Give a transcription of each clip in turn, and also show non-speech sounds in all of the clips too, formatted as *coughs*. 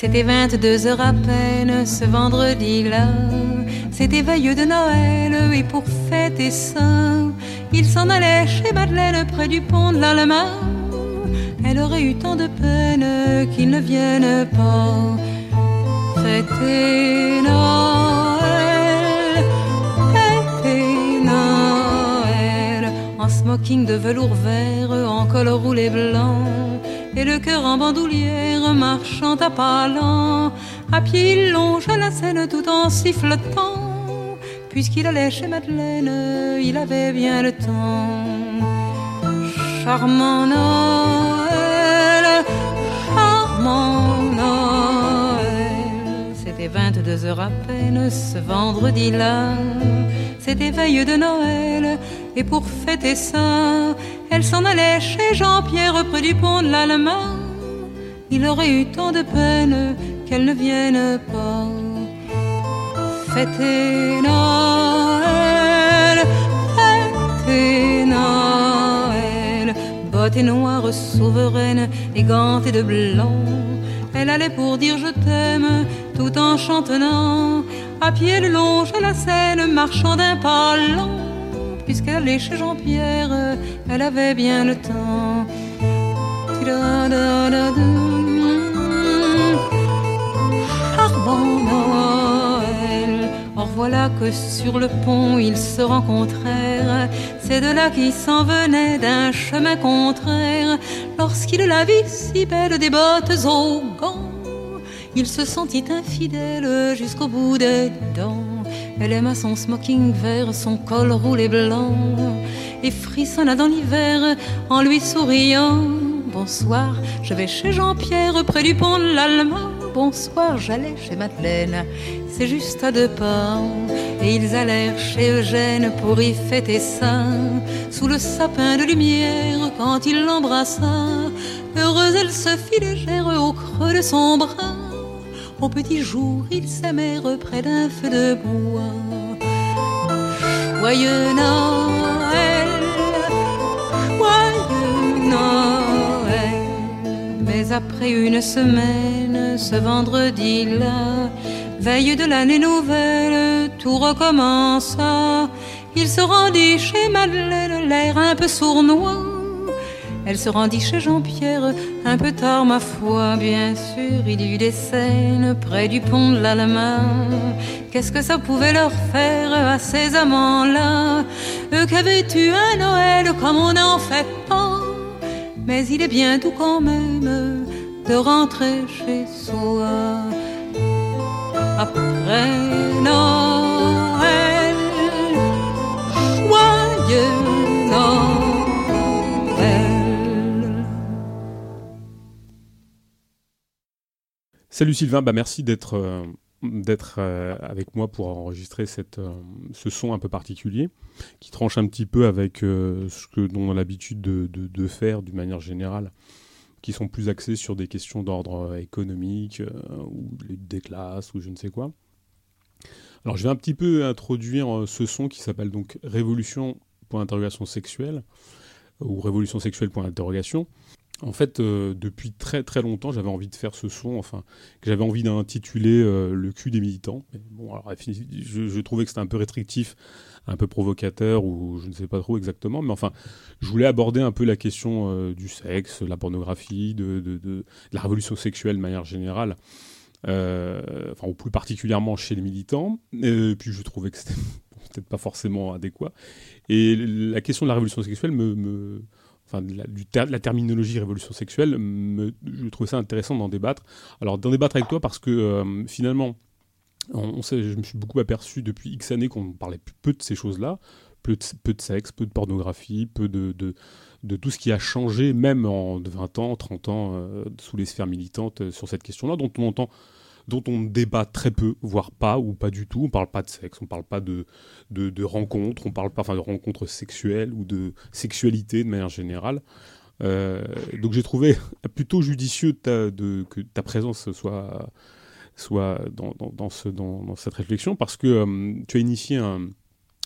C'était 22 heures à peine ce vendredi-là. C'était veilleux de Noël et pour fêter ça, il s'en allait chez Madeleine près du pont de l'Allemagne. Elle aurait eu tant de peine qu'il ne vienne pas fêter Noël, fêter Noël, en smoking de velours vert, en col roulé blanc et le cœur en bandoulière, marchant à pas lents. À pied, longe la scène tout en sifflotant. Puisqu'il allait chez Madeleine, il avait bien le temps. Charmant Noël, charmant Noël. C'était 22 heures à peine ce vendredi-là. C'était veille de Noël, et pour fêter ça, elle s'en allait chez Jean-Pierre près du pont de l'Allemagne. Il aurait eu tant de peine qu'elle ne vienne pas. Fêter Noël, fêter Noël. Bottes noires souveraines et gantées de blanc. Elle allait pour dire je t'aime tout en chantonnant. À pied le long à la Seine, marchant d'un pas lent puisqu'elle allait chez Jean-Pierre, elle avait bien le temps. Charbon Noël. Or voilà que sur le pont ils se rencontrèrent. C'est de là qui s'en venait d'un chemin contraire. Lorsqu'il la vit si belle des bottes aux gants, il se sentit infidèle jusqu'au bout des dents. Elle aima son smoking vert, son col roulé blanc, et frissonna dans l'hiver en lui souriant. Bonsoir, je vais chez Jean-Pierre près du pont de l'Allemand. Bonsoir, j'allais chez Madeleine, c'est juste à deux pas. Et ils allèrent chez Eugène pour y fêter ça, sous le sapin de lumière quand il l'embrassa. Heureuse, elle se fit légère au creux de son bras. Au petit jour, ils s'aimèrent près d'un feu de bois. Joyeux Noël, joyeux Noël. Mais après une semaine, ce vendredi-là, veille de l'année nouvelle, tout recommença. Il se rendit chez Madeleine, l'air un peu sournois. Elle se rendit chez Jean-Pierre, un peu tard ma foi, bien sûr, il y eut des scènes près du pont de l'Allemagne. Qu'est-ce que ça pouvait leur faire à ces amants-là? Eux qui un Noël comme on n'en fait pas. Mais il est bien doux quand même de rentrer chez soi. Après Noël, Salut Sylvain, bah merci d'être euh, euh, avec moi pour enregistrer cette, euh, ce son un peu particulier qui tranche un petit peu avec ce que dont on a l'habitude de, de, faire d'une manière générale, qui sont plus axés sur des questions d'ordre économique ou des classes ou je ne sais quoi. Alors je vais un petit peu introduire ce son qui s'appelle donc Révolution pour interrogation sexuelle ou Révolution sexuelle pour interrogation en fait, euh, depuis très très longtemps, j'avais envie de faire ce son, enfin, que j'avais envie d'intituler euh, Le cul des militants. bon, je, trouvais que c'était un peu restrictif, un peu provocateur, ou je ne sais pas trop exactement, mais enfin, je voulais aborder un peu la question euh, du sexe, la pornographie, de, de, la révolution sexuelle de manière générale. enfin, ou plus particulièrement chez les militants. Et puis je trouvais que c'était *laughs* peut-être pas forcément adéquat. Et la question de la révolution sexuelle me enfin, de la, terminologie révolution sexuelle, je trouve ça intéressant d'en débattre. Alors d'en débattre avec toi parce que euh, finalement, on, sait, je me suis beaucoup aperçu depuis X années qu'on parlait peu de ces choses-là, peu de, sexe, peu de pornographie, peu de, de, de, tout ce qui a changé, même en 20 ans, 30 ans, euh, sous les sphères militantes euh, sur cette question-là, dont on entend dont on débat très peu, voire pas, ou pas du tout. On parle pas de sexe, on parle pas de, de, rencontres, on parle pas enfin, de rencontres sexuelles ou de sexualité de manière générale. Euh, donc j'ai trouvé *laughs* plutôt judicieux que ta présence soit, soit dans, dans, ce, dans, cette réflexion parce que euh, tu as initié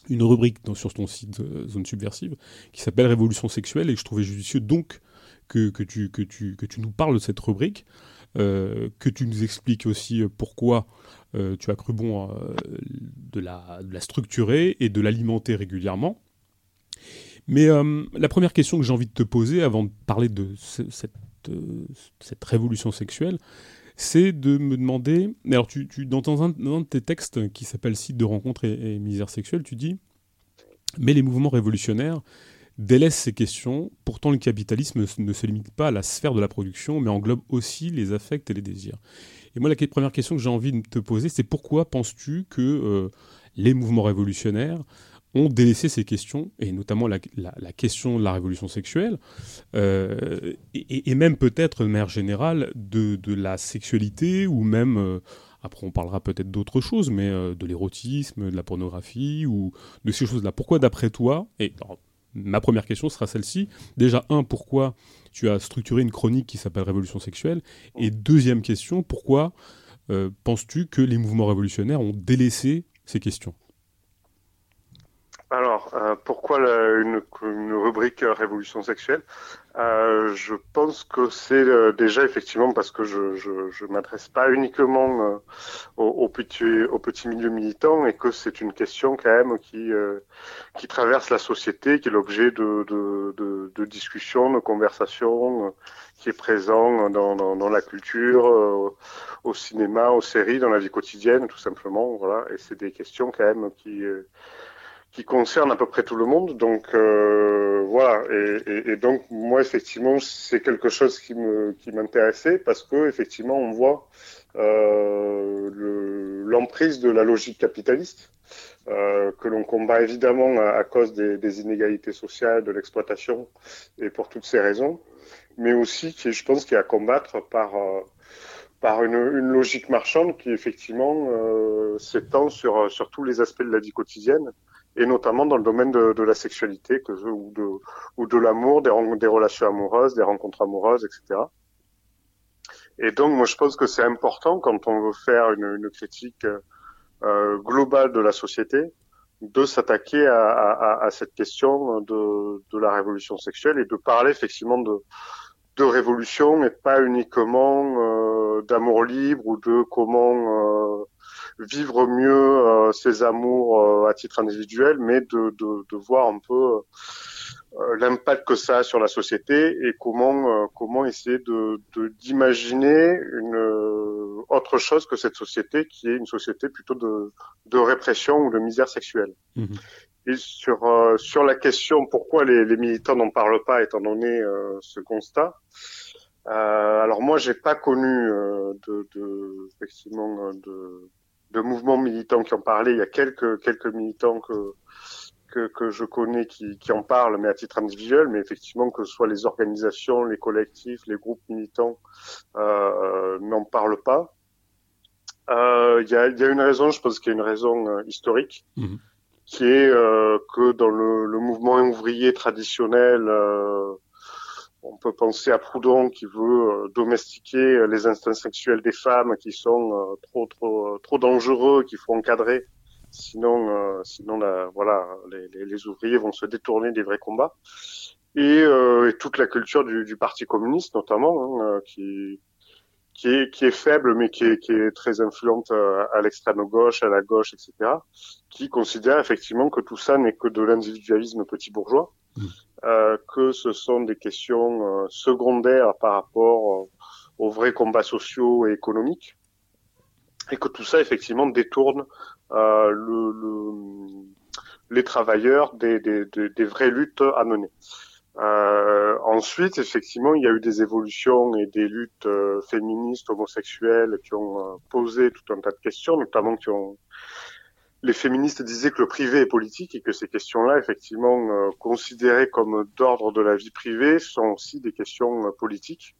une rubrique sur ton site euh, Zone Subversive qui s'appelle Révolution sexuelle et je trouvais judicieux donc que, que, tu, que, tu, que tu nous parles de cette rubrique que tu nous expliques aussi pourquoi tu as cru bon de, la, structurer et de l'alimenter régulièrement. Mais la première question que j'ai envie de te poser avant de parler de cette, révolution sexuelle, c'est de me demander. Alors, tu, dans, un, de tes textes qui s'appelle Site de rencontre et, misère sexuelle, tu dis Mais les mouvements révolutionnaires délaissent ces questions. Pourtant, le capitalisme ne se limite pas à la sphère de la production, mais englobe aussi les affects et les désirs. Et moi, la première question que j'ai envie de te poser, c'est pourquoi penses-tu que euh, les mouvements révolutionnaires ont délaissé ces questions, et notamment la, question de la révolution sexuelle, euh, et, même peut-être de manière générale de, la sexualité, ou même, euh, après on parlera peut-être d'autres choses, mais de l'érotisme, de la pornographie, ou de ces choses-là. Pourquoi d'après toi, et ma première question sera celle-ci, déjà un, pourquoi tu as structuré une chronique qui s'appelle Révolution sexuelle, et deuxième question, pourquoi penses-tu que les mouvements révolutionnaires ont délaissé ces questions? Alors, euh, pourquoi une, rubrique euh, révolution sexuelle? Euh, Je pense que c'est déjà effectivement parce que je je, m'adresse pas uniquement au, au, petit au petit milieu militant et que c'est une question quand même qui qui traverse la société, qui est l'objet de, de, de, discussions, de conversations, qui est présent dans, dans, dans la culture, au cinéma, aux séries, dans la vie quotidienne, tout simplement. Voilà, et c'est des questions quand même qui qui concerne à peu près tout le monde. Donc euh, voilà. Et, et, donc moi effectivement c'est quelque chose qui me qui m'intéressait parce que effectivement on voit euh, l'emprise de la logique capitaliste euh, que l'on combat évidemment à, cause des, des, inégalités sociales, de l'exploitation et pour toutes ces raisons, mais aussi qui je pense qui est à combattre par euh, par une, une, logique marchande qui effectivement euh, s'étend sur, sur tous les aspects de la vie quotidienne et notamment dans le domaine de, de la sexualité que, ou de, ou de l'amour, des, des relations amoureuses, des rencontres amoureuses, etc. Et donc, moi, je pense que c'est important quand on veut faire une, une critique euh, globale de la société, de s'attaquer à, à, à, cette question de, de, la révolution sexuelle et de parler effectivement de, de révolution et pas uniquement euh, d'amour libre ou de comment euh, vivre mieux euh, ses amours euh, à titre individuel, mais de, de, de voir un peu euh, l'impact que ça a sur la société et comment comment essayer de d'imaginer une autre chose que cette société qui est une société plutôt de, de répression ou de misère sexuelle. Mmh. Et sur sur la question pourquoi les, les militants n'en parlent pas, étant donné ce constat, euh, alors moi j'ai pas connu de, de effectivement de de mouvements militants qui en parlaient. Il y a quelques quelques militants que que, que je connais qui, qui en parlent, mais à titre individuel. Mais effectivement, que ce soit les organisations, les collectifs, les groupes militants euh, n'en parlent pas. Euh, il y, a, y, a, une raison, je pense qu'il y a une raison euh, historique, mhm. qui est euh, que dans le, le, mouvement ouvrier traditionnel, euh, on peut penser à Proudhon qui veut euh, domestiquer euh, les instincts sexuels des femmes qui sont euh, trop trop trop dangereux, qu'il faut encadrer. Sinon, sinon voilà, les, les, ouvriers vont se détourner des vrais combats. Et, et toute la culture du, du Parti communiste, notamment, hein, qui qui est, qui est faible, mais qui est, qui est très influente à l'extrême gauche, à la gauche, etc., qui considère effectivement que tout ça n'est que de l'individualisme petit bourgeois, mmh. Euh, que ce sont des questions euh, secondaires par rapport euh, aux vrais combats sociaux et économiques, et que tout ça effectivement détourne le, le, les travailleurs des, des, des, vraies luttes à mener. Euh, ensuite, effectivement, il y a eu des évolutions et des luttes féministes, homosexuelles qui ont posé tout un tas de questions, notamment qui ont les féministes disaient que le privé est politique et que ces questions-là, effectivement, euh, considérées comme d'ordre de la vie privée, sont aussi des questions euh, politiques.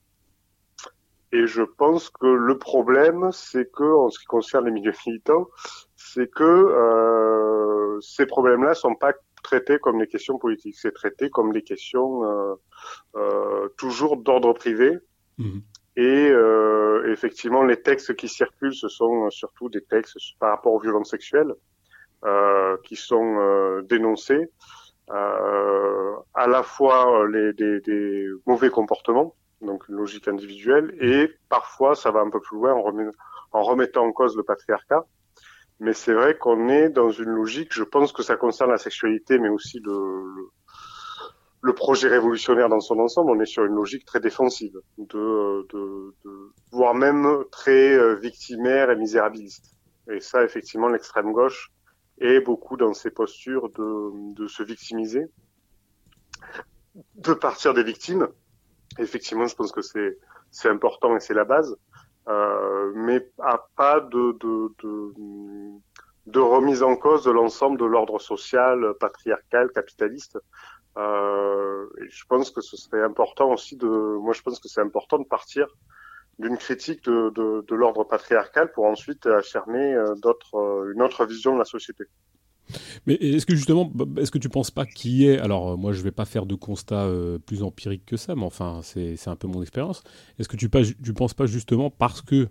Et je pense que le problème, c'est que, en ce qui concerne les milieux militants, c'est que euh, ces problèmes-là sont pas traités comme des questions politiques, c'est traité comme des questions toujours d'ordre privé. Mmh. Et euh, effectivement, les textes qui circulent, ce sont surtout des textes par rapport aux violences sexuelles. Euh, qui sont euh, dénoncés, euh, à la fois les, des, des, mauvais comportements donc une logique individuelle, et parfois ça va un peu plus loin en, remettant en cause le patriarcat. Mais c'est vrai qu'on est dans une logique, je pense que ça concerne la sexualité, mais aussi le, le, le, projet révolutionnaire dans son ensemble, on est sur une logique très défensive, de, de, de voire même très victimaire et misérabiliste. Et ça, effectivement, l'extrême gauche est beaucoup dans ses postures de, de se victimiser, de partir des victimes. Effectivement, je pense que c'est c'est important et c'est la base. Euh, mais à pas de, de, de, de, remise en cause de l'ensemble de l'ordre social, patriarcal, capitaliste. Euh, et je pense que ce serait important aussi de, moi je pense que c'est important de partir d'une critique de, de, de l'ordre patriarcal pour ensuite affirmer euh, d'autres, euh, une autre vision de la société. Mais est-ce que justement, est-ce que tu penses pas qu'il y ait, alors moi je vais pas faire de constat euh, plus empirique que ça, mais enfin c'est un peu mon expérience, est-ce que tu, pas, tu penses pas justement parce que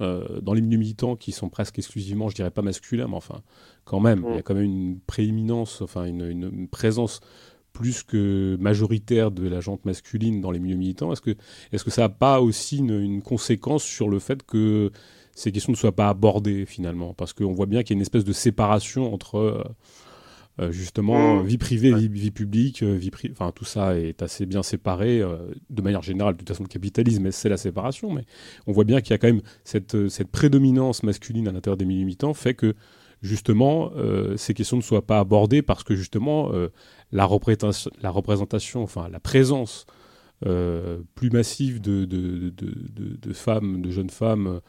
euh, dans les milieux militants qui sont presque exclusivement, je dirais pas masculins, mais enfin quand même, il y a mm. quand même une prééminence, enfin une, une, présence plus que majoritaire de la jante masculine dans les milieux militants, est-ce que, est -ce que ça n'a pas aussi une, une, conséquence sur le fait que ces questions ne soient pas abordées finalement, parce qu'on voit bien qu'il y a une espèce de séparation entre euh, euh, justement mmh. vie privée, vie, publique, euh, vie enfin tout ça est assez bien séparé de manière générale. De toute façon, le capitalisme, c'est la séparation, mais on voit bien qu'il y a quand même cette, cette prédominance masculine à l'intérieur des militants fait que justement ces questions ne soient pas abordées parce que justement la représentation, la représentation, enfin la présence plus massive de, femmes, de jeunes femmes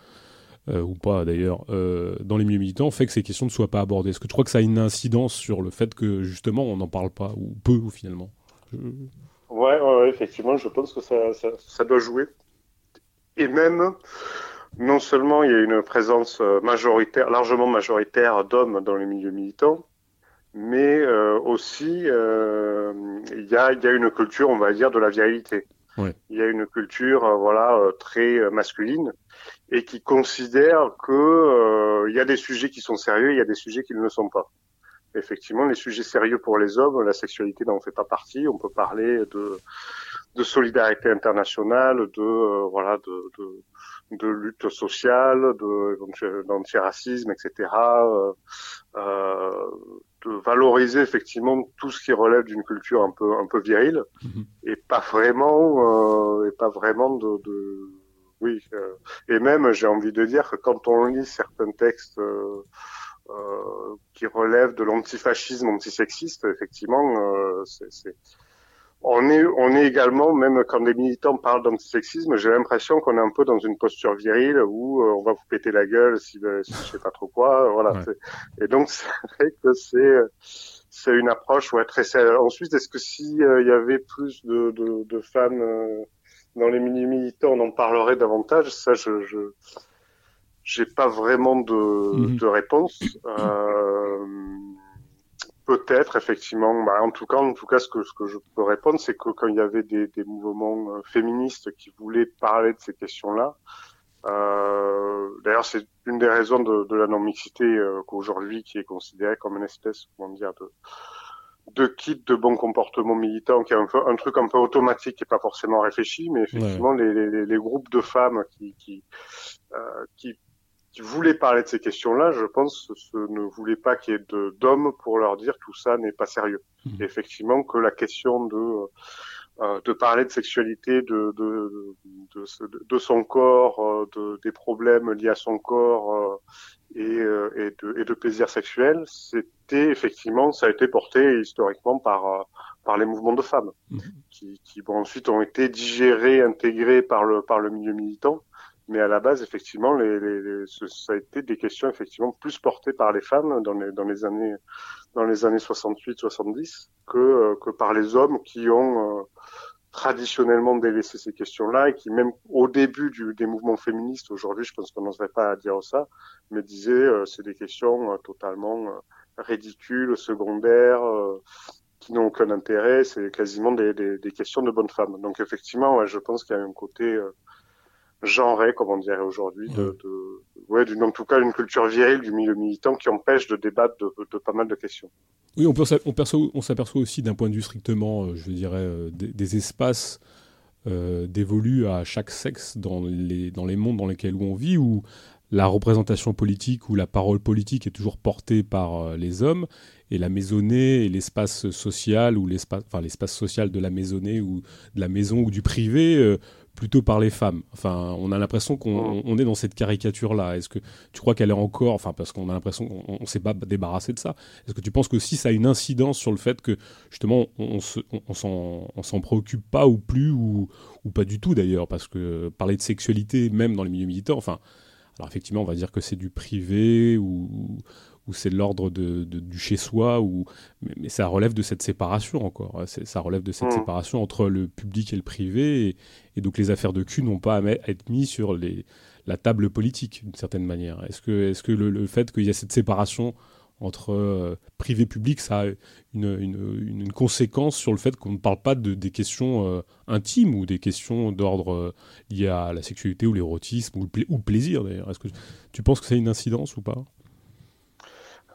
euh, ou pas d'ailleurs, euh, dans les milieux militants, fait que ces questions ne soient pas abordées Est-ce que tu crois que ça a une incidence sur le fait que justement on n'en parle pas, ou peu, finalement? Ouais, ouais, effectivement, je pense que ça, ça, doit jouer. Et même, non seulement il y a une présence euh, majoritaire, largement majoritaire d'hommes dans les milieux militants, mais euh, aussi euh, il y, a, y a une culture, on va dire, de la virilité. Il y a une culture, voilà, très masculine et qui considère que euh, il y a des sujets qui sont sérieux, il y a des sujets qui ne le sont pas. Effectivement, les sujets sérieux pour les hommes, la sexualité n'en fait pas partie. On peut parler de, de solidarité internationale, de euh, voilà, de, de, de, lutte sociale, de d'antiracisme, etc. Euh, euh, de valoriser effectivement tout ce qui relève d'une culture un peu un peu virile mm-hmm. et pas vraiment euh, et pas vraiment de, de oui. Euh, et même, j'ai envie de dire que quand on lit certains textes euh, euh, qui relèvent de l'antifascisme antisexiste, effectivement, euh, c'est, on est, on est également, même quand des militants parlent d'antisexisme, j'ai l'impression qu'on est un peu dans une posture virile où on va vous péter la gueule si, si je sais pas trop quoi, voilà. Et donc *laughs* c'est vrai que c'est c'est une approche ouais très sérieuse. Ensuite, est-ce que s'il il y avait plus de, de, de femmes dans les mini militants, on en parlerait davantage? Ça, je, je j'ai pas vraiment de, mhm. de réponse. Euh, Peut-être effectivement. Bah, en tout cas, en tout cas, ce que ce que je peux répondre, c'est que quand il y avait des, des mouvements euh, féministes qui voulaient parler de ces questions-là, euh, d'ailleurs, c'est une des raisons de, de la non-mixité euh, qu'aujourd'hui, qui est considérée comme une espèce, comment dire, de de kit de bon comportement militant qui est un, un truc un peu automatique et pas forcément réfléchi, mais effectivement les, les, les, groupes de femmes qui qui, euh, qui, qui voulaient parler de ces questions-là, je pense, ce, ne voulaient pas qu'il y ait d'hommes pour leur dire tout ça n'est pas sérieux. Mmh. effectivement que la question de euh, de parler de sexualité, de de, de, de son corps, euh, de, des problèmes liés à son corps euh, et, et, de, et de plaisir sexuel, c'était effectivement, ça a été porté historiquement par par les mouvements de femmes, mmh. qui, qui bon, ensuite ont été digérés, intégrés par le par le milieu militant. Mais à la base, effectivement, les, les, ça a été des questions effectivement plus portées par les femmes dans les, dans les années dans les années 68-70 que, euh, que par les hommes qui ont euh, traditionnellement délaissé ces questions-là et qui même au début du, des mouvements féministes aujourd'hui, je pense qu'on n'oserait pas dire ça, mais disaient euh, c'est des questions totalement ridicules, secondaires, qui n'ont aucun intérêt, c'est quasiment des, des, des, questions de bonnes femmes. Donc effectivement, ouais, je pense qu'il y a un côté genré, comme on dirait aujourd'hui, de, de, ouais, d'une, en tout cas, une culture virile du milieu militant qui empêche de débattre de, de pas mal de questions. Oui, on, peut, on, on s'aperçoit aussi d'un point de vue strictement, euh, je dirais, euh, des, espaces dévolue à chaque sexe dans les, dans les mondes dans lesquels on vit, où la représentation politique ou la parole politique est toujours portée par les hommes, et la maisonnée et l'espace social ou l'espace, enfin l'espace social de la maisonnée ou de la maison ou du privé plutôt par les femmes. Enfin, on a l'impression qu'on est dans cette caricature-là. Est-ce que tu crois qu'elle est encore, enfin, parce qu'on a l'impression qu'on ne s'est pas débarrassé de ça. Est-ce que tu penses que si ça a une incidence sur le fait que justement on, on, s'en préoccupe pas ou plus ou, ou pas du tout d'ailleurs, parce que parler de sexualité même dans les milieux militaires, enfin, alors effectivement, on va dire que c'est du privé ou, ou c'est l'ordre de, du chez-soi, ou mais, ça relève de cette séparation encore. Ça relève de cette mmh. séparation entre le public et le privé, et, donc les affaires de cul n'ont pas à, être mises sur les, la table politique d'une certaine manière. Est-ce que, est -ce que le, fait qu'il y a cette séparation entre euh, privé et public, ça a une, une, conséquence sur le fait qu'on ne parle pas de, des questions euh, intimes ou des questions d'ordre euh, liées à la sexualité ou l'érotisme ou, ou, le plaisir d'ailleurs? Est-ce que tu penses que ça a une incidence ou pas?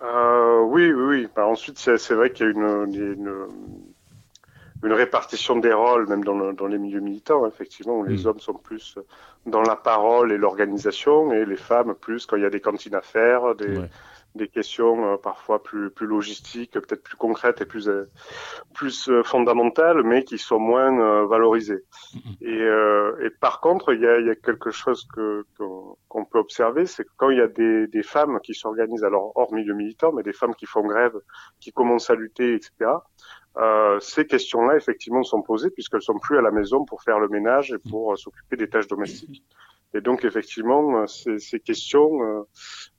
Euh, oui, oui, oui. Bah, ensuite, c'est vrai qu'il y a une, une, une, répartition des rôles, même dans, dans les milieux militants, effectivement, où les mm. hommes sont plus dans la parole et l'organisation, et les femmes plus quand il y a des cantines à faire, des, des questions euh, parfois plus, plus logistiques, peut-être plus concrètes et plus, euh, plus euh, fondamentales, mais qui sont moins valorisées. Et, et par contre, il y a, y a, quelque chose que qu'on peut observer, c'est que quand il y a des, des femmes qui s'organisent, alors hors milieu militant, mais des femmes qui font grève, qui commencent à lutter, etc. Euh, ces questions-là, effectivement, sont posées puisqu'elles sont plus à la maison pour faire le ménage et pour s'occuper des tâches domestiques. Et donc effectivement, euh, ces, ces questions euh,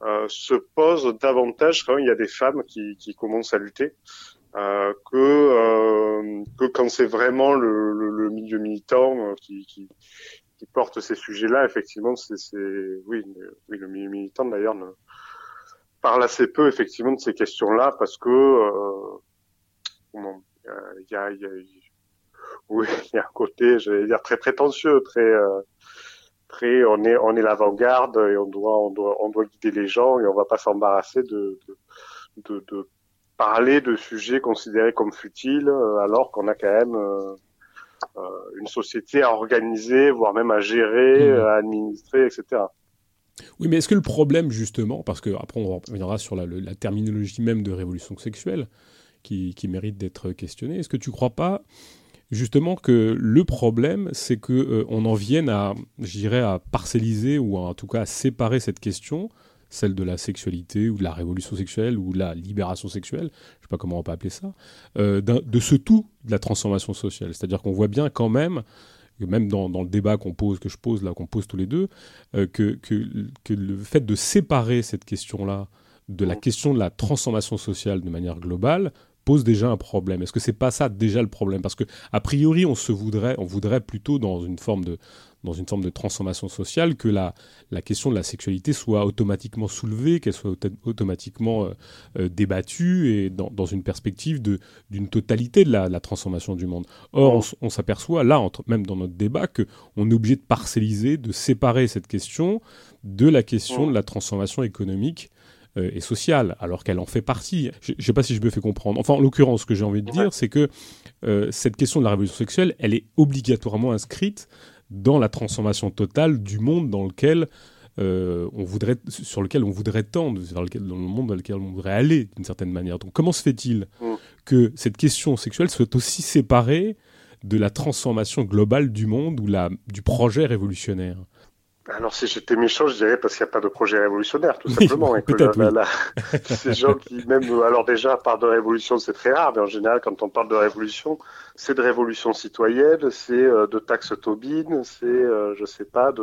euh, se posent davantage quand il y a des femmes qui, qui commencent à lutter. Euh, que, euh, que quand c'est vraiment le, le, le, milieu militant qui, qui, qui, porte ces sujets-là, effectivement, c'est oui, oui, le milieu militant d'ailleurs ne parle assez peu effectivement de ces questions-là parce que euh, il y a, y a, oui, il y a un côté, j'allais dire très prétentieux, très on est on est l'avant-garde et on doit on doit on doit guider les gens et on va pas s'embarrasser de de, de parler de sujets considérés comme futiles euh, alors qu'on a quand même euh, euh, une société à organiser, voire même à gérer, mmh. à administrer, etc. Oui, mais est-ce que le problème, justement, parce que après on reviendra sur la, la terminologie même de révolution sexuelle, qui, qui mérite d'être questionnée, est-ce que tu crois pas justement que le problème, c'est que euh, on en vienne à, j'irais, à parcelliser ou en tout cas à séparer cette question, celle de la sexualité ou de la révolution sexuelle ou de la libération sexuelle, je ne sais pas comment on peut appeler ça, euh, de ce tout de la transformation sociale. C'est-à-dire qu'on voit bien quand même même dans, le débat qu'on pose, que je pose là, qu'on pose tous les deux, euh, que, que, que, le fait de séparer cette question-là de la question de la transformation sociale de manière globale pose déjà un problème. Est-ce que c'est pas ça déjà le problème? Parce que a priori, on se voudrait, on voudrait plutôt dans une forme de dans une forme de transformation sociale que la, la question de la sexualité soit automatiquement soulevée, qu'elle soit automatiquement euh, euh, débattue et dans, dans une perspective de d'une totalité de la, la, transformation du monde. Or, on, s'aperçoit là, entre, même dans notre débat, que on est obligé de parcelliser, de séparer cette question de la question de la transformation économique euh, et sociale, alors qu'elle en fait partie. Je ne sais pas si je me fais comprendre. Enfin, en l'occurrence, ce que j'ai envie de dire, c'est que euh, cette question de la révolution sexuelle, elle est obligatoirement inscrite dans la transformation totale du monde dans lequel euh, on voudrait, sur lequel on voudrait tendre, dans, lequel, dans le monde dans lequel on voudrait aller d'une certaine manière. Donc comment se fait-il mm. que cette question sexuelle soit aussi séparée de la transformation globale du monde ou la, du projet révolutionnaire? Alors si j'étais méchant, je dirais parce qu'il n'y a pas de projet révolutionnaire, tout simplement. et que la, *laughs* ces gens qui, même, alors déjà, parlent de révolution, c'est très rare, mais en général, quand on parle de révolution, c'est de révolution citoyenne, c'est euh, de taxes Tobin, c'est, euh, je sais pas,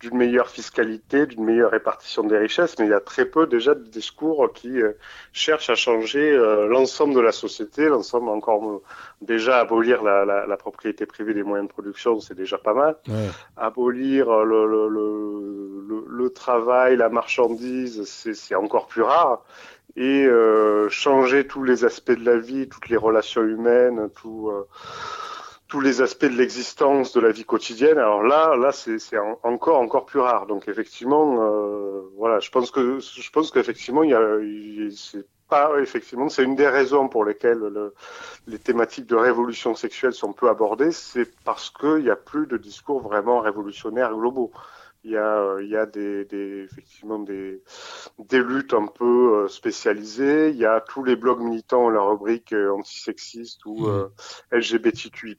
d'une meilleure fiscalité, d'une meilleure répartition des richesses, mais il y a très peu déjà de discours qui euh, cherchent à changer euh, l'ensemble de la société, l'ensemble encore déjà abolir la, la, la, propriété privée des moyens de production, c'est déjà pas mal. Ouais. Abolir le, le, le, le, travail, la marchandise, c'est encore plus rare. Et euh, changer tous les aspects de la vie, toutes les relations humaines, tout, euh, tous les aspects de l'existence, de la vie quotidienne. Alors là, là, c'est encore encore plus rare. Donc effectivement, euh, voilà, je pense que je pense qu'effectivement, il y a, pas, effectivement, c'est une des raisons pour lesquelles le, les thématiques de révolution sexuelle sont peu abordées, c'est parce qu'il n'y a plus de discours vraiment révolutionnaires globaux. Il y a, il y a des, des effectivement des, des luttes un peu euh, spécialisées. Il y a tous les blogs militants, la rubrique euh, antisexiste ou mmh. euh, LGBTQI+.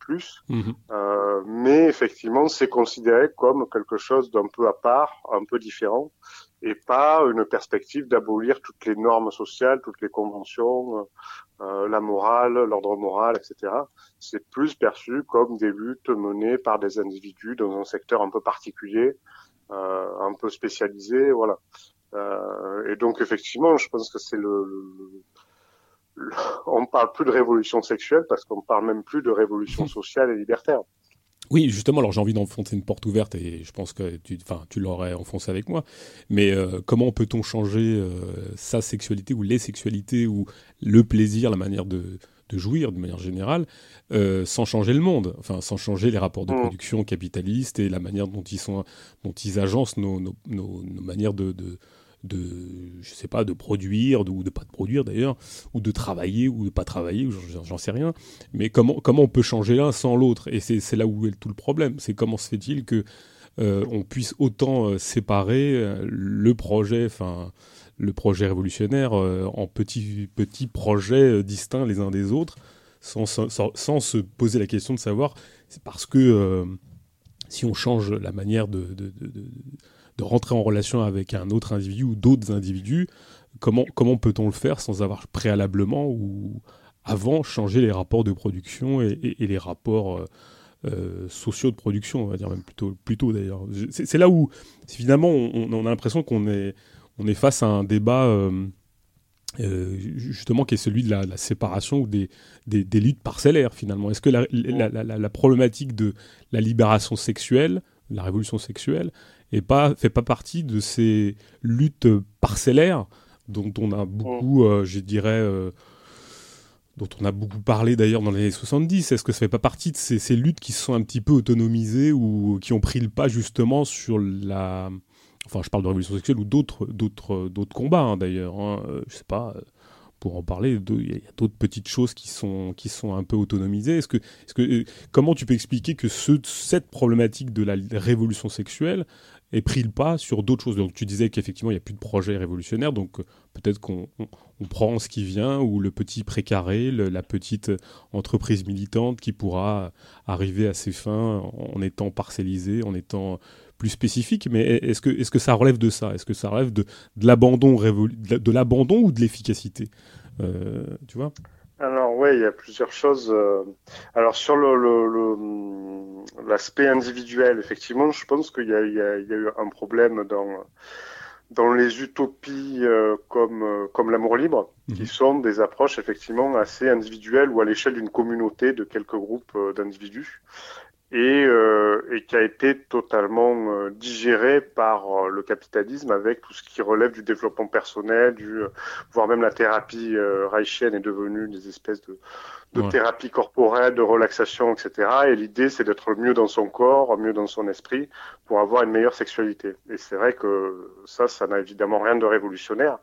Mmh. Euh, mais effectivement, c'est considéré comme quelque chose d'un peu à part, un peu différent, et pas une perspective d'abolir toutes les normes sociales, toutes les conventions, euh, la morale, l'ordre moral, etc. C'est plus perçu comme des luttes menées par des individus dans un secteur un peu particulier, euh, un peu spécialisé, voilà. Euh, et donc effectivement, je pense que c'est le, le, on parle plus de révolution sexuelle parce qu'on parle même plus de révolution *laughs* sociale et libertaire. Oui, justement, alors j'ai envie d'enfoncer une porte ouverte et je pense que tu, tu l'aurais enfoncé avec moi. Mais euh, comment peut-on changer euh, sa sexualité ou les sexualités ou le plaisir, la manière de, de jouir de manière générale, euh, sans changer le monde, enfin sans changer les rapports de mm. production capitalistes et la manière dont ils sont, dont ils agencent nos, nos, nos, manières de, de, de, je sais pas, de produire ou de pas de produire d'ailleurs, ou de travailler ou de pas travailler, j'en sais rien. Mais comment comment on peut changer l'un sans l'autre? Et c'est là où est tout le problème. C'est comment se fait-il que euh, on puisse autant euh, séparer le projet, enfin le projet révolutionnaire euh, en petits, petits projets euh, distincts les uns des autres, sans, sans, se poser la question de savoir, c'est parce que euh, si on change la manière de, rentrer en relation avec un autre individu ou d'autres individus, comment, comment peut-on le faire sans avoir préalablement ou avant changé les rapports de production et, les rapports sociaux de production, on va dire même plutôt, plutôt d'ailleurs. C'est là où finalement on, a l'impression qu'on est on est face à un débat euh, euh, justement qui est celui de la, séparation ou des, des, luttes parcellaires finalement. Est-ce que la, problématique de la libération sexuelle, la révolution sexuelle, est pas, fait pas partie de ces luttes parcellaires dont on a beaucoup, euh, je dirais, dont on a beaucoup parlé d'ailleurs dans les années 70. Est-ce que ça fait pas partie de ces, ces, luttes qui se sont un petit peu autonomisées ou qui ont pris le pas justement sur la Enfin, je parle de révolution sexuelle ou d'autres, d'autres, d'autres combats hein, d'ailleurs. Hein. Euh, je sais pas, euh, pour en parler, il y a d'autres petites choses qui sont, qui sont un peu autonomisées. Est-ce que, est-ce que, euh, comment tu peux expliquer que ce, cette problématique de la révolution sexuelle ait pris le pas sur d'autres choses. Donc tu disais qu'effectivement il n'y a plus de projet révolutionnaire, donc peut-être qu'on on, prend ce qui vient, ou le petit précaré, la petite entreprise militante qui pourra arriver à ses fins en étant parcellisée, en étant plus spécifique, mais est-ce que, est que ça relève de ça? Est-ce que ça relève de, de l'abandon de l'abandon ou de l'efficacité? Euh, Tu vois? Alors oui, il y a plusieurs choses. Euh. Alors sur le l'aspect individuel, effectivement, je pense qu'il y, y, y, a eu un problème dans dans les utopies euh, comme comme l'amour libre, qui mhm. sont des approches effectivement assez individuelles ou à l'échelle d'une communauté de quelques groupes d'individus et, euh, et, qui a été totalement euh, digéré par euh, le capitalisme avec tout ce qui relève du développement personnel, du, voire même la thérapie reichienne est devenue des espèces de, de thérapie corporelle, de relaxation, etc. Et l'idée, c'est d'être mieux dans son corps, mieux dans son esprit, pour avoir une meilleure sexualité. Et c'est vrai que ça, ça n'a évidemment rien de révolutionnaire.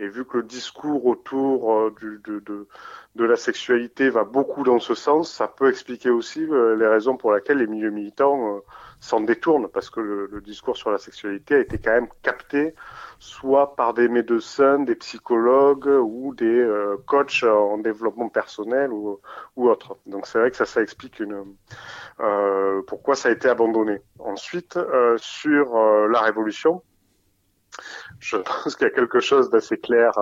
Et vu que le discours autour euh, du, de, de, de, la sexualité va beaucoup dans ce sens, ça peut expliquer aussi euh, les raisons pour lesquelles les milieux militants euh, s'en détournent, parce que le, discours sur la sexualité a été quand même capté soit par des médecins, des psychologues ou des coachs en développement personnel ou, ou autres. Donc c'est vrai que ça, ça explique une, euh, pourquoi ça a été abandonné. Ensuite, sur la révolution, je *laughs* pense qu'il y a quelque chose d'assez clair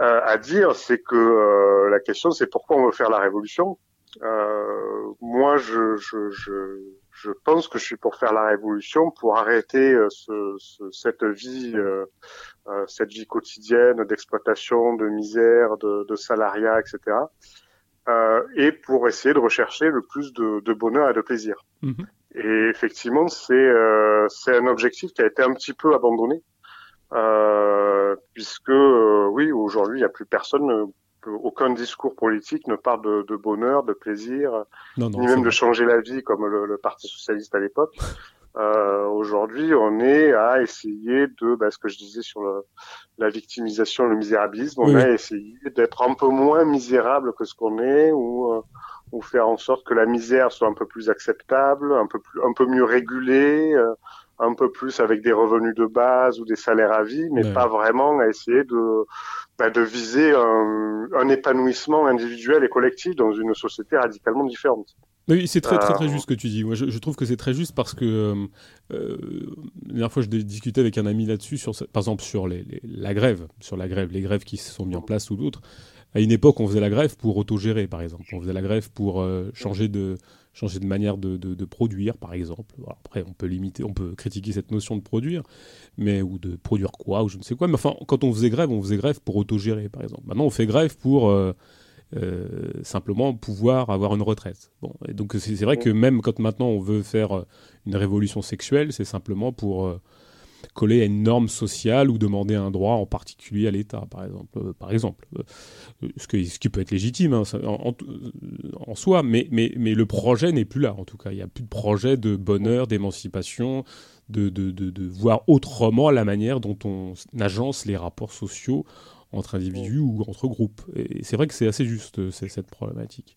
à, à, dire, c'est que euh, la question c'est pourquoi on veut faire la révolution. Euh, moi, je, je, je, je, pense que je suis pour faire la révolution, pour arrêter euh, ce, ce, cette vie, euh, euh, cette vie quotidienne d'exploitation, de misère, de, de salariat, etc. et pour essayer de rechercher le plus de, de bonheur et de plaisir. Mm-hmm. Et effectivement, c'est euh, c'est un objectif qui a été un petit peu abandonné, euh, puisque euh, oui, aujourd'hui, il n'y a plus personne, euh, aucun discours politique ne parle de, de bonheur, de plaisir, ni même de changer la vie comme le, le Parti socialiste à l'époque. Euh, Aujourd'hui, on est à essayer de, bah, ce que je disais sur le, la victimisation, le misérabilisme, on a essayé d'être un peu moins misérable que ce qu'on est, ou, euh, ou faire en sorte que la misère soit un peu plus acceptable, un peu plus, un peu mieux régulée, euh, un peu plus avec des revenus de base ou des salaires à vie, mais pas vraiment à essayer de, bah, de viser un, un épanouissement individuel et collectif dans une société radicalement différente. Oui, c'est très, très, très euh, juste ce que tu dis. Moi, je, je trouve que c'est très juste parce que euh, euh la dernière fois, je discutais avec un ami là-dessus, sur, par exemple, sur les, la grève, sur la grève, les grèves qui se sont mis en place ou d'autres. À une époque, on faisait la grève pour autogérer, par exemple. On faisait la grève pour euh, changer de changer de manière de, de, de produire, par exemple. après, on peut limiter, on peut critiquer cette notion de produire, mais ou de produire quoi ou je ne sais quoi. Mais enfin, quand on faisait grève, on faisait grève pour autogérer, par exemple. Maintenant, on fait grève pour euh, simplement pouvoir avoir une retraite. Bon, et donc c'est vrai que même quand maintenant on veut faire euh, une révolution sexuelle, c'est simplement pour euh, coller à une norme sociale ou demander un droit en particulier à l'État, par exemple. par exemple. Ce, que, ce, qui peut être légitime hein, en, en, soi, mais, mais, mais le projet n'est plus là, en tout cas. Il n'y a plus de projet de bonheur, d'émancipation, de, de, de, de, voir autrement la manière dont on agence les rapports sociaux entre individus ou entre groupes. Et c'est vrai que c'est assez juste cette problématique.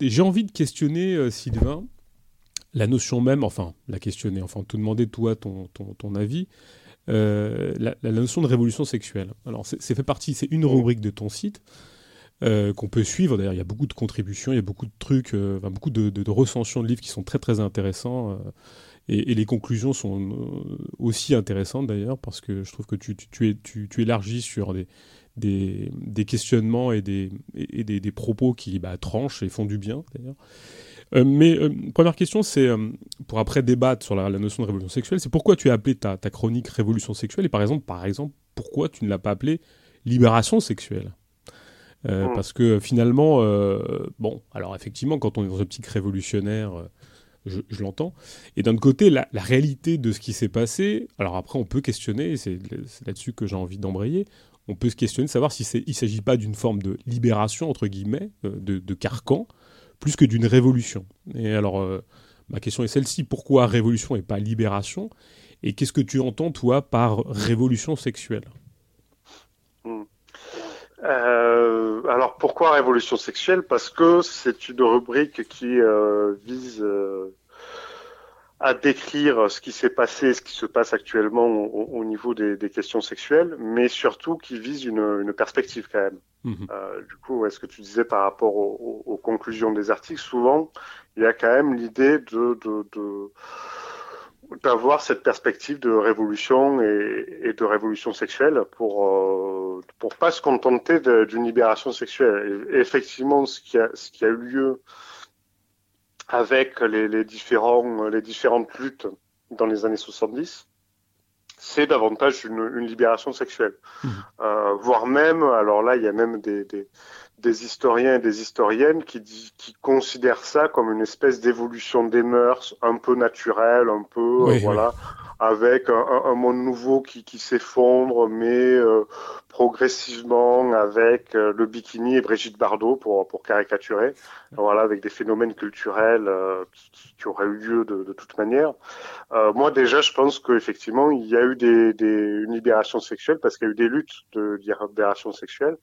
J'ai envie de questionner, Sylvain, la notion même, enfin, la questionner, enfin, te demander, toi, ton, ton, ton avis, la, la, notion de révolution sexuelle. Alors, c'est fait partie, c'est une rubrique de ton site. Euh, qu'on peut suivre. D'ailleurs, il y a beaucoup de contributions, il y a beaucoup de trucs, euh, beaucoup de, de, recensions de livres qui sont très très intéressants. Euh, et, les conclusions sont aussi intéressantes d'ailleurs, parce que je trouve que tu, tu, es, tu, élargis sur des, des, des questionnements et, des, et des, des, propos qui bah, tranchent et font du bien d'ailleurs. mais première question, c'est pour après débattre sur la, notion de révolution sexuelle, c'est pourquoi tu as appelé ta, ta, chronique révolution sexuelle? Et par exemple, par exemple, pourquoi tu ne l'as pas appelée libération sexuelle? Euh, mm. Parce que finalement, euh, bon, alors effectivement, quand on est dans une optique révolutionnaire, euh, je, l'entends. Et d'un côté, la, réalité de ce qui s'est passé, alors après, on peut questionner, c'est là-dessus que j'ai envie d'embrayer, on peut se questionner de savoir s'il si ne s'agit pas d'une forme de libération, entre guillemets, de, de carcan, plus que d'une révolution. Et alors, ma question est celle-ci, pourquoi révolution et pas libération? Et qu'est-ce que tu entends, toi, par révolution sexuelle? Euh, alors pourquoi révolution sexuelle? Parce que c'est une rubrique qui euh, vise euh, à décrire ce qui s'est passé, ce qui se passe actuellement au, niveau des, questions sexuelles, mais surtout qui vise une, perspective quand même. Mhm. du coup, est-ce que tu disais par rapport aux, conclusions des articles, souvent il y a quand même l'idée de, de, de d'avoir cette perspective de révolution et, de révolution sexuelle pour euh, pour pas se contenter d'une libération sexuelle. Et, effectivement, ce qui a ce qui a eu lieu avec les, les différents les différentes luttes dans les années 70, c'est davantage une, une, libération sexuelle, mmh. euh, voire même. Alors là, il y a même des, des des historiens et des historiennes qui, qui considèrent ça comme une espèce d'évolution des mœurs un peu naturelle, un peu euh, voilà, avec un, un, monde nouveau qui, qui s'effondre, mais euh, progressivement avec euh, le bikini et Brigitte Bardot pour, pour caricaturer, voilà, avec des phénomènes culturels qui, qui, auraient eu lieu de, de toute manière. moi déjà, je pense qu'effectivement, il y a eu des, des, une libération sexuelle parce qu'il y a eu des luttes de libération sexuelle,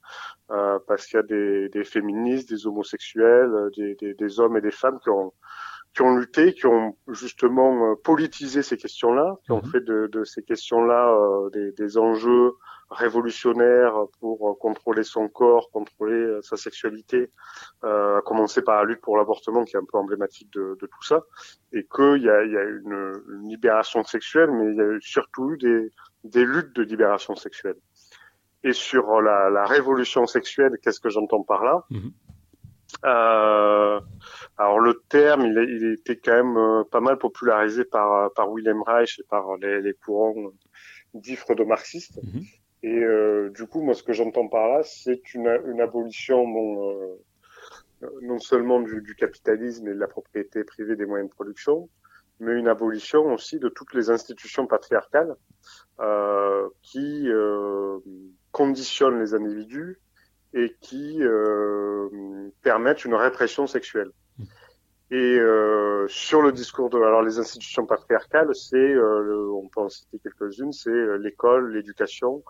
parce qu'il y a des, des, féministes, des homosexuels, des, des, des hommes et des femmes qui ont qui ont lutté, qui ont justement euh, politisé ces questions-là, qui ont mhm. fait de, de ces questions-là euh, des, des, enjeux révolutionnaires pour euh, contrôler son corps, contrôler sa sexualité, euh, à commencer par la lutte pour l'avortement qui est un peu emblématique de, de tout ça, et qu'il y a, il y a une, une, libération sexuelle, mais il y a surtout eu des, des luttes de libération sexuelle. Et sur la, la révolution sexuelle, qu'est-ce que j'entends par là mhm. Euh, alors le terme, il, il, était quand même euh, pas mal popularisé par, par Wilhelm Reich et par les, les courants dits freudo-marxistes. Mhm. Et euh, du coup, moi, ce que j'entends par là, c'est une, une, abolition, bon, euh, non seulement du, du, capitalisme et de la propriété privée des moyens de production, mais une abolition aussi de toutes les institutions patriarcales euh, qui euh, conditionnent les individus et qui euh, permettent une répression sexuelle. Mmh. Et euh, sur le discours de alors les institutions patriarcales, c'est euh, on peut en citer quelques-unes, c'est euh, l'école, l'éducation,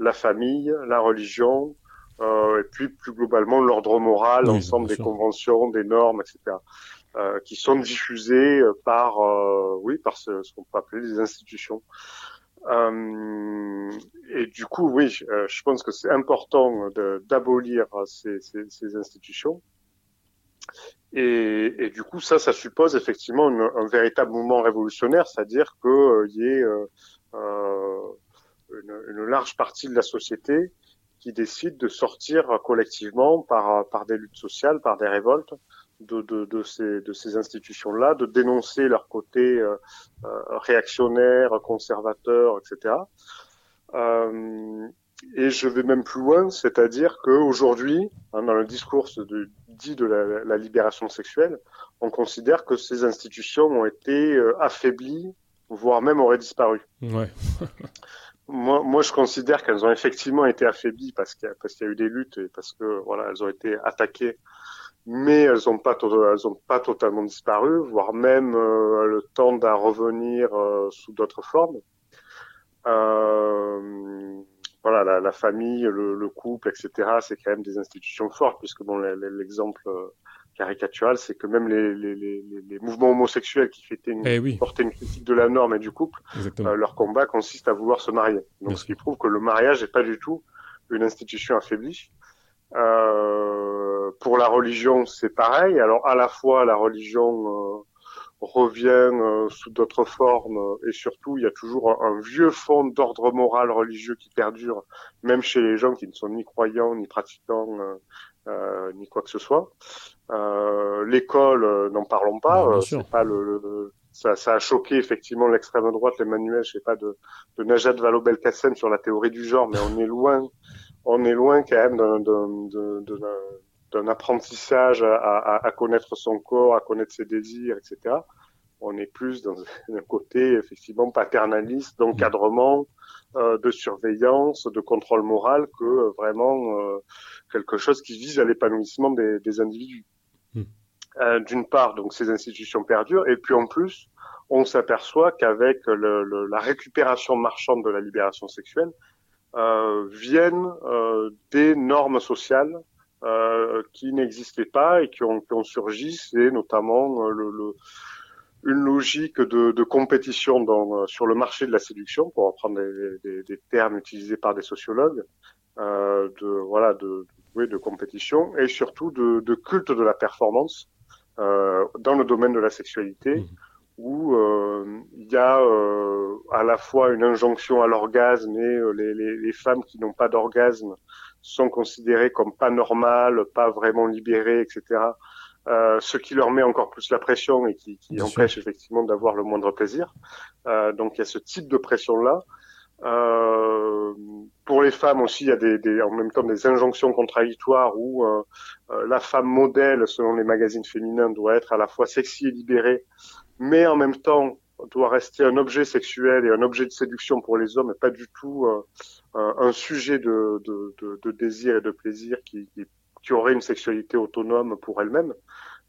la famille, la religion, euh, et puis plus globalement l'ordre moral, l'ensemble des conventions, des normes, etc., euh, qui sont diffusées par oui par ce, ce qu'on peut appeler les institutions. Euh, et du coup, oui, euh, je pense que c'est important d'abolir ces, institutions. Et, du coup, ça, ça suppose effectivement un véritable mouvement révolutionnaire, c'est-à-dire qu'il euh, y ait euh, une, large partie de la société qui décide de sortir collectivement par des luttes sociales, par des révoltes, de, de, de, ces, de ces institutions-là, de dénoncer leur côté euh, euh, réactionnaire, conservateur, etc. Euh, et je vais même plus loin, c'est-à-dire qu'aujourd'hui, hein, dans le discours de, dit de la, la, libération sexuelle, on considère que ces institutions ont été euh, affaiblies, voire même auraient disparu. Ouais. *laughs* moi, moi, je considère qu'elles ont effectivement été affaiblies parce qu'il y, qu'il y a eu des luttes et parce que voilà, elles ont été attaquées mais elles n'ont pas, elles ont pas totalement disparu, voire même euh, le temps d'en revenir euh, sous d'autres formes. Euh, voilà, la, la famille, le, le, couple, etc. C'est quand même des institutions fortes, puisque bon, l'exemple caricatural, c'est que même les, les, les, les, mouvements homosexuels qui fêtaient une, eh portaient une critique de la norme et du couple, euh, leur combat consiste à vouloir se marier. Donc, ce qui prouve que le mariage n'est pas du tout une institution affaiblie. Euh, pour la religion, c'est pareil. Alors, à la fois, la religion revient euh, sous d'autres formes et surtout il y a toujours un, vieux fond d'ordre moral religieux qui perdure même chez les gens qui ne sont ni croyants ni pratiquants euh, euh ni quoi que ce soit. Euh, l'école n'en parlons pas. C'est pas le, ça, ça, a choqué effectivement l'extrême droite l'Emmanuel je sais pas de, de Najat Vallaud-Belkacem sur la théorie du genre mais on est loin on est loin quand même d'un d'un apprentissage à, à, à, connaître son corps, à connaître ses désirs, etc. On est plus dans *laughs* un côté effectivement paternaliste, d'encadrement, euh, de surveillance, de contrôle moral, que euh, vraiment euh, quelque chose qui vise à l'épanouissement des, des, individus. Hmm. D'une part, donc ces institutions perdurent, et puis en plus, on s'aperçoit qu'avec le, le, la récupération marchande de la libération sexuelle, euh, viennent euh, des normes sociales euh, qui n'existaient pas et qui ont, qui ont surgi, c'est notamment euh, le, le, une logique de, de compétition dans, euh, sur le marché de la séduction, pour reprendre des, des, des termes utilisés par des sociologues, euh, de voilà de, oui, de compétition et surtout de, de culte de la performance euh, dans le domaine de la sexualité, mmh. où euh, il y a à la fois une injonction à l'orgasme et les, les, les femmes qui n'ont pas d'orgasme sont considérés comme pas normales, pas vraiment libérés, etc. Euh, ce qui leur met encore plus la pression et qui, qui empêche effectivement d'avoir le moindre plaisir. Euh, donc il y a ce type de pression-là. Euh, pour les femmes aussi, il y a des, des, en même temps des injonctions contradictoires où euh, euh, la femme modèle, selon les magazines féminins, doit être à la fois sexy et libérée, mais en même temps doit rester un objet sexuel et un objet de séduction pour les hommes, et pas du tout euh, un sujet de, de, de, de, désir et de plaisir qui, qui, qui, aurait une sexualité autonome pour elle-même.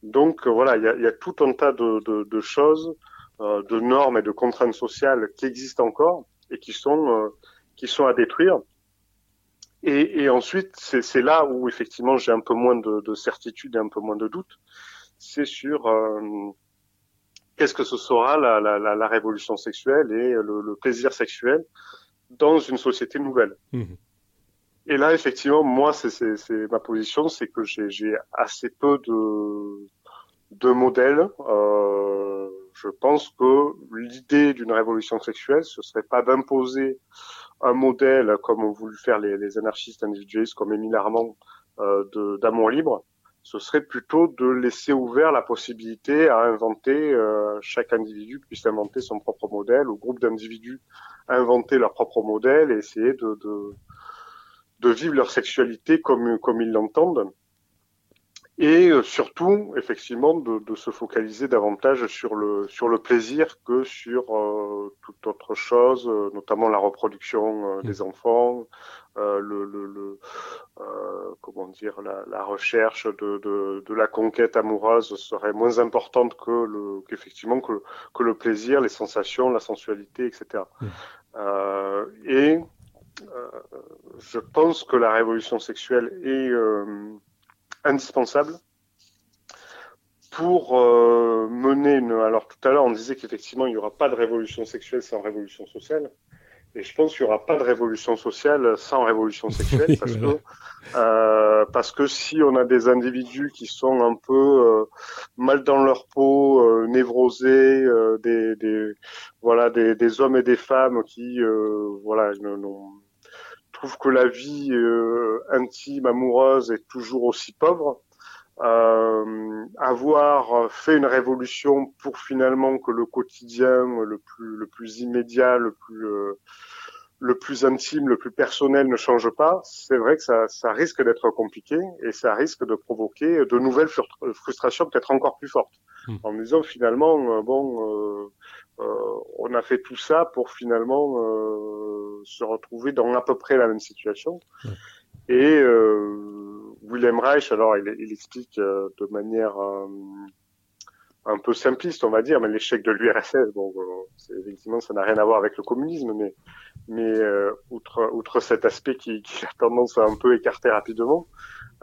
Donc euh, voilà, il y a, y a, tout un tas de, choses, euh, de normes et de contraintes sociales qui existent encore et qui sont euh, qui sont à détruire. Et, et ensuite, c'est là où effectivement j'ai un peu moins de, de, certitude et un peu moins de doute. C'est sur qu'est-ce que ce sera la, la, la, révolution sexuelle et le, le, plaisir sexuel dans une société nouvelle. Mmh. Et là, effectivement, moi, c'est ma position, c'est que j'ai assez peu de, de modèles. Euh, je pense que l'idée d'une révolution sexuelle, ce serait pas d'imposer un modèle comme ont voulu faire les, les anarchistes individualistes comme Émile Armand euh, d'amour libre, ce serait plutôt de laisser ouvert la possibilité à inventer, euh, chaque individu puisse inventer son propre modèle, ou groupe d'individus inventer leur propre modèle et essayer de, vivre leur sexualité comme ils l'entendent et euh, surtout effectivement de, de, se focaliser davantage sur le sur le plaisir que sur euh, toute autre chose, euh, notamment la reproduction euh, des mmh. enfants, euh, le, le, le comment dire la, la recherche de, de, de, la conquête amoureuse serait moins importante que le qu'effectivement que, que le plaisir, les sensations, la sensualité, etc. Mmh. et je pense que la révolution sexuelle est indispensable pour euh, mener une. Alors tout à l'heure, on disait qu'effectivement, il n'y aura pas de révolution sexuelle sans révolution sociale. Et je pense qu'il n'y aura pas de révolution sociale sans révolution *laughs* sexuelle, parce que euh, parce que si on a des individus qui sont un peu euh, mal dans leur peau, euh, névrosés, euh, des, des voilà des, des, hommes et des femmes qui voilà non, trouve que la vie euh, intime, amoureuse est toujours aussi pauvre. Euh, avoir fait une révolution pour finalement que le quotidien le plus le plus immédiat, le plus euh, le plus intime, le plus personnel ne change pas, c'est vrai que ça, ça risque d'être compliqué et ça risque de provoquer de nouvelles frustrations peut-être encore plus fortes. Mmh. En disant finalement, euh, bon, euh, on a fait tout ça pour finalement euh, se retrouver dans à peu près la même situation. Ouais. Et euh, William Reich, alors il, il explique de manière un peu simpliste, on va dire, mais l'échec de l'URSS, bon, effectivement, ça n'a rien à voir avec le communisme, mais, mais outre, outre cet aspect qui, qui, a tendance à un peu écarter rapidement,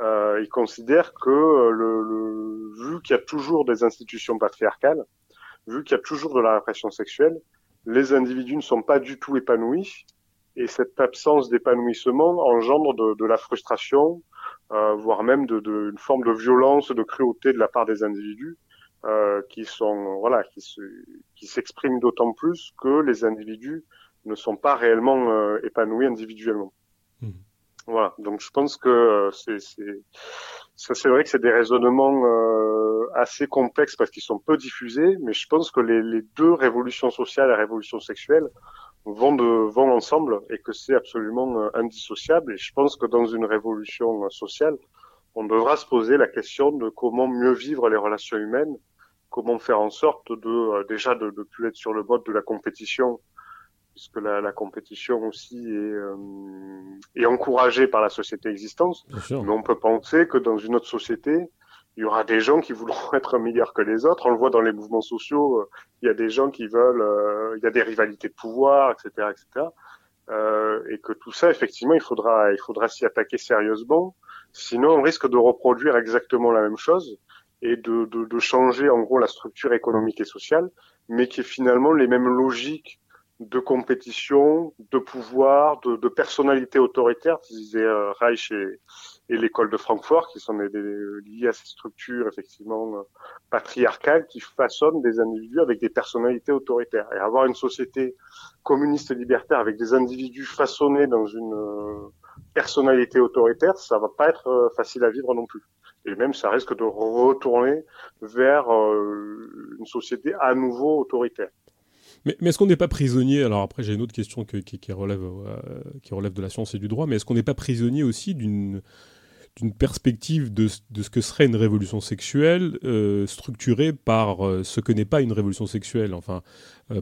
euh, il considère que le, le vu qu'il y a toujours des institutions patriarcales, vu qu'il y a toujours de la répression sexuelle, les individus ne sont pas du tout épanouis et cette absence d'épanouissement engendre de, de, la frustration, euh, voire même de, de, une forme de violence, de cruauté de la part des individus euh, qui sont voilà qui se, qui s'expriment d'autant plus que les individus ne sont pas réellement euh, épanouis individuellement. Mmh. Voilà, donc je pense que euh, c'est ça c'est vrai que c'est des raisonnements euh, assez complexes parce qu'ils sont peu diffusés, mais je pense que les, les deux révolutions sociales et révolutions sexuelles vont de vont ensemble et que c'est absolument euh, indissociable. Et je pense que dans une révolution sociale, on devra se poser la question de comment mieux vivre les relations humaines, comment faire en sorte de déjà de ne plus être sur le mode de la compétition puisque la, la, compétition aussi est, euh, est, encouragée par la société existante. Mais on peut penser que dans une autre société, il y aura des gens qui voudront *laughs* être meilleurs que les autres. On le voit dans les mouvements sociaux, euh, il y a des gens qui veulent, euh, il y a des rivalités de pouvoir, etc., etc. Euh, et que tout ça, effectivement, il faudra, il faudra s'y attaquer sérieusement. Sinon, on risque de reproduire exactement la même chose et de, de, de changer en gros la structure économique et sociale, mais qui est finalement les mêmes logiques de compétition, de pouvoir, de, de personnalité autoritaire, disait euh, Reich et, et l'école de Francfort, qui sont des, liés à ces structures effectivement euh, patriarcales qui façonnent des individus avec des personnalités autoritaires. Et avoir une société communiste libertaire avec des individus façonnés dans une euh, personnalité autoritaire, ça va pas être facile à vivre non plus. Et même, ça risque de retourner vers une société à nouveau autoritaire. Mais, est-ce qu'on n'est pas prisonnier Alors après, j'ai une autre question euh, qui relève de la science et du droit, mais est-ce qu'on n'est pas prisonnier aussi d'une d'une perspective de, de, ce que serait une révolution sexuelle euh, structurée par euh, ce que n'est pas une révolution sexuelle, enfin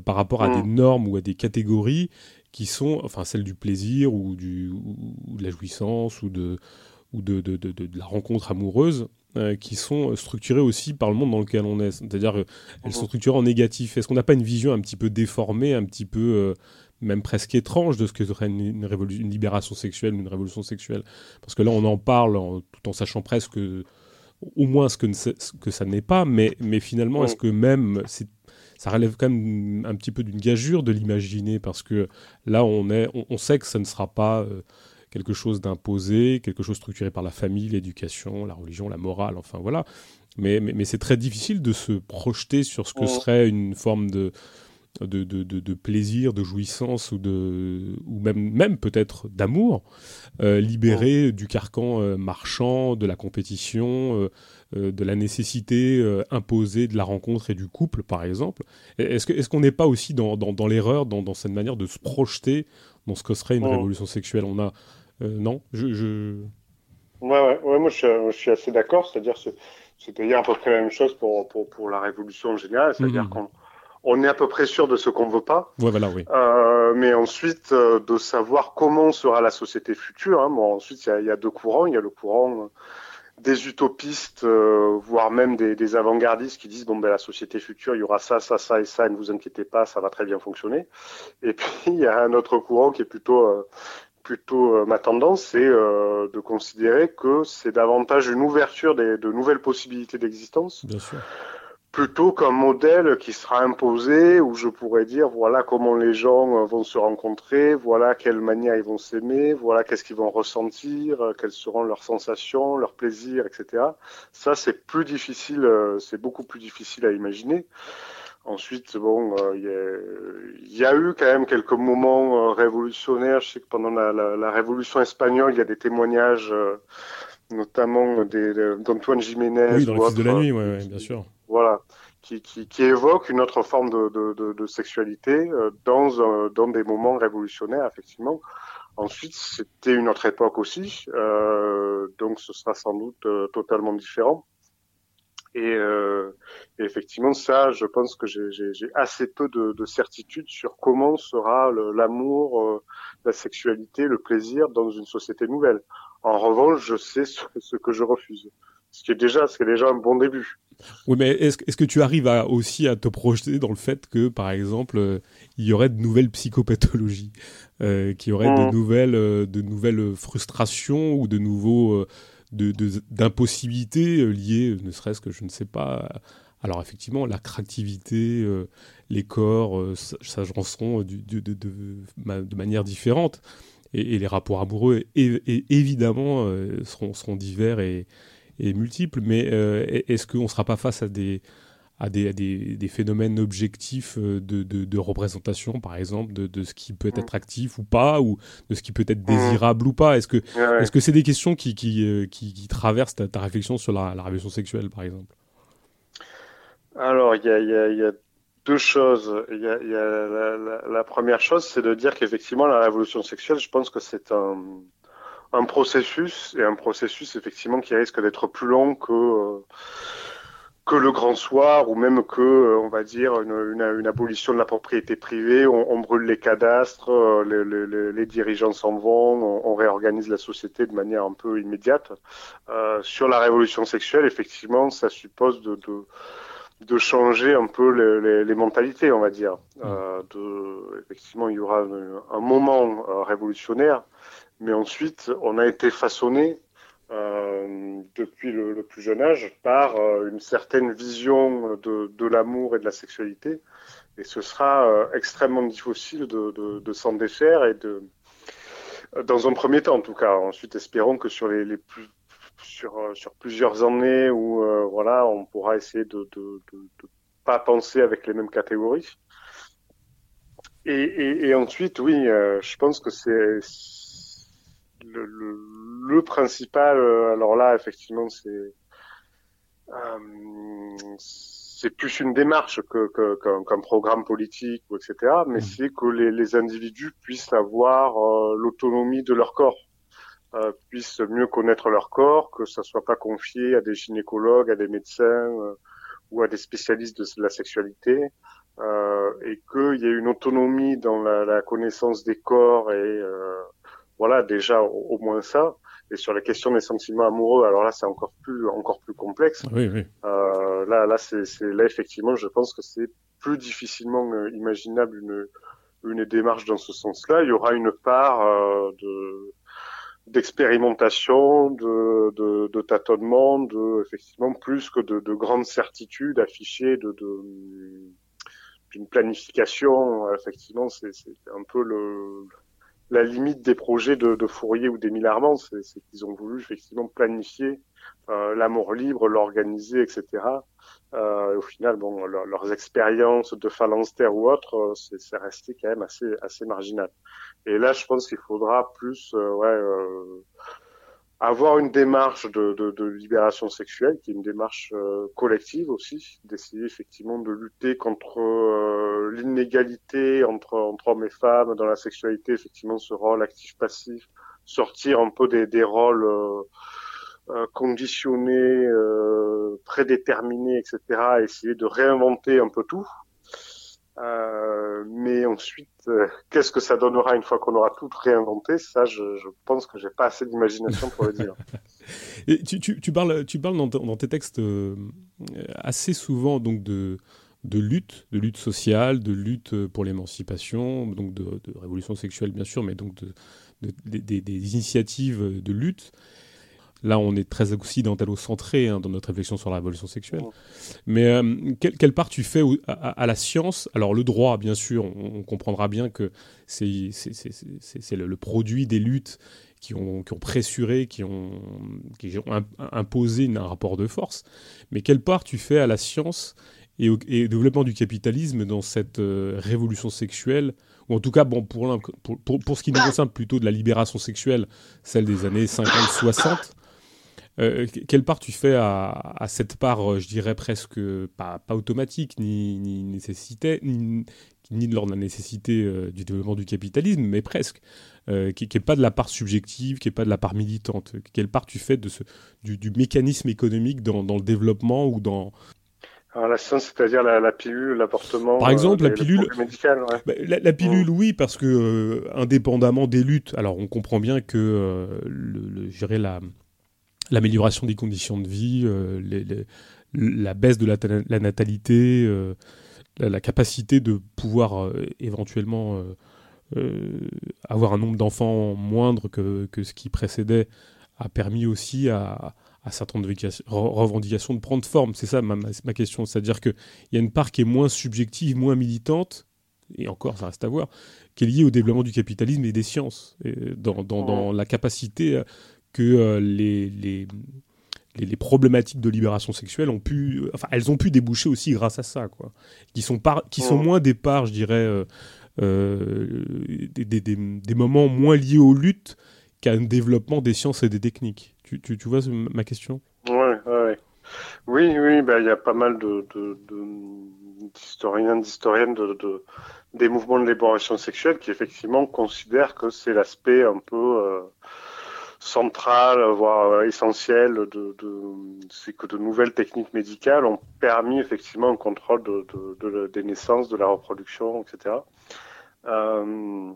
par rapport à des mm. normes ou à des catégories qui sont, enfin celles du plaisir ou, du, ou de la jouissance ou de ou de, de, de, la rencontre amoureuse, euh, qui sont structurées aussi par le monde dans lequel on est. C'est-à-dire qu'elles mhm. sont structurées en négatif. Est-ce qu'on n'a pas une vision un petit peu déformée, un petit peu euh, même presque étrange de ce que serait une, une, libération sexuelle, une révolution sexuelle Parce que là, on en parle tout en sachant presque au moins ce que, ce que ça n'est pas, mais, mais finalement, est-ce que même ça relève quand même un petit peu d'une gageure de l'imaginer parce que là on est on, sait que ça ne sera pas euh, quelque chose d'imposé, quelque chose structuré par la famille, l'éducation, la religion, la morale, enfin voilà. Mais, mais, c'est très difficile de se projeter sur ce que serait une forme de, de, de, de, plaisir, de jouissance ou, de, ou même, même peut-être d'amour, euh, libéré du carcan euh, marchand, de la compétition, euh, de la nécessité imposée de la rencontre et du couple, par exemple. Est-ce qu'on est qu'on n'est pas aussi dans, dans, dans l'erreur, dans, dans, cette manière de se projeter dans ce que serait une révolution sexuelle? On a non, je, je... Ouais, ouais, ouais, moi je suis, assez d'accord. C'est-à-dire, c'est-à-dire à peu près la même chose pour, pour, pour la révolution en général. C'est-à-dire mhm. qu'on on est à peu près sûr de ce qu'on veut pas. Ouais, voilà, oui. Euh, mais ensuite, euh, de savoir comment sera la société future. Hein. Bon, ensuite, il y a, y a, deux courants. Il y a le courant des utopistes, euh, voire même des, des avant-gardistes qui disent bon ben la société future, il y aura ça, ça, ça et ça, et ne vous inquiétez pas, ça va très bien fonctionner. Et puis *laughs* il y a un autre courant qui est plutôt euh, plutôt euh, ma tendance, c'est euh, de considérer que c'est davantage une ouverture des, de nouvelles possibilités d'existence. Plutôt qu'un modèle qui sera imposé où je pourrais dire voilà comment les gens euh, vont se rencontrer, voilà quelle manière ils vont s'aimer, voilà qu'est-ce qu'ils vont ressentir, quelles seront leurs sensations, leurs plaisirs, etc. Ça c'est plus difficile, c'est beaucoup plus difficile à imaginer. Ensuite, bon, il euh, y, y, a eu quand même quelques moments euh, révolutionnaires. Je sais que pendant la, la, la, Révolution espagnole, il y a des témoignages, euh, notamment d'Antoine Jiménez. Oui, dans le de la nuit, ouais, ouais, bien sûr. Voilà, qui, qui, qui, évoque une autre forme de, de, de, de sexualité dans, dans des moments révolutionnaires, effectivement. Ensuite, c'était une autre époque aussi, donc ce sera sans doute totalement différent. Et, euh, effectivement, ça, je pense que j'ai assez peu de, de certitude sur comment sera l'amour, euh, la sexualité, le plaisir dans une société nouvelle. En revanche, je sais ce que je refuse. Ce qui est déjà, ce qui est déjà un bon début. Oui, mais est-ce est que tu arrives à, aussi à te projeter dans le fait que, par exemple, euh, il y aurait de nouvelles psychopathologies, euh, qu'il y aurait de mmh. nouvelles, euh, de nouvelles frustrations ou de nouveaux, d'impossibilités liées, ne serait-ce que je ne sais pas. Alors effectivement, la créativité, les corps s'agenceront de, de, de, manière différente, et, les rapports amoureux, évidemment, seront, seront divers et et multiples, mais euh, est-ce qu'on ne sera pas face à des, à des, des, phénomènes objectifs euh, de, de, représentation, par exemple, de, de, ce qui peut être mm. attractif ou pas, ou de ce qui peut être mm. désirable ou pas? Est-ce que c'est des questions qui, qui, euh, qui, qui traversent ta, réflexion sur la, la, révolution sexuelle, par exemple? Alors, il y a, y, y a, deux choses. Y a, la, première chose, c'est de dire qu'effectivement, la révolution sexuelle, je pense que c'est un un processus et un processus effectivement qui risque d'être plus long que euh, que le grand soir ou même que euh, on va dire une, abolition de la propriété privée on, brûle les cadastres euh, les, les, dirigeants s'en vont on, réorganise la société de manière un peu immédiate sur la révolution sexuelle effectivement ça suppose de, de changer un peu les, mentalités, on va dire. Effectivement, il y aura un moment révolutionnaire, mais ensuite, on a été façonné euh, depuis le, plus jeune âge par euh, une certaine vision de, de l'amour et de la sexualité. Et ce sera euh, extrêmement difficile de, de, s'en défaire et de, dans un premier temps en tout cas. Ensuite, espérons que sur les, sur, sur plusieurs années où voilà, on pourra essayer de, de, pas penser avec les mêmes catégories. Et, et ensuite, oui, je pense que c'est le, le, le, principal, euh, alors là, effectivement, c'est euh, c'est plus une démarche que, qu'un, programme politique ou etc. Mais mmh. c'est que les, les, individus puissent avoir euh, l'autonomie de leur corps, euh, puissent mieux connaître leur corps, que ça soit pas confié à des gynécologues, à des médecins ou à des spécialistes de la sexualité, euh, et qu'il y ait une autonomie dans la, la connaissance des corps et euh, voilà, déjà au, moins ça. Et sur la question des sentiments amoureux, alors là, c'est encore plus encore plus complexe. Oui, oui. Euh, là, là, c'est là effectivement, je pense que c'est plus difficilement euh, imaginable une une démarche dans ce sens-là. Il y aura une part euh, de d'expérimentation, de, de, de, tâtonnement, de effectivement plus que de, de grandes certitudes affichées, de, d'une planification. Effectivement, c'est un peu le la limite des projets de, de Fourier ou d'Émile Armand, c'est qu'ils ont voulu effectivement planifier euh, l'amour libre, l'organiser, etc. Euh, au final, bon, leurs expériences de phalanstère ou autre, euh, c'est resté quand même assez assez marginal. Et là, je pense qu'il faudra plus, euh, ouais, euh, avoir une démarche de, de, de, libération sexuelle, qui est une démarche euh, collective aussi, d'essayer effectivement de lutter contre euh, l'inégalité entre, entre hommes et femmes dans la sexualité, effectivement ce rôle actif-passif, sortir un peu des, des rôles euh, conditionnés, prédéterminés, etc., essayer de réinventer un peu tout. Euh, mais ensuite, euh, qu'est-ce que ça donnera une fois qu'on aura tout réinventé? Ça, je, pense que j'ai pas assez d'imagination pour le dire. *laughs* Tu, parles, tu parles dans, tes textes euh, assez souvent donc de, lutte, de lutte sociale, de lutte pour l'émancipation, donc de, révolution sexuelle bien sûr, mais donc de, des, des initiatives de lutte. Là, on est très occidentalo-centré hein, dans notre réflexion sur la révolution sexuelle. Mais euh, quelle, part tu fais à, la science? Alors, le droit, bien sûr, on, comprendra bien que c'est le, produit des luttes qui ont, qui ont pressuré, qui ont, qui ont imposé un rapport de force. Mais quelle part tu fais à la science et au, développement du capitalisme dans cette euh, révolution sexuelle? Ou en tout cas, bon, pour, pour, pour, ce qui nous concerne plutôt de la libération sexuelle, celle des années 50-60, euh, quelle part tu fais à, à, cette part, euh, je dirais presque pas, pas automatique, ni, ni nécessité, ni, ni de la nécessité euh, du développement du capitalisme, mais presque, euh, qui n'est pas de la part subjective, qui n'est pas de la part militante. Quelle part tu fais de ce, du, du mécanisme économique dans, dans, le développement ou dans... Alors la science, c'est-à-dire la, la, pilule, l'apportement. Par exemple, la pilule. Médical, ouais. Bah, la, la, pilule, oui, parce que indépendamment des luttes, alors on comprend bien que le, le, la, l'amélioration des conditions de vie, la baisse de la, natalité, la, capacité de pouvoir éventuellement avoir un nombre d'enfants moindre que, que, ce qui précédait a permis aussi à, à certaines revendications de prendre forme. C'est ça ma, ma question. C'est-à-dire qu'il y a une part qui est moins subjective, moins militante, et encore, ça reste à voir, qui est liée au développement du capitalisme et des sciences, dans, dans, la capacité euh, que euh, les, les, les, problématiques de libération sexuelle ont pu, enfin, elles ont pu déboucher aussi grâce à ça, quoi. Qui sont, par, qui sont moins des parts, je dirais, euh, des, des, des, moments moins liés aux luttes qu'à un développement des sciences et des techniques. Tu, tu, tu vois ma question? Ouais, ouais, Oui, oui, bah, il y a pas mal de, d'historiens, d'historiennes de, de, des mouvements de libération sexuelle qui effectivement considèrent que c'est l'aspect un peu euh, central, voire euh, essentiel de, de c'est que de nouvelles techniques médicales ont permis effectivement un contrôle de, de, des naissances, de la reproduction, etc. Euh,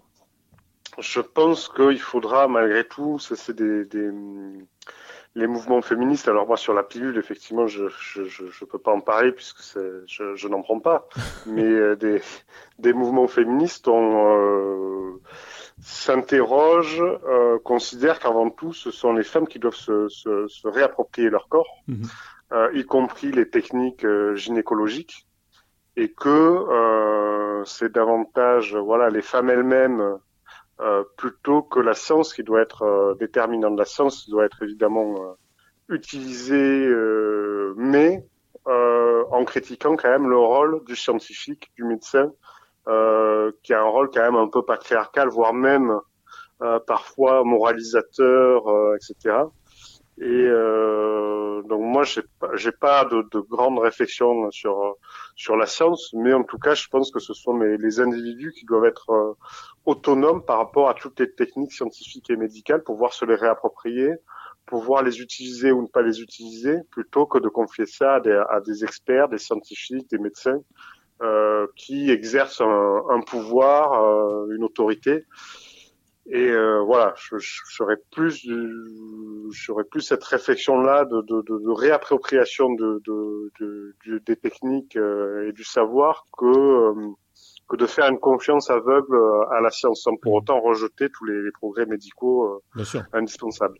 je pense qu'il faudra malgré tout, c'est des, des, les mouvements féministes. Alors moi sur la pilule, effectivement, je je, je, peux pas en parler puisque je, je n'en prends pas. *laughs* Mais euh, des, des mouvements féministes on euh, s'interrogent, euh, considèrent qu'avant tout, ce sont les femmes qui doivent se, se, se réapproprier leur corps, mhm. euh, y compris les techniques euh, gynécologiques, et que c'est davantage, voilà, les femmes elles-mêmes plutôt que la science qui doit être déterminante. La science doit être évidemment utilisée, mais en critiquant quand même le rôle du scientifique, du médecin, qui a un rôle quand même un peu patriarcal, voire même parfois moralisateur, etc. Et euh, donc moi, j'ai pas, j'ai pas de, de grandes réflexions sur sur la science, mais en tout cas, je pense que ce sont les, les individus qui doivent être euh, autonomes par rapport à toutes les techniques scientifiques et médicales, pouvoir se les réapproprier, pouvoir les utiliser ou ne pas les utiliser, plutôt que de confier ça à des, à des experts, des scientifiques, des médecins euh, qui exercent un, un pouvoir, euh, une autorité et euh, voilà, je, je, serais plus, j'aurais plus cette réflexion-là de, de, de, réappropriation de, de, des techniques euh, et du savoir que euh, que de faire une confiance aveugle à la science sans pour mmh. autant rejeter tous les, progrès médicaux indispensables.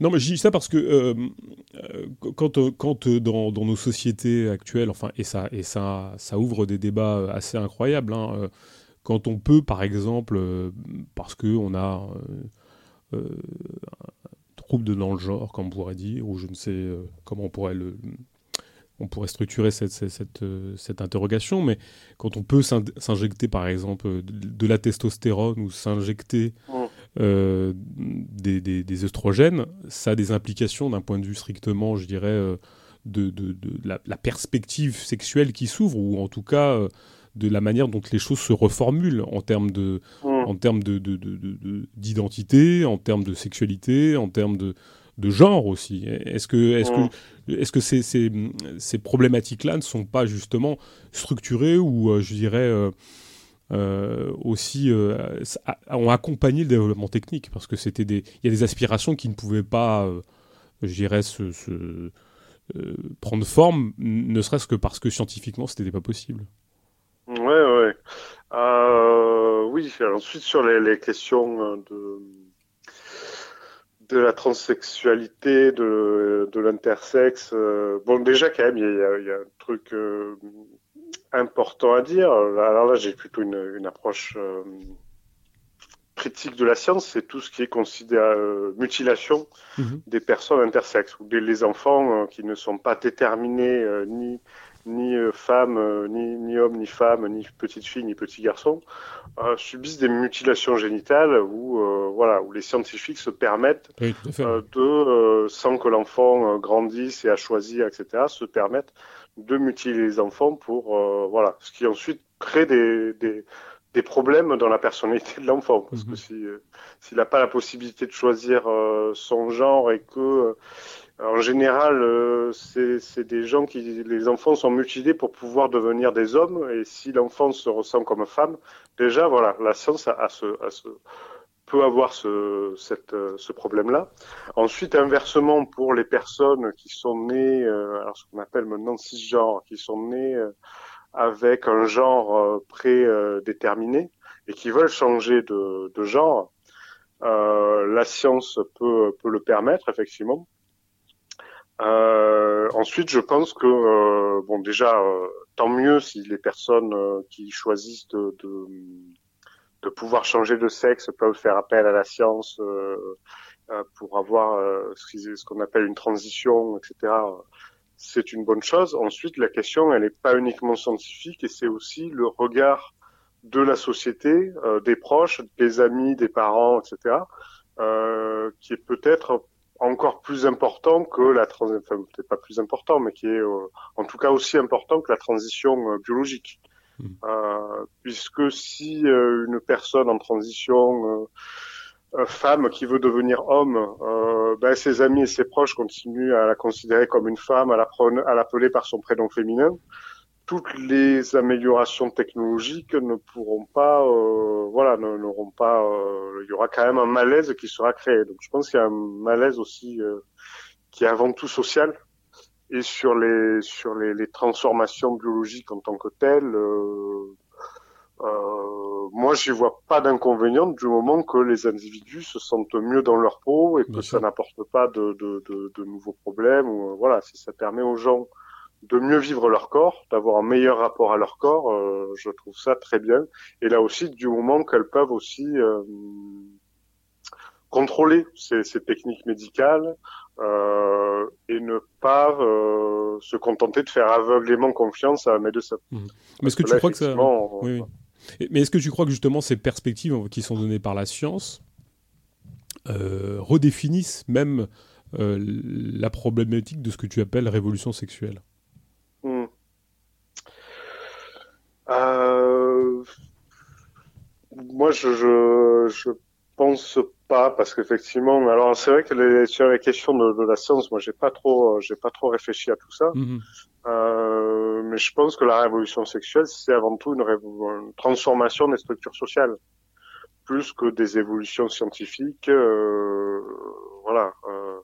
Non, mais je dis ça parce que quand, quand dans, nos sociétés actuelles, enfin, et ça, et ça, ça ouvre des débats assez incroyables. Hein, quand on peut, par exemple, euh, parce qu'on a euh, euh, un trouble dans le genre, comme on pourrait dire, ou je ne sais comment on pourrait le, on pourrait structurer cette, cette, cette, interrogation, mais quand on peut s'injecter par exemple de, la testostérone ou s'injecter mmh. Des, des, des, œstrogènes, ça a des implications d'un point de vue strictement, je dirais, de, de, de la, la, perspective sexuelle qui s'ouvre, ou en tout cas de la manière dont les choses se reformulent en termes de, mm. en termes de, d'identité, en termes de sexualité, en termes de, de genre aussi. Est-ce que, est-ce que, mm. est-ce que ces, ces, ces problématiques-là ne sont pas justement structurées ou, euh, je dirais, euh, euh, aussi ont accompagné le développement technique parce que c'était des, il y a des aspirations qui ne pouvaient pas, je dirais, se, prendre forme, ne serait-ce que parce que scientifiquement, c'était pas possible. Ouais, ouais. Euh, oui, ensuite sur les, questions euh, de de la transsexualité, de, de l'intersexe. Euh, bon, déjà quand même, il y a, un truc euh, important à dire. Alors là, j'ai plutôt une, une approche critique de la science, c'est tout ce qui est considéré mutilation mhm. des personnes intersexes ou des les enfants qui ne sont pas déterminés ni ni euh, femme, euh, ni, ni homme, ni femme, ni petite fille, ni petit garçon, euh, subissent des mutilations génitales où, voilà, où les scientifiques se permettent de, sans que l'enfant grandisse et a choisi, etc., se permettent de mutiler les enfants pour, voilà, ce qui ensuite crée des, des, des problèmes dans la personnalité de l'enfant. Parce que mhm. si s'il n'a pas la possibilité de choisir son genre et que en général, euh, c'est des gens qui, les enfants sont mutilés pour pouvoir devenir des hommes. Et si l'enfant se ressent comme femme, déjà, voilà, la science a, a ce, a ce, peut avoir ce, problème-là. Ensuite, inversement, pour les personnes qui sont nées, alors ce qu'on appelle maintenant cisgenres, qui sont nées avec un genre prédéterminé et qui veulent changer de, genre, la science peut, le permettre, effectivement. Euh, ensuite, je pense que euh, bon, déjà, euh, tant mieux si les personnes euh, qui choisissent de, de, pouvoir changer de sexe peuvent faire appel à la science pour avoir ce qu'on appelle une transition, etc. C'est une bonne chose. Ensuite, la question, elle n'est pas uniquement scientifique, et c'est aussi le regard de la société, des proches, des amis, des parents, etc., qui est peut-être encore plus important que la transition, enfin peut-être pas plus important, mais qui est euh, en tout cas aussi important que la transition euh, biologique. Euh, puisque si euh, une personne en transition femme qui veut devenir homme, ben, ses amis et ses proches continuent à la considérer comme une femme, à l'appeler par son prénom féminin, toutes les améliorations technologiques ne pourront pas, euh, voilà, n'auront pas. Euh, il y aura quand même un malaise qui sera créé. Donc, je pense qu'il y a un malaise aussi euh, qui est avant tout social et sur les sur les, les transformations biologiques en tant que telles. Euh, euh, moi, j'y vois pas d'inconvénient du moment que les individus se sentent mieux dans leur peau et que ça n'apporte pas de, de, de, de, nouveaux problèmes. Ou, voilà, si ça permet aux gens de mieux vivre leur corps, d'avoir un meilleur rapport à leur corps, euh, je trouve ça très bien. Et là aussi, du moment qu'elles peuvent aussi euh, contrôler ces, techniques médicales euh, et ne pas se contenter de faire aveuglément confiance à un médecin. Mmh. Mais est-ce que, tu crois que ça... Oui, Mais est-ce que tu crois que justement ces perspectives qui sont données par la science redéfinissent même la problématique de ce que tu appelles révolution sexuelle? Euh, moi, je, je, je pense pas parce qu'effectivement, alors c'est vrai que les, sur les questions de, de la science, moi, j'ai pas trop, j'ai pas trop réfléchi à tout ça. Mhm. Euh, mais je pense que la révolution sexuelle, c'est avant tout une, une, transformation des structures sociales, plus que des évolutions scientifiques. Euh, voilà. Euh,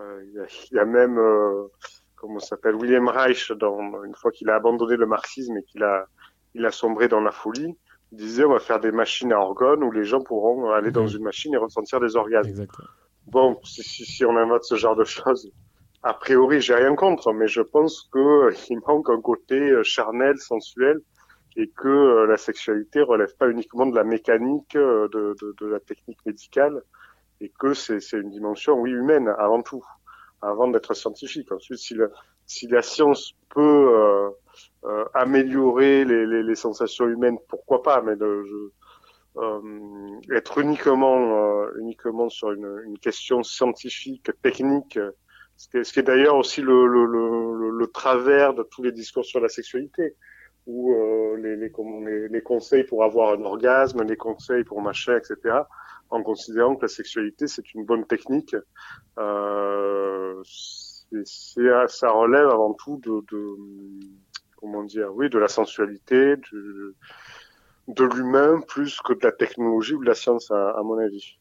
euh, il y, y, a même euh, comment s'appelle William Reich dans, une fois qu'il a abandonné le marxisme et qu'il a il a sombré dans la folie disait on va faire des machines à organes où les gens pourront aller dans mhm. une machine et ressentir des organes Exactement. bon si, si, si, on invente ce genre de choses a priori j'ai rien contre mais je pense que il manque un côté euh, charnel sensuel et que euh, la sexualité relève pas uniquement de la mécanique euh, de, de, de la technique médicale et que c'est une dimension oui humaine avant tout avant d'être scientifique. Ensuite, si la, si la science peut euh, améliorer les, les, les, sensations humaines, pourquoi pas, mais de, je, euh, être uniquement euh, uniquement sur une, une, question scientifique, technique, ce qui est, ce est d'ailleurs aussi le, le, le, le, travers de tous les discours sur la sexualité, où euh, les, les, les, conseils pour avoir un orgasme, les conseils pour machin, etc., en considérant que la sexualité c'est une bonne technique. Euh, ça relève avant tout de, de, comment dire, oui, de la sensualité, de, de l'humain plus que de la technologie ou de la science à mon avis.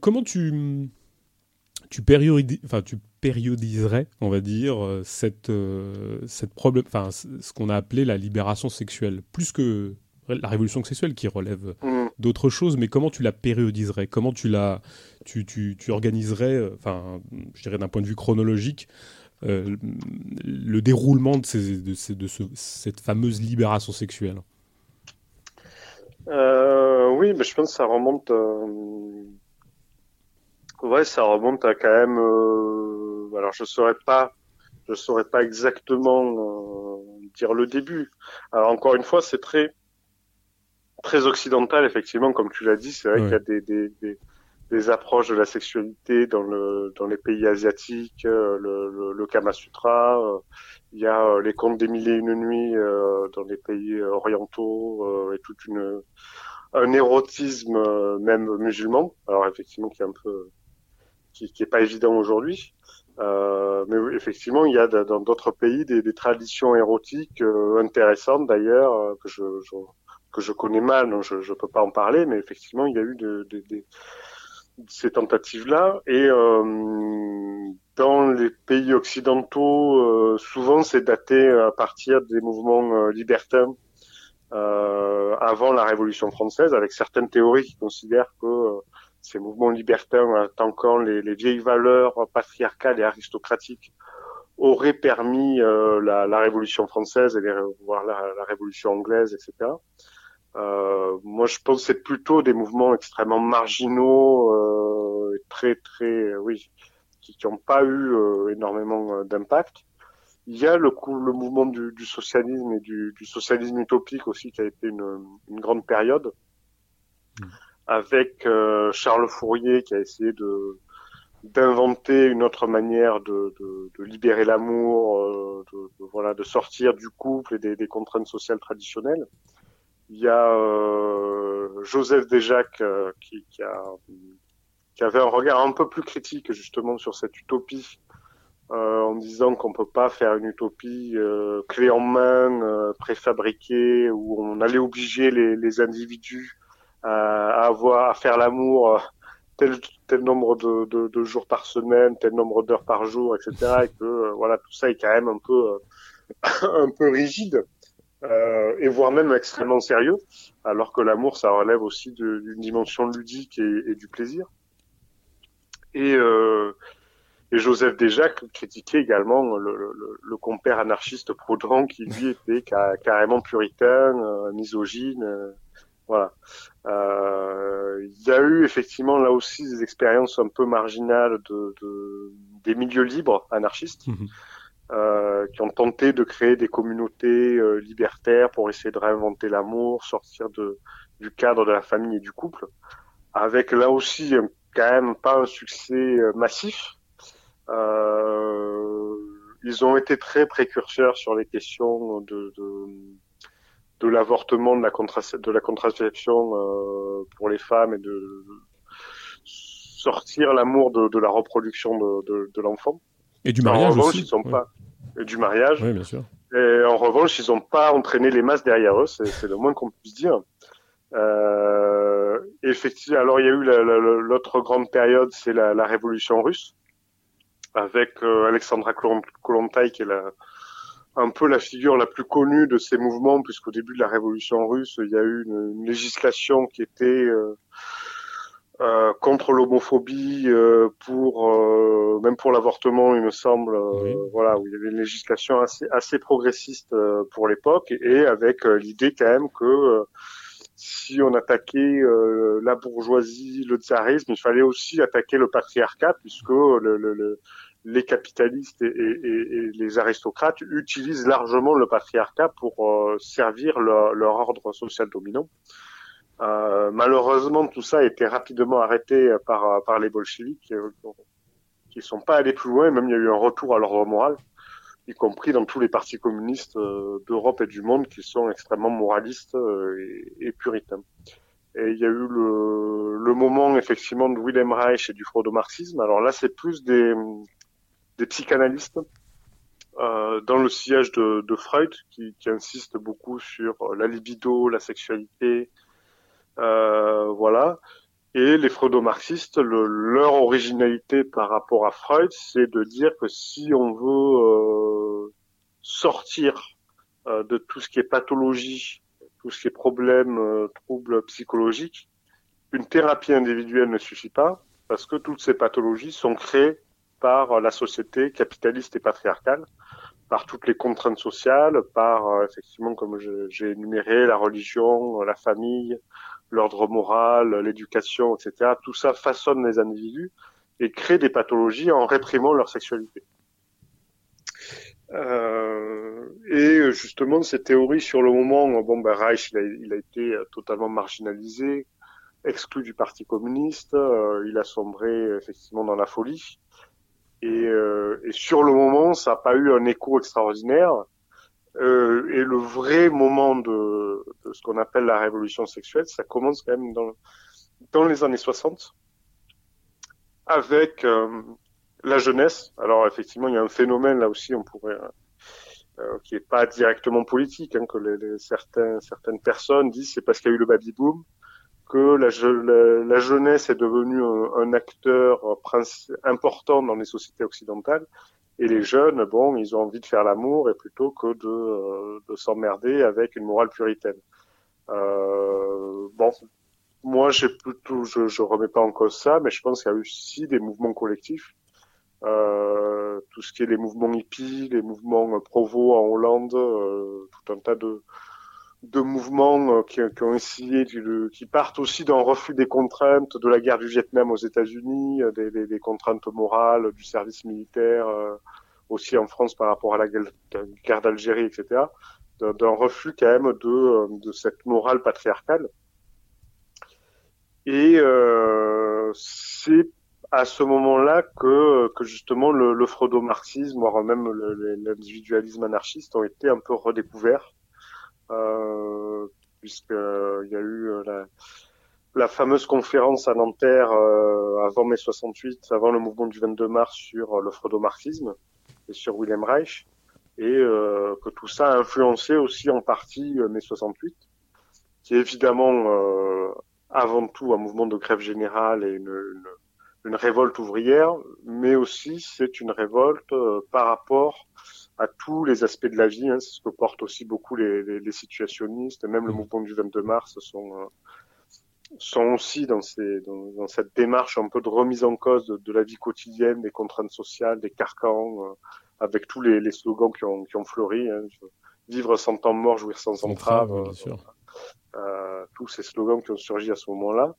Comment tu tu, tu périodiserais, on va dire, euh, cette, euh, cette problème, ce qu'on a appelé la libération sexuelle, plus que la révolution sexuelle qui relève mm. d'autres choses, mais comment tu la périodiserais? Comment tu la, tu, tu, tu organiserais, euh, enfin, je dirais d'un point de vue chronologique, le déroulement de, ces, de, ces, de ce, cette fameuse libération sexuelle? Oui, mais je pense que ça remonte Ouais, ça remonte à quand même. Euh, alors, je saurais pas, je saurais pas exactement euh, dire le début. Alors encore une fois, c'est très très occidental, effectivement, comme tu l'as dit. C'est vrai qu'il y a des, des, des, des, approches de la sexualité dans le dans les pays asiatiques, euh, le, le, le Kama Sutra. Euh, il y a les contes des mille et une nuits dans les pays orientaux et toute une un érotisme même musulman. Alors effectivement, qui est un peu qui, qui est pas évident aujourd'hui. Euh, mais effectivement, il y a dans d'autres pays des, traditions érotiques euh, intéressantes d'ailleurs euh, que je, que je connais mal, donc je ne peux pas en parler, mais effectivement, il y a eu ces tentatives-là. Et dans les pays occidentaux, souvent c'est daté à partir des mouvements libertins avant la Révolution française, avec certaines théories qui considèrent que ces mouvements libertains attaquant les, les vieilles valeurs patriarcales et aristocratiques auraient permis euh, la, Révolution française voire la, Révolution anglaise, etc. Euh, moi, je pense que c'est plutôt des mouvements extrêmement marginaux, euh, très, très, oui, qui n'ont pas eu énormément d'impact. Il y a le, mouvement du, socialisme et du, socialisme utopique aussi, qui a été une, grande période. Mmh avec euh, Charles Fourier qui a essayé de d'inventer une autre manière de, de, de libérer l'amour, euh, de, voilà, de sortir du couple et des, des, contraintes sociales traditionnelles. Il y a euh, Joseph Desjacques euh, qui, qui, a, qui avait un regard un peu plus critique justement sur cette utopie, euh, en disant qu'on peut pas faire une utopie clé en main, préfabriquée, où on allait obliger les, les individus à avoir à faire l'amour euh, tel tel nombre de, de, de, jours par semaine, tel nombre d'heures par jour, etc. Et que euh, voilà tout ça est quand même un peu euh, *coughs* un peu rigide euh, et voire même extrêmement sérieux, alors que l'amour ça relève aussi d'une dimension ludique et, du plaisir. Et, euh, et Joseph Desjacques critiquait également le, le, le compère anarchiste Proudhon qui lui était carrément puritain, misogyne voilà. Euh, il y a eu effectivement là aussi des expériences un peu marginales de, de des milieux libres anarchistes mhm. euh, qui ont tenté de créer des communautés euh, libertaires pour essayer de réinventer l'amour, sortir de, du cadre de la famille et du couple, avec là aussi quand même pas un succès euh, massif. Euh, ils ont été très précurseurs sur les questions de, de de l'avortement, de la, de la contraception euh, pour les femmes et de sortir l'amour de, de, la reproduction de, de, de l'enfant. Et du mariage en revanche, aussi. Ils sont pas... Et du mariage. Oui, bien sûr. Et en revanche, ils n'ont pas entraîné les masses derrière eux, c'est le moins qu'on puisse dire. Euh, effectivement, alors il y a eu l'autre grande période, c'est la, la, révolution russe, avec euh, Alexandra Kollontai, qui est la, un peu la figure la plus connue de ces mouvements, puisqu'au début de la révolution russe, il y a eu une, une législation qui était euh, euh, contre l'homophobie, euh, pour euh, même pour l'avortement, il me semble, euh, voilà, où il y avait une législation assez, assez progressiste euh, pour l'époque, et, avec l'idée quand même que si on attaquait la bourgeoisie, le tsarisme, il fallait aussi attaquer le patriarcat, puisque le, le, le les capitalistes et, les aristocrates utilisent largement le patriarcat pour euh, servir leur, ordre social dominant. Euh, malheureusement, tout ça a été rapidement arrêté par, les bolcheviks euh, qui ne sont pas allés plus loin. Même il y a eu un retour à l'ordre moral, y compris dans tous les partis communistes d'Europe et du monde qui sont extrêmement moralistes et, puritains. Et il y a eu le, le moment effectivement de Wilhelm Reich et du fraudo-marxisme. Alors là, c'est plus des, des psychanalystes euh, dans le sillage de, de Freud, qui, qui, insiste beaucoup sur la libido, la sexualité, euh, voilà. Et les freudo-marxistes, le, leur originalité par rapport à Freud, c'est de dire que si on veut euh, sortir euh, de tout ce qui est pathologie, tout ce qui est problème, euh, troubles psychologiques, une thérapie individuelle ne suffit pas parce que toutes ces pathologies sont créées par la société capitaliste et patriarcale, par toutes les contraintes sociales, par euh, effectivement, comme j'ai énuméré, la religion, la famille, l'ordre moral, l'éducation, etc. Tout ça façonne les individus et crée des pathologies en réprimant leur sexualité. Euh, et justement, ces théories sur le moment, bon, ben, Reich, il a, été totalement marginalisé, exclu du Parti communiste, euh, il a sombré effectivement dans la folie. Et, euh, et sur le moment, ça n'a pas eu un écho extraordinaire. Euh, et le vrai moment de, de ce qu'on appelle la révolution sexuelle, ça commence quand même dans, dans les années 60, avec euh, la jeunesse. Alors effectivement, il y a un phénomène là aussi, on pourrait, euh, qui est pas directement politique, hein, que les, les, certains, certaines personnes disent c'est parce qu'il y a eu le baby boom que la, la, la jeunesse est devenue un, un acteur important dans les sociétés occidentales et les jeunes, bon, ils ont envie de faire l'amour et plutôt que de, euh, de s'emmerder avec une morale puritaine. Euh, bon, moi, j'ai plutôt, je, je remets pas en cause ça, mais je pense qu'il y a aussi des mouvements collectifs. Euh, tout ce qui est les mouvements hippies, les mouvements provo en Hollande, euh, tout un tas de, de mouvements euh, qui, partent aussi d'un refus des contraintes de la guerre du Vietnam aux États-Unis, euh, des, contraintes morales, du service militaire, euh, aussi en France par rapport à la guerre d'Algérie, etc. D'un refus quand même de, cette morale patriarcale. Et c'est à ce moment-là que, que justement le, le freudo-marxisme, voire même l'individualisme anarchiste ont été un peu redécouverts puisqu'il euh, y a eu euh, la, la, fameuse conférence à Nanterre euh, avant mai 68, avant le mouvement du 22 mars sur le freudomarxisme et sur William Reich, et que tout ça a influencé aussi en partie mai 68, qui est évidemment avant tout un mouvement de grève générale et une, une, une révolte ouvrière, mais aussi c'est une révolte euh, par rapport à tous les aspects de la vie. Hein, c'est ce que portent aussi beaucoup les, les, les situationnistes, même le mmh. mouvement du 22 mars sont euh, sont aussi dans, ces, dans, dans, cette démarche un peu de remise en cause de, de, la vie quotidienne, des contraintes sociales, des carcans, euh, avec tous les, les, slogans qui ont, qui ont fleuri. Hein, vivre sans temps mort, jouir sans entrave. Euh, euh, tous ces slogans qui ont surgi à ce moment-là.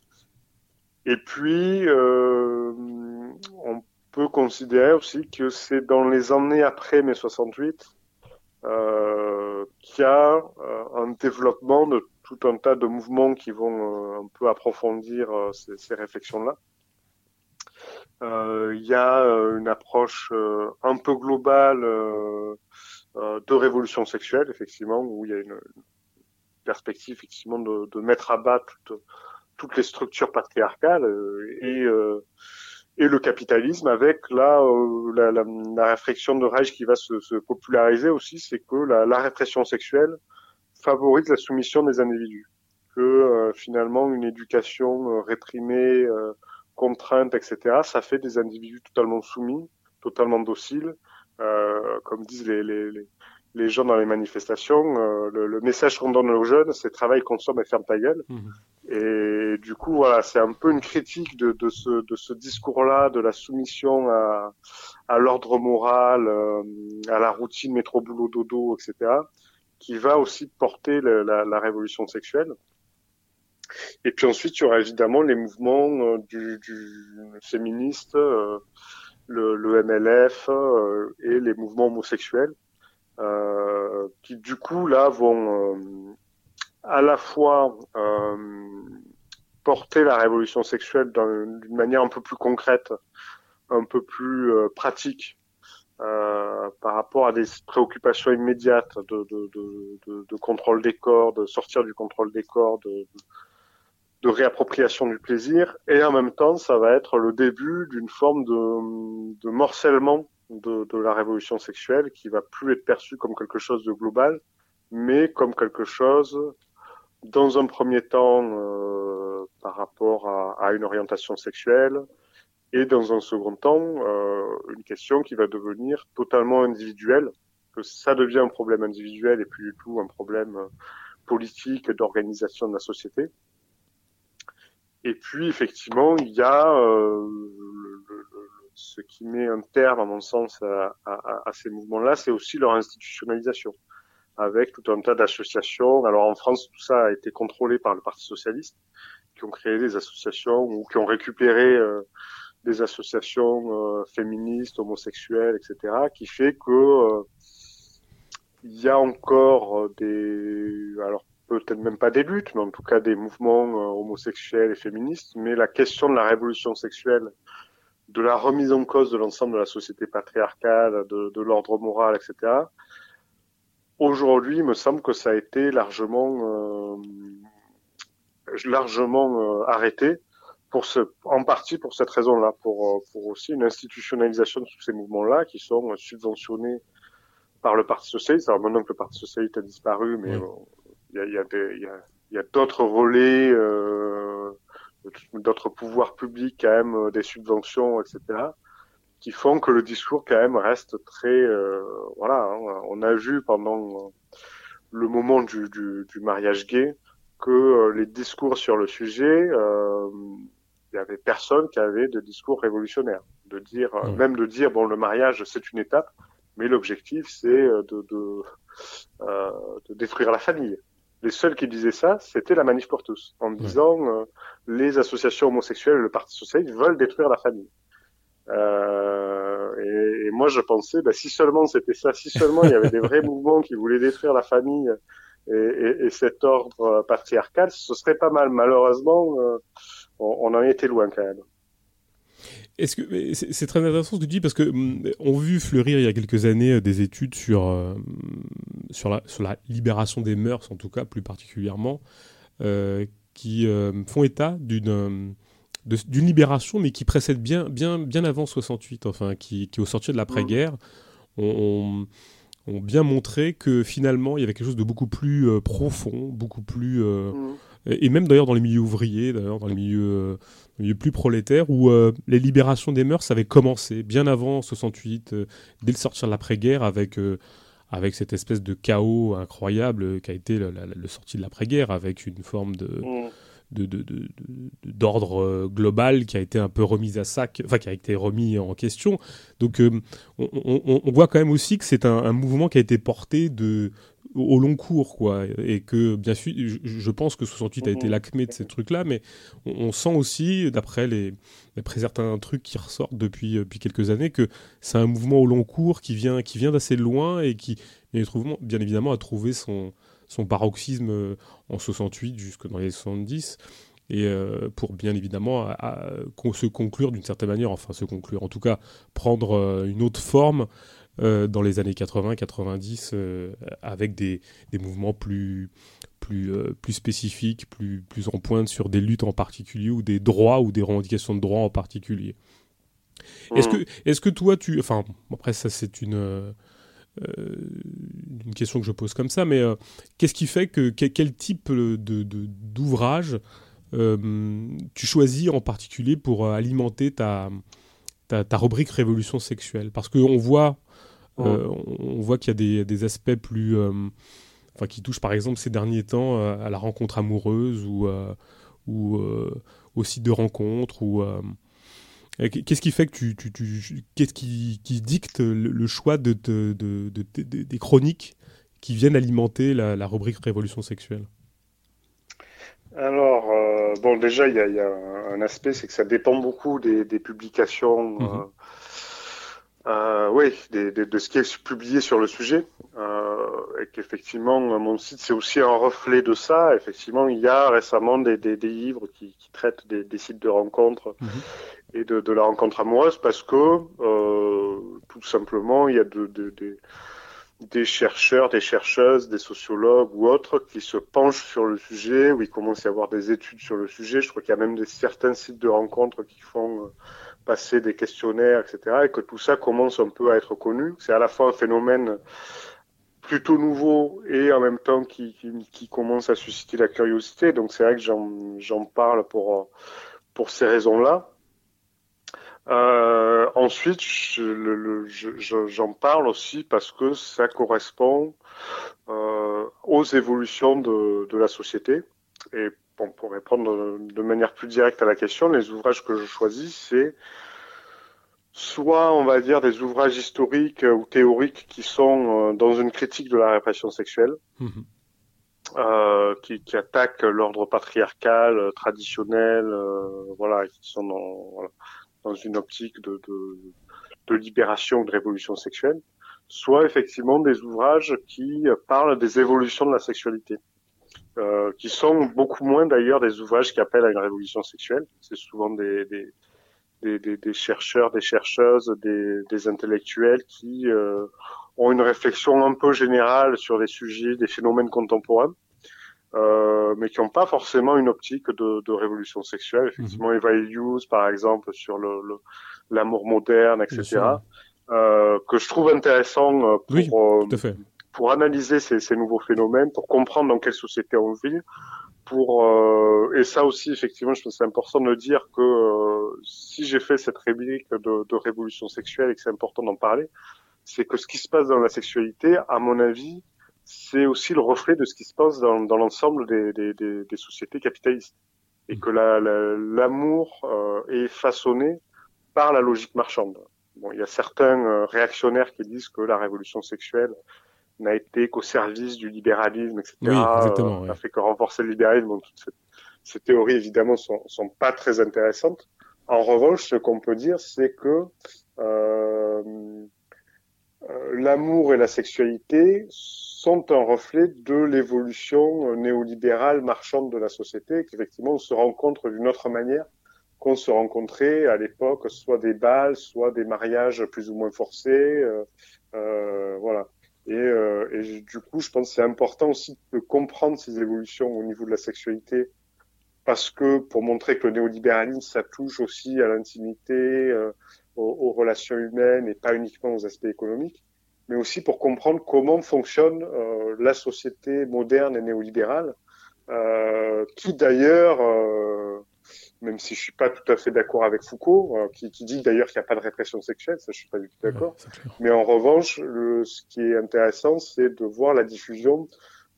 Et puis, euh, on peut considérer aussi que c'est dans les années après mai 68 euh, qu'il y a euh, un développement de tout un tas de mouvements qui vont euh, un peu approfondir euh, ces, ces réflexions-là. Euh, il y a une approche un peu globale de révolution sexuelle, effectivement, où il y a une, perspective effectivement de, de mettre à bas toutes les structures patriarcales et et le capitalisme avec là euh, la, la, la, réflexion de Reich qui va se, se populariser aussi, c'est que la, la, répression sexuelle favorise la soumission des individus, que euh, finalement une éducation euh, réprimée, contrainte, etc., ça fait des individus totalement soumis, totalement dociles, euh, comme disent les, les, les, les, gens dans les manifestations. Le, le, message qu'on donne aux jeunes, c'est travail, consomme et ferme ta gueule. Mmh. Et du coup, voilà, c'est un peu une critique de, de ce, de ce discours-là, de la soumission à, à l'ordre moral, euh, à la routine métro boulot dodo, etc., qui va aussi porter le, la, la, révolution sexuelle. Et puis ensuite, il y aura évidemment les mouvements euh, du, du féministe, euh, le, le, MLF euh, et les mouvements homosexuels, euh, qui du coup là vont euh, à la fois euh, porter la révolution sexuelle d'une manière un peu plus concrète, un peu plus euh, pratique euh, par rapport à des préoccupations immédiates de, contrôle des corps, de sortir du contrôle des corps, de, réappropriation du plaisir, et en même temps, ça va être le début d'une forme de morcellement de, de, la révolution sexuelle qui va plus être perçu comme quelque chose de global, mais comme quelque chose, dans un premier temps, euh, par rapport à, à, une orientation sexuelle, et dans un second temps, euh, une question qui va devenir totalement individuelle, que ça devient un problème individuel et plus du tout un problème politique d'organisation de la société. Et puis, effectivement, il y a euh, ce qui met un terme, à mon sens, à, à, à ces mouvements-là, c'est aussi leur institutionnalisation, avec tout un tas d'associations. Alors en France, tout ça a été contrôlé par le Parti socialiste, qui ont créé des associations ou qui ont récupéré euh, des associations euh, féministes, homosexuelles, etc., qui fait que euh, il y a encore des, alors peut-être même pas des luttes, mais en tout cas des mouvements euh, homosexuels et féministes. Mais la question de la révolution sexuelle, de la remise en cause de l'ensemble de la société patriarcale, de, de l'ordre moral, etc. Aujourd'hui, il me semble que ça a été largement, euh, largement euh, arrêté pour ce, en partie pour cette raison-là, pour, euh, pour aussi une institutionnalisation de tous ces mouvements-là qui sont subventionnés par le Parti socialiste. Alors maintenant que le Parti socialiste a disparu, mais oui il y a, y a, y a, y a d'autres relais, euh, d'autres pouvoirs publics quand même, euh, des subventions, etc., qui font que le discours quand même reste très, euh, voilà, hein, on a vu pendant le moment du, du, du mariage gay que euh, les discours sur le sujet, euh, il y avait personne qui avait de discours révolutionnaire, de dire, mmh. même de dire bon le mariage c'est une étape, mais l'objectif c'est de, de, euh, de détruire la famille les seuls qui disaient ça, c'était la manif pour tous, en disant euh, les associations homosexuelles et le Parti socialiste veulent détruire la famille. Euh, et, et, moi, je pensais, bah, si seulement c'était ça, si seulement il y avait des vrais *laughs* mouvements qui voulaient détruire la famille et, et, et cet ordre patriarcal, ce serait pas mal. Malheureusement, euh, on, on en était loin quand même. Est-ce que c'est très intéressant ce que tu dis parce que hum, on a vu fleurir il y a quelques années euh, des études sur euh, sur la sur la libération des mœurs en tout cas plus particulièrement euh, qui font état d'une d'une libération mais qui précède bien bien bien avant 68 enfin qui qui au sortir de l'après-guerre ont on, on bien montré que finalement il y avait quelque chose de beaucoup plus profond beaucoup plus mmh. et même d'ailleurs dans les milieux ouvriers, d'ailleurs dans les milieux, milieux plus prolétaires, où euh, les libérations des mœurs avaient commencé bien avant 68, euh, dès le sortir de l'après-guerre, avec, euh, avec cette espèce de chaos incroyable qui a été le, le sorti de l'après-guerre, avec une forme de... Mmh. d'ordre global qui a été un peu remis à sac, enfin qui a été remis en question. Donc euh, on, on, on, voit quand même aussi que c'est un, un, mouvement qui a été porté de au long cours, quoi, et que bien sûr, je, pense que 68 a été mmh. l'acmé de ces trucs-là, mais on, on, sent aussi, d'après les, certains trucs qui ressortent depuis, depuis quelques années, que c'est un mouvement au long cours qui vient, qui vient d'assez loin et qui, bien évidemment, a trouvé son, son paroxysme euh, en 68 jusque dans les 70 et euh, pour bien évidemment à, à, à, se conclure d'une certaine manière, enfin se conclure, en tout cas prendre euh, une autre forme euh, dans les années 80-90 euh, avec des, des, mouvemements plus, plus, euh, plus spécifiques, plus, plus en pointe sur des luttes en particulier ou des droits ou des revendications de droits en particulier. Mmh. Est-ce que, est que toi, tu... Enfin, après ça c'est une... Euh, une question que je pose comme ça, mais euh, qu'est-ce qui fait que, que quel type d'ouvrage de, euh, tu choisis en particulier pour alimenter ta, ta, ta rubrique révolution sexuelle? Parce qu'on voit euh, on voit qu'il y a des, des, aspects plus. Euh, enfin, qui touchent par exemple ces derniers temps euh, à la rencontre amoureuse ou, ou au site de rencontre ou. Qu'est-ce qui fait que tu, tu, tu qu'est-ce qui, qui, dicte le, le choix de, de, de, de, des chroniques qui viennent alimenter la, la rubrique révolution sexuelle? Alors, euh, bon, déjà, il y, y, a un aspect, c'est que ça dépend beaucoup des, des publications mmh. Euh, oui, de, de, de, ce qui est publié sur le sujet. Euh, et qu'effectivement, mon site, c'est aussi un reflet de ça. Effectivement, il y a récemment des, des, des livres qui, qui, traitent des, des, sites de rencontres mmh. et de, de, la rencontre amoureuse parce que, euh, tout simplement, il y a de, de, des chercheurs, des chercheuses, des sociologues ou autres qui se penchent sur le sujet, où il commence à y avoir des études sur le sujet. Je crois qu'il y a même des, certains sites de rencontres qui font passer des questionnaires, etc., et que tout ça commence un peu à être connu. C'est à la fois un phénomène plutôt nouveau et en même temps qui, commence à susciter la curiosité. Donc c'est vrai que j'en parle pour, pour ces raisons-là. Euh, ensuite, j'en parle aussi parce que ça correspond euh, aux évolutions de, la société. Bon, pour répondre de manière plus directe à la question, les ouvrages que je choisis, c'est soit, on va dire, des ouvrages historiques ou théoriques qui sont euh, dans une critique de la répression sexuelle. Mhm. Euh, qui, qui attaquent l'ordre patriarcal euh, traditionnel, euh, voilà, qui sont dans, voilà, dans une optique de, de, de libération, de révolution sexuelle, soit effectivement des ouvrages qui parlent des évolutions de la sexualité, euh, qui sont beaucoup moins d'ailleurs des ouvrages qui appellent à une révolution sexuelle. C'est souvent des, des, des, des, chercheurs, des chercheuses, des, des intellectuels qui euh, ont une réflexion un peu générale sur des sujets, des phénomènes contemporains. Euh, mais qui n'ont pas forcément une optique de, de révolution sexuelle. Effectivement, Eva Hughes, par exemple, sur le, l'amour moderne, etc., euh, que je trouve intéressant euh, pour, euh, pour analyser ces, ces, nouveaux phénomènes, pour comprendre dans quelle société on vit, pour euh, et ça aussi effectivement je pense que c'est important de dire que euh, si j'ai fait cette réplique de, de, révolution sexuelle et que c'est important d'en parler c'est que ce qui se passe dans la sexualité à mon avis c'est aussi le reflet de ce qui se passe dans, dans l'ensemble des, des, des, des, sociétés capitalistes. Et que l'amour la, euh, est façonné par la logique marchande. Bon il y a certains euh, réactionnaires qui disent que la révolution sexuelle n'a été qu'au service du libéralisme, etc. Oui, exactement, euh, fait que renforcer le libéralisme. toutes ces, théories, évidemment, sont, sont pas très intéressantes. En revanche, ce qu'on peut dire, c'est que euh, euh, l'amour et la sexualité sont un reflet de l'évolution néolibérale marchande de la société, qu'effectivement on se rencontre d'une autre manière qu'on se rencontrait à l'époque, soit des bals, soit des mariages plus ou moins forcés, euh, euh, voilà. Et, euh, du coup, je pense que c'est important aussi de comprendre ces évolutions au niveau de la sexualité, parce que pour montrer que le néolibéralisme, ça touche aussi à l'intimité, euh, aux, relations humaines et pas uniquement aux aspects économiques, mais aussi pour comprendre comment fonctionne euh, la société moderne et néolibérale, euh, qui d'ailleurs euh, même si je suis pas tout à fait d'accord avec Foucault, euh, qui, qui, dit d'ailleurs qu'il n'y a pas de répression sexuelle, ça je suis pas du tout d'accord. Mais en revanche, le, ce qui est intéressant, c'est de voir la diffusion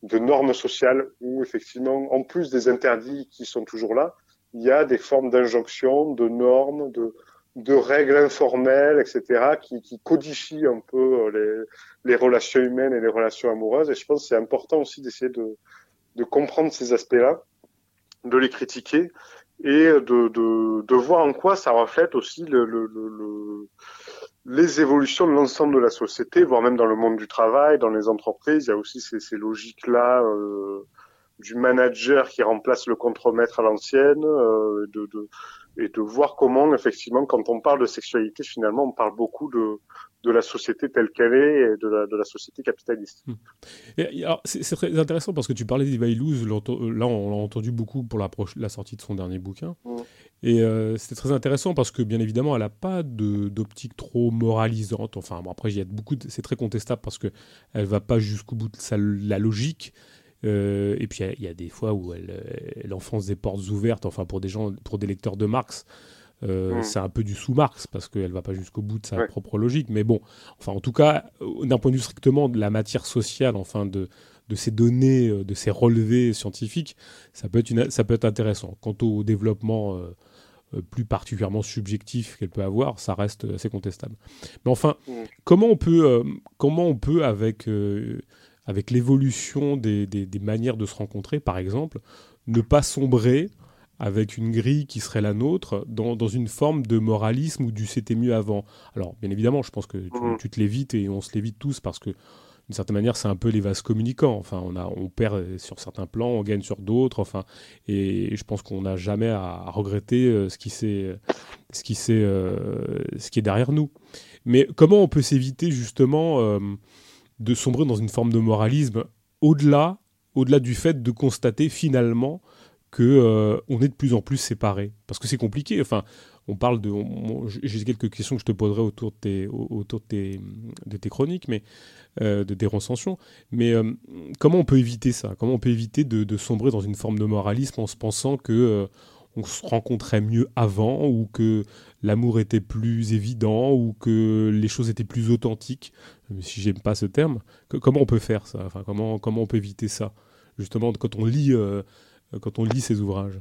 de normes sociales où effectivement, en plus des interdits qui sont toujours là, il y a des formes d'injonctions, de normes, de, de règles informelles, etc., qui, qui codifient un peu euh, les, les, relations humaines et les relations amoureuses. Et je pense que c'est important aussi d'essayer de, de comprendre ces aspects-là, de les critiquer et de, de, de, voir en quoi ça reflète aussi le, le, le, les évolutions de l'ensemble de la société, voire même dans le monde du travail, dans les entreprises. Il y a aussi ces, ces logiques-là euh, du manager qui remplace le contremaître à l'ancienne, euh, de, de, et de voir comment, effectivement, quand on parle de sexualité, finalement, on parle beaucoup de, de la société telle qu'elle est et de la, de la société capitaliste. Hmm. Et, alors, c'est, très intéressant parce que tu parlais d'Eva Illouz, là on l'a entendu beaucoup pour la, la, sortie de son dernier bouquin. Hmm. Et euh, c'était très intéressant parce que bien évidemment, elle n'a pas d'optique trop moralisante. Enfin, bon, après, il y a beaucoup, c'est très contestable parce que elle va pas jusqu'au bout de sa, la logique. Euh, et puis il y, a des fois où elle, elle, enfonce des portes ouvertes, enfin pour des gens, pour des lecteurs de Marx, euh, mm. c'est un peu du sous-Marx parce qu'elle va pas jusqu'au bout de sa propre logique. Mais bon, enfin, en tout cas, euh, d'un point de vue strictement de la matière sociale, enfin, de, de ces données, euh, de ces relevés scientifiques, ça peut être, une, ça peut être intéressant. Quant au développement plus particulièrement subjectif qu'elle peut avoir, ça reste assez contestable. Mais enfin, mm. comment on peut, comment on peut avec, avec l'évolution des, des, des, manières de se rencontrer, par exemple, ne pas sombrer avec une grille qui serait la nôtre, dans, dans une forme de moralisme ou du c'était mieux avant. Alors, bien évidemment, je pense que tu, mhm. tu te l'évites et on se l'évite tous parce que, d'une certaine manière, c'est un peu les vases communicants. Enfin, on, a, on perd sur certains plans, on gagne sur d'autres. Enfin, et, je pense qu'on n'a jamais à, regretter euh, ce qui, ce, qui euh, ce qui est derrière nous. Mais comment on peut s'éviter justement euh, de sombrer dans une forme de moralisme au-delà, au-delà du fait de constater finalement que on est de plus en plus séparés Parce que c'est compliqué. Enfin, on parle de. J'ai quelques questions que je te poserai autour de tes, autour de tes, chroniques, mais de tes recensions. Mais comment on peut éviter ça? Comment on peut éviter de, sombrer dans une forme de moralisme en se pensant que on se rencontrait mieux avant, ou que l'amour était plus évident, ou que les choses étaient plus authentiques, si j'aime pas ce terme. comment on peut faire ça? Enfin, comment, comment on peut éviter ça, justement, quand on lit, euh, quand on lit ces ouvrages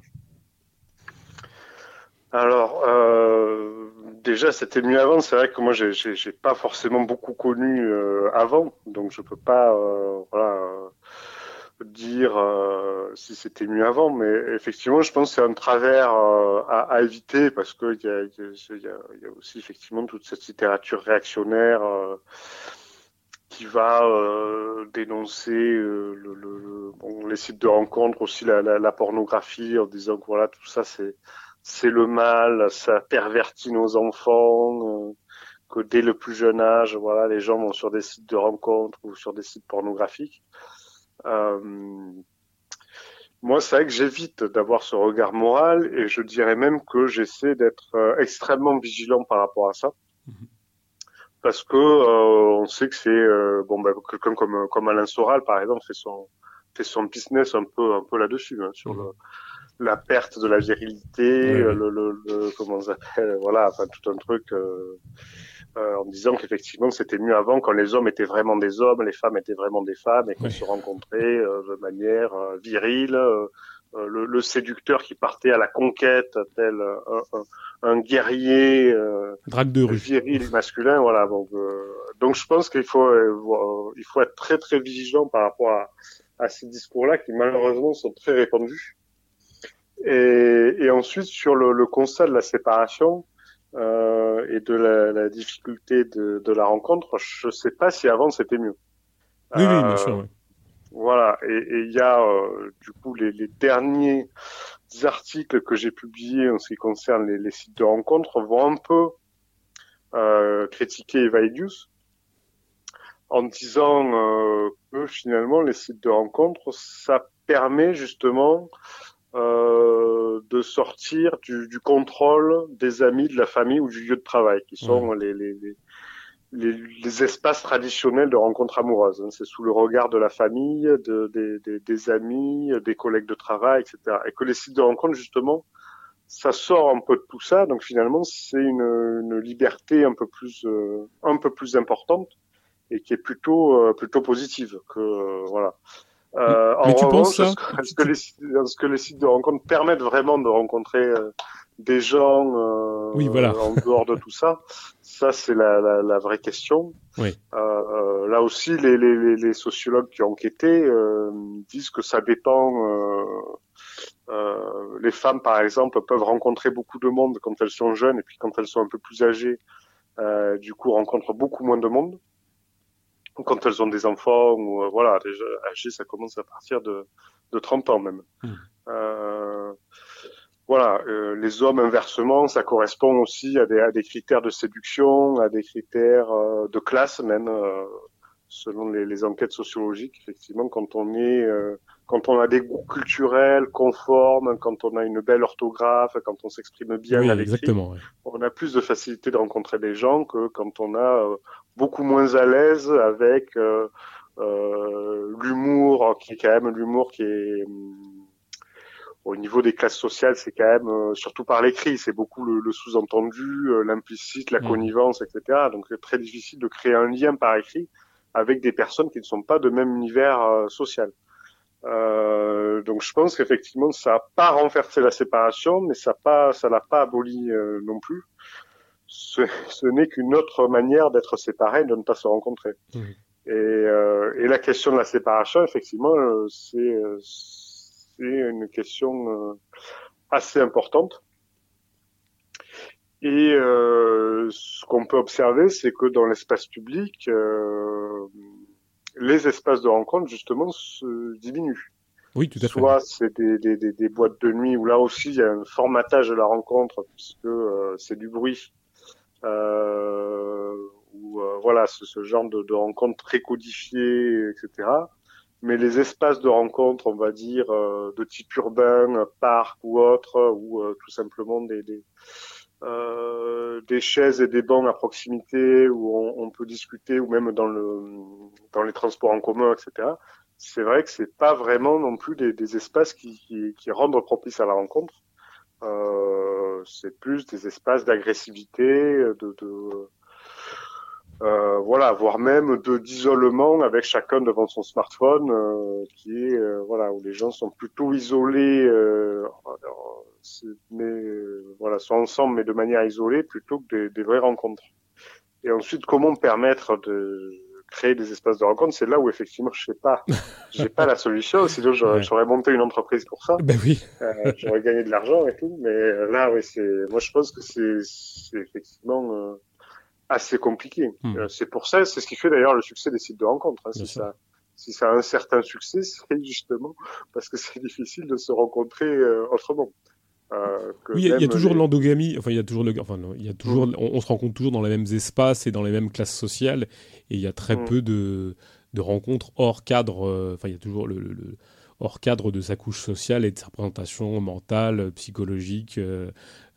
alors, euh, déjà, c'était mieux avant. C'est vrai que moi, j'ai pas forcément beaucoup connu euh, avant, donc je peux pas, dire euh, si c'était mieux avant, mais effectivement, je pense que c'est un travers euh, à, éviter parce qu'il y a, y, a, y a, aussi effectivement toute cette littérature réactionnaire euh, qui va dénoncer le, le, bon, les sites de rencontres, aussi la, la, la, pornographie, en disant que voilà, tout ça c'est c'est le mal, ça pervertit nos enfants. que dès le plus jeune âge, voilà, les gens vont sur des sites de rencontres ou sur des sites pornographiques. Euh, moi, c'est vrai que j'évite d'avoir ce regard moral et je dirais même que j'essaie d'être euh, extrêmement vigilant par rapport à ça. Parce que euh, on sait que c'est euh, bon bah, quelqu'un comme comme Alain Soral par exemple fait son fait son business un peu un peu là-dessus hein, sur le, la perte de la virilité, le, le, le, comment on s'appelle *laughs* voilà enfin tout un truc euh, en disant qu'effectivement c'était mieux avant quand les hommes étaient vraiment des hommes, les femmes étaient vraiment des femmes et qu'on se rencontrait euh, de manière euh, virile. Le, le, séducteur qui partait à la conquête, tel un, un, guerrier Drague de rue. viril masculin, voilà. Donc, donc je pense qu'il faut il faut être très très vigilant par rapport à, à ces discours-là qui malheureusement sont très répandus. Et, et ensuite sur le, le constat de la séparation, euh, et de la, la difficulté de, de, la rencontre, je sais pas si avant c'était mieux. Oui, oui, bien sûr. Euh, voilà, et il y a euh, du coup les, les, derniers articles que j'ai publiés en ce qui concerne les, les, sites de rencontres vont un peu euh, critiquer Evaidius en disant euh, que finalement les sites de rencontres ça permet justement euh, de sortir du, du, contrôle des amis, de la famille ou du lieu de travail, qui sont les, les, les, les, espaces traditionnels de rencontres amoureuses. Hein. C'est sous le regard de la famille, de, des, des, amis, des collègues de travail, etc. Et que les sites de rencontres, justement, ça sort un peu de tout ça. Donc finalement, c'est une, une, liberté un peu plus, euh, un peu plus importante et qui est plutôt, euh, plutôt positive que euh, voilà. Euh, mais en tu revanche, penses ce, que les, ce que les sites de rencontres permettent vraiment de rencontrer euh, des gens euh, oui, voilà. en dehors de tout ça, *laughs* ça c'est la, la, la, vraie question. Oui. Euh, euh là aussi, les, les, les, sociologues qui ont enquêté euh, disent que ça dépend. les femmes, par exemple, peuvent rencontrer beaucoup de monde quand elles sont jeunes et puis quand elles sont un peu plus âgées, du coup, rencontrent beaucoup moins de monde quand elles ont des enfants ou euh, voilà déjà âgées ça commence à partir de, de 30 ans même mmh. Euh, voilà euh, les hommes inversement ça correspond aussi à des, à des critères de séduction à des critères euh, de classe même euh, selon les, les, enquêtes sociologiques effectivement quand on est quand on a des goûts culturels conformes, quand on a une belle orthographe, quand on s'exprime bien oui, à l'écrit, on a plus de facilité de rencontrer des gens que quand on a euh, beaucoup moins à l'aise avec euh, euh, l'humour, qui est quand même l'humour qui est hum, au niveau des classes sociales, c'est quand même euh, surtout par l'écrit, c'est beaucoup le, le sous-entendu, euh, l'implicite, la mmh. connivence, etc. Donc c'est très difficile de créer un lien par écrit avec des personnes qui ne sont pas de même univers social. Euh, donc je pense qu'effectivement ça n'a pas renversé la séparation, mais ça pas ça l'a pas aboli euh, non plus. Ce, ce n'est qu'une autre manière d'être séparé, de ne pas se rencontrer. Mmh. Et, euh, et, la question de la séparation, effectivement, euh, c'est euh, c'est une question assez importante. Et ce qu'on peut observer, c'est que dans l'espace public, les espaces de rencontre, justement, se diminuent. Oui, tout à fait. Soit c'est des, des, des, des, boîtes de nuit où là aussi il y a un formatage de la rencontre puisque euh, c'est du bruit. Euh, ou euh, voilà, ce, ce, genre de, de rencontres très codifiées, etc. mais les espaces de rencontre, on va dire, de type urbain, parc ou autre, ou tout simplement des, des, des, chaises et des bancs à proximité où on, on, peut discuter, ou même dans, le, dans les transports en commun, etc. C'est vrai que c'est pas vraiment non plus des, des espaces qui, qui, qui rendent propice à la rencontre. Euh, c'est plus des espaces d'agressivité, de, de euh, voilà, voire même de d'isolement avec chacun devant son smartphone, euh, qui est euh, voilà où les gens sont plutôt isolés, euh, mais voilà, sont ensemble mais de manière isolée plutôt que des, des vraies rencontres. Et ensuite, comment permettre de créer des espaces de rencontre, c'est là où effectivement je sais pas, *laughs* j'ai pas la solution. Sinon j'aurais monté une entreprise pour ça. Ben oui. euh, j'aurais gagné de l'argent et tout. Mais là, oui, c'est, moi je pense que c'est, effectivement euh, assez compliqué. Hmm. Euh, c'est pour ça, c'est ce qui fait d'ailleurs le succès des sites de rencontres. Hein, si ça, si ça a un certain succès, *laughs* c'est justement parce que c'est difficile de se rencontrer euh, autrement. Euh, oui, il y, a toujours l'endogamie. Enfin, il y a toujours le. Enfin, non, il y a toujours. Mm. On, se rencontre toujours dans les mêmes espaces et dans les mêmes classes sociales, et il y a très mm. peu de, de, rencontres hors cadre. Enfin, il y a toujours le, le, hors cadre de sa couche sociale et de sa représentation mentale, psychologique, euh,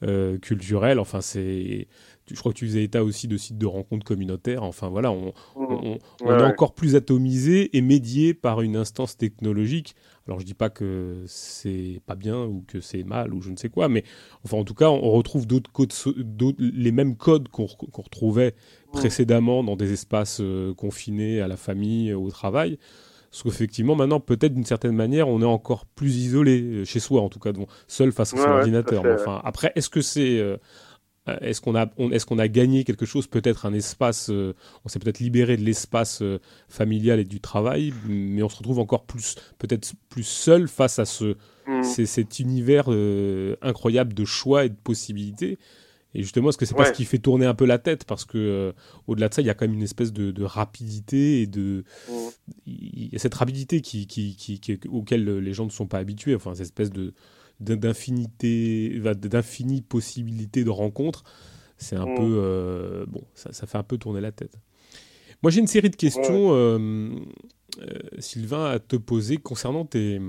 euh culturelle. Enfin, c'est je crois que tu faisais état aussi de sites de rencontres communautaires. Enfin voilà, on, mmh. on, est encore plus atomisé et médié par une instance technologique. Alors je dis pas que c'est pas bien ou que c'est mal ou je ne sais quoi, mais enfin en tout cas on retrouve d'autres codes, les mêmes codes qu'on retrouvait mmh. précédemment dans des espaces euh, confinés à la famille, au travail. Parce qu'effectivement, maintenant, peut-être d'une certaine manière, on est encore plus isolé, euh, chez soi en tout cas, seul face à son ordinateur. enfin, après, est-ce que c'est euh, est-ce qu'on a, est-ce qu'on a gagné quelque chose, peut-être un espace, euh, on s'est peut-être libéré de l'espace euh, familial et du travail, mais on se retrouve encore plus, peut-être plus seul face à ce, mm. cet univers incroyable de choix et de possibilités. Et justement, est-ce que c'est pas ce qui fait tourner un peu la tête? Parce que au-delà de ça, il y a quand même une espèce de, rapidité et de mm. cette rapidité qui, qui, qui, auquel les gens ne sont pas habitués. Enfin, cette espèce de d'infinité, d'infinies possibilités de rencontres, c'est un mm. peu euh, bon, ça, fait un peu tourner la tête. Moi, j'ai une série de questions, euh, euh, Sylvain, à te poser concernant tes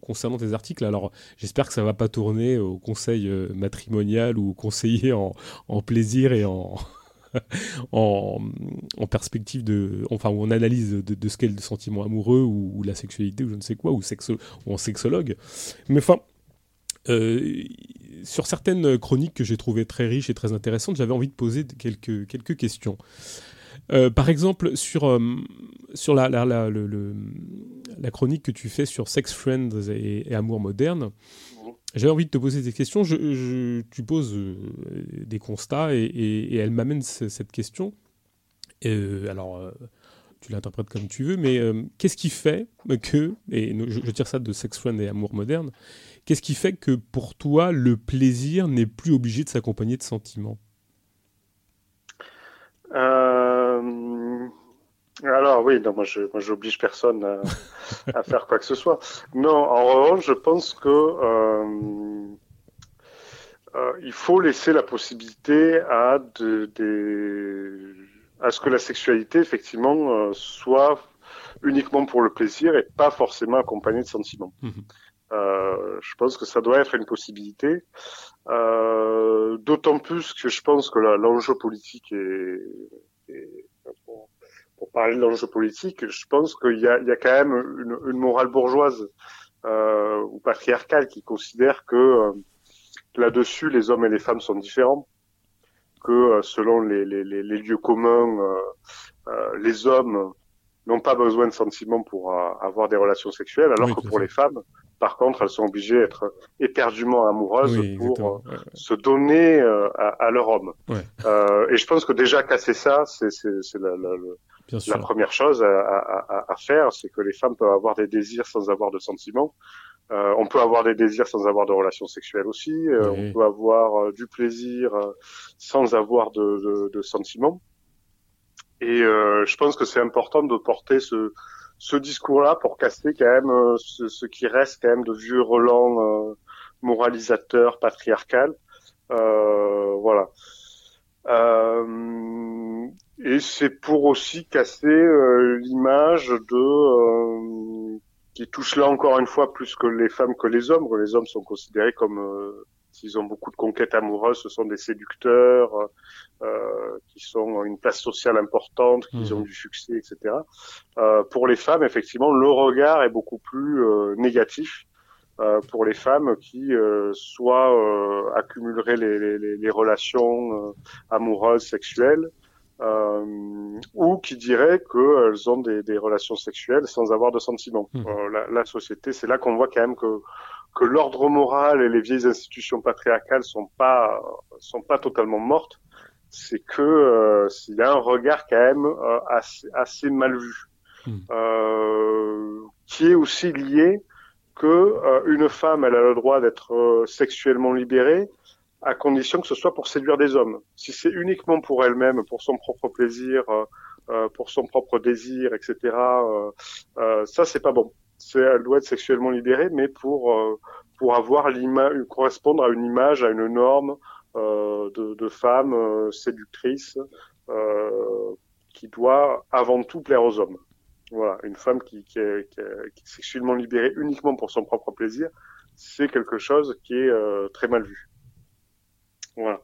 concernant tes articles. Alors, j'espère que ça va pas tourner au conseil matrimonial ou au conseiller en, en plaisir et en *laughs* en, en, perspective de, enfin, ou en analyse de, de ce qu'est le sentiment amoureux ou, la sexualité ou je ne sais quoi, ou, sexo, ou en sexologue. Mais enfin, euh, sur certaines chroniques que j'ai trouvées très riches et très intéressantes, j'avais envie de poser quelques, quelques questions. Euh, par exemple, sur, euh, sur la, la, la, la, chronique que tu fais sur Sex Friends et, Amour moderne, j'avais envie de te poser des questions. Je, tu poses des constats et, elle m'amène cette question. alors, tu l'interprètes comme tu veux, mais qu'est-ce qui fait que, et je, je, tire ça de Sex Friends et Amour moderne, Qu'est-ce qui fait que pour toi, le plaisir n'est plus obligé de s'accompagner de sentiments? Euh, Alors oui, non, moi je j'oblige personne à, faire quoi que ce soit. Non, en revanche, je pense que euh, euh, il faut laisser la possibilité à de, à ce que la sexualité effectivement soit uniquement pour le plaisir et pas forcément accompagnée de sentiments. Mmh euh, je pense que ça doit être une possibilité. Euh, D'autant plus que je pense que l'enjeu politique est, est pour, pour, parler de l'enjeu politique, je pense qu'il y y a quand même une, une morale bourgeoise euh, ou patriarcale qui considère que euh, là-dessus les hommes et les femmes sont différents, que euh, selon les, les, les, lieux communs, euh, les hommes n'ont pas besoin de sentiments pour avoir des relations sexuelles, alors que pour les femmes, par contre, elles sont obligées d'être éperdument amoureuses pour euh, se donner euh, à, leur homme. Euh, et je pense que déjà casser ça, c'est la, la, la, première chose à, à, à faire, c'est que les femmes peuvent avoir des désirs sans avoir de sentiments. Euh, on peut avoir des désirs sans avoir de relations sexuelles aussi. On peut avoir du plaisir sans avoir de, de, de sentiments. Et je pense que c'est important de porter ce, ce discours-là pour casser quand même euh, ce, qui reste quand même de vieux relents euh, moralisateurs, patriarcal. Euh, voilà. et c'est pour aussi casser l'image de qui touche là encore une fois plus que les femmes que les hommes. Les hommes sont considérés comme euh, s'ils ont beaucoup de conquêtes amoureuses, ce sont des séducteurs euh, qui sont une place sociale importante, qui ont mmh. du succès, etc. Euh, pour les femmes, effectivement, le regard est beaucoup plus euh, négatif. Euh, pour les femmes qui euh, soit euh, accumuleraient les, les, les relations amoureuses, sexuelles, ou qui diraient qu'elles ont des, des, relations sexuelles sans avoir de sentiments. Mmh. La, la, société, c'est là qu'on voit quand même que que l'ordre moral et les vieilles institutions patriarcales sont pas sont pas totalement mortes, c'est que euh, il y a un regard quand même euh, assez, assez, mal vu, hmm. euh, qui est aussi lié que euh, une femme elle a le droit d'être euh, sexuellement libérée à condition que ce soit pour séduire des hommes. Si c'est uniquement pour elle-même, pour son propre plaisir, pour son propre désir, etc. ça c'est pas bon elle doit être sexuellement libérée, mais pour euh, pour avoir l'image, correspondre à une image, à une norme euh, de, de femme euh, séductrice qui doit avant tout plaire aux hommes. Voilà, une femme qui, qui, est, qui, est, qui est sexuellement libérée uniquement pour son propre plaisir, c'est quelque chose qui est euh, très mal vu. Voilà.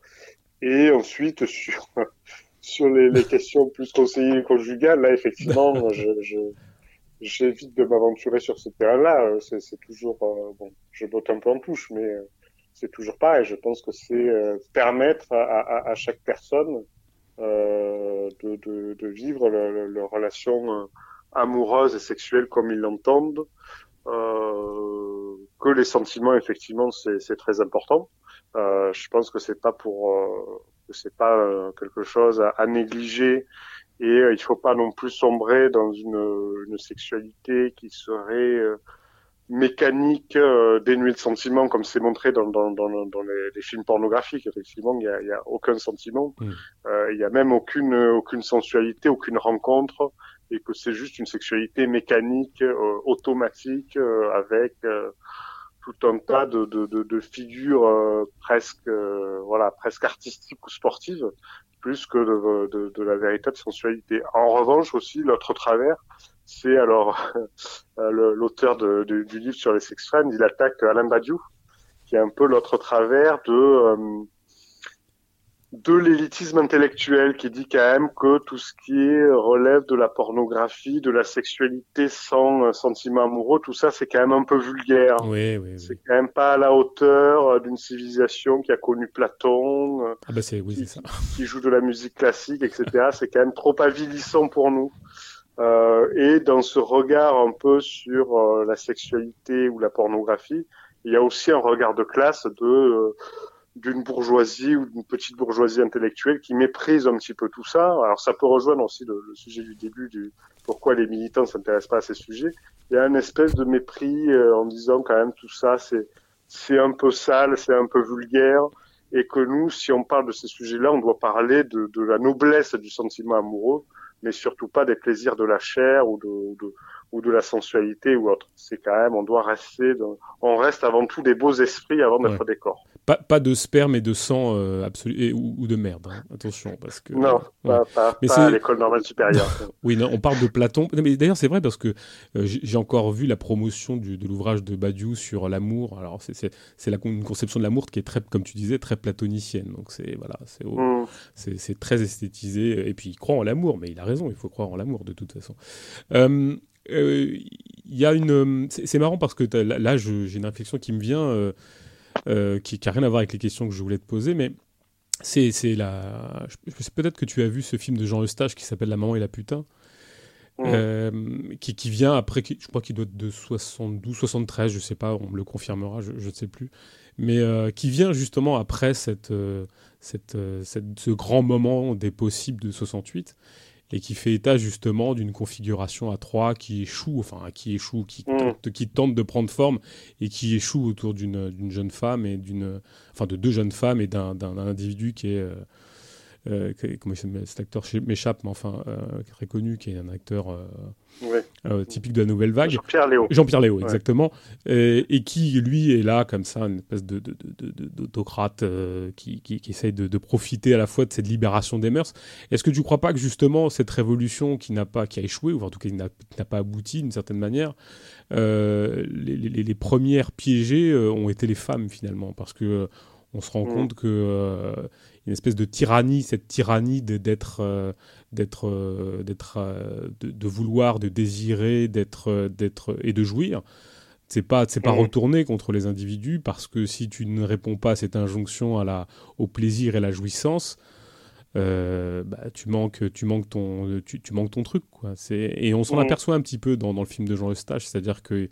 Et ensuite *laughs* sur sur les, les questions plus conseillées conjugales, là effectivement, je, je j'évite de m'aventurer sur ce terrain-là. Euh, c'est toujours, euh, bon, je botte un peu en touche, mais euh, c'est toujours pareil. Je pense que c'est permettre à, à, à, chaque personne euh, de, de, de, vivre leur le relation amoureuse et sexuelle comme ils l'entendent. Euh, que les sentiments, effectivement, c'est très important. Euh, je pense que c'est pas pour, que c'est pas quelque chose à, à négliger et euh, il ne faut pas non plus sombrer dans une, une sexualité qui serait euh, mécanique, euh, dénuée de sentiments, comme c'est montré dans, dans, dans, dans les, les, films pornographiques. Effectivement, il n'y a, y a, aucun sentiment, mm. euh, il n'y a même aucune, aucune sensualité, aucune rencontre, et que c'est juste une sexualité mécanique, euh, automatique, avec tout un tas de, de, de, de figures presque, voilà, presque artistiques ou sportives plus que de, de, de, la véritable sensualité. En revanche aussi, l'autre travers, c'est alors *laughs* l'auteur du livre sur les sex friends, il attaque Alain Badiou, qui est un peu l'autre travers de euh, de l'élitisme intellectuel qui dit quand même que tout ce qui est relève de la pornographie, de la sexualité sans sentiment amoureux, tout ça c'est quand même un peu vulgaire. Oui, oui, C'est quand même pas à la hauteur d'une civilisation qui a connu Platon, ah bah c'est oui, ça. qui joue de la musique classique, etc. c'est quand même trop avilissant pour nous. Euh, et dans ce regard un peu sur euh, la sexualité ou la pornographie, il y a aussi un regard de classe de euh, d'une bourgeoisie ou d'une petite bourgeoisie intellectuelle qui méprise un petit peu tout ça. Alors ça peut rejoindre aussi le, sujet du début du pourquoi les militants s'intéressent pas à ces sujets. Il y a une espèce de mépris euh, en disant quand même tout ça c'est c'est un peu sale, c'est un peu vulgaire et que nous si on parle de ces sujets-là, on doit parler de, de la noblesse du sentiment amoureux, mais surtout pas des plaisirs de la chair ou de, de ou de la sensualité ou autre. C'est quand même, on doit rester, dans... on reste avant tout des beaux esprits avant d'être des corps. Pas, pas, de sperme et de sang euh, absolu ou, ou, de merde, hein. attention, parce que non, pas, pas, mais pas à l'école normale supérieure. *laughs* oui, non, on parle de Platon. Mais d'ailleurs, c'est vrai parce que euh, j'ai encore vu la promotion du, de l'ouvrage de Badiou sur l'amour. Alors, c'est la une conception de l'amour qui est très, comme tu disais, très platonicienne. Donc c'est voilà, c'est mm. c'est très esthétisé. Et puis il croit en l'amour, mais il a raison, il faut croire en l'amour de toute façon. Euh, il euh, y a une. C'est marrant parce que là, j'ai une réflexion qui me vient, euh, euh, qui n'a rien à voir avec les questions que je voulais te poser, mais c'est la. Peut-être que tu as vu ce film de Jean Eustache qui s'appelle La maman et la putain. qui, qui, vient après, je crois qu'il doit être de 72, 73, je sais pas, on me le confirmera, je ne sais plus, mais qui vient justement après cette, cette, cette, ce grand moment des possibles de 68 et qui fait état justement d'une configuration à trois qui échoue, enfin qui échoue, qui, mm. tente, qui tente de prendre forme et qui échoue autour d'une jeune femme et d'une, enfin de deux jeunes femmes et d'un individu qui est euh, comment cet acteur m'échappe, mais enfin très connu, qui est un acteur typique de la nouvelle vague. Jean-Pierre Léo. Jean-Pierre Léo, exactement, et, qui lui est là comme ça, une espèce de, d'autocrate qui, qui, qui, essaye de, profiter à la fois de cette libération des mœurs. Est-ce que tu ne crois pas que justement cette révolution qui n'a pas, qui a échoué, ou en tout cas qui n'a, pas abouti d'une certaine manière, les, les, les, premières piégées ont été les femmes finalement, parce que on se rend mm. compte que euh, une espèce de tyrannie, cette tyrannie d'être, euh, d'être, euh, d'être, de, vouloir, de désirer, d'être, d'être et de jouir. C'est pas, c'est pas mm. retourné contre les individus parce que si tu ne réponds pas à cette injonction à la, au plaisir et la jouissance, bah, tu manques, tu manques ton, tu, manques ton truc quoi. C'est, et on s'en mm. aperçoit un petit peu dans, dans le film de Jean Eustache, c'est-à-dire que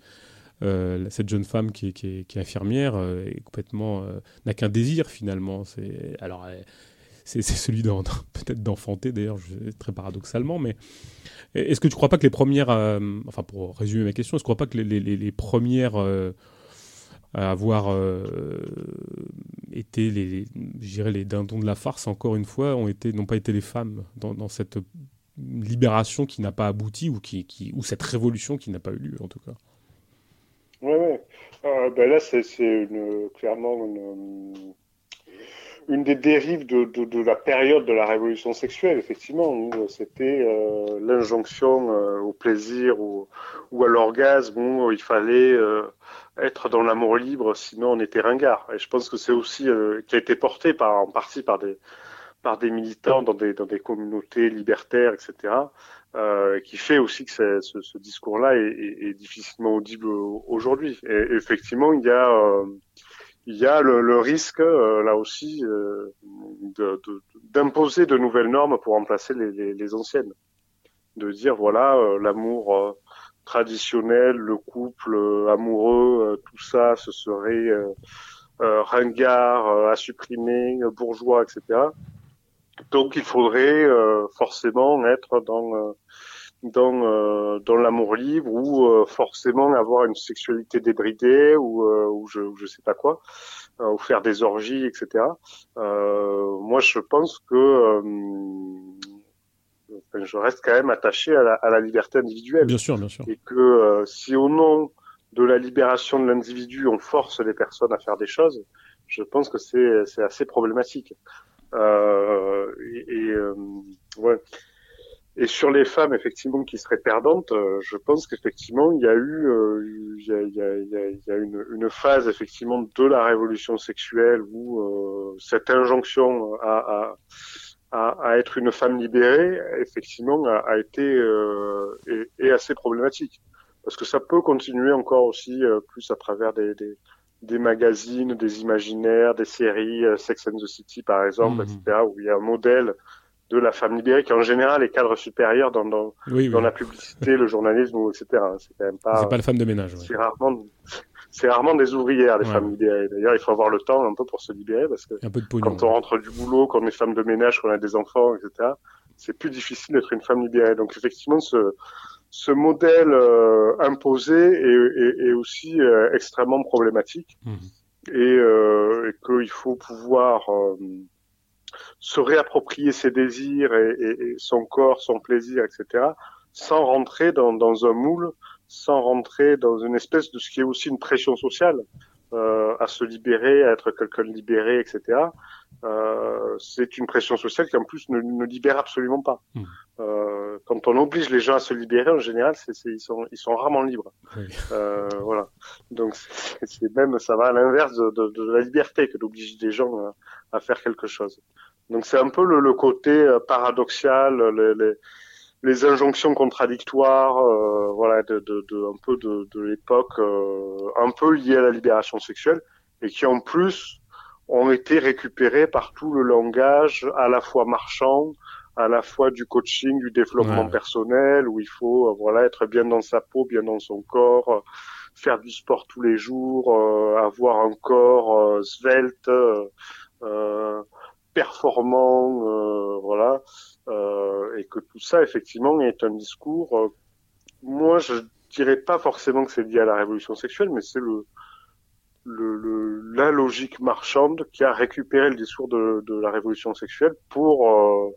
euh, cette jeune femme qui est, infirmière euh, est complètement euh, n'a qu'un désir finalement. C'est alors c'est celui peut-être d'enfanter d'ailleurs, très paradoxalement, mais est-ce que tu crois pas que les premières, enfin pour résumer ma question, est-ce que tu crois pas que les, premières à avoir été les, les dindons de la farce encore une fois n'ont pas été les femmes dans, cette libération qui n'a pas abouti ou cette révolution qui n'a pas eu lieu en tout cas? Euh, ben là, c'est clairement une, des dérives de, la période de la révolution sexuelle, effectivement, c'était euh, l'injonction euh, au plaisir ou, à l'orgasme, où il fallait euh, être dans l'amour libre, sinon on était ringard. Et je pense que c'est aussi qui a été porté en partie par des, militants dans des communautés libertaires, etc. Euh, qui fait aussi que ce, ce discours-là est, est, est, difficilement audible aujourd'hui. Et effectivement, il y a, euh, il y a le, le risque, euh, là aussi, euh, d'imposer de, de, nouvelles normes pour remplacer les, les, les anciennes. De dire, voilà, l'amour traditionnel, le couple amoureux, tout ça, ce serait ringard, à supprimer, bourgeois, etc. Donc il faudrait euh, forcément être dans euh, dans euh, dans l'amour libre ou forcément avoir une sexualité débridée ou ou je je sais pas quoi ou faire des orgies etc. moi je pense que je reste quand même attaché à la, à la, liberté individuelle. Bien sûr, bien sûr. Et que si au nom de la libération de l'individu, on force les personnes à faire des choses, je pense que c'est assez problématique. Euh, et, euh, ouais. Et sur les femmes, effectivement, qui seraient perdantes, euh, je pense qu'effectivement, il y a eu, il y a, une, phase, effectivement, de la révolution sexuelle où cette injonction à, à, être une femme libérée, effectivement, a, été est, assez problématique. Parce que ça peut continuer encore aussi plus à travers des, des magazines, des imaginaires, des séries, euh, Sex and the City par exemple, mhm. etc., où il y a un modèle de la femme libérée qui en général est cadre supérieur dans, dans, dans la publicité, le journalisme, etc. C'est quand même pas. C'est pas la femme de ménage. C'est rarement, c'est rarement des ouvrières les femmes libérées. D'ailleurs, il faut avoir le temps un peu pour se libérer parce que quand on rentre du boulot, qu'on est femme de ménage, qu'on a des enfants, etc. C'est plus difficile d'être une femme libérée. Donc effectivement, ce ce modèle euh, imposé est, est, est aussi euh, extrêmement problématique mmh. et, euh, et qu'il faut pouvoir euh, se réapproprier ses désirs et, et, son corps, son plaisir, etc., sans rentrer dans, dans, un moule, sans rentrer dans une espèce de ce qui est aussi une pression sociale euh, à se libérer, à être quelqu'un libéré, etc. Euh, c'est une pression sociale qui en plus ne, ne libère absolument pas. Mmh. Euh, quand on oblige les gens à se libérer, en général, c'est, ils sont ils sont rarement libres. Euh, voilà. Donc c'est même ça va à l'inverse de, de, de, la liberté que d'obliger des gens à, à, faire quelque chose. Donc c'est un peu le, le côté euh, paradoxal, les, les, les injonctions contradictoires, euh, voilà, de, de, de, un peu de, de l'époque, euh, un peu liées à la libération sexuelle, et qui en plus ont été récupérées par tout le langage à la fois marchand, à la fois du coaching, du développement personnel, où il faut euh, voilà être bien dans sa peau, bien dans son corps, euh, faire du sport tous les jours, euh, avoir un corps svelte, performant, voilà, et que tout ça effectivement est un discours. moi, je dirais pas forcément que c'est lié à la révolution sexuelle, mais c'est le le, la logique marchande qui a récupéré le discours de, de la révolution sexuelle pour euh,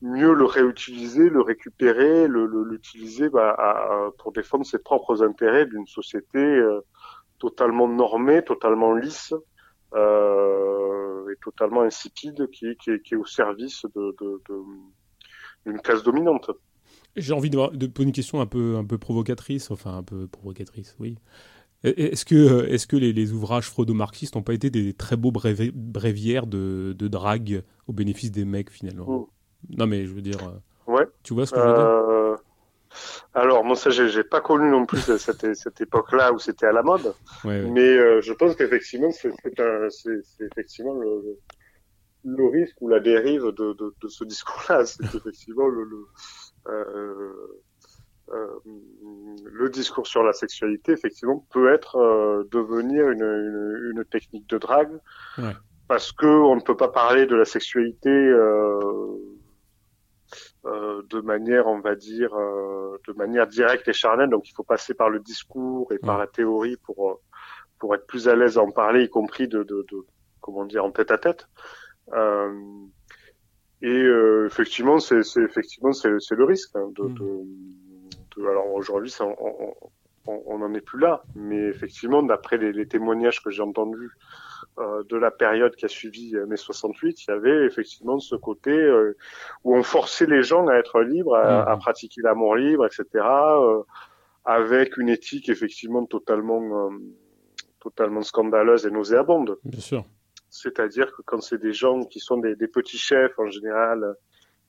mieux le réutiliser, le récupérer, l'utiliser le, bah, pour défendre ses propres intérêts d'une société euh, totalement normée, totalement lisse euh, totalement insipide qui, qui, qui, est au service de, d'une de, classe dominante. J'ai envie de, de, poser une question un peu, un peu provocatrice, enfin un peu provocatrice, oui. Est-ce que, est que les, les ouvrages freudo-marxistes n'ont pas été des très beaux bréviaires de, de drague au bénéfice des mecs finalement? Mmh. Non mais je veux dire, euh, ouais. tu vois ce que je veux dire? Euh, alors, moi, ça, j'ai pas connu non plus *laughs* cette, cette époque-là où c'était à la mode. Mais euh, je pense qu'effectivement, c'est effectivement le, le, risque ou la dérive de, de, de ce discours-là. *laughs* C'est effectivement le, le, euh, euh, le discours sur la sexualité, effectivement, peut être euh, devenir une, une, une, technique de drague. Ouais. Parce que on ne peut pas parler de la sexualité euh, de manière, on va dire, euh, de manière directe et charnelle. Donc, il faut passer par le discours et par la théorie pour euh, pour être plus à l'aise à en parler, y compris de, de, de comment dire, en tête à tête. et effectivement, c'est effectivement c'est le risque hein, de, de, alors aujourd'hui, on n'en est plus là, mais effectivement, d'après les, les, témoignages que j'ai entendus euh, de la période qui a suivi mai 68, il y avait effectivement ce côté euh, où on forçait les gens à être libres, à, mmh. pratiquer l'amour libre, etc., euh, avec une éthique effectivement totalement, totalement scandaleuse et nauséabonde. Bien sûr. C'est-à-dire que quand c'est des gens qui sont des, des petits chefs en général,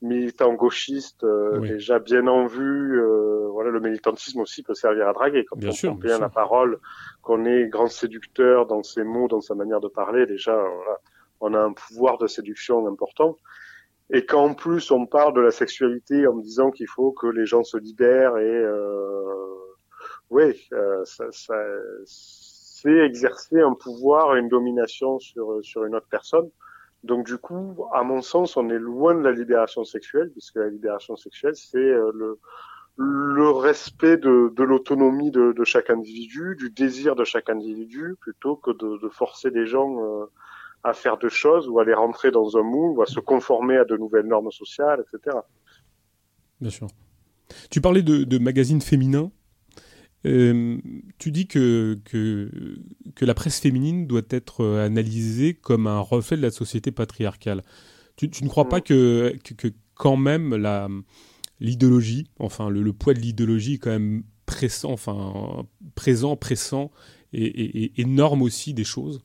militant gauchiste euh, déjà bien en vue. Euh, voilà, le militantisme aussi peut servir à draguer. Quand bien on sûr, bien, la parole, qu'on est grand séducteur dans ses mots, dans sa manière de parler, déjà, voilà, on a un pouvoir de séduction important. Et qu'en plus on parle de la sexualité en disant qu'il faut que les gens se libèrent et euh, oui, euh, ça, ça c'est exercer un pouvoir une domination sur sur une autre personne donc du coup, à mon sens, on est loin de la libération sexuelle, puisque la libération sexuelle, c'est euh, le, respect de, l'autonomie de, chaque individu, du désir de chaque individu, plutôt que de, forcer des gens euh, à faire de choses ou à les rentrer dans un moule ou à se conformer à de nouvelles normes sociales, etc. Bien sûr. Tu parlais de magazines féminins. Euh, tu dis que, que, que, la presse féminine doit être euh, analysée comme un reflet de la société patriarcale. Tu, tu ne crois pas que, que, quand même la, l'idéologie, enfin le, le, poids de l'idéologie est quand même pressant, enfin présent, pressant et, et, et énorme aussi des choses?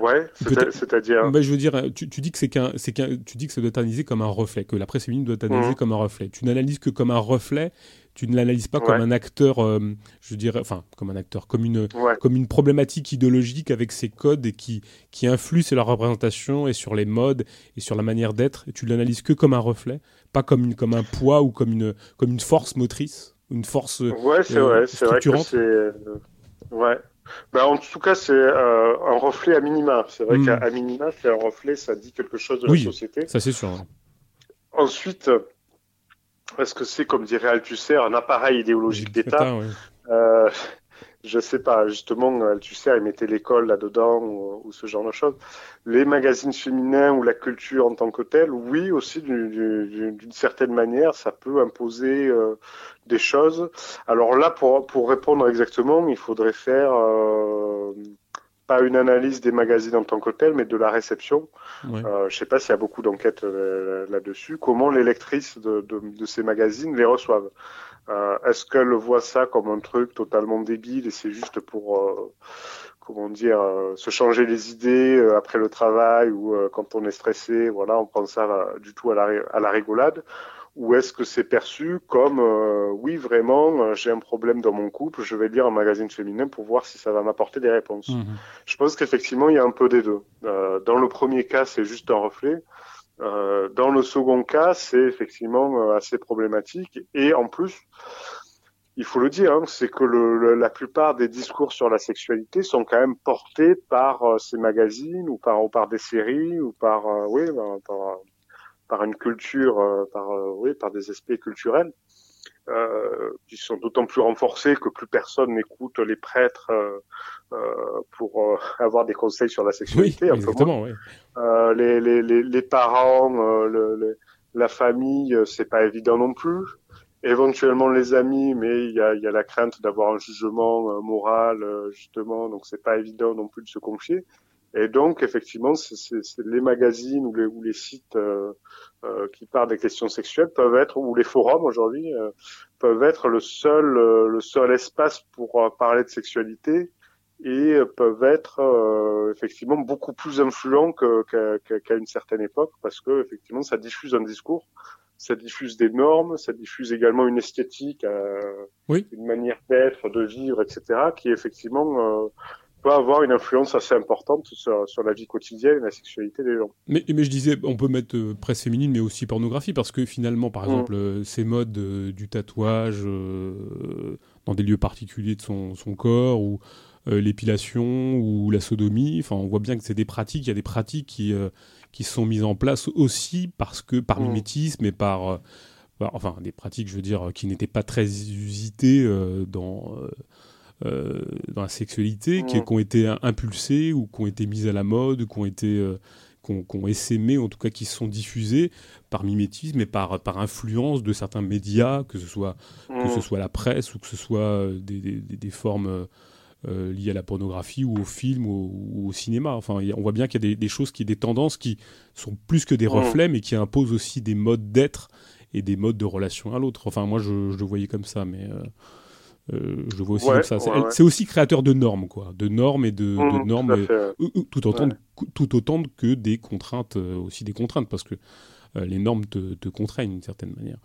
Ouais, c'est-à-dire. Bah, je veux dire, tu, tu dis que c'est qu'un, c'est qu'un, tu dis que ça doit être analysé comme un reflet, que la presse féminine doit être analysée mmh. comme un reflet. Tu n'analyses que comme un reflet. Tu ne l'analyses pas ouais. comme un acteur, euh, je dirais, enfin, comme un acteur, comme une, ouais. comme une problématique idéologique avec ses codes et qui, qui influe sur la représentation et sur les modes et sur la manière d'être. Tu l'analyses que comme un reflet, pas comme une, comme un poids ou comme une, comme une force motrice, une force. Ouais, c'est euh, vrai, c'est vrai que c'est. Ouais. Ben, en tout cas, c'est euh, un reflet à minima. C'est vrai mmh. qu'à minima, c'est un reflet, ça dit quelque chose de oui, la société. Ça, c'est sûr. Ensuite, est-ce que c'est, comme dirait Althusser, un appareil idéologique d'État oui. euh, Je sais pas. Justement, Althusser, il mettait l'école là-dedans ou, ou, ce genre de choses. Les magazines féminins ou la culture en tant que telle, oui, aussi, d'une certaine manière, ça peut imposer euh, des choses. Alors là, pour, pour répondre exactement, il faudrait faire euh, pas une analyse des magazines en tant que tel, mais de la réception. Euh, je sais pas s'il y a beaucoup d'enquêtes euh, là-dessus. Comment les lectrices de, de, de, ces magazines les reçoivent? Euh, Est-ce qu'elles voient ça comme un truc totalement débile et c'est juste pour comment dire se changer les idées après le travail ou quand on est stressé? Voilà, on prend ça du tout à la, à la rigolade ou est-ce que c'est perçu comme euh, oui vraiment euh, j'ai un problème dans mon couple, je vais lire un magazine féminin pour voir si ça va m'apporter des réponses. Mmh. Je pense qu'effectivement il y a un peu des deux. Euh, dans le premier cas c'est juste un reflet. Euh, dans le second cas c'est effectivement euh, assez problématique et en plus il faut le dire, hein, c'est que le, le, la plupart des discours sur la sexualité sont quand même portés par euh, ces magazines ou par, ou par des séries ou par, oui, par, par par une culture, euh, par euh, oui, par des aspects culturels. euh, qui sont d'autant plus renforcées que plus personne n'écoute les prêtres pour euh, avoir des conseils sur la sexualité. Oui, exactement, oui. les, les, les, les, parents, le, la famille, c'est pas évident non plus. Éventuellement les amis, mais il y a, y a la crainte d'avoir un jugement moral justement, donc c'est pas évident non plus de se confier. Et donc, effectivement, c'est les magazines ou les, ou les sites euh, euh, qui parlent des questions sexuelles peuvent être, ou les forums aujourd'hui, euh, peuvent être le seul, le seul espace pour parler de sexualité et peuvent être effectivement beaucoup plus influents qu'à une certaine époque parce que effectivement, ça diffuse un discours ça diffuse des normes, ça diffuse également une esthétique, une manière d'être, de vivre, etc., qui effectivement peut avoir une influence assez importante sur, sur, la vie quotidienne et la sexualité des gens. Mais, mais je disais, on peut mettre euh, presse féminine, mais aussi pornographie, parce que finalement, par mm. exemple, euh, ces modes euh, du tatouage dans des lieux particuliers de son, son corps, ou l'épilation, ou la sodomie, enfin, on voit bien que c'est des pratiques, il y a des pratiques qui, qui sont mises en place aussi parce que par mm. mimétisme et par... enfin, des pratiques, je veux dire, qui n'étaient pas très usitées dans euh, dans la sexualité, qui, ont été impulsées ou qui ont été mises à la mode, qui ont été euh, qu'on qu essaimé, en tout cas qui sont diffusés par mimétisme et par, par influence de certains médias, que ce soit, que ce soit la presse ou que ce soit euh, des, des, des formes liées à la pornographie ou au film ou, au cinéma. Enfin, on voit bien qu'il y a des, des, choses, qui, des tendances qui sont plus que des reflets, mais qui imposent aussi des modes d'être et des modes de relation à l'autre. Enfin, moi, je, je, le voyais comme ça, mais... Euh, je vois aussi ça. C'est aussi créateur de normes, quoi, de normes et de, mmh, normes, tout, autant tout autant que des contraintes, euh, aussi des contraintes, parce que euh, les normes te, te contraignent d'une certaine manière.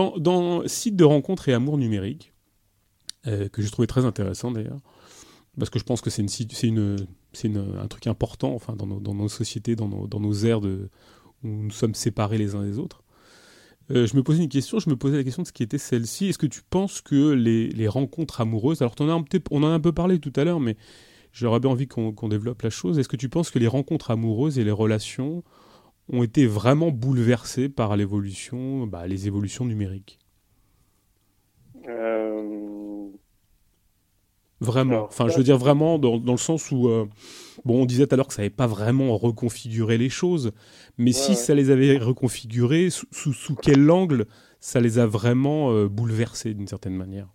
Dans, dans site de rencontres et amour numérique, que j'ai trouvé très intéressant d'ailleurs, parce que je pense que c'est une, une, un truc important enfin, dans, nos, dans sociétés, dans nos, dans nos aires de, où nous sommes séparés les uns des autres. Euh, je me posais une question, je me posais la question de ce qui était celle-ci. Est-ce que tu penses que les, les rencontres amoureuses, alors en as un on en a un peu parlé tout à l'heure, mais j'aurais bien envie qu'on développe la chose. Est-ce que tu penses que les rencontres amoureuses et les relations ont été vraiment bouleversées par l'évolution, bah, les évolutions numériques. Euh... Vraiment. Enfin, je veux dire vraiment dans, dans le sens où, euh, bon, on disait tout à l'heure que ça n'avait pas vraiment reconfiguré les choses, mais si ça les avait reconfigurées, sous, sous, sous, quel angle ça les a vraiment euh, bouleversés d'une certaine manière?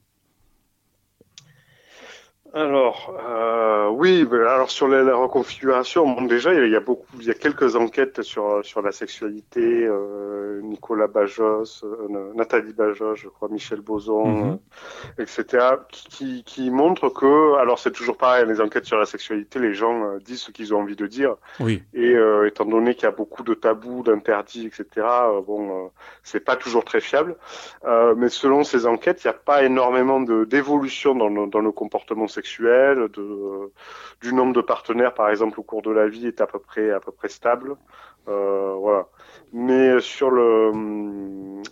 Alors, euh, oui, alors sur la, la reconfiguration, bon, déjà, il y a beaucoup, il y a quelques enquêtes sur sur la sexualité. Euh, Nicolas Bajos, euh, Nathalie Bajos, je crois, Michel Boson, mm -hmm. etc., qui, qui montrent que, alors c'est toujours pareil, les enquêtes sur la sexualité, les gens euh, disent ce qu'ils ont envie de dire. Oui. Et étant donné qu'il y a beaucoup de tabous, d'interdits, etc., bon, c'est pas toujours très fiable. mais selon ces enquêtes, il n'y a pas énormément de d'évolution dans dans nos comportements de, du nombre de partenaires, par exemple, au cours de la vie est à peu près, à peu près stable. Euh, voilà. Mais sur le,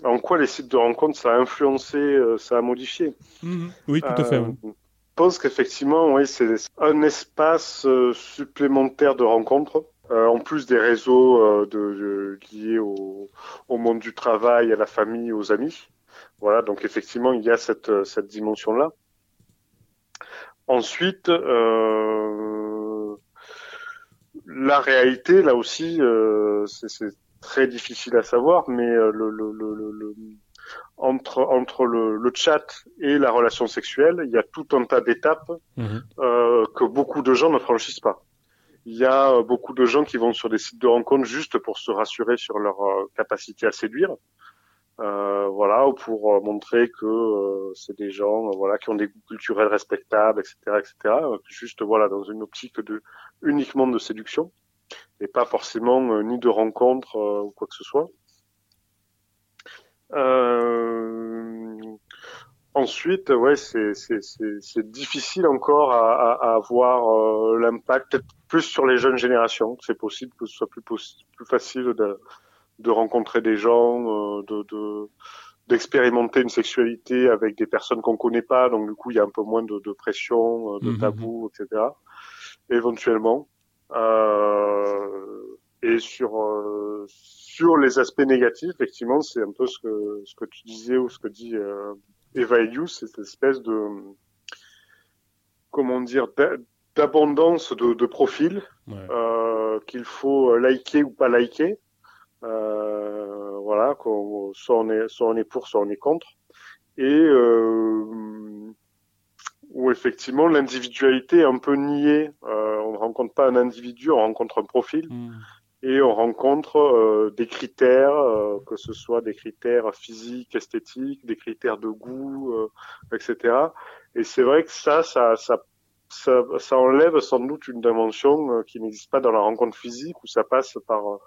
en quoi les sites de rencontres, ça a influencé, euh, ça a modifié. Mmh. Oui, tout à fait. Euh, je pense qu'effectivement, oui, c'est un espace supplémentaire de rencontres. Euh, en plus des réseaux euh, de, de, liés au, au, monde du travail, à la famille, aux amis. Voilà, donc effectivement, il y a cette, cette dimension-là. Ensuite, euh, la réalité, là aussi, euh, c'est très difficile à savoir, mais euh, le, le, le, entre, entre le, chat et la relation sexuelle, il y a tout un tas d'étapes mmh. que beaucoup de gens ne franchissent pas. Il y a beaucoup de gens qui vont sur des sites de rencontres juste pour se rassurer sur leur capacité à séduire. Euh, voilà, pour euh, montrer que euh, c'est des gens, voilà, qui ont des goûts culturels respectables, etc., etc. Juste, voilà, dans une optique de uniquement de séduction et pas forcément ni de rencontre ou quoi que ce soit. Ensuite, ouais, c'est c'est difficile encore à, à, à avoir l'impact plus sur les jeunes générations. C'est possible que ce soit plus, plus facile de, de rencontrer des gens, euh, de, d'expérimenter une sexualité avec des personnes qu'on connaît pas, donc du coup il y a un peu moins de, de pression, euh, de mhm. tabou, etc. Éventuellement. Euh, et sur euh, sur les aspects négatifs, effectivement, c'est un peu ce que ce que tu disais ou ce que dit euh, Eva Elius, cette espèce de comment dire d'abondance de, de profils ouais. euh, qu'il faut liker ou pas liker. Euh, voilà, soit on est soit on est pour, soit on est contre, et euh, où effectivement l'individualité est un peu niée. Euh, on ne rencontre pas un individu, on rencontre un profil. Mmh. Et on rencontre des critères, que ce soit des critères physiques, esthétiques, des critères de goût, etc. Et c'est vrai que ça, ça, ça, ça, ça enlève sans doute une dimension qui n'existe pas dans la rencontre physique, où ça passe par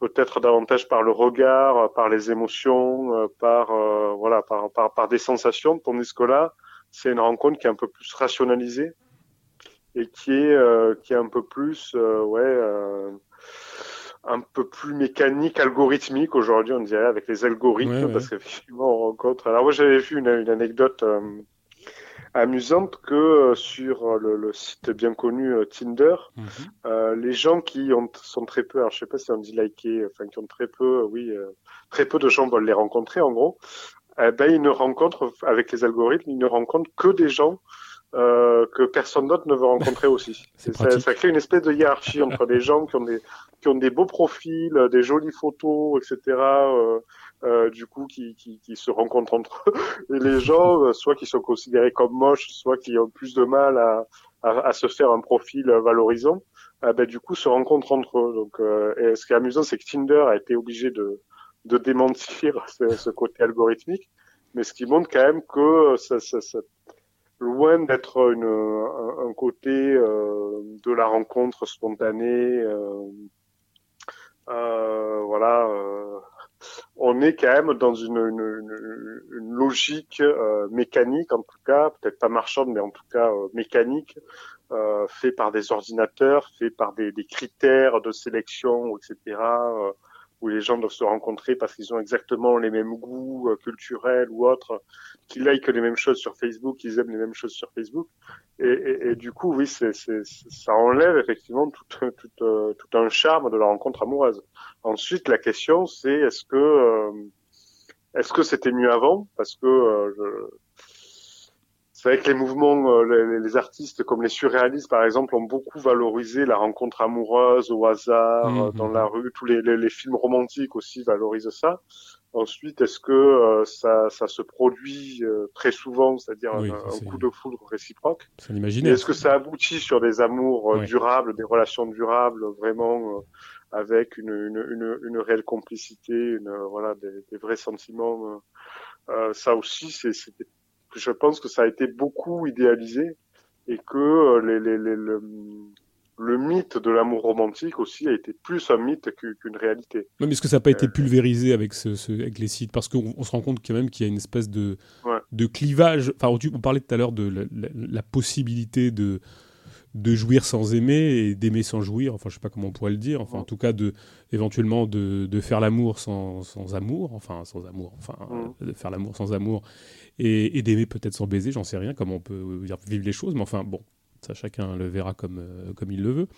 peut-être davantage par le regard, euh, par les émotions, euh, par euh, voilà, par, par, par des sensations. Tandis que là, c'est une rencontre qui est un peu plus rationalisée et qui est euh, qui est un peu plus euh, ouais un peu plus mécanique, algorithmique aujourd'hui, on dirait avec les algorithmes, ouais, ouais. parce qu'effectivement on rencontre. Alors moi j'avais vu une, une anecdote amusante que euh, sur euh, le, le, site bien connu euh, Tinder, mmh. euh, les gens qui ont, sont très peu, alors je sais pas si on dit liker, enfin qui ont très peu, oui, très peu de gens veulent les rencontrer en gros, eh ben ils ne rencontrent avec les algorithmes, ils ne rencontrent que des gens euh, que personne d'autre ne veut rencontrer aussi. *laughs* ça, ça, crée une espèce de hiérarchie entre les *laughs* gens qui ont des qui ont des beaux profils, des jolies photos, etc. Euh, euh, du coup, qui, qui, qui, se rencontrent entre *laughs* eux. Et les gens, euh, soit qui sont considérés comme moches, soit qui ont plus de mal à, à, à se faire un profil valorisant, euh, ben, du coup, se rencontrent entre eux. Donc, euh, et ce qui est amusant, c'est que Tinder a été obligé de, de démentir *laughs* ce, ce, côté algorithmique, mais ce qui montre quand même que ça, ça, ça loin d'être un, un, côté euh, de la rencontre spontanée, euh, euh, voilà, on est quand même dans une, logique euh, mécanique, en tout cas, peut-être pas marchande, mais en tout cas euh, mécanique, euh, fait par des ordinateurs, fait par des, critères de sélection, etc., où les gens doivent se rencontrer parce qu'ils ont exactement les mêmes goûts culturels ou autres, qu'ils likent les mêmes choses sur Facebook, qu'ils aiment les mêmes choses sur Facebook. Et, du coup, oui, c'est, ça enlève effectivement tout, *laughs* tout, tout, un charme de la rencontre amoureuse. Ensuite, la question, c'est est-ce que euh, est-ce que c'était mieux avant? Parce que euh, je... c'est vrai que les mouvements, euh, les, les, artistes comme les surréalistes, par exemple, ont beaucoup valorisé la rencontre amoureuse au hasard, mmh, dans mmh. la rue. Tous les, les, les, films romantiques aussi valorisent ça. Ensuite, est-ce que euh, ça, ça, se produit euh, très souvent, c'est-à-dire oui, un, un, coup de foudre réciproque? Est-ce que ça aboutit sur des amours oui. durables, des relations durables, vraiment avec une, une, une, une, réelle complicité, une, voilà, des, des vrais sentiments. Euh, ça aussi, c'est, je pense que ça a été beaucoup idéalisé et que les, les, les, le, le, mythe de l'amour romantique aussi a été plus un mythe qu'une réalité. Non, mais est-ce que ça n'a pas été pulvérisé avec, ce, ce, avec les sites? Parce qu'on se rend compte quand même qu'il y a une espèce de, ouais. de clivage. Enfin, on parlait tout à l'heure de la, la, la possibilité de de jouir sans aimer et d'aimer sans jouir. Enfin, je sais pas comment on pourrait le dire. Enfin, en tout cas, de éventuellement de, de faire l'amour sans, sans, amour. Enfin, sans amour. Enfin, de faire l'amour sans amour et, et d'aimer peut-être sans baiser. J'en sais rien comment on peut vivre les choses. Mais enfin, bon, ça chacun le verra comme euh, comme il le veut.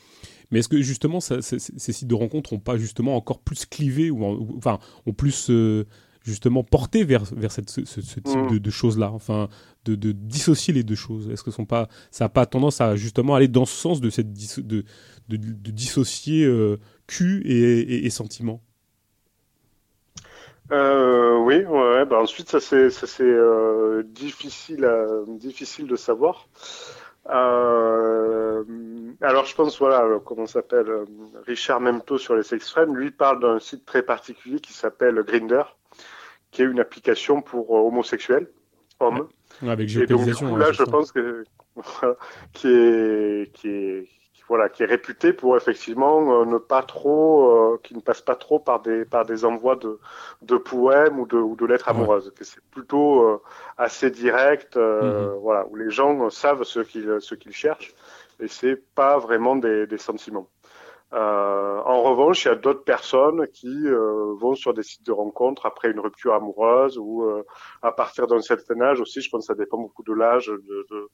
Mais est-ce que justement, ça, ces sites de rencontres ont pas justement encore plus clivé ou, en, ou enfin, ont plus euh, justement porté vers, vers cette, ce, ce, type mmh. de, de choses-là, enfin, de, de, dissocier les deux choses Est-ce que sont pas, ça n'a pas tendance à justement aller dans ce sens de, cette de, de, de, dissocier euh, cul et, et, et sentiment euh, oui, ouais, bah ensuite ça c'est ça c'est euh, difficile à, difficile de savoir. Euh, alors je pense voilà comment s'appelle Richard Memto sur les sex friends, lui parle d'un site très particulier qui s'appelle Grinder qui est une application pour euh, homosexuels, hommes. Ouais, avec géolocalisation. Et donc, là, je ça. pense que *laughs* qui est qui est voilà qui est réputé pour effectivement euh, ne pas trop euh, qui ne passe pas trop par des par des envois de de poèmes ou de ou de lettres amoureuses ouais. c'est plutôt euh, assez direct -hmm. voilà où les gens savent ce qu'ils ce qu'ils cherchent et c'est pas vraiment des, des sentiments euh, en revanche, il y a d'autres personnes qui euh, vont sur des sites de rencontres après une rupture amoureuse ou euh, à partir d'un certain âge aussi. Je pense que ça dépend beaucoup de l'âge de, de,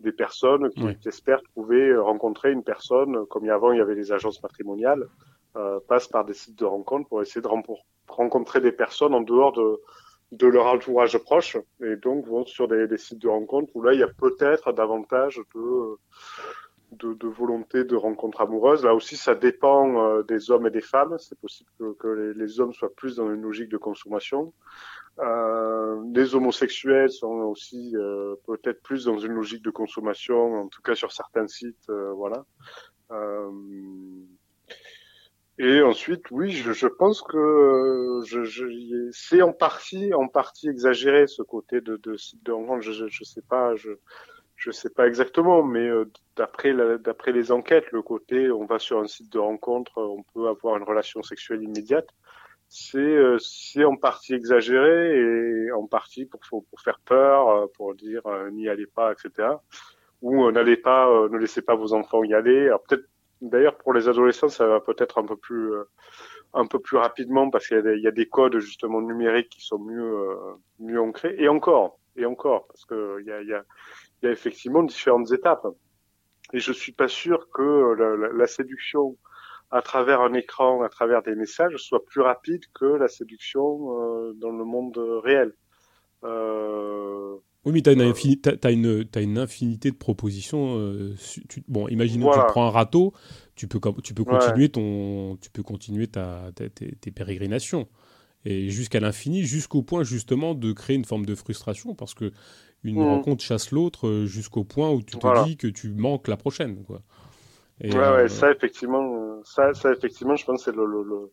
des personnes qui, oui. qui, espèrent trouver rencontrer une personne. Comme il y a avant, il y avait les agences matrimoniales, euh, passent par des sites de rencontres pour essayer de rencontrer des personnes en dehors de de leur entourage proche et donc vont sur des, des sites de rencontres où là il y a peut-être davantage de de, de, volonté de rencontre amoureuse. Là aussi, ça dépend euh, des hommes et des femmes. C'est possible que, les, hommes soient plus dans une logique de consommation. Euh, les homosexuels sont aussi euh, peut-être plus dans une logique de consommation, en tout cas sur certains sites. Voilà. Et ensuite, oui, je, je pense que je, je, c'est en partie, en partie exagéré ce côté de, de de rencontre. Je, je, je sais pas. Je, je sais pas exactement, mais euh, d'après les enquêtes, le côté on va sur un site de rencontre, on peut avoir une relation sexuelle immédiate, c'est euh, en partie exagéré et en partie pour faire peur, euh, pour dire n'y allez pas, etc. Ou n'allez pas, ne laissez pas vos enfants y aller. Peut-être d'ailleurs pour les adolescents, ça va peut-être un peu plus rapidement parce qu'il y, a des codes justement numériques qui sont mieux mieux ancrés et encore et encore parce que il y a il y a effectivement différentes étapes. Et je suis pas sûr que la, la, séduction à travers un écran, à travers des messages, soit plus rapide que la séduction euh, dans le monde réel. Euh, oui, mais tu as, euh, as, une, as une infinité de propositions. Tu, bon, imaginons voilà. que tu prends un râteau, tu peux, tu peux continuer, ouais. ton, tu peux continuer ta, ta, tes, tes pérégrinations. Et jusqu'à l'infini, jusqu'au point justement de créer une forme de frustration, parce que une mmh. rencontre chasse l'autre euh, jusqu'au point où tu te voilà. dis que tu manques la prochaine. Quoi. Et, ouais, euh... ouais, ça effectivement, ça, ça effectivement, je pense c'est le, le, le,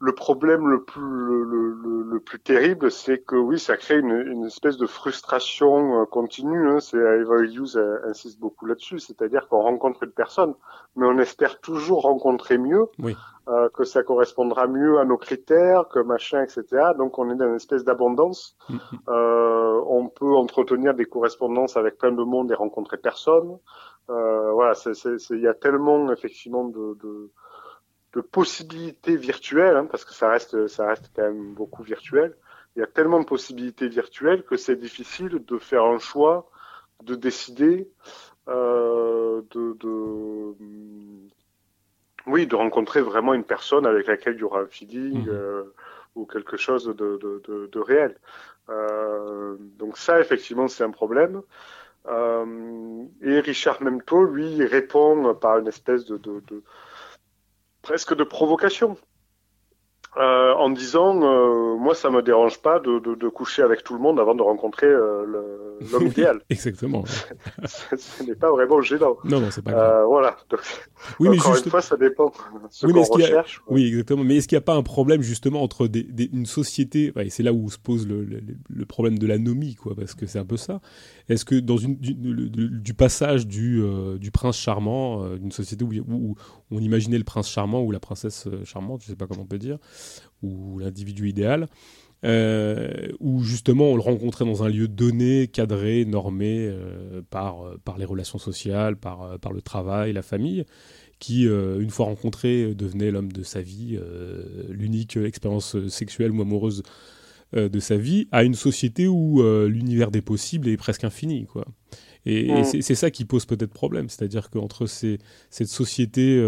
le problème le plus le, le, plus terrible, c'est que oui, ça crée une, une espèce de frustration euh, continue. Hein. C'est Eva Hughes insiste beaucoup là-dessus, c'est-à-dire qu'on rencontre une personne, mais on espère toujours rencontrer mieux, oui. euh, que ça correspondra mieux à nos critères, que machin, etc. Donc on est dans une espèce d'abondance. Mm-hmm. euh, on peut entretenir des correspondances avec plein de monde et rencontrer personne. Euh, voilà, il y a tellement effectivement de, de de possibilités virtuelles, hein, parce que ça reste, ça reste quand même beaucoup virtuel. Il y a tellement de possibilités virtuelles que c'est difficile de faire un choix, de décider, euh, de, de, oui, de rencontrer vraiment une personne avec laquelle il y aura un feeling mmh. euh, ou quelque chose de, de, de réel. Euh, donc ça, effectivement, c'est un problème. Euh, et Richard Memto, lui, répond par une espèce de, de, de presque de provocation. Euh, en disant euh, moi ça me dérange pas de, de, de, coucher avec tout le monde avant de rencontrer euh, l'homme *laughs* idéal. Exactement. *laughs* ce n'est pas vraiment gênant. Non non c'est pas grave. voilà. Donc, oui, encore une fois ça dépend. Ce oui, mais recherche. Oui exactement. Mais est-ce qu'il n'y a pas un problème justement entre des, des, une société et c'est là où se pose le, le, le, problème de l'anomie quoi parce que c'est un peu ça. Est-ce que dans une du, du passage du, du prince charmant d'une société où, où, on imaginait le prince charmant ou la princesse charmante, je sais pas comment on peut dire ou l'individu idéal, euh, où justement on le rencontrait dans un lieu donné, cadré, normé euh, par, euh, par les relations sociales, par, par le travail, la famille, qui, une fois rencontré, devenait l'homme de sa vie, l'unique expérience sexuelle ou amoureuse de sa vie, à une société où l'univers des possibles est presque infini. Quoi. Et, mm. c'est ça qui pose peut-être problème, c'est-à-dire qu'entre cette société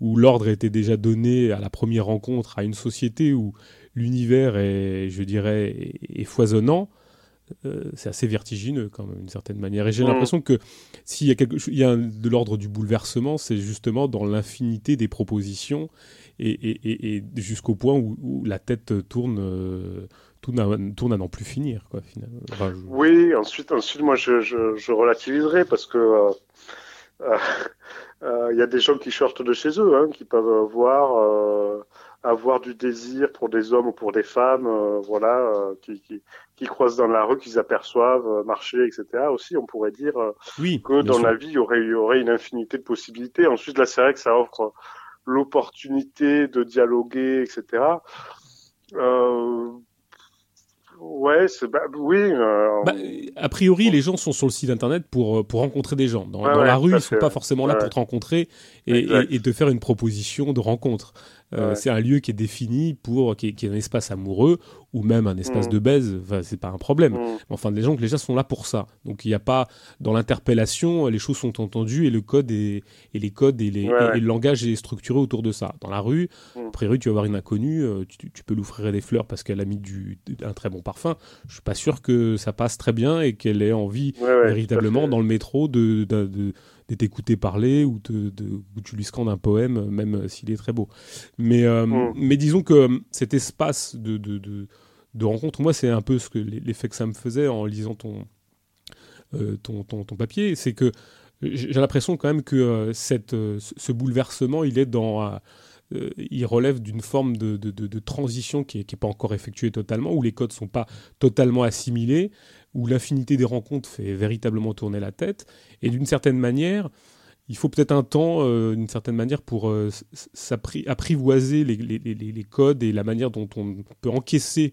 où l'ordre était déjà donné à la première rencontre à une société où l'univers est, je dirais, est, foisonnant, euh, c'est assez vertigineux quand même d'une certaine manière. Et j'ai l'impression que s'il y a quelque il y a de l'ordre du bouleversement, c'est justement dans l'infinité des propositions et, jusqu'au point où, la tête tourne. Euh, tourne à, n'en plus finir, quoi, finalement. Oui, ensuite, ensuite, moi, je, je, relativiserai parce que euh, il euh, y a des gens qui sortent de chez eux, hein, qui peuvent avoir euh, avoir du désir pour des hommes ou pour des femmes, euh, voilà, qui, qui, qui, croisent dans la rue, qu'ils aperçoivent marcher, etc. Aussi, on pourrait dire oui, que dans la vie, il y aurait, y aurait une infinité de possibilités. Ensuite, là, c'est vrai que ça offre l'opportunité de dialoguer, etc. Ouais, c'est bah, oui. Euh, bah, a priori, les gens sont sur le site internet pour euh, pour rencontrer des gens. Dans, dans la rue, ils sont pas forcément là pour te rencontrer et, et, et, te faire une proposition de rencontre. Euh, c'est un lieu qui est défini pour qui est, un espace amoureux ou même un espace mm. de baise. Enfin, c'est pas un problème. Mm. Enfin, les gens les gens sont là pour ça. Donc il n'y a pas dans l'interpellation, les choses sont entendues et le code est, et les codes et, les, et, le langage est structuré autour de ça. Dans la rue, mm. a priori, tu vas voir une inconnue, euh, tu, tu peux l'offrir des fleurs parce qu'elle a mis du un très bon parfum. Je suis pas sûr que ça passe très bien et qu'elle ait envie véritablement dans le métro de, de de t'écouter parler ou, de, tu lui scandes un poème, même s'il est très beau. Mais, euh, mm. mais disons que euh, cet espace de, de, rencontre, moi, c'est un peu ce que l'effet que ça me faisait en lisant ton, euh, ton, ton, papier, c'est que j'ai l'impression quand même que cette, ce bouleversement, il est dans il relève d'une forme de, de, de, transition qui n'est est pas encore effectuée totalement, où les codes sont pas totalement assimilés, où l'infinité des rencontres fait véritablement tourner la tête. Et d'une certaine manière, il faut peut-être un temps, euh, d'une certaine manière, pour euh, apprivoiser les, les, les, codes et la manière dont on peut encaisser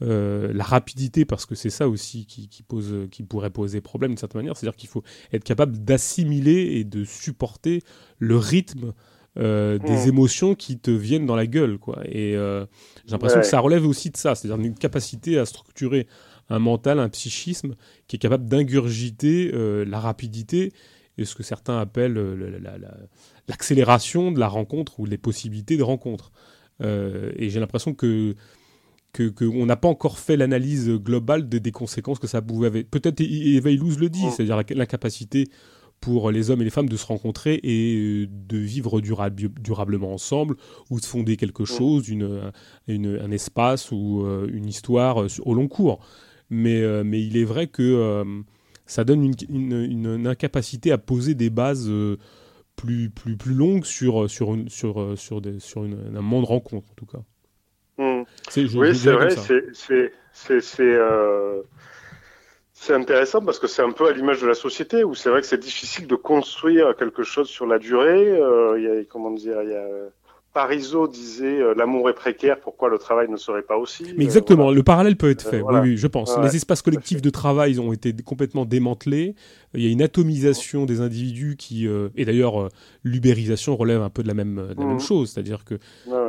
euh, la rapidité, parce que c'est ça aussi qui, qui, pose, qui pourrait poser problème d'une certaine manière. C'est-à-dire qu'il faut être capable d'assimiler et de supporter le rythme des mmh. émotions qui te viennent dans la gueule. Quoi. Et j'ai l'impression que ça relève aussi de ça, c'est-à-dire une capacité à structurer un mental, un psychisme qui est capable d'ingurgiter euh, la rapidité et ce que certains appellent euh, l'accélération de la rencontre ou les possibilités de rencontre. Euh, et j'ai l'impression que qu'on n'a pas encore fait l'analyse globale des conséquences que ça pouvait avoir. Peut-être Eva Illouz le dit, c'est-à-dire l'incapacité pour les hommes et les femmes de se rencontrer et de vivre durablement ensemble ou de fonder quelque chose, une, un espace ou une histoire au long cours. Mais, euh, mais il est vrai que euh, ça donne une, une, incapacité à poser des bases euh, plus, plus, plus longue sur, sur, une, sur, sur, des, sur un monde de rencontres, en tout cas. Hmm. oui, c'est vrai, c'est c'est intéressant parce que c'est un peu à l'image de la société où c'est vrai que c'est difficile de construire quelque chose sur la durée. Euh, y a, comment dire, il y a Parisot disait euh, l'amour est précaire, pourquoi le travail ne serait pas aussi Mais exactement, le parallèle peut être fait, oui, oui, je pense. Les espaces collectifs de travail ont été complètement démantelés. Il y a une atomisation des individus qui, euh, et d'ailleurs, euh, l'ubérisation relève un peu de la même, de la même mmh. chose, c'est-à-dire que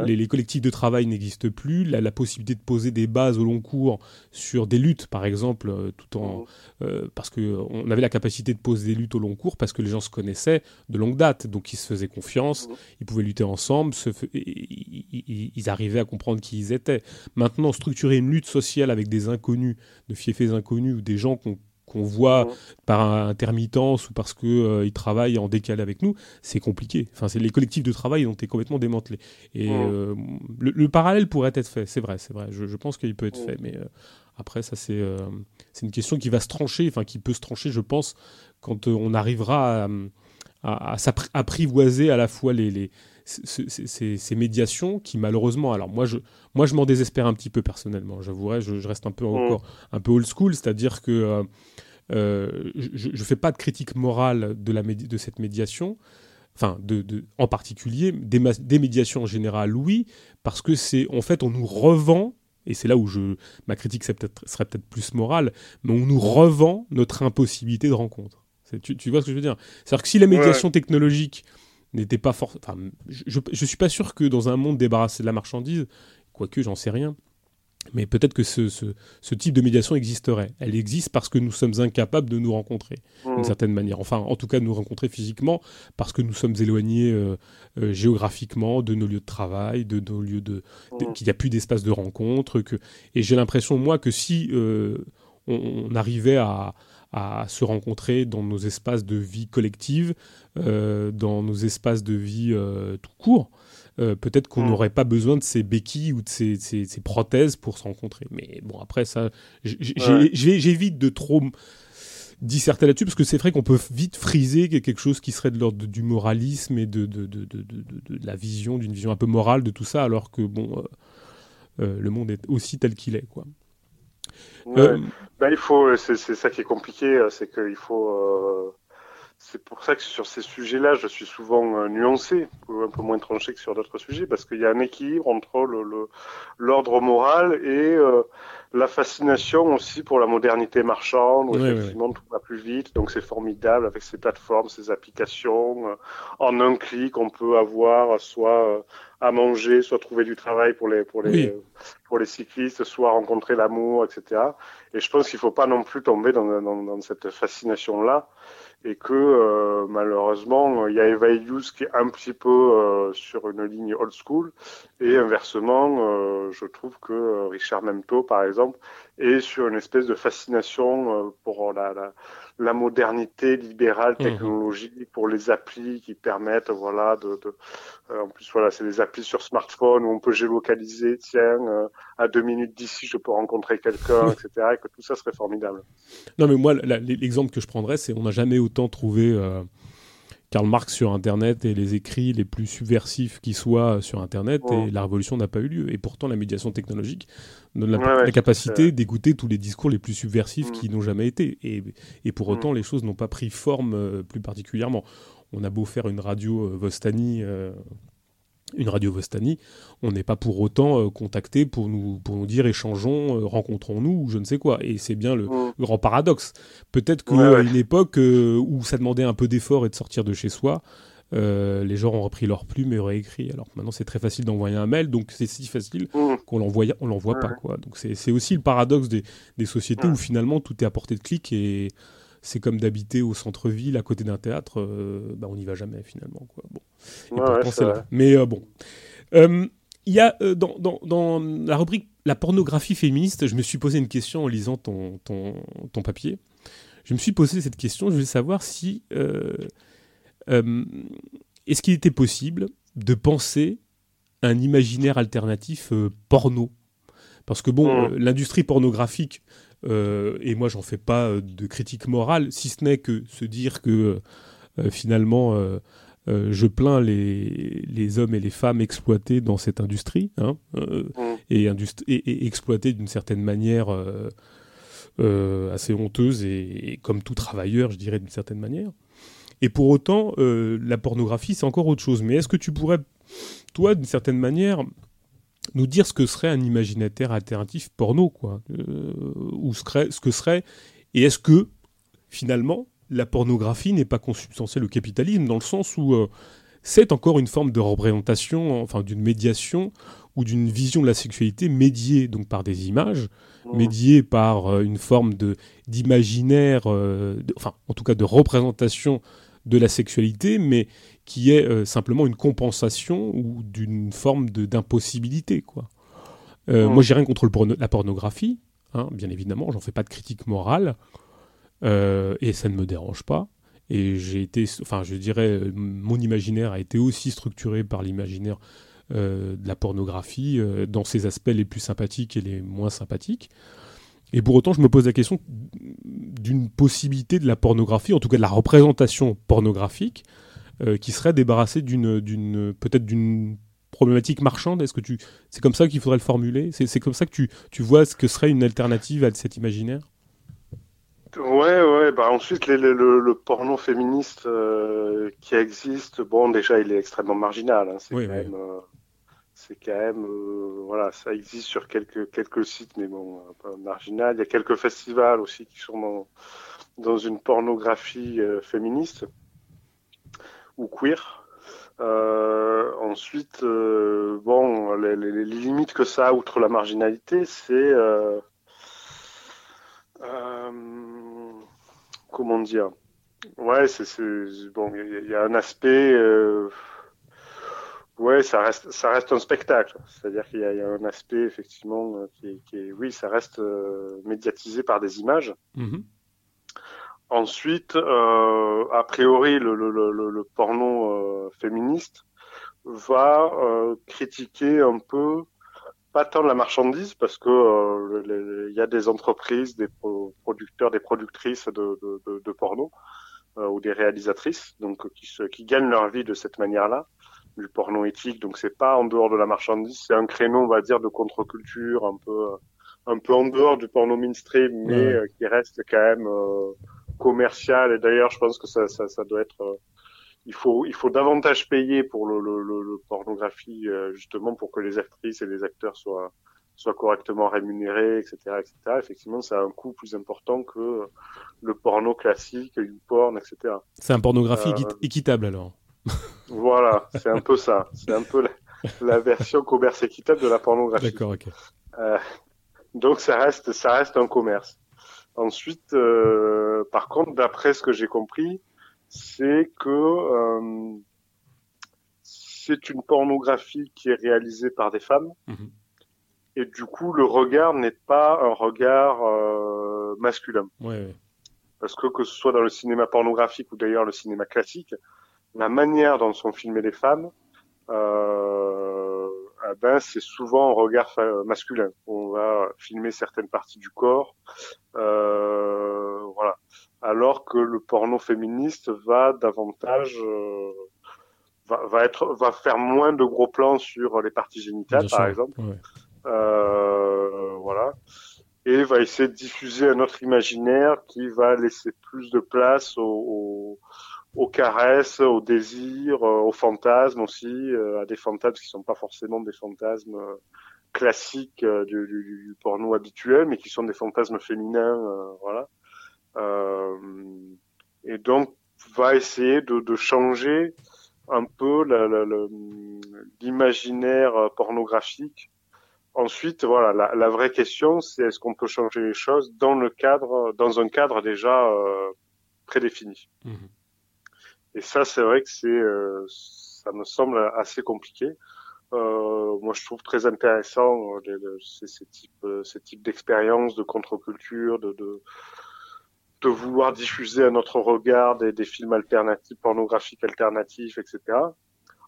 les, collectifs de travail n'existent plus, la, possibilité de poser des bases au long cours sur des luttes, par exemple, euh, tout en mmh. parce que on avait la capacité de poser des luttes au long cours parce que les gens se connaissaient de longue date, donc ils se faisaient confiance, mmh. ils pouvaient lutter ensemble, se ils, arrivaient à comprendre qui ils étaient. Maintenant, structurer une lutte sociale avec des inconnus, de fiefés inconnus ou des gens qu'on qu'on voit mmh. par intermittence ou parce qu'ils euh, travaillent en décalé avec nous, c'est compliqué. Enfin, c'est les collectifs de travail ont été complètement démantelés. Et mmh. euh, le, parallèle pourrait être fait, c'est vrai, c'est vrai. Je, pense qu'il peut être fait, mais euh, après, ça c'est c'est une question qui va se trancher, enfin qui peut se trancher, je pense, quand on arrivera à, à, s'apprivoiser à la fois les, les ces, médiations qui malheureusement, alors moi je, moi je m'en désespère un petit peu personnellement, j'avouerai, je, je, reste un peu encore un peu old school, c'est-à-dire que euh, je ne fais pas de critique morale de, la de cette médiation, enfin, de, de, en particulier, des, des, médiations en général, oui, parce que c'est, en fait, on nous revend, et c'est là où je, ma critique serait peut-être plus morale, mais on nous revend notre impossibilité de rencontre. Tu, tu, vois ce que je veux dire? C'est-à-dire que si la médiation technologique n'était pas fort, enfin, je, je, suis pas sûr que dans un monde débarrassé de la marchandise, quoique j'en sais rien, mais peut-être que ce, ce, type de médiation existerait. Elle existe parce que nous sommes incapables de nous rencontrer, d'une mmh. certaine manière. Enfin, en tout cas, de nous rencontrer physiquement, parce que nous sommes éloignés euh, euh, géographiquement de nos lieux de travail, de nos lieux de, mmh. qu'il n'y a plus d'espace de rencontre. Que... Et j'ai l'impression, moi, que si euh, on, arrivait à, à, se rencontrer dans nos espaces de vie collective, dans nos espaces de vie tout court, euh, peut-être qu'on hmm. n'aurait pas besoin de ces béquilles ou de ces, prothèses pour se rencontrer. Mais bon, après ça, j'évite de trop disserter là-dessus parce que c'est vrai qu'on peut vite friser quelque chose qui serait de l'ordre du moralisme et de, de, la vision, d'une vision un peu morale de tout ça, alors que bon, euh, euh, le monde est aussi tel qu'il est, quoi. Ben, il faut, c'est ça qui est compliqué, c'est qu'il faut c'est pour ça que sur ces sujets-là, je suis souvent euh, nuancé, un peu moins tranché que sur d'autres sujets, parce qu'il y a un équilibre entre l'ordre moral et euh, la fascination aussi pour la modernité marchande, où effectivement tout va plus vite, donc c'est formidable avec ces plateformes, ces applications. Euh, en un clic, on peut avoir soit à manger, soit trouver du travail pour les pour les pour les cyclistes, soit rencontrer l'amour, etc. Et je pense qu'il faut pas non plus tomber dans, dans, dans cette fascination là et que euh, malheureusement il y a Eva Elius qui est un petit peu euh, sur une ligne old school. Et inversement euh, je trouve que Richard Memto par exemple est sur une espèce de fascination pour la, la, la modernité libérale mhm. technologique pour les applis qui permettent voilà de, de euh, en plus voilà c'est des applis sur smartphone où on peut géolocaliser tiens euh, à deux minutes d'ici je peux rencontrer quelqu'un *laughs* etc et que tout ça serait formidable non mais moi l'exemple que je prendrais c'est on n'a jamais autant trouvé euh, Karl Marx sur Internet et les écrits les plus subversifs qui soient sur Internet et la révolution n'a pas eu lieu. Et pourtant, la médiation technologique donne la, capacité d'écouter tous les discours les plus subversifs qui mm. n'ont jamais été. Et, et pour autant, mm. les choses n'ont pas pris forme euh, plus particulièrement. On a beau faire une radio euh, Vostani euh, une radio Vostani, on n'est pas pour autant euh, contacté pour nous, pour nous dire échangeons, euh, rencontrons-nous, ou je ne sais quoi. Et c'est bien le, mm. grand paradoxe. Peut-être qu'à une époque euh, où ça demandait un peu d'effort et de sortir de chez soi, les gens ont repris leur plume et auraient écrit. Alors maintenant, c'est très facile d'envoyer un mail, donc c'est si facile mm. qu'on l'envoie, on l'envoie pas. Quoi. Donc c'est aussi le paradoxe des, des sociétés où finalement tout est à portée de clic et c'est comme d'habiter au centre-ville à côté d'un théâtre, euh, bah, on n'y va jamais finalement. Quoi. Bon. Mais euh, bon. Euh, il y a dans, dans, dans, la rubrique La pornographie féministe, je me suis posé une question en lisant ton, ton, ton papier. Je me suis posé cette question, je voulais savoir si. Est-ce qu'il était possible de penser un imaginaire alternatif porno? Parce que bon, mmh. l'industrie pornographique et moi, j'en fais pas euh, de critique morale, si ce n'est que se dire que euh, finalement, je plains les, les, hommes et les femmes exploités dans cette industrie, hein, mm. et, et, exploités d'une certaine manière assez honteuse et, comme tout travailleur, je dirais d'une certaine manière. Et pour autant, la pornographie, c'est encore autre chose. Mais est-ce que tu pourrais, toi, d'une certaine manière, nous dire ce que serait un imaginaire alternatif porno, quoi, ou ce, ce que serait, et est-ce que finalement la pornographie n'est pas consubstantielle au capitalisme dans le sens où euh, c'est encore une forme de représentation, enfin d'une médiation ou d'une vision de la sexualité médiée donc par des images, mmh. médiée par euh, une forme de d'imaginaire, euh, enfin en tout cas de représentation de la sexualité, mais qui est simplement une compensation ou d'une forme d'impossibilité quoi. Mmh. Moi j'ai rien contre la pornographie, hein, bien évidemment, j'en fais pas de critique morale. Euh, et ça ne me dérange pas. Et j'ai été, enfin, je dirais, mon imaginaire a été aussi structuré par l'imaginaire euh, de la pornographie, euh, dans ses aspects les plus sympathiques et les moins sympathiques. Et pour autant, je me pose la question d'une possibilité de la pornographie, en tout cas de la représentation pornographique, qui serait débarrassée d'une, d'une, peut-être d'une problématique marchande. Est-ce que tu, c'est comme ça qu'il faudrait le formuler? C'est, c'est comme ça que tu, tu vois ce que serait une alternative à cet imaginaire? Ouais, ouais. Bah ensuite, le, porno féministe euh, qui existe, bon, déjà, il est extrêmement marginal. Hein. C'est quand, même, euh, c'est quand même, euh, voilà, ça existe sur quelques quelques sites, mais bon, marginal. Il y a quelques festivals aussi qui sont dans, dans une pornographie féministe ou queer. ensuite, bon, les, limites que ça a, outre la marginalité, c'est euh, comment dire? Ouais, c'est bon. Il y, a un aspect. Euh, ouais, ça reste, ça reste un spectacle. C'est-à-dire qu'il y, a un aspect effectivement euh, qui est, oui, ça reste médiatisé par des images. Mm-hmm. Ensuite, a priori, le, le, le, le porno féministe va critiquer un peu pas tant de la marchandise parce que euh, il y a des entreprises, des producteurs, des productrices de, de, de, porno euh, ou des réalisatrices donc qui, se, qui gagnent leur vie de cette manière-là du porno éthique. Donc c'est pas en dehors de la marchandise c'est un créneau on va dire de contre-culture un peu un peu en dehors du porno mainstream mais euh, qui reste quand même commercial et d'ailleurs je pense que ça, ça, ça doit être il faut il faut davantage payer pour le, le, le, pornographie euh, justement pour que les actrices et les acteurs soient soient correctement rémunérés, etc., etc. Effectivement, ça a un coût plus important que le porno classique, du porn, etc. C'est un pornographie euh, équitable alors. *laughs* voilà, c'est un peu ça. C'est un peu la, version commerce équitable de la pornographie. D'accord, ok. Euh, donc ça reste ça reste un commerce. Ensuite, euh, par contre, d'après ce que j'ai compris, c'est que euh, c'est une pornographie qui est réalisée par des femmes. Mhm. Et du coup, le regard n'est pas un regard euh, masculin. Ouais, Parce que que ce soit dans le cinéma pornographique ou d'ailleurs le cinéma classique, la manière dont sont filmées les femmes, euh, eh ben, c'est souvent un regard masculin. On va filmer certaines parties du corps. Euh, alors que le porno féministe va davantage euh, va, va, être va faire moins de gros plans sur les parties génitales par exemple. euh, voilà. Et va essayer de diffuser un autre imaginaire qui va laisser plus de place aux, aux, caresses, aux désirs, euh, aux fantasmes aussi, euh, à des fantasmes qui sont pas forcément des fantasmes classiques du, du, du, porno habituel, mais qui sont des fantasmes féminins, voilà. Euh, et donc va essayer de, de changer un peu l'imaginaire pornographique. Ensuite, voilà, la, la vraie question, c'est est-ce qu'on peut changer les choses dans le cadre, dans un cadre déjà euh, prédéfini. Mmh. Et ça, c'est vrai que c'est, euh, ça me semble assez compliqué. Euh, moi, je trouve très intéressant euh, ces, ces types, ces types d'expériences de contre-culture, de, de, de vouloir diffuser à notre regard des, des, films alternatifs, pornographiques alternatifs, etc.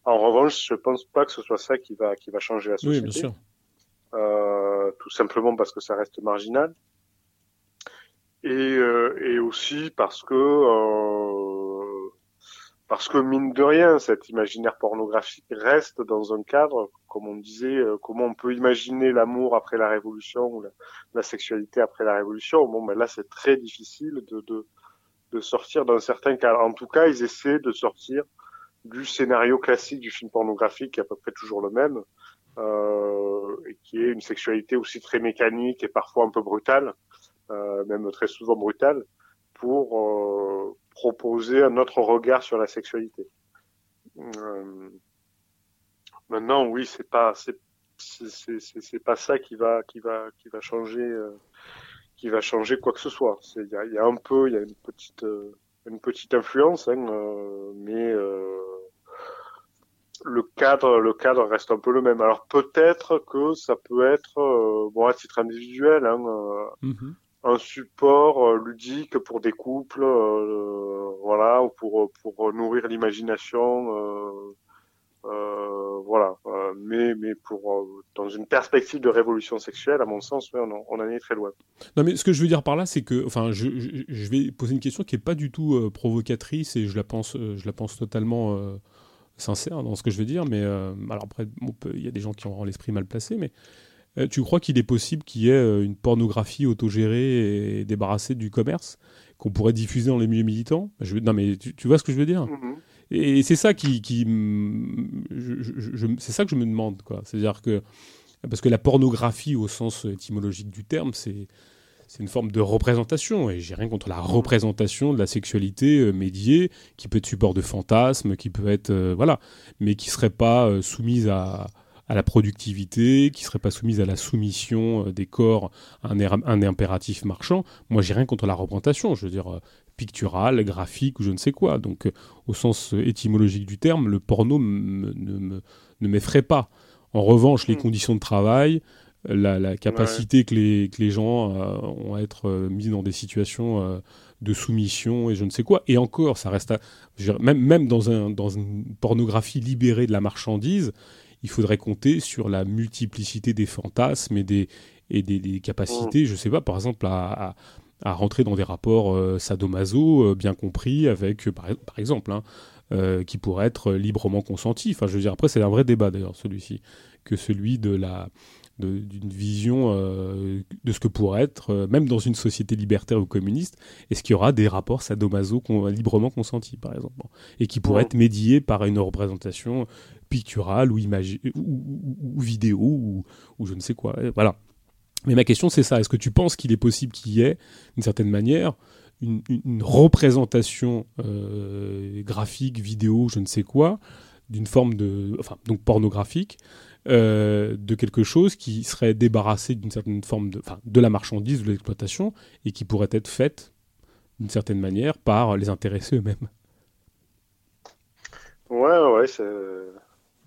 En revanche, je pense pas que ce soit ça qui va qui va changer la société. Oui, bien sûr. Euh, tout simplement parce que ça reste marginal. Et, euh, et aussi parce que, euh, parce que mine de rien, cet imaginaire pornographique reste dans un cadre, comme on disait, euh, comment on peut imaginer l'amour après la révolution ou la, sexualité après la révolution. Bon, ben là, c'est très difficile de, de, de sortir d'un certain cadre. En tout cas, ils essaient de sortir du scénario classique du film pornographique, qui est à peu près toujours le même, euh, et qui est une sexualité aussi très mécanique et parfois un peu brutale, euh, même très souvent brutale, pour euh, proposer un autre regard sur la sexualité. Euh, maintenant, oui, c'est pas c'est c'est pas ça qui va qui va qui va changer euh, qui va changer quoi que ce soit. Il y a, y a, un peu, il y a une petite euh, une petite influence, hein, euh, mais le cadre le cadre reste un peu le même. Alors peut-être que ça peut être bon à titre individuel. Hein, mm-hmm un support euh, ludique pour des couples, euh, voilà, ou pour pour nourrir l'imagination, euh, euh voilà. mais mais pour dans une perspective de révolution sexuelle, à mon sens, on, on, en est très loin. Non, mais ce que je veux dire par là, c'est que, enfin, je, je, vais poser une question qui est pas du tout provocatrice et je la pense, je la pense totalement sincère dans ce que je veux dire. Mais alors après, il y a des gens qui auront l'esprit mal placé, mais euh, tu crois qu'il est possible qu'il y ait euh, une pornographie autogérée et débarrassée du commerce qu'on pourrait diffuser dans les milieux militants? Je, Non, mais tu, vois ce que je veux dire? Mm-hmm. Et c'est ça qui, c'est ça que je me demande, quoi. C'est-à-dire que parce que la pornographie, au sens étymologique du terme, c'est une forme de représentation, et j'ai rien contre la représentation de la sexualité euh, médiée, qui peut être support de fantasmes, qui peut être voilà, mais qui serait pas soumise à, la productivité, qui serait pas soumise à la soumission euh, des corps à un, un impératif marchand. Moi, j'ai rien contre la représentation, je veux dire euh, picturale, graphique ou je ne sais quoi. Donc, euh, au sens étymologique du terme, le porno ne m'effraie pas. En revanche, les hmm. conditions de travail, la, capacité que, les, que les gens ont à être mis dans des situations de soumission et je ne sais quoi. Et encore, ça reste même, même dans, un, dans une pornographie libérée de la marchandise, il faudrait compter sur la multiplicité des fantasmes et des, et des, capacités, je sais pas, par exemple, à, à, rentrer dans des rapports euh, sadomaso euh, bien compris, avec, euh, par, par, exemple, hein, qui pourraient être librement consentis. Enfin, je veux dire, après, c'est un vrai débat d'ailleurs, celui-ci, que celui de la d'une vision de ce que pourrait être, même dans une société libertaire ou communiste, est-ce qu'il y aura des rapports sadomaso librement consentis, par exemple, et qui pourraient être médiés par une représentation picturale ou, vidéo ou, je ne sais quoi. Voilà. Mais ma question, c'est ça. Est-ce que tu penses qu'il est possible qu'il y ait, d'une certaine manière, une, représentation euh, graphique, vidéo, je ne sais quoi, d'une forme de. Enfin, donc pornographique, euh, de quelque chose qui serait débarrassé d'une certaine forme de. Enfin, de la marchandise, de l'exploitation, et qui pourrait être faite, d'une certaine manière, par les intéressés eux-mêmes? Ouais, ouais, c'est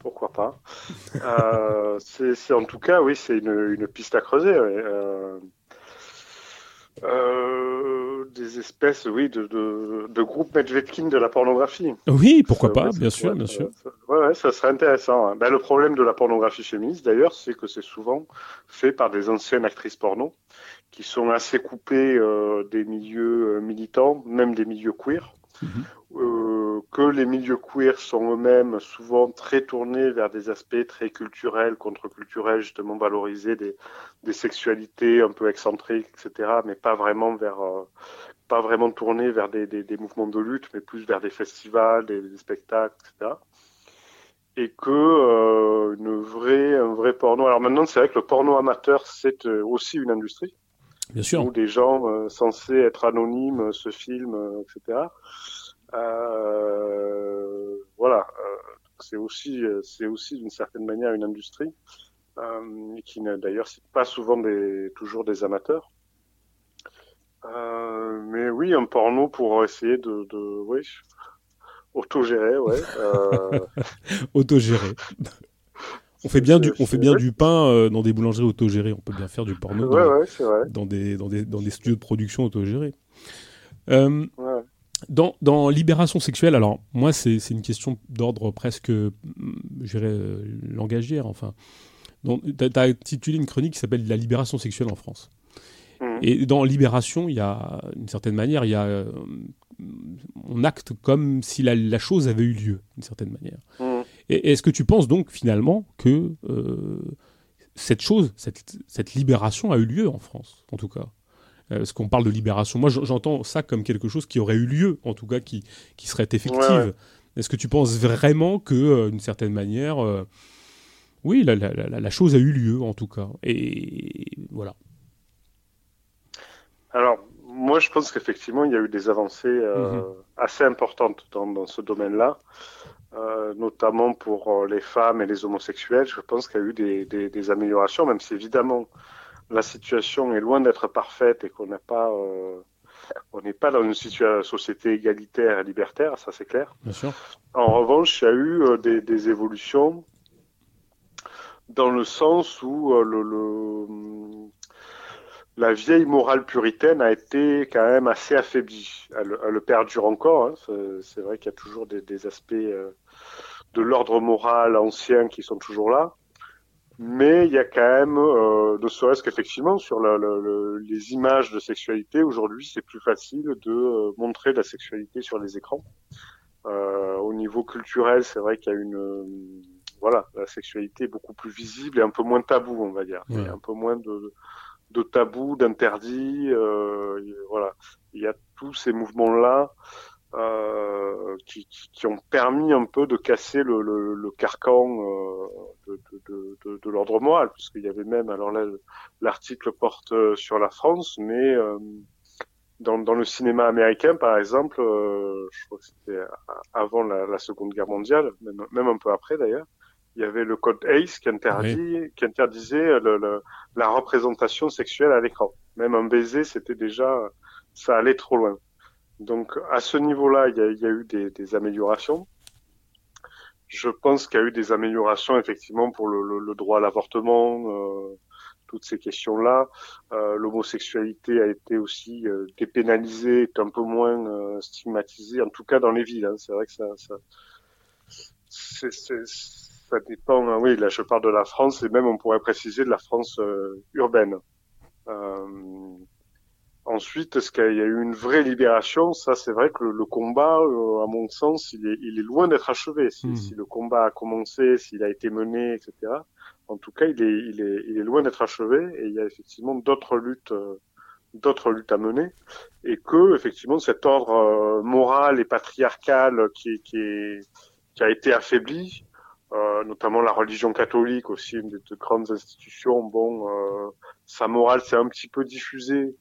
pourquoi pas. euh, *laughs* c'est en tout cas, oui, c'est une, une, piste à creuser. Euh, euh, des espèces, oui, de, de, de groupes Medvedkin de la pornographie. Oui, pourquoi pas, bien sûr, bien sûr. ouais, ça serait intéressant. Hein. Ben, le problème de la pornographie féministe, d'ailleurs, c'est que c'est souvent fait par des anciennes actrices porno qui sont assez coupées des milieux militants, même des milieux queer. Euh, que les milieux queer sont eux-mêmes souvent très tournés vers des aspects très culturels, contre-culturels, justement valoriser des, sexualités un peu excentriques, etc., mais pas vraiment vers, euh, pas vraiment tournés vers des, mouvements de lutte, mais plus vers des festivals, des, spectacles, etc. Et que euh, une un vrai porno. Alors maintenant, c'est vrai que le porno amateur, c'est euh, aussi une industrie. Bien sûr. Où des gens euh, censés être anonymes se filment, etc. Euh, voilà, euh, c'est aussi, c'est aussi d'une certaine manière une industrie euh, qui d'ailleurs c'est pas souvent des, toujours des amateurs. Euh, mais oui, un porno pour essayer de, de oui, autogérer, ouais. Euh... *laughs* autogérer. On fait bien du, on fait bien du pain euh, dans des boulangeries autogérées. On peut bien faire du porno ouais, dans, ouais, vrai. dans, des, dans, des, dans des studios de production autogérés. Euh, ouais. Dans, dans, Libération sexuelle, alors moi c'est une question d'ordre presque, mm, je dirais, euh, langagière, enfin. Tu as, intitulé une chronique qui s'appelle La libération sexuelle en France. Mmh. Et dans Libération, il y a, d'une certaine manière, il y a euh, on acte comme si la, chose avait eu lieu, d'une certaine manière. Mmh. Et est-ce que tu penses donc finalement que cette chose, cette, libération a eu lieu en France, en tout cas? Est-ce qu'on parle de libération Moi, j'entends ça comme quelque chose qui aurait eu lieu, en tout cas, qui, qui serait effective. Est-ce que tu penses vraiment que, d'une certaine manière, oui, la, chose a eu lieu, en tout cas? Et voilà. Alors, moi, je pense qu'effectivement, il y a eu des avancées euh, mhm. assez importantes dans, ce domaine-là, euh, notamment pour euh, les femmes et les homosexuels. Je pense qu'il y a eu des, améliorations, même si évidemment la situation est loin d'être parfaite et qu'on n'a pas, on n'est pas dans une société égalitaire et libertaire, ça c'est clair. Bien sûr. En revanche, il y a eu des, évolutions dans le sens où le la vieille morale puritaine a été quand même assez affaiblie. Elle, elle perdure encore. Hein. C'est vrai qu'il y a toujours des, aspects euh, de l'ordre moral ancien qui sont toujours là. Mais il y a quand même, euh, ne serait-ce qu'effectivement, sur les images de sexualité, aujourd'hui, c'est plus facile de euh, montrer la sexualité sur les écrans. Euh, au niveau culturel, c'est vrai qu'il y a une... voilà, la sexualité est beaucoup plus visible et un peu moins tabou, on va dire. Il y a un peu moins de de tabous, d'interdits. Euh, voilà, il y a tous ces mouvements-là euh, qui, qui, ont permis un peu de casser le, le, le carcan euh, de, de, de, de l'ordre moral, puisqu'il y avait même, alors là, l'article porte sur la France, mais dans, dans, le cinéma américain, par exemple, euh, je crois que c'était avant la, la, Seconde Guerre mondiale, même, même un peu après d'ailleurs, il y avait le code ACE qui interdit, qui interdisait le, la représentation sexuelle à l'écran. Même un baiser, c'était déjà, ça allait trop loin. Donc à ce niveau-là, il y a, il y a eu des, des, améliorations. Je pense qu'il y a eu des améliorations effectivement pour le, le droit à l'avortement, euh, toutes ces questions-là. Euh, L'homosexualité a été aussi euh, dépénalisée, est un peu moins euh, stigmatisée, en tout cas dans les villes. Hein. C'est vrai que ça, ça c'est ça dépend. Hein. Oui, là, je parle de la France et même on pourrait préciser de la France euh, urbaine. Euh, ensuite, est-ce qu'il y a eu une vraie libération? Ça, c'est vrai que le, combat, euh, à mon sens, il est, il est loin d'être achevé. Si, hmm. si, le combat a commencé, s'il a été mené, etc. En tout cas, il est, il est, il est loin d'être achevé et il y a effectivement d'autres luttes. d'autres luttes à mener et que effectivement cet ordre moral et patriarcal qui, qui, est, qui a été affaibli euh, notamment la religion catholique aussi, une des grandes institutions. Bon, euh, sa morale s'est un petit peu diffusée,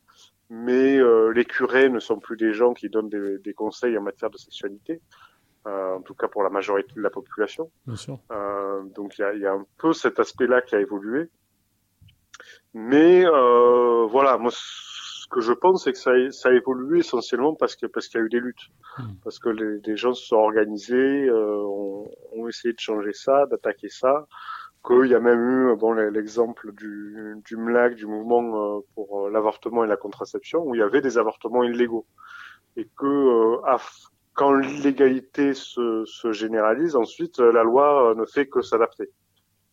mais euh, les curés ne sont plus des gens qui donnent des, des conseils en matière de sexualité, euh, en tout cas pour la majorité de la population. Bien sûr. donc il y a, y a, un peu cet aspect-là qui a évolué. Mais voilà, moi que je pense, c'est que ça a, ça a, évolué essentiellement parce que parce qu'il y a eu des luttes, hmm. parce que les, les, gens se sont organisés, euh, ont, ont, essayé de changer ça, d'attaquer ça. Qu'il y a même eu bon l'exemple du, du MLAC, du mouvement euh, pour euh, l'avortement et la contraception, où il y avait des avortements illégaux, et que euh, quand l'illégalité se, se, généralise, ensuite la loi ne fait que s'adapter.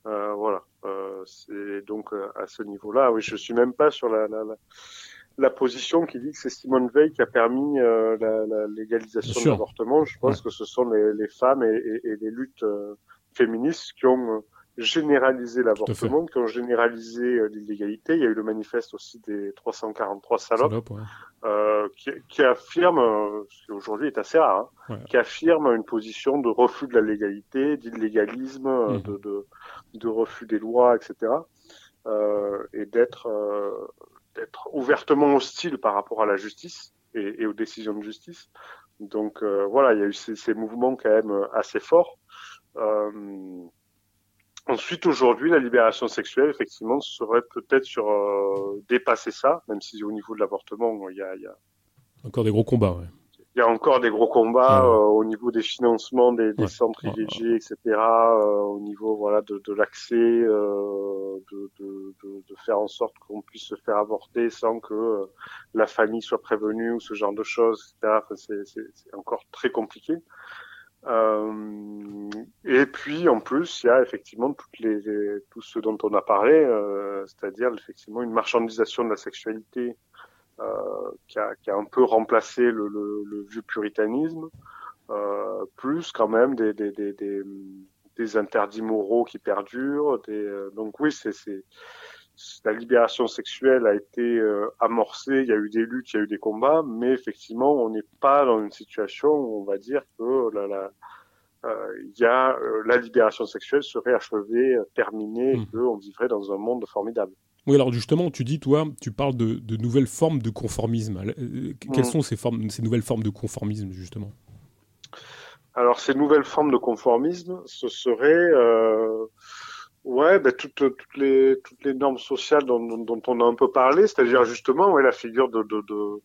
voilà. c'est donc à ce niveau-là, oui, je suis même pas sur la, la, la la position qui dit que c'est Simone Veil qui a permis euh, la, la, légalisation de l'avortement. Je pense que ce sont les, les femmes et, et, et, les luttes euh, féministes qui ont euh, généralisé l'avortement, qui ont généralisé l'illégalité. Il y a eu le manifeste aussi des 343 salopes, euh, qui, qui, affirme, ce qui aujourd'hui est assez rare, hein, qui affirme une position de refus de la légalité, d'illégalisme, mmh. de, de, de, refus des lois, etc. Euh, et d'être être ouvertement hostile par rapport à la justice et, aux décisions de justice. Donc euh, voilà, il y a eu ces, mouvements quand même euh, assez forts. Euh, ensuite, aujourd'hui, la libération sexuelle, effectivement, serait peut-être sur dépasser ça, même si au niveau de l'avortement, il y a, il y a encore des gros combats. Ouais il y a encore des gros combats euh, au niveau des financements des, des centres IVG, etc. Euh, au niveau voilà de, de l'accès, euh, de, de, de, faire en sorte qu'on puisse se faire avorter sans que euh, la famille soit prévenue ou ce genre de choses, etc. Enfin, c'est encore très compliqué. Euh, et puis en plus, il y a effectivement toutes les, tout ce dont on a parlé, c'est-à-dire effectivement une marchandisation de la sexualité qui a, qui, a, un peu remplacé le, le, le vieux puritanisme, plus quand même des, des, des, des, des interdits moraux qui perdurent. Des, donc oui, c'est la libération sexuelle a été euh, amorcée, il y a eu des luttes, il y a eu des combats, mais effectivement, on n'est pas dans une situation où on va dire que la, la, euh, y a, euh, la libération sexuelle serait achevée, terminée, et mmh. qu'on vivrait dans un monde formidable. Oui, alors justement, tu dis, toi, tu parles de, de nouvelles formes de conformisme. Quelles mmh. sont ces, formes, ces nouvelles formes de conformisme, justement? Alors, ces nouvelles formes de conformisme, ce serait Ouais, ben toutes, toutes les toutes les normes sociales dont, dont, on a un peu parlé, c'est-à-dire justement ouais, la figure de, de, de,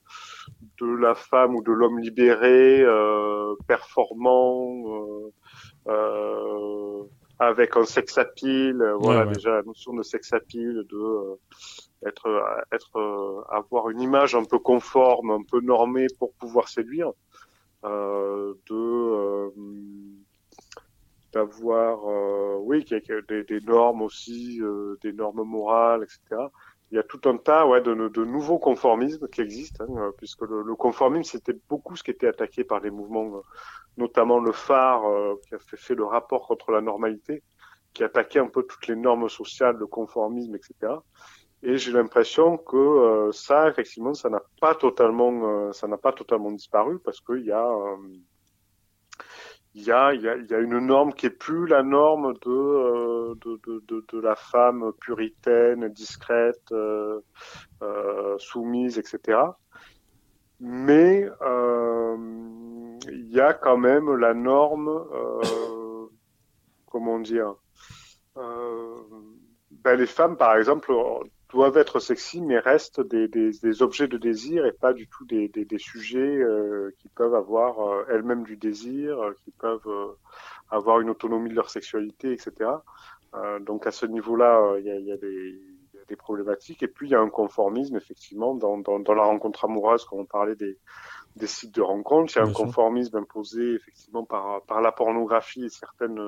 de la femme ou de l'homme libéré, euh, performant, euh, euh, avec un sex appeal, euh, voilà déjà la notion de sex appeal, de euh, être être euh, avoir une image un peu conforme, un peu normée pour pouvoir séduire, de d'avoir, euh, oui, des, des, normes aussi, euh, des normes morales, etc. Il y a tout un tas ouais, de, de nouveaux conformismes qui existent, hein, puisque le, le conformisme, c'était beaucoup ce qui était attaqué par les mouvements, notamment le phare, euh, qui a fait, fait, le rapport contre la normalité, qui attaquait un peu toutes les normes sociales, le conformisme, etc. Et j'ai l'impression que euh, ça, effectivement, ça n'a pas totalement, ça n'a pas totalement disparu parce qu'il y a il y a, y, a, y a une norme qui est plus la norme de, euh, de, de, de, la femme puritaine, discrète, euh, euh, soumise, etc. Mais il y a quand même la norme, comment dire, ben les femmes, par exemple, doivent être sexy, mais restent des, des, des, objets de désir et pas du tout des, des sujets euh, qui peuvent avoir euh, elles-mêmes du désir, euh, qui peuvent avoir une autonomie de leur sexualité, etc. donc à ce niveau-là, il y a, y, a y, a, des problématiques. Et puis il y a un conformisme, effectivement, dans, dans, dans la rencontre amoureuse, quand on parlait des, des sites de rencontres. Il y a un conformisme imposé effectivement par, par la pornographie et certaines,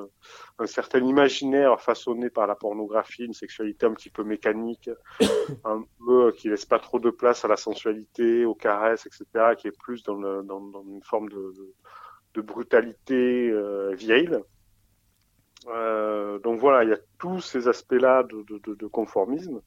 un certain imaginaire façonné par la pornographie, une sexualité un petit peu mécanique, *coughs* un peu qui laisse pas trop de place à la sensualité, aux caresses, etc., qui est plus dans, le, dans, dans une forme de, de, brutalité euh, vieille. Euh, donc voilà, il y a tous ces aspects-là de, de, de, conformisme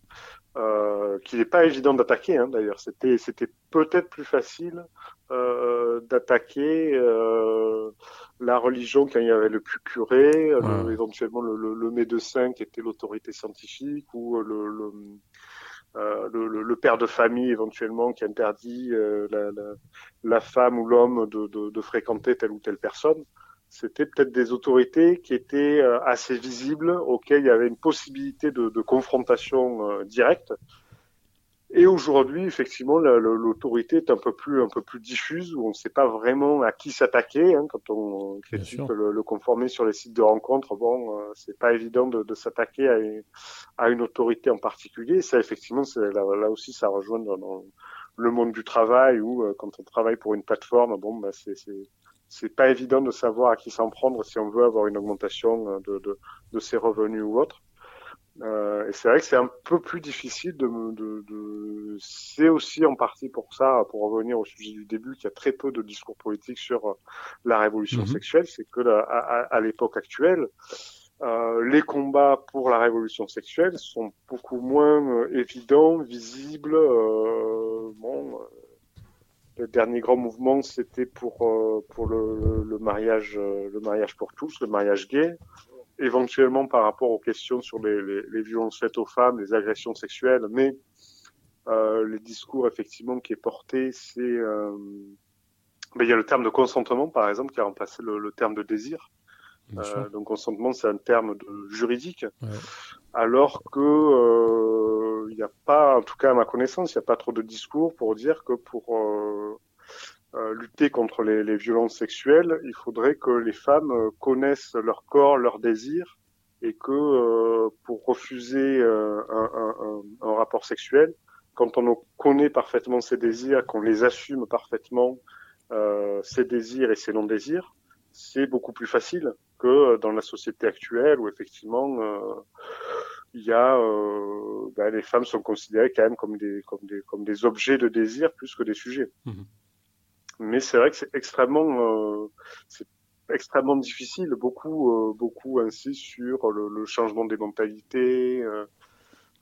euh, qu'il n'est pas évident d'attaquer. Hein, D'ailleurs, c'était c'était peut-être plus facile euh, d'attaquer euh, la religion quand il y avait le curé, ouais. éventuellement le, le, le, médecin qui était l'autorité scientifique ou le, le euh, le, le, père de famille éventuellement qui interdit euh, la, la, la, femme ou l'homme de, de, de, fréquenter telle ou telle personne c'était peut-être des autorités qui étaient euh, assez visibles, auxquelles il y avait une possibilité de, de confrontation euh, directe. Et aujourd'hui, effectivement, l'autorité est un peu plus un peu plus diffuse, où on ne sait pas vraiment à qui s'attaquer. Hein, quand on critique le, le conformer sur les sites de rencontres, bon, euh, c'est pas évident de, de s'attaquer à, à, une autorité en particulier. Ça, effectivement, là, là, aussi, ça rejoint dans, dans, le monde du travail, où quand on travaille pour une plateforme, bon, bah, c'est c'est pas évident de savoir à qui s'en prendre si on veut avoir une augmentation euh, de, de, de ses revenus ou autre. Euh, et c'est vrai que c'est un peu plus difficile de, de, de... c'est aussi en partie pour ça, pour revenir au sujet du début, qu'il y a très peu de discours politiques sur euh, la révolution mm-hmm. sexuelle. C'est que à, à, à l'époque actuelle, euh, les combats pour la révolution sexuelle sont beaucoup moins euh, évidents, visibles. Euh, bon, le dernier grand mouvement, c'était pour euh, pour le, le, mariage euh, le mariage pour tous, le mariage gay. Éventuellement par rapport aux questions sur les, les, les violences faites aux femmes, les agressions sexuelles, mais euh, les discours effectivement qui est porté, c'est euh, ben, il y a le terme de consentement par exemple qui a remplacé le, le terme de désir. Donc consentement, c'est un terme de, juridique, ouais. alors que il euh, n'y a pas, en tout cas à ma connaissance, il n'y a pas trop de discours pour dire que pour euh, euh, lutter contre les, violences sexuelles, il faudrait que les femmes connaissent leur corps, leurs désirs, et que pour refuser un, rapport sexuel, quand on connaît parfaitement ses désirs, qu'on les assume parfaitement, ses désirs et ses non-désirs, c'est beaucoup plus facile que dans la société actuelle où effectivement il y a euh, ben, les femmes sont considérées quand même comme des, comme des, comme des objets de désir plus que des sujets. Mhm. Mais c'est vrai que c'est extrêmement, euh, c'est extrêmement difficile. Beaucoup, euh, beaucoup insistent sur le, le, changement des mentalités, euh,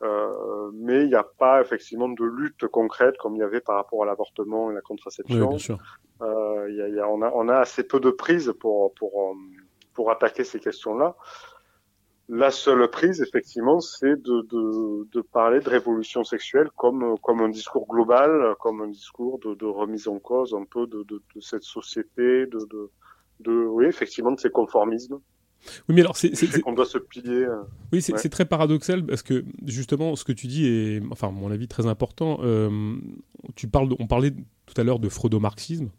euh mais il n'y a pas effectivement de lutte concrète comme il y avait par rapport à l'avortement et la contraception. Oui, bien sûr. Euh, y a, y a, on, a, on a assez peu de prise pour, pour, pour attaquer ces questions-là. La seule prise, effectivement, c'est de, de, de, parler de révolution sexuelle comme, comme un discours global, comme un discours de, de remise en cause un peu de, de, de cette société, de, de, de, oui, effectivement, de ces conformismes. Oui, mais alors c'est qu'on doit se plier. Euh, oui, c'est très paradoxal parce que justement, ce que tu dis est, enfin, mon avis très important. Euh, tu parles, on parlait tout à l'heure de freudo-marxisme.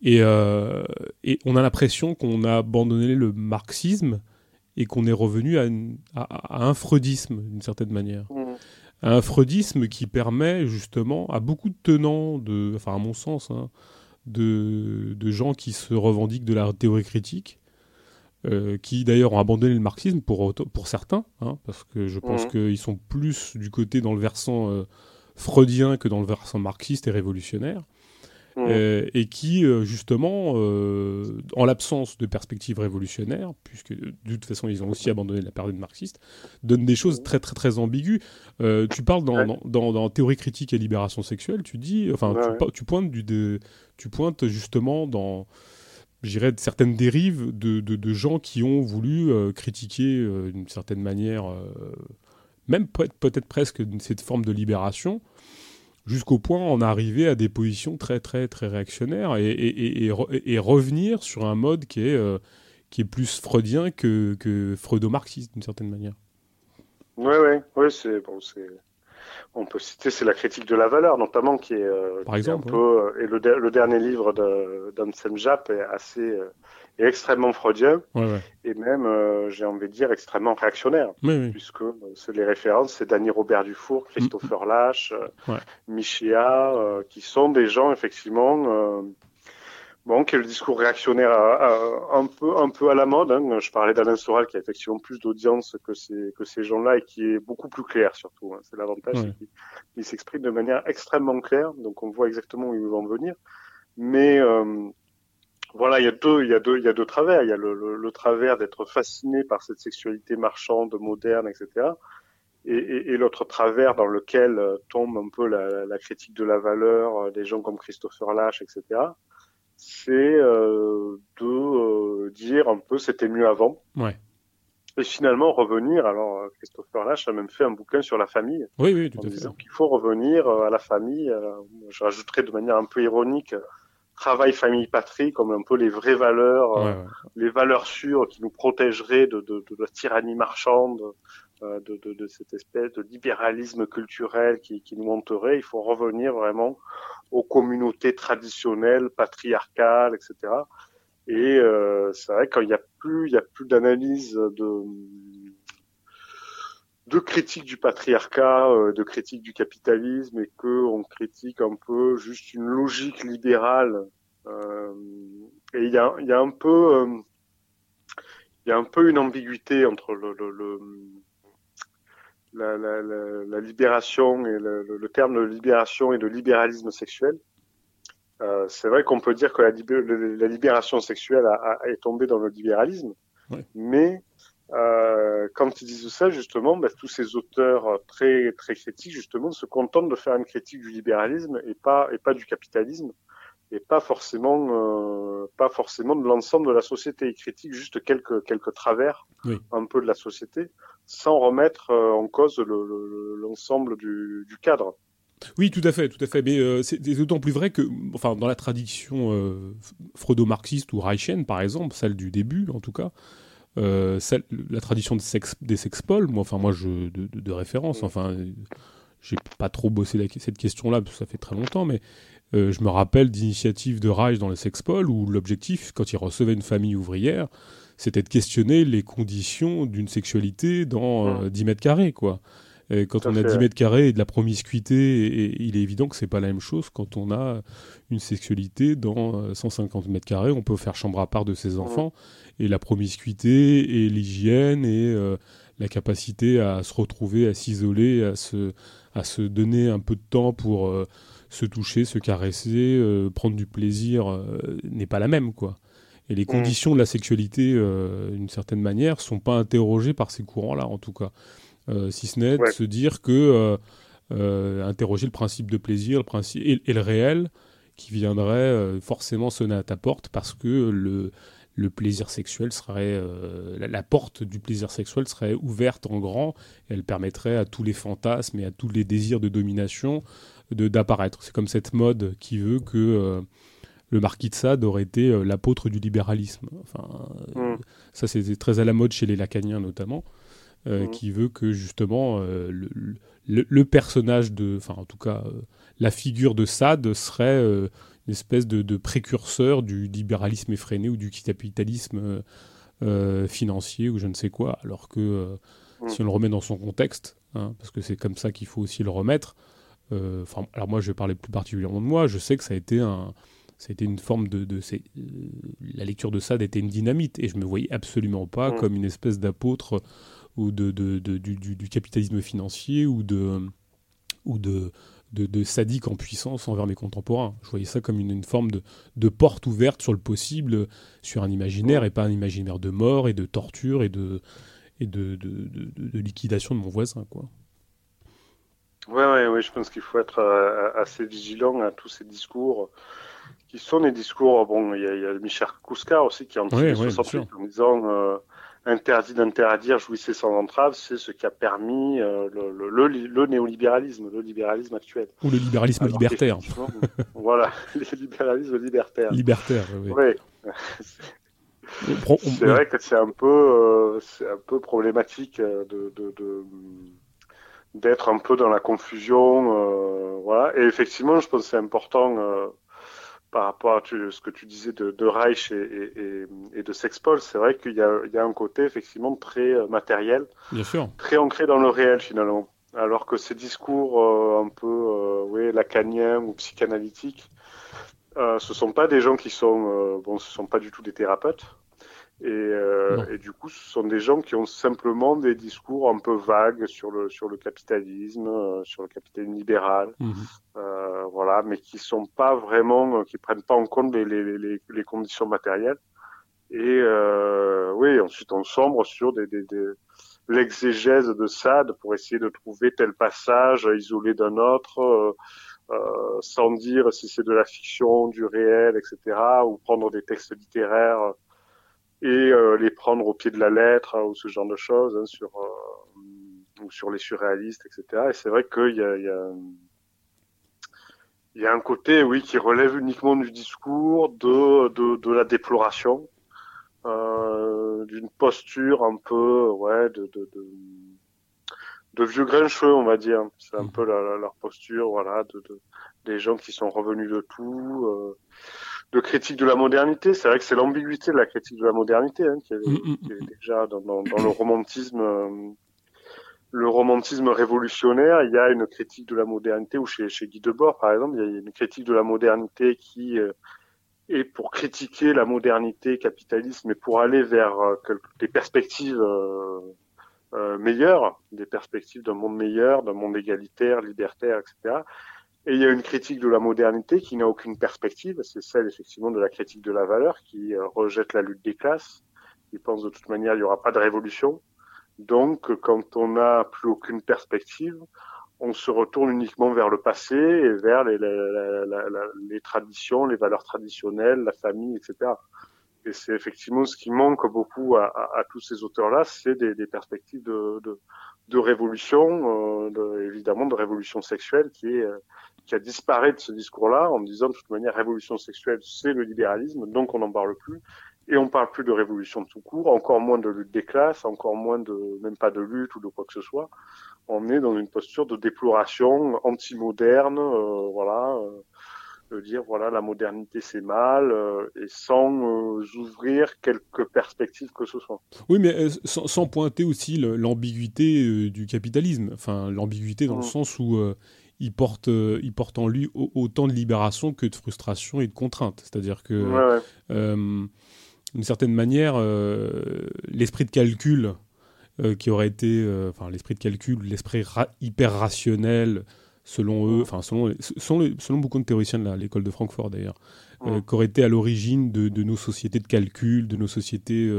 Et, euh, et, on a l'impression qu'on a abandonné le marxisme et qu'on est revenu à, à, un freudisme d'une certaine manière. Mmh. un freudisme qui permet justement à beaucoup de tenants, de, enfin à mon sens, hein, de, de, gens qui se revendiquent de la théorie critique, euh, qui d'ailleurs ont abandonné le marxisme pour, pour certains, hein, parce que je pense mmh. qu'ils sont plus du côté dans le versant euh, freudien que dans le versant marxiste et révolutionnaire. Mmh. Euh, et qui, euh, justement, euh, en l'absence de perspectives révolutionnaires, puisque de toute façon ils ont aussi abandonné la période marxiste, donnent des choses très très très ambiguës. tu parles dans, dans, dans, théorie critique et libération sexuelle, tu dis, enfin, tu, pointes du, de, tu pointes justement dans j'irais certaines dérives de, de, de, gens qui ont voulu critiquer d'une certaine manière, même peut-être presque cette forme de libération, jusqu'au point en arriver à des positions très très très réactionnaires et, et, et, et revenir sur un mode qui est, euh, qui est plus freudien que, que freudo-marxiste d'une certaine manière. Oui, oui, ouais, c'est bon, c'est on peut citer c'est la critique de la valeur notamment qui est, euh, Par exemple, un peu euh, et le, le, dernier livre d'Anselm Japp est assez est extrêmement freudien et même, euh, j'ai envie de dire, extrêmement réactionnaire, puisque euh, c'est les références, c'est Danny Robert Dufour, Christopher mm. Lash, euh, Michéa, qui sont des gens effectivement, bon, qui est le discours réactionnaire un peu, un peu à la mode. Hein. Je parlais d'Alain Soral qui a effectivement plus d'audience que ces que ces gens-là et qui est beaucoup plus clair surtout. Hein. C'est l'avantage, il s'exprime de manière extrêmement claire, donc on voit exactement où ils vont venir. Mais voilà, il y a deux, il y a deux, il y a deux travers. Il y a le, le, travers d'être fasciné par cette sexualité marchande, moderne, etc. Et, et, et l'autre travers dans lequel euh, tombe un peu la, la, critique de la valeur euh, des gens comme Christopher Lash, etc. C'est euh, de euh, dire un peu c'était mieux avant. Ouais. Et finalement revenir. Alors Christopher Lash a même fait un bouquin sur la famille. Oui, oui, tout à fait. qu'il faut revenir à la famille. je rajouterai de manière un peu ironique travail, famille, patrie comme un peu les vraies valeurs, euh, les valeurs sûres qui nous protégeraient de, de, de la tyrannie marchande, euh, de, de, cette espèce de libéralisme culturel qui, qui nous monterait. Il faut revenir vraiment aux communautés traditionnelles, patriarcales, etc. Et euh, c'est vrai qu'il n'y a plus, il y a plus d'analyse de de critique du patriarcat, euh, de critique du capitalisme, et que on critique un peu juste une logique libérale. Euh, et il y a, y a un peu, euh, il y a un peu une ambiguïté entre le, le, le la, la, la, libération et le, le, terme de libération et de libéralisme sexuel. Euh, c'est vrai qu'on peut dire que la, libération sexuelle a, a, est tombée dans le libéralisme, mais euh, quand ils disent ça, justement, bah, tous ces auteurs très très critiques, justement, se contentent de faire une critique du libéralisme et pas et pas du capitalisme et pas forcément euh, pas forcément de l'ensemble de la société. Ils critiquent juste quelques quelques travers un peu de la société, sans remettre euh, en cause l'ensemble le, du, du cadre. Oui, tout à fait, tout à fait. Mais euh, c'est d'autant plus vrai que, enfin, dans la tradition euh, freudo-marxiste ou reichienne, par exemple, celle du début, en tout cas, euh, la tradition de sex, des sexpoles, moi, enfin, moi, je, de, de, référence, enfin, j'ai pas trop bossé cette question-là, parce que ça fait très longtemps, mais euh, je me rappelle d'initiatives de Reich dans les sexpoles où l'objectif, quand il recevait une famille ouvrière, c'était de questionner les conditions d'une sexualité dans 10 euh, mètres carrés, quoi. Et quand on a 10 mètres carrés et de la promiscuité, et, il est évident que c'est pas la même chose quand on a une sexualité dans 150 mètres carrés. On peut faire chambre à part de ses enfants et la promiscuité et l'hygiène et euh, la capacité à se retrouver, à s'isoler, à se, à se donner un peu de temps pour se toucher, se caresser, prendre du plaisir, n'est pas la même, quoi. Et les mm. conditions de la sexualité, d'une certaine manière, sont pas interrogées par ces courants-là, en tout cas. Si ce n'est de se dire que interroger le principe de plaisir, le principe et le réel, qui viendrait euh, forcément sonner à ta porte parce que le, le plaisir sexuel serait euh, la, porte du plaisir sexuel serait ouverte en grand et elle permettrait à tous les fantasmes et à tous les désirs de domination de d'apparaître. C'est comme cette mode qui veut que euh, le marquis de Sade aurait été l'apôtre du libéralisme. Enfin mm. ça c'est très à la mode chez les lacaniens notamment mm. qui veut que justement le, le, le, personnage de enfin en tout cas la figure de Sade serait euh, une espèce de, précurseur du libéralisme effréné ou du capitalisme euh, euh, financier ou je ne sais quoi, alors que mm. si on le remet dans son contexte, hein, parce que c'est comme ça qu'il faut aussi le remettre, alors moi je vais parler plus particulièrement de moi, je sais que ça a été un, été une forme de, de la lecture de Sade était une dynamite et je me voyais absolument pas mm. comme une espèce d'apôtre ou de, du, du, capitalisme financier ou de ou de de, sadique en puissance envers mes contemporains. Je voyais ça comme une, forme de, porte ouverte sur le possible, sur un imaginaire, et pas un imaginaire de mort et de torture et de, et de, liquidation de mon voisin. Quoi. Ouais, ouais, ouais, je pense qu'il faut être euh, assez vigilant à tous ces discours qui sont des discours. Bon, il y, a Michel Kouska aussi qui en ouais, en disant euh, interdit d'interdire, jouissez sans entrave, c'est ce qui a permis euh, le, le, le, néolibéralisme, le libéralisme actuel. Ou le libéralisme libertaire. *laughs* voilà, *laughs* le libéralisme libertaire. Libertaire, oui. c'est vrai que c'est un peu, euh, un peu problématique euh, de, d'être un peu dans la confusion, voilà. Et effectivement, je pense que c'est important par rapport à ce que tu disais de, de Reich et, et, de Sexpol, c'est vrai qu'il y, y a, un côté effectivement très euh, matériel, Bien sûr. très ancré dans le réel finalement. Alors que ces discours euh, un peu euh, lacaniens ou psychanalytiques, euh, ce sont pas des gens qui sont, bon, ce sont pas du tout des thérapeutes. Et, euh, et, du coup, ce sont des gens qui ont simplement des discours un peu vagues sur le sur le capitalisme, euh, sur le capitalisme libéral, mhm. euh, voilà, mais qui sont pas vraiment, euh, qui prennent pas en compte les les, les, les conditions matérielles. Et euh, oui, ensuite on sombre sur des, des, des l'exégèse de Sade pour essayer de trouver tel passage isolé d'un autre. Euh, sans dire si c'est de la fiction, du réel, etc., ou prendre des textes littéraires et euh, les prendre au pied de la lettre hein, ou ce genre de choses hein, sur euh, ou sur les surréalistes, etc. Et c'est vrai qu'il y a, il y a il y a un côté, oui, qui relève uniquement du discours, de, de, de la déploration, euh, d'une posture un peu, ouais, de, de, de, de vieux grincheux, on va dire. C'est un mmh. peu la, leur posture, voilà, de, de, des gens qui sont revenus de tout. Euh, de critique de la modernité. C'est vrai que c'est l'ambiguïté de la critique de la modernité hein, qui, est, mm, mm, qui, est, mm. déjà dans, dans, dans le romantisme. Euh, le romantisme révolutionnaire, il y a une critique de la modernité, ou chez, chez Guy Debord, par exemple, il y a une critique de la modernité qui euh, est pour critiquer la modernité capitaliste, mais pour aller vers euh, des perspectives meilleures, des perspectives d'un monde meilleur, d'un monde égalitaire, libertaire, etc. Et il y a une critique de la modernité qui n'a aucune perspective, c'est celle effectivement de la critique de la valeur qui euh, rejette la lutte des classes, qui pense de toute manière il n'y aura pas de révolution. Donc quand on n'a plus aucune perspective, on se retourne uniquement vers le passé et vers les, traditions, les valeurs traditionnelles, la famille, etc. Et c'est effectivement ce qui manque beaucoup à, tous ces auteurs-là, c'est des, perspectives de, révolution, euh, de, évidemment de révolution sexuelle qui est euh, qui a disparu de ce discours-là en disant de toute manière révolution sexuelle c'est le libéralisme donc on n'en parle plus et on parle plus de révolution de tout court, encore moins de lutte des classes, encore moins de même pas de lutte ou de quoi que ce soit. On est dans une posture de déploration anti-moderne, euh, voilà, euh, de dire voilà la modernité c'est mal euh, et sans ouvrir quelques perspectives que ce soit. Oui, mais sans, sans, pointer aussi l'ambiguïté du capitalisme, enfin l'ambiguïté dans le mmh. sens où il porte, il porte en lui autant de libération que de frustration et de contrainte. C'est-à-dire que, ouais, d'une certaine manière, l'esprit de calcul qui aurait été, enfin l'esprit de calcul, l'esprit hyper rationnel, selon eux, enfin selon, selon, selon, beaucoup de théoriciens de l'école de Francfort d'ailleurs, qui aurait été à l'origine de, de, nos sociétés de calcul, de nos sociétés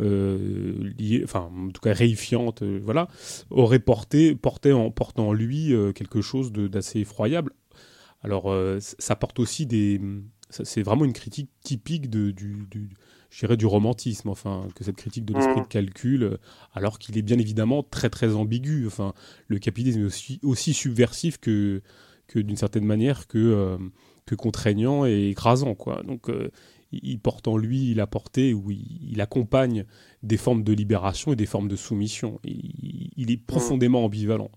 euh, enfin en tout cas réifiante, euh, voilà, aurait porté, porté en, portant en lui euh, quelque chose d'assez effroyable. Alors ça porte aussi des, c'est vraiment une critique typique de, du, du du romantisme, enfin, que cette critique de l'esprit mmh. de calcul, alors qu'il est bien évidemment très très ambigu. Enfin, le capitalisme est aussi, aussi subversif que, que d'une certaine manière que, que contraignant et écrasant, quoi. Donc, il porte en lui, il a porté ou il, accompagne des formes de libération et des formes de soumission. Il, est profondément ambivalent.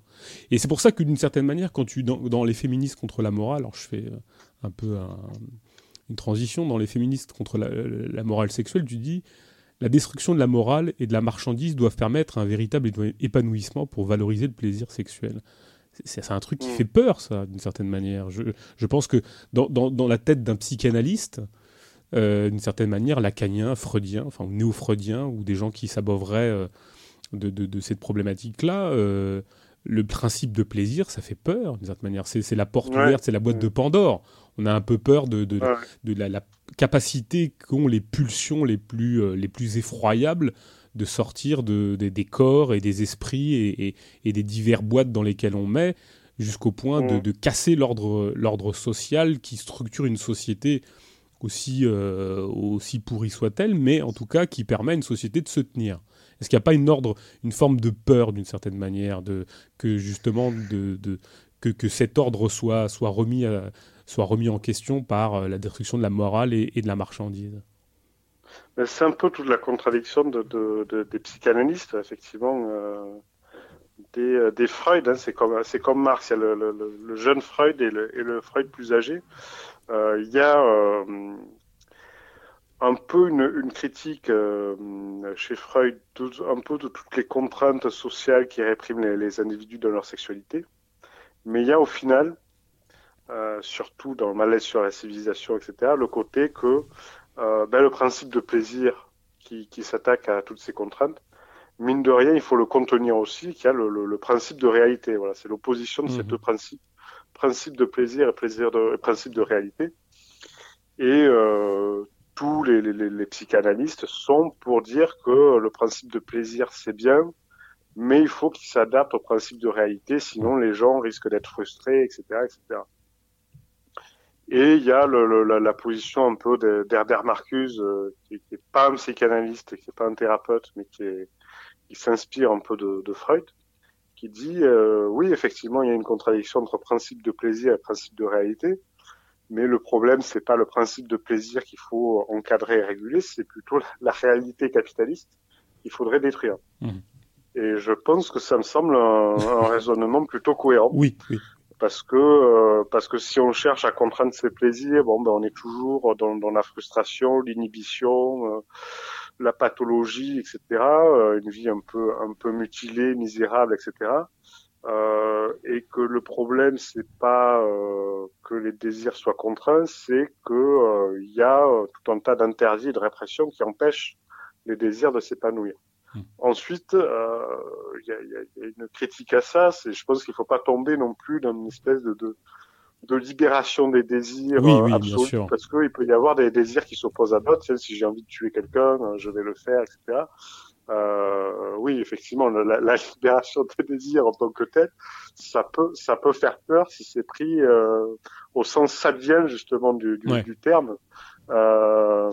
Et c'est pour ça que d'une certaine manière, quand tu dans, les féministes contre la morale, alors je fais euh, un peu une transition dans les féministes contre la, morale sexuelle, tu dis la destruction de la morale et de la marchandise doivent permettre un véritable épanouissement pour valoriser le plaisir sexuel. C'est un truc qui mm. fait peur, ça, d'une certaine manière. Je, pense que dans, dans la tête d'un psychanalyste, euh, d'une certaine manière, lacanien, freudien, enfin néo-freudien, ou des gens qui s'abouveraient euh, de, cette problématique-là. Euh, le principe de plaisir, ça fait peur, d'une certaine manière. C'est la porte ouverte, c'est la boîte de Pandore. On a un peu peur de, de, la, capacité qu'ont les pulsions les plus, les plus effroyables de sortir de, des corps et des esprits et, et, des divers boîtes dans lesquelles on met, jusqu'au point de, de, casser l'ordre social qui structure une société aussi, euh, aussi pourrie soit-elle, mais en tout cas qui permet à une société de se tenir. Est-ce qu'il n'y a pas une ordre, une forme de peur d'une certaine manière, de, que justement de, que, que, cet ordre soit, soit, remis soit remis en question par euh, la destruction de la morale et, de la marchandise? C'est un peu toute la contradiction de, des psychanalystes, effectivement. Euh, des, des, Freud, hein, c'est comme, comme Marx, il y a le, jeune Freud et le Freud plus âgé. Euh, il y a euh, un peu une, critique euh, chez Freud, un peu de toutes les contraintes sociales qui répriment les, individus dans leur sexualité. Mais il y a au final, surtout dans le malaise sur la civilisation, etc., le côté que ben, le principe de plaisir qui, s'attaque à toutes ces contraintes, mine de rien, il faut le contenir aussi, qu'il y a le, principe de réalité. Voilà, c'est l'opposition de ces mmh. deux principes principe de plaisir et de, principe de réalité. Et euh, tous les, psychanalystes sont pour dire que le principe de plaisir c'est bien, mais il faut qu'il s'adapte au principe de réalité, sinon les gens risquent d'être frustrés, etc., etc. Et il y a la, position un peu d'Herbert Marcuse, euh, qui n'est pas un psychanalyste, qui n'est pas un thérapeute, mais qui, s'inspire un peu de, de Freud, qui dit euh, oui, effectivement, il y a une contradiction entre principe de plaisir et principe de réalité, mais le problème, c'est pas le principe de plaisir qu'il faut encadrer et réguler, c'est plutôt la réalité capitaliste qu'il faudrait détruire. Mmh. Et je pense que ça me semble un, *laughs* raisonnement plutôt cohérent. Oui, oui. Parce que euh, parce que si on cherche à contraindre ses plaisirs, bon ben on est toujours dans, dans la frustration, l'inhibition. Euh, la pathologie, etc. Euh, une vie un peu un peu mutilée, misérable, etc. Euh, et que le problème c'est pas euh, que les désirs soient contraints, c'est que il y a tout un tas d'interdits et de répressions qui empêchent les désirs de s'épanouir. Hmm. Ensuite, il y a, y, a, une critique à ça. C'est, je pense qu'il faut pas tomber non plus dans une espèce de, de de libération des désirs oui, oui, absolus, parce qu'il peut y avoir des désirs qui s'opposent à d'autres. Si j'ai envie de tuer quelqu'un, euh, je vais le faire, etc. Euh, oui, effectivement, la, la, libération des désirs en tant que tel, ça peut, ça peut faire peur si c'est pris euh, au sens sadien justement du, du, du terme, euh,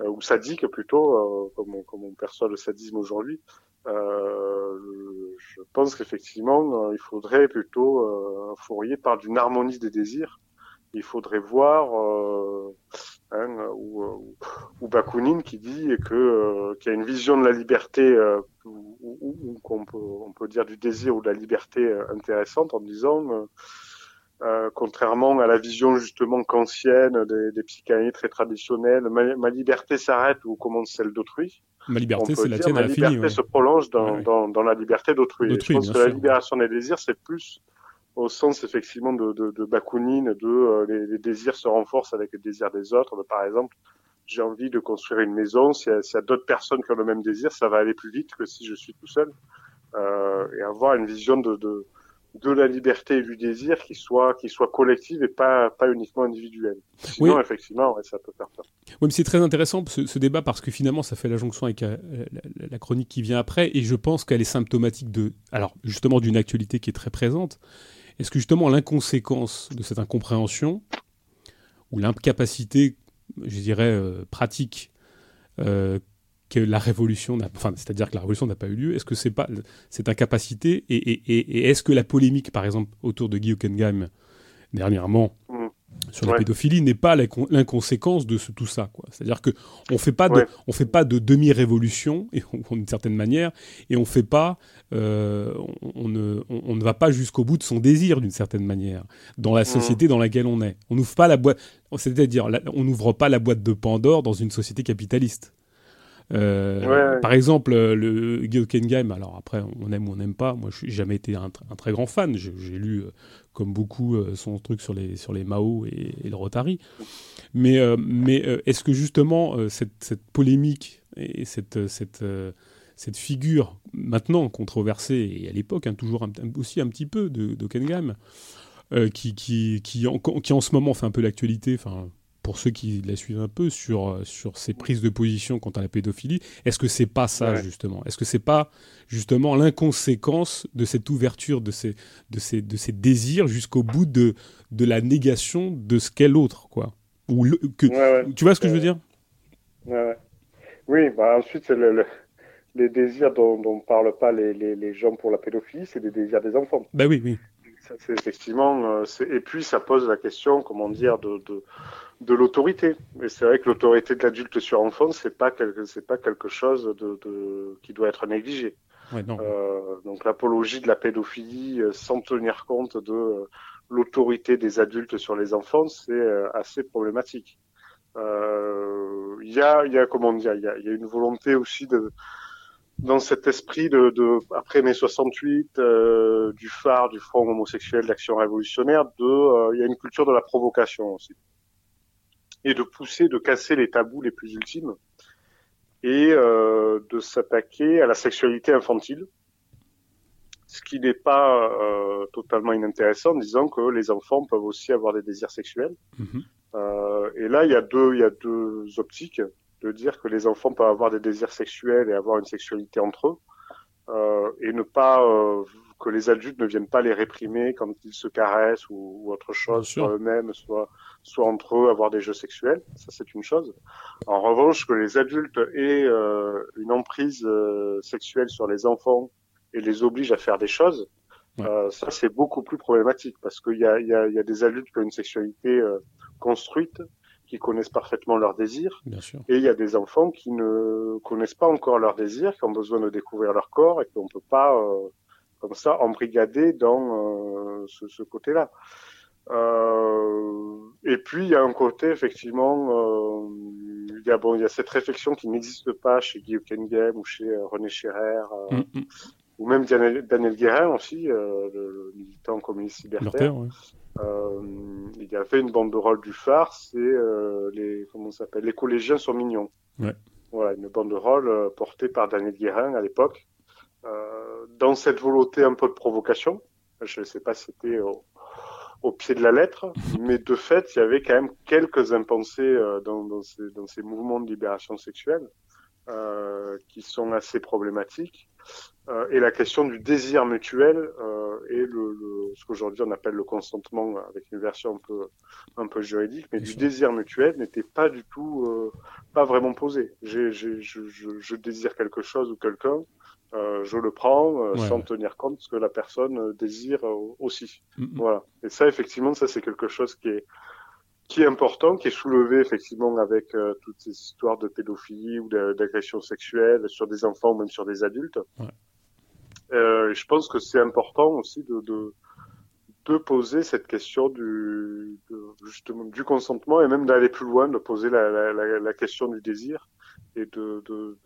ou sadique plutôt, euh, comme, on, comme on perçoit le sadisme aujourd'hui. Euh, je pense qu'effectivement, euh, il faudrait plutôt, euh, Fourier parle d'une harmonie des désirs. Il faudrait voir, euh, hein, ou, ou, Bakounine qui dit que qu'il y a une vision de la liberté, ou, qu'on peut, on peut dire du désir ou de la liberté intéressante en disant contrairement à la vision justement kantienne des, des très traditionnels, ma, liberté s'arrête ou commence celle d'autrui. Ma liberté, c'est la tienne liberté se prolonge dans, dans, dans la liberté d'autrui. Je pense que la libération des désirs, c'est plus au sens effectivement de, de, de Bakounine, de euh, les, les, désirs se renforcent avec les désirs des autres. Par exemple, j'ai envie de construire une maison, s'il y a, d'autres personnes qui ont le même désir, ça va aller plus vite que si je suis tout seul. Euh, et avoir une vision de, de, de la liberté et du désir qui soit qui soit collective et pas pas uniquement individuelle. Sinon, effectivement, ça peut faire peur. Oui, mais c'est très intéressant ce, ce, débat parce que finalement, ça fait la jonction avec euh, la, la, chronique qui vient après, et je pense qu'elle est symptomatique de, alors justement, d'une actualité qui est très présente. Est-ce que justement l'inconséquence de cette incompréhension ou l'incapacité, je dirais, euh, pratique euh, que la révolution n'a, enfin, c'est-à-dire que la révolution n'a pas eu lieu. Est-ce que c'est pas cette incapacité et, et, et, est-ce que la polémique, par exemple, autour de Guy Hockenheim dernièrement, mm sur la pédophilie n'est pas l'inconséquence de tout ça. C'est-à-dire que on fait pas de, on fait pas de demi-révolution *laughs* d'une certaine manière, et on fait pas, euh, on, ne, on, ne va pas jusqu'au bout de son désir d'une certaine manière dans la mmh. société dans laquelle on est. On n'ouvre pas la boîte, c'est-à-dire on n'ouvre pas la boîte de Pandore dans une société capitaliste. Euh, par exemple, le Guy Game, alors après, on aime ou on n'aime pas. Moi, je n'ai jamais été un, très grand fan. J'ai lu, euh, comme beaucoup, euh, son truc sur les, sur les Mao et, le Rotary. Mais, mais est-ce que justement, cette, cette, polémique et cette, cette, cette figure, maintenant controversée, et à l'époque, hein, toujours aussi un petit peu de, de qui, qui, qui, en, qui en ce moment fait un peu l'actualité, enfin pour ceux qui la suivent un peu sur, euh, sur ces prises de position quant à la pédophilie, est-ce que c'est pas ça justement? Est-ce que c'est pas justement l'inconséquence de cette ouverture de ces, de ces, de ces désirs jusqu'au bout de, de la négation de ce qu'est l'autre quoi? Ou que, Tu vois ce que je veux dire? Oui, bah ensuite c'est le, les désirs dont ne parlent pas les, les, les, gens pour la pédophilie, c'est des désirs des enfants. Ben oui, oui. effectivement, euh, et puis ça pose la question, comment dire, de, de de l'autorité. Et c'est vrai que l'autorité de l'adulte sur enfant, c'est pas quelque, c'est pas quelque chose de, de, qui doit être négligé. Ouais, euh, donc l'apologie de la pédophilie euh, sans tenir compte de euh, l'autorité des adultes sur les enfants, c'est euh, assez problématique. Il y a, il y a comment dire, il y a, y a, une volonté aussi de dans cet esprit de, de après mai 68 du phare du front homosexuel d'action révolutionnaire de il y a une culture de la provocation aussi et de pousser, de casser les tabous les plus ultimes et euh, de s'attaquer à la sexualité infantile, ce qui n'est pas euh, totalement inintéressant, disant que les enfants peuvent aussi avoir des désirs sexuels. Mhm. Euh, et là, il y a deux, il y a deux optiques de dire que les enfants peuvent avoir des désirs sexuels et avoir une sexualité entre eux, et ne pas que les adultes ne viennent pas les réprimer quand ils se caressent ou, ou autre chose, soit eux-mêmes, soit, soit entre eux, avoir des jeux sexuels. Ça, c'est une chose. En revanche, que les adultes aient euh, une emprise euh, sexuelle sur les enfants et les obligent à faire des choses, euh, ça, c'est beaucoup plus problématique parce qu'il y a, y, a, y a des adultes qui ont une sexualité euh, construite, qui connaissent parfaitement leurs désirs. Et il y a des enfants qui ne connaissent pas encore leurs désirs, qui ont besoin de découvrir leur corps et qu'on peut pas euh, comme ça embrigader dans euh, ce, ce côté-là. Euh, et puis il y a un côté effectivement, euh, il y a bon, il y a cette réflexion qui n'existe pas chez Guy Kengem ou chez euh, René Scherer. Mm, mm. Ou même Daniel, Daniel Guérin aussi, le, militant communiste libertaire. il y avait une bande de rôle du phare, c'est les comment s'appelle, les collégiens sont mignons. Ouais. Voilà, une bande de rôle portée par Daniel Guérin à l'époque. Euh, dans cette volonté un peu de provocation. Je ne sais pas si c'était au, pied de la lettre, mais de fait, il y avait quand même quelques impensés euh, dans, dans, ces, dans, ces, mouvements de libération sexuelle euh, qui sont assez problématiques. Euh, et la question du désir mutuel euh, et le, le, ce qu'aujourd'hui on appelle le consentement avec une version un peu un peu juridique, mais du désir mutuel n'était pas du tout euh, pas vraiment posé. J'ai, je, je, je, désire quelque chose ou quelqu'un, euh, je le prends euh, sans tenir compte de ce que la personne euh, désire aussi. Voilà. Et ça, effectivement, ça c'est quelque chose qui est qui est important, qui est soulevé effectivement avec toutes ces histoires de pédophilie ou d'agression sexuelle sur des enfants ou même sur des adultes. Ouais. je pense que c'est important aussi de, de, de poser cette question du justement du consentement et même d'aller plus loin, de poser la, la, la, question du désir et de, de,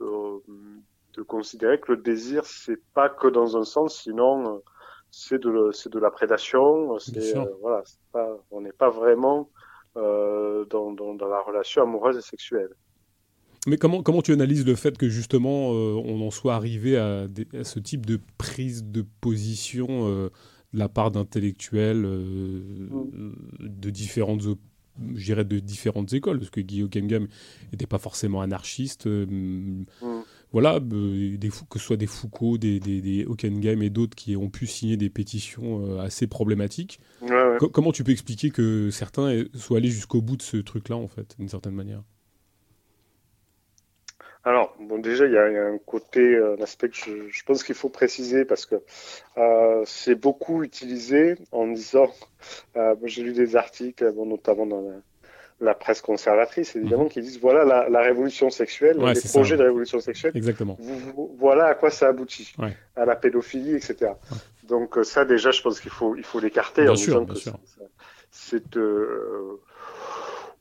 de considérer que le désir c'est pas que dans un sens, sinon euh, c'est de c'est de la prédation. C'est euh, voilà, pas, on n'est pas vraiment euh, dans, dans, dans, la relation amoureuse et sexuelle. Mais comment, comment tu analyses le fait que justement on en soit arrivé à, ce type de prise de position de la part d'intellectuels mm. de différentes je dirais de différentes écoles, parce que Guy Hockenheim n'était pas forcément anarchiste. Mm voilà, euh, que ce soit des Foucault, des, des, des Hockenheim et d'autres qui ont pu signer des pétitions euh, assez problématiques. comment tu peux expliquer que certains soient allés jusqu'au bout de ce truc-là, en fait, d'une certaine manière? Alors, bon, déjà, il y, a un côté, un aspect que je, pense qu'il faut préciser parce que euh, c'est beaucoup utilisé en disant, j'ai lu des articles, bon, notamment dans la, la presse conservatrice, évidemment, mhm. qui disent voilà la, révolution sexuelle, les projets de révolution sexuelle. Exactement. voilà à quoi ça aboutit, à la pédophilie, etc. Donc euh, ça, déjà, je pense qu'il faut il faut l'écarter en disant que c'est euh,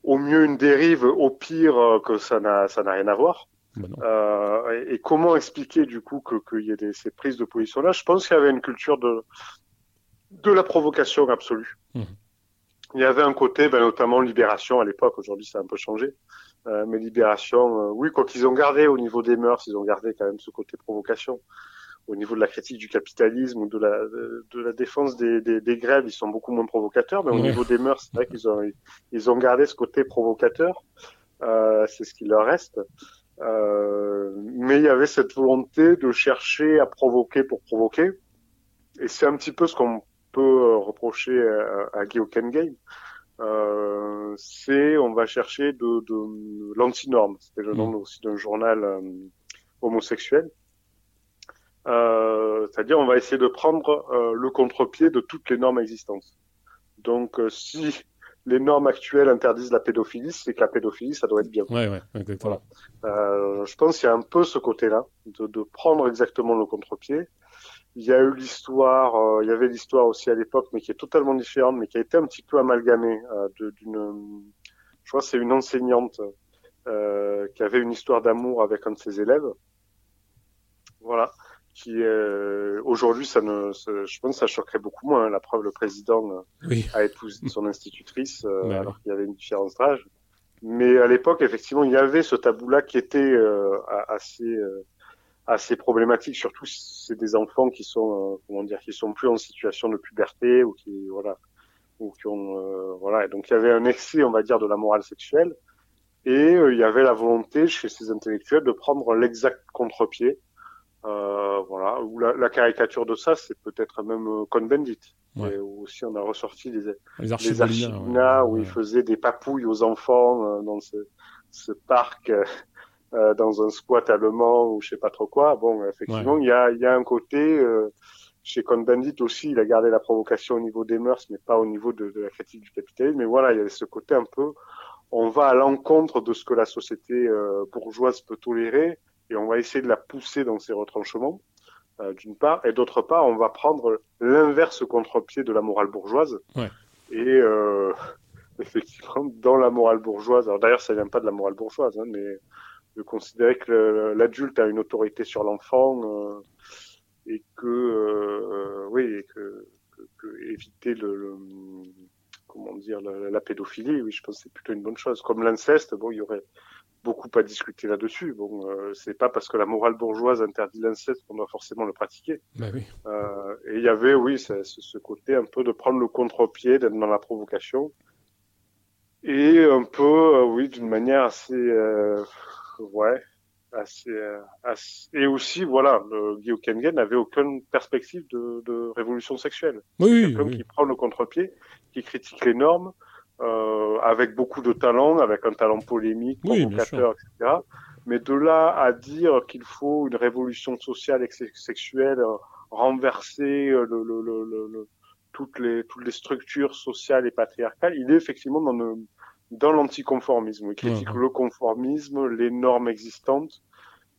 au mieux une dérive, au pire euh, que ça n'a ça n'a rien à voir. Bah et, comment expliquer du coup qu'il y ait des, ces prises de position là Je pense qu'il y avait une culture de de la provocation absolue. Mhm il y avait un côté, ben, notamment Libération à l'époque, aujourd'hui ça a un peu changé, euh, mais Libération, euh, oui, quoi qu'ils ont gardé au niveau des mœurs, ils ont gardé quand même ce côté provocation. Au niveau de la critique du capitalisme ou de la, de, la défense des, des, des, grèves, ils sont beaucoup moins provocateurs, mais au niveau des mœurs, c'est vrai qu'ils ont, ils ont gardé ce côté provocateur, euh, c'est ce qui leur reste. Euh, mais il y avait cette volonté de chercher à provoquer pour provoquer. Et c'est un petit peu ce qu'on peut euh, reprocher à, à Guy Game, euh, c'est on va chercher de, de l'antinorme. C'était le nom aussi d'un journal euh, homosexuel. Euh, c'est-à-dire on va essayer de prendre euh, le contre-pied de toutes les normes existantes. Donc si les normes actuelles interdisent la pédophilie, c'est que la pédophilie, ça doit être bien. Ouais, ouais, exactement. Euh, je pense qu'il y a un peu ce côté-là, de, de, prendre exactement le contre-pied il y a eu l'histoire, euh, il y avait l'histoire aussi à l'époque, mais qui est totalement différente, mais qui a été un petit peu amalgamée euh, d'une, je crois, c'est une enseignante euh, qui avait une histoire d'amour avec un de ses élèves. Voilà, qui aujourd'hui, ça ne, je pense, que ça choquerait beaucoup moins. Hein. La preuve, le président a épousé *laughs* son institutrice alors qu'il y avait une différence d'âge. Mais à l'époque, effectivement, il y avait ce tabou-là qui était assez assez problématique, surtout si c'est des enfants qui sont, euh, comment dire, qui sont plus en situation de puberté ou qui, voilà, ou qui ont, euh, voilà. Et donc il y avait un excès, on va dire, de la morale sexuelle, et euh, il y avait la volonté chez ces intellectuels de prendre l'exact contre-pied, voilà. Ou la, la, caricature de ça, c'est peut-être même Cohn-Bendit. Ouais. Aussi on a ressorti des, les archives, où il faisait des papouilles aux enfants dans ce, ce parc euh, dans un squat allemand ou je sais pas trop quoi. Bon, effectivement, il y, a, y a un côté euh, chez Cohn-Bendit aussi, il a gardé la provocation au niveau des mœurs, mais pas au niveau de, de la critique du capitalisme. Mais voilà, il y a ce côté un peu, on va à l'encontre de ce que la société euh, bourgeoise peut tolérer et on va essayer de la pousser dans ses retranchements, euh, d'une part, et d'autre part, on va prendre l'inverse contre-pied de la morale bourgeoise. Ouais. Et *laughs* effectivement, dans la morale bourgeoise, alors d'ailleurs, ça vient pas de la morale bourgeoise, hein, mais de considérer que l'adulte a une autorité sur l'enfant euh, et que euh, oui et que, que, éviter le, comment dire la, la, pédophilie oui je pense que c'est plutôt une bonne chose. Comme l'inceste bon il y aurait beaucoup à discuter là-dessus. Bon euh, c'est pas parce que la morale bourgeoise interdit l'inceste qu'on doit forcément le pratiquer. Bah oui. euh, et il y avait oui ce, ce côté un peu de prendre le contre-pied d'être dans la provocation. Et un peu euh, oui d'une manière assez euh, ouais, assez, euh, assez, et aussi voilà, le Guy Kengen n'avait aucune perspective de, de révolution sexuelle. Oui, oui, qui prend le contre-pied, qui critique les normes, euh, avec beaucoup de talent, avec un talent polémique, provocateur, etc. Mais de là à dire qu'il faut une révolution sociale et sexuelle, euh, renverser le, le, le, le, toutes les toutes les structures sociales et patriarcales, il est effectivement dans le dans l'anticonformisme. Il critique le conformisme, les normes existantes,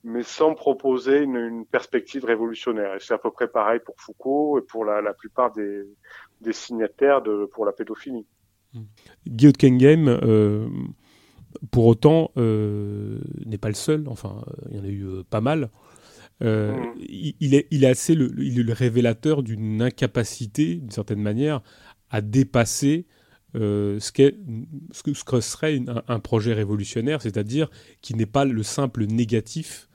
mais sans proposer une, une perspective révolutionnaire. Et c'est à peu près pareil pour Foucault et pour la, la plupart des, des, signataires de, pour la pédophilie. Guillaume Kengame, euh, pour autant, euh, n'est pas le seul. Enfin, il y en a eu euh, pas mal. Euh, mm. il, est, il est assez le, il est le révélateur d'une incapacité, d'une certaine manière, à dépasser ce, ce, que, ce que serait un, projet révolutionnaire, c'est-à-dire qui n'est pas le simple négatif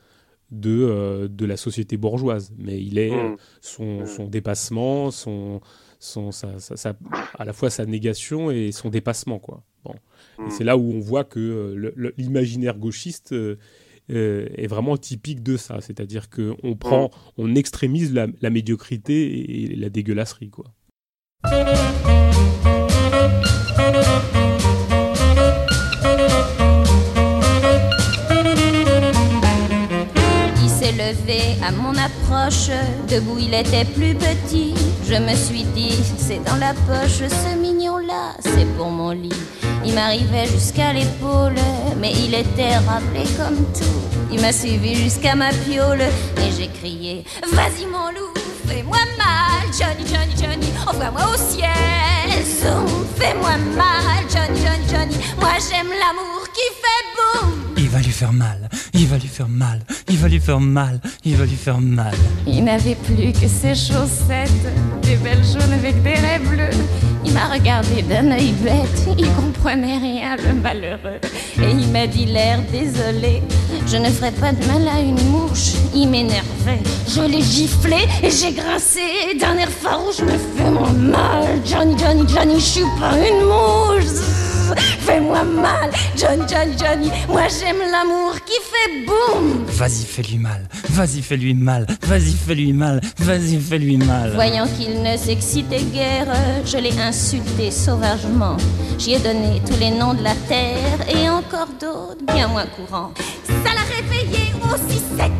de, de la société bourgeoise, mais il est mmh. son, mmh. son, dépassement, son, son, à la fois sa négation et son dépassement. Quoi. Bon. Mmh. C'est là où on voit que l'imaginaire gauchiste euh, est vraiment typique de ça. C'est-à-dire qu'on prend, on extrémise la, la, médiocrité et la dégueulasserie, quoi. Il s'est levé à mon approche, debout il était plus petit. Je me suis dit, c'est dans la poche, ce mignon-là, c'est pour mon lit. Il m'arrivait jusqu'à l'épaule, mais il était rappelé comme tout. Il m'a suivi jusqu'à ma piole et j'ai crié Vas-y mon loup, fais-moi mal, Johnny, Johnny, Johnny, envoie-moi au ciel. Zoom, fais-moi mal, Johnny, Johnny, Johnny. Moi j'aime l'amour qui fait boum. Il va lui faire mal, il va lui faire mal, il va lui faire mal, il va lui faire mal. Il n'avait plus que ses chaussettes, des belles jaunes avec des raies bleues. M'a regardé d'un œil bête, il comprenait rien, le malheureux. Et il m'a dit l'air désolé, je ne ferai pas de mal à une mouche. Il m'énervait, je l'ai giflé et j'ai grincé d'un air farouche, me fais mon mal. Johnny, Johnny, Johnny, je suis pas une mouche. Fais-moi mal, Johnny, Johnny, Johnny. Moi j'aime l'amour qui fait boum. Vas-y, fais-lui mal. Vas-y, fais-lui mal. Vas-y, fais-lui mal. Vas-y, fais-lui mal. Voyant qu'il ne s'excitait guère, je l'ai insulté sauvagement. J'y ai donné tous les noms de la terre et encore d'autres bien moins courants. Ça l'a réveillé aussi sec.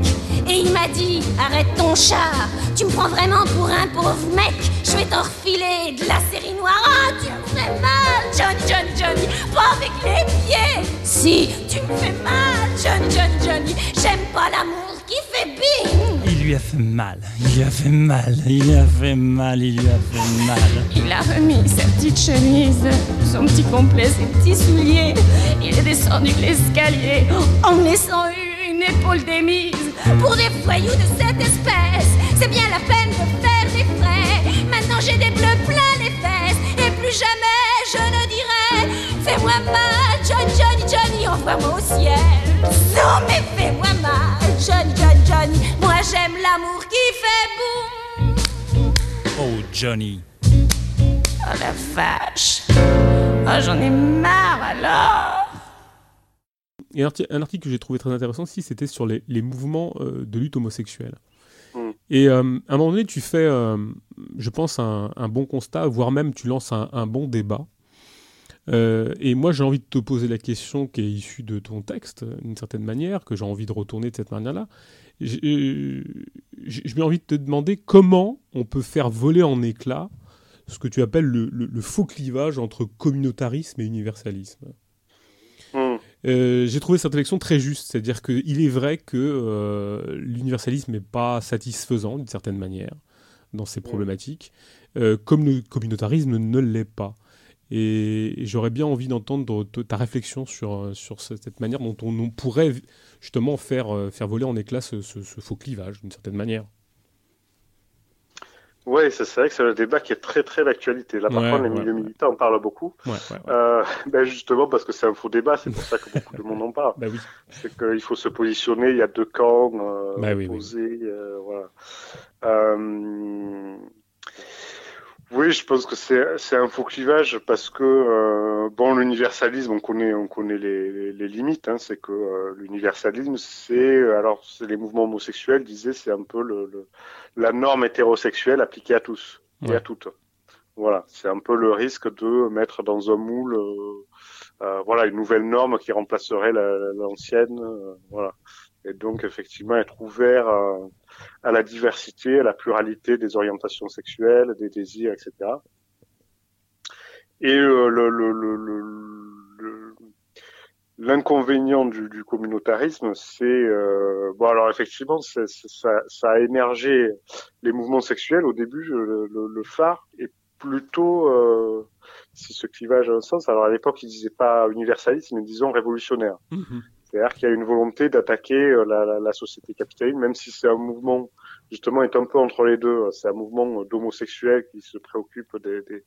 Et il m'a dit Arrête ton chat, tu me prends vraiment pour un pauvre mec. Je vais t'en refiler de la série noire. Ah, tu me fais mal, Johnny, Johnny, Johnny. Pas avec les pieds. Si, tu me fais mal, Johnny, Johnny, Johnny. J'aime pas l'amour qui fait bing. Il lui a fait mal, il lui a fait mal, il lui a fait mal, il lui a fait mal. Il a remis sa petite chemise, son petit complet, ses petits souliers. Il est descendu l'escalier en me laissant Pour des voyous de cette espèce, c'est bien la peine de faire des frais. Maintenant j'ai des bleus plein les fesses, et plus jamais je ne dirai Fais-moi mal, Johnny, Johnny, Johnny, envoie-moi au ciel. Non, mais fais-moi mal, Johnny, Johnny, Johnny. Moi j'aime l'amour qui fait boum. Oh, Johnny. Oh la vache. Oh, j'en ai marre alors. Et un article que j'ai trouvé très intéressant aussi, c'était sur les, mouvements euh, de lutte homosexuelle. Mm. Et euh, à un moment donné, tu fais, euh, je pense, un, bon constat, voire même tu lances un, bon débat. et moi, j'ai envie de te poser la question qui est issue de ton texte, d'une certaine manière, que j'ai envie de retourner de cette manière-là. J'ai envie de te demander comment on peut faire voler en éclats ce que tu appelles le faux clivage entre communautarisme et universalisme. Euh, j'ai trouvé cette élection très juste, c'est-à-dire qu'il est vrai que euh, l'universalisme n'est pas satisfaisant d'une certaine manière dans ces problématiques, euh, comme le communautarisme ne l'est pas. Et, j'aurais bien envie d'entendre ta réflexion sur, sur cette manière dont on, pourrait justement faire, faire voler en éclats ce faux clivage d'une certaine manière. Oui, c'est vrai que c'est un débat qui est très très d'actualité. Là, par contre, les milieux militants en parlent beaucoup. Euh, *laughs* ben justement parce que c'est un faux débat, c'est pour ça que beaucoup de monde en parle. *laughs* Ben oui. C'est qu'il faut se positionner, il y a deux camps euh, ben opposés. Euh, voilà. Euh, oui, je pense que c'est un faux clivage parce que euh, bon, l'universalisme, on connaît on connaît les, les, limites. Hein, c'est que euh, l'universalisme, c'est alors c'est les mouvements homosexuels disaient c'est un peu le, le, la norme hétérosexuelle appliquée à tous et à toutes. Voilà, c'est un peu le risque de mettre dans un moule, euh, euh voilà, une nouvelle norme qui remplacerait l'ancienne. Euh, voilà, et donc effectivement être ouvert à la diversité, à la pluralité des orientations sexuelles, des désirs, etc. Et euh, le, l'inconvénient du, du, communautarisme, c'est euh, bon alors effectivement ça, ça, a émergé les mouvements sexuels. Au début le, le phare est plutôt euh, si ce clivage a un sens. Alors à l'époque ils disaient pas universaliste mais disons révolutionnaire. Mmh c'est-à-dire qu'il y a une volonté d'attaquer euh, la, la, la, société capitaliste, même si c'est un mouvement justement est un peu entre les deux. C'est un mouvement d'homosexuels qui se préoccupe des,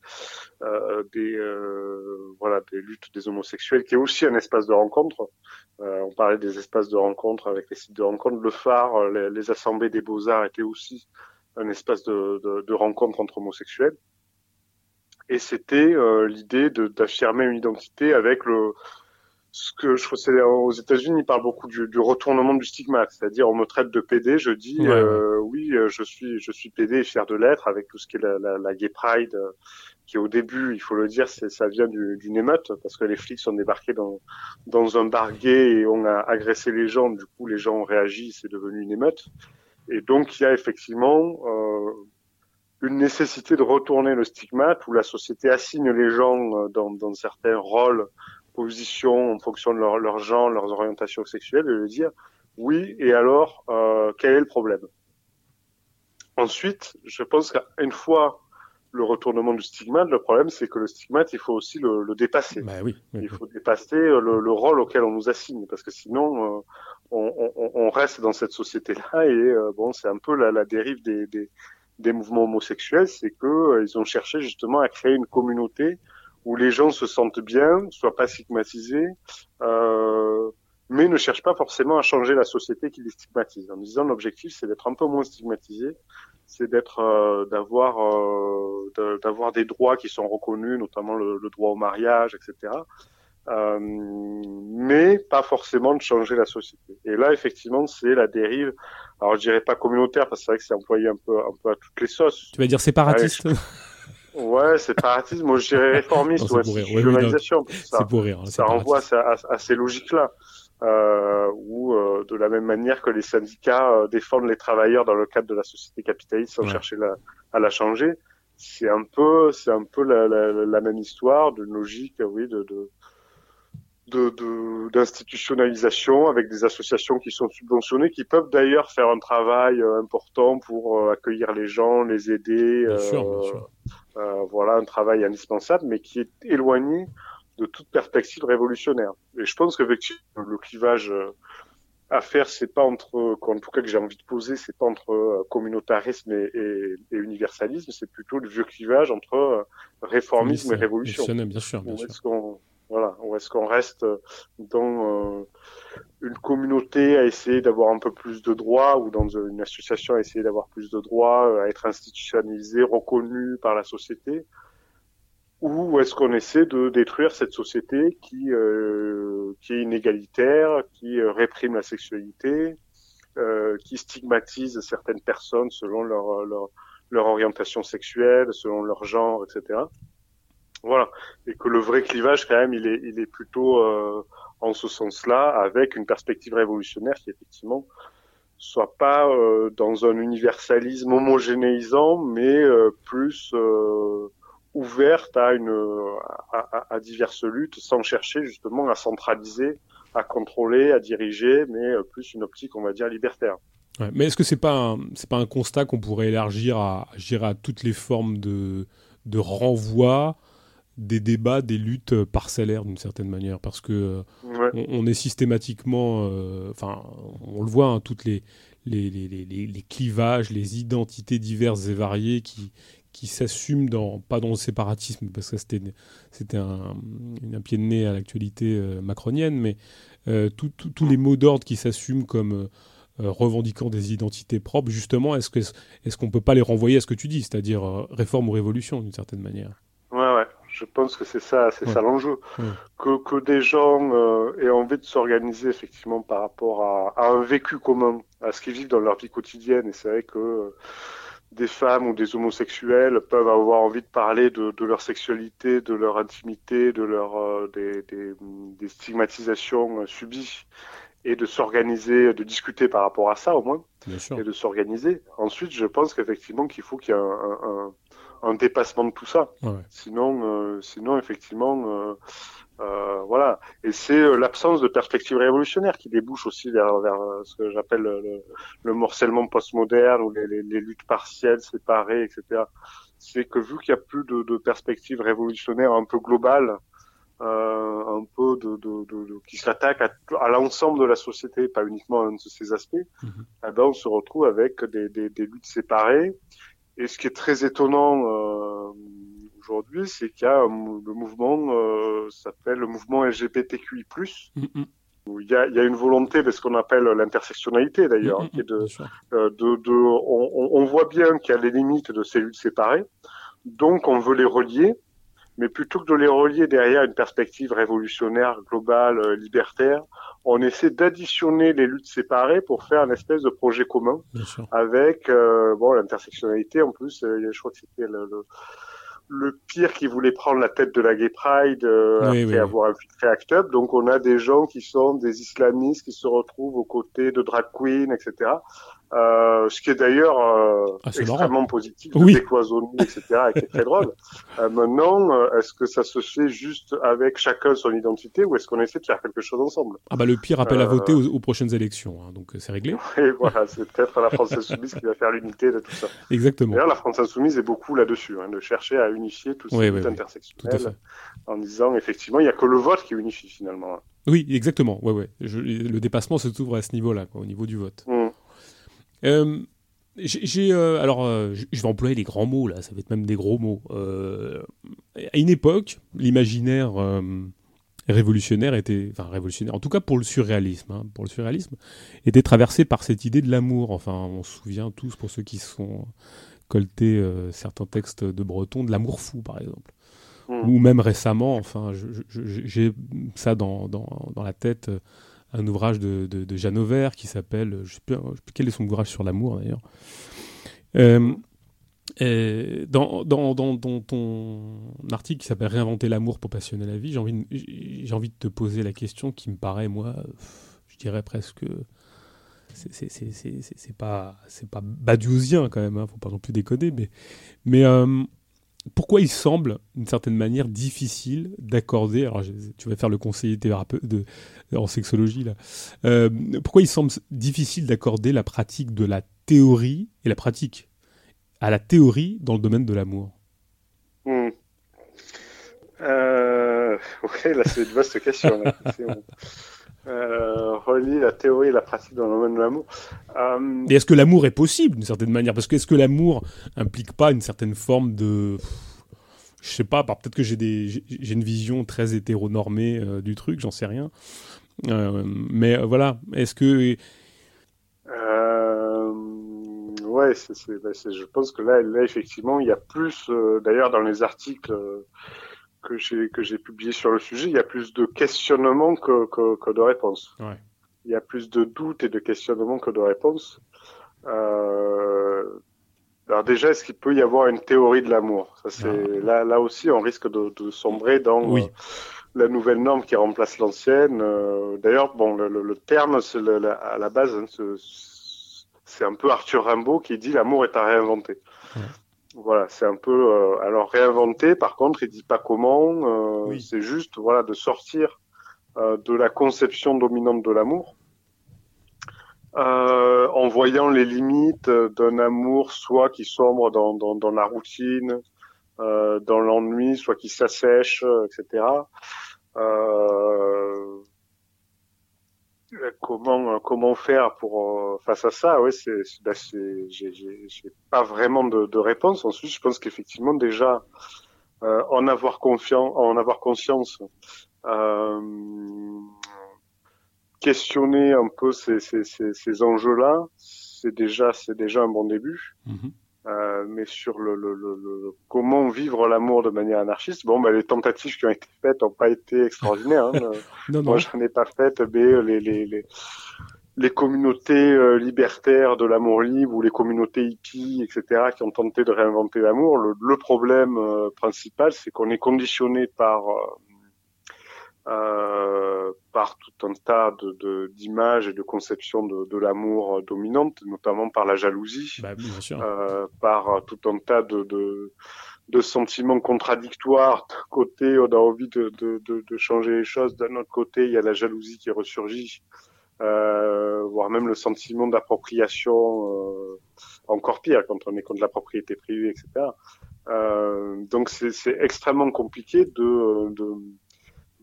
euh, euh, voilà des luttes des homosexuels, qui est aussi un espace de rencontre. Euh, on parlait des espaces de rencontre avec les sites de rencontre. Le phare, les, assemblées des beaux arts étaient aussi un espace de, rencontre entre homosexuels. Et c'était l'idée d'affirmer une identité avec le ce que je trouve aux États-Unis, ils parlent beaucoup du, du, retournement du stigmate, c'est-à-dire on me traite de PD, je dis euh, oui, euh, je suis je suis PD et fier de l'être avec tout ce qui est la, la, la gay pride, euh, qui au début, il faut le dire, c'est ça vient d'une émeute parce que les flics sont débarqués dans dans un bar gay et on a agressé les gens, du coup les gens ont réagi, c'est devenu une émeute. Et donc il y a effectivement euh, une nécessité de retourner le stigmate où la société assigne les gens dans, dans certains rôles position en fonction de leur, leur genre, leurs orientations sexuelles, et de dire oui, et alors, euh, quel est le problème? Ensuite, je pense qu'une fois le retournement du stigmate, le problème c'est que le stigmate, il faut aussi le, le dépasser. Bah oui, oui, il faut dépasser le, le, rôle auquel on nous assigne, parce que sinon, euh, on, on, on, reste dans cette société-là, et euh, bon, c'est un peu la, la dérive des, des, des, mouvements homosexuels, c'est que euh, ils ont cherché justement à créer une communauté où les gens se sentent bien, soient pas stigmatisés, euh, mais ne cherchent pas forcément à changer la société qui les stigmatise. En disant l'objectif, c'est d'être un peu moins stigmatisé, c'est d'être, euh, d'avoir, euh, d'avoir des droits qui sont reconnus, notamment le, le droit au mariage, etc. Euh, mais pas forcément de changer la société. Et là, effectivement, c'est la dérive. Alors, je dirais pas communautaire parce que c'est vrai que c'est employé un peu, un peu à toutes les sauces. Tu vas dire séparatiste. Ouais, séparatisme, moi je dirais *laughs* réformiste ou institutionnalisation. C'est pour rire. Ça renvoie à, à, ces logiques-là. Euh, où euh, de la même manière que les syndicats euh, défendent les travailleurs dans le cadre de la société capitaliste sans ouais. chercher la, à la changer, c'est un peu, c'est un peu la, la, la, même histoire d'une logique, oui, de, de d'institutionnalisation de, avec des associations qui sont subventionnées, qui peuvent d'ailleurs faire un travail euh, important pour euh, accueillir les gens, les aider. Bien sûr, bien sûr. Euh, voilà, un travail indispensable, mais qui est éloigné de toute perspective révolutionnaire. Et je pense qu'effectivement, le clivage à faire, c'est pas entre, en tout cas que j'ai envie de poser, c'est pas entre communautarisme et, et, et universalisme, c'est plutôt le vieux clivage entre réformisme et révolution. Bien sûr, bien sûr. Voilà, ou est-ce qu'on reste dans euh, une communauté à essayer d'avoir un peu plus de droits ou dans une association à essayer d'avoir plus de droits, à être institutionnalisé, reconnu par la société? Ou est-ce qu'on essaie de détruire cette société qui, euh, qui est inégalitaire, qui euh, réprime la sexualité, euh, qui stigmatise certaines personnes selon leur, leur orientation sexuelle, selon leur genre, etc. Voilà. Et que le vrai clivage, quand même, il est, plutôt euh, en ce sens-là, avec une perspective révolutionnaire qui, effectivement, soit pas euh, dans un universalisme homogénéisant, mais euh, plus ouverte à, une, à, diverses luttes, sans chercher justement à centraliser, à contrôler, à diriger, mais plus une optique, on va dire, libertaire. Mais est-ce que c'est pas c'est pas un constat qu'on pourrait élargir à, à toutes les formes de, de renvoi des débats, des luttes parcellaires d'une certaine manière, parce que ouais. on, on, est systématiquement, enfin, euh, on le voit, hein, toutes les les, les, les, les, clivages, les identités diverses et variées qui qui s'assument dans pas dans le séparatisme parce que c'était c'était un, un, pied de nez à l'actualité euh, macronienne, mais euh, tous les mots d'ordre qui s'assument comme revendiquant des identités propres, justement, est-ce que est-ce qu'on peut pas les renvoyer à ce que tu dis, c'est-à-dire réforme ou révolution d'une certaine manière? Je pense que c'est ça, c'est ouais. ça l'enjeu. Ouais. Que, que des gens euh, aient envie de s'organiser effectivement par rapport à, à, un vécu commun, à ce qu'ils vivent dans leur vie quotidienne. Et c'est vrai que euh, des femmes ou des homosexuels peuvent avoir envie de parler de, de leur sexualité, de leur intimité, de leur euh, des, des, des, stigmatisations subies et de s'organiser, de discuter par rapport à ça au moins, et de s'organiser. Ensuite, je pense qu'effectivement qu'il faut qu'il y ait un, un, un, dépassement de tout ça. Ouais. Sinon, euh, sinon effectivement, euh, euh, voilà. Et c'est l'absence de perspective révolutionnaire qui débouche aussi vers, vers ce que j'appelle le, le, morcellement postmoderne ou les, les, les, luttes partielles, séparées, etc. C'est que vu qu'il n'y a plus de, de perspective révolutionnaire un peu globale, euh, un peu de, de, de, qui s'attaque à, à l'ensemble de la société, pas uniquement à un de ces aspects, mm -hmm. ben on se retrouve avec des, des, des, luttes séparées. Et ce qui est très étonnant euh, aujourd'hui, c'est qu'il y a un, le mouvement, euh, s'appelle le mouvement LGBTQI+. Mm -hmm. Où il y a, il y a une volonté de ce qu'on appelle l'intersectionnalité d'ailleurs, qui est de, euh, de, de, on, on voit bien qu'il y a les limites de ces luttes séparées, donc on veut les relier, mais plutôt que de les relier derrière une perspective révolutionnaire, globale, euh, libertaire, on essaie d'additionner les luttes séparées pour faire une espèce de projet commun avec euh, bon l'intersectionnalité en plus. Euh, je crois que c'était le, le, le, pire qui voulait prendre la tête de la Gay Pride euh, oui, après oui, avoir infiltré ACT UP. Donc on a des gens qui sont des islamistes qui se retrouvent aux côtés de drag queens, etc. Euh, ce qui est d'ailleurs euh, ah, extrêmement marrant. positif, oui. décloisonner, etc., et qui est très drôle. *laughs* Euh, maintenant, est-ce que ça se fait juste avec chacun son identité ou est-ce qu'on essaie de faire quelque chose ensemble? Ah bah le pire appel à voter aux, aux, prochaines élections, hein, donc c'est réglé. *laughs* Et voilà, c'est peut-être la France insoumise qui va faire l'unité de tout ça. *laughs* Exactement. D'ailleurs, la France insoumise est beaucoup là-dessus, hein, de chercher à unifier tous ces oui, en disant effectivement, il n'y a que le vote qui unifie finalement. Oui, exactement. Ouais, ouais. Je, le dépassement se trouve à ce niveau-là, au niveau du vote. Mmh. Euh, j'ai euh, alors euh, je vais employer des grands mots là, ça va être même des gros mots. À une époque, l'imaginaire révolutionnaire était, enfin révolutionnaire, en tout cas pour le surréalisme, hein, pour le surréalisme, était traversé par cette idée de l'amour. Enfin, on se souvient tous pour ceux qui sont coltés certains textes de Breton, de l'amour fou par exemple. Mmh. Ou même récemment, enfin, j'ai ça dans, dans, dans la tête un ouvrage de, de, de Jeanne Auvert qui s'appelle, je ne sais, plus quel est son ouvrage sur l'amour d'ailleurs. Euh, dans, ton article qui s'appelle Réinventer l'amour pour passionner la vie, j'ai envie, j'ai envie de te poser la question qui me paraît, moi, je dirais presque. C'est pas, pas badiusien quand même, hein, faut pas non plus déconner, mais, mais euh, pourquoi il semble, d'une certaine manière, difficile d'accorder, alors je, tu vas faire le conseiller thérapeute de, en sexologie là, euh, pourquoi il semble difficile d'accorder la pratique de la théorie et la pratique à la théorie dans le domaine de l'amour? Mmh. euh, *laughs* Oui, là c'est une vaste question. Euh, relie la théorie et la pratique dans le domaine de l'amour. Euh... Et est-ce que l'amour est possible d'une certaine manière? Parce que est-ce que l'amour implique pas une certaine forme de, je sais pas, peut-être que j'ai des, j'ai une vision très hétéronormée euh, du truc, j'en sais rien. Euh, mais voilà, est-ce que ouais, c'est, je pense que là, là effectivement, il y a plus, d'ailleurs dans les articles que j'ai que j'ai publié sur le sujet, il y a plus de questionnements que, que, que de réponses. Ouais. Il y a plus de doutes et de questionnements que de réponses. Euh... Alors déjà, est-ce qu'il peut y avoir une théorie de l'amour? Ça c'est ah. là là aussi, on risque de, de sombrer dans oui. euh, la nouvelle norme qui remplace l'ancienne. Euh, D'ailleurs, bon, le, le, le terme, c'est le, la, à la base, hein, c'est un peu Arthur Rimbaud qui dit l'amour est à réinventer. Ouais. Voilà, c'est un peu euh, alors réinventer. Par contre, il dit pas comment. Euh, oui. C'est juste voilà de sortir euh, de la conception dominante de l'amour, euh, en voyant les limites d'un amour, soit qui sombre dans dans, dans la routine, euh, dans l'ennui, soit qui s'assèche, etc. comment comment faire pour face à ça? Ouais c'est ben j'ai pas vraiment de, de, réponse. Ensuite je pense qu'effectivement déjà euh, en avoir confiance en avoir conscience euh, questionner un peu ces ces, ces, ces enjeux là c'est déjà c'est déjà un bon début. -hmm. Euh, mais sur le, le, le, le, comment vivre l'amour de manière anarchiste, bon, bah, les tentatives qui ont été faites n'ont pas été extraordinaires. Hein. *laughs* non, Moi, j'en ai pas fait, mais les, les, les, les communautés euh, libertaires de l'amour libre ou les communautés hippies, etc., qui ont tenté de réinventer l'amour, le, le, problème euh, principal, c'est qu'on est conditionné par euh, par tout un tas de d'images et de conceptions de, de l'amour dominante, notamment par la jalousie, bah, euh, par tout un tas de, de, de sentiments contradictoires. D'un côté, on a envie de, de, changer les choses, d'un autre côté, il y a la jalousie qui ressurgit, euh, voire même le sentiment d'appropriation, euh, encore pire quand on est contre la propriété privée, etc. Euh, donc c'est extrêmement compliqué de, de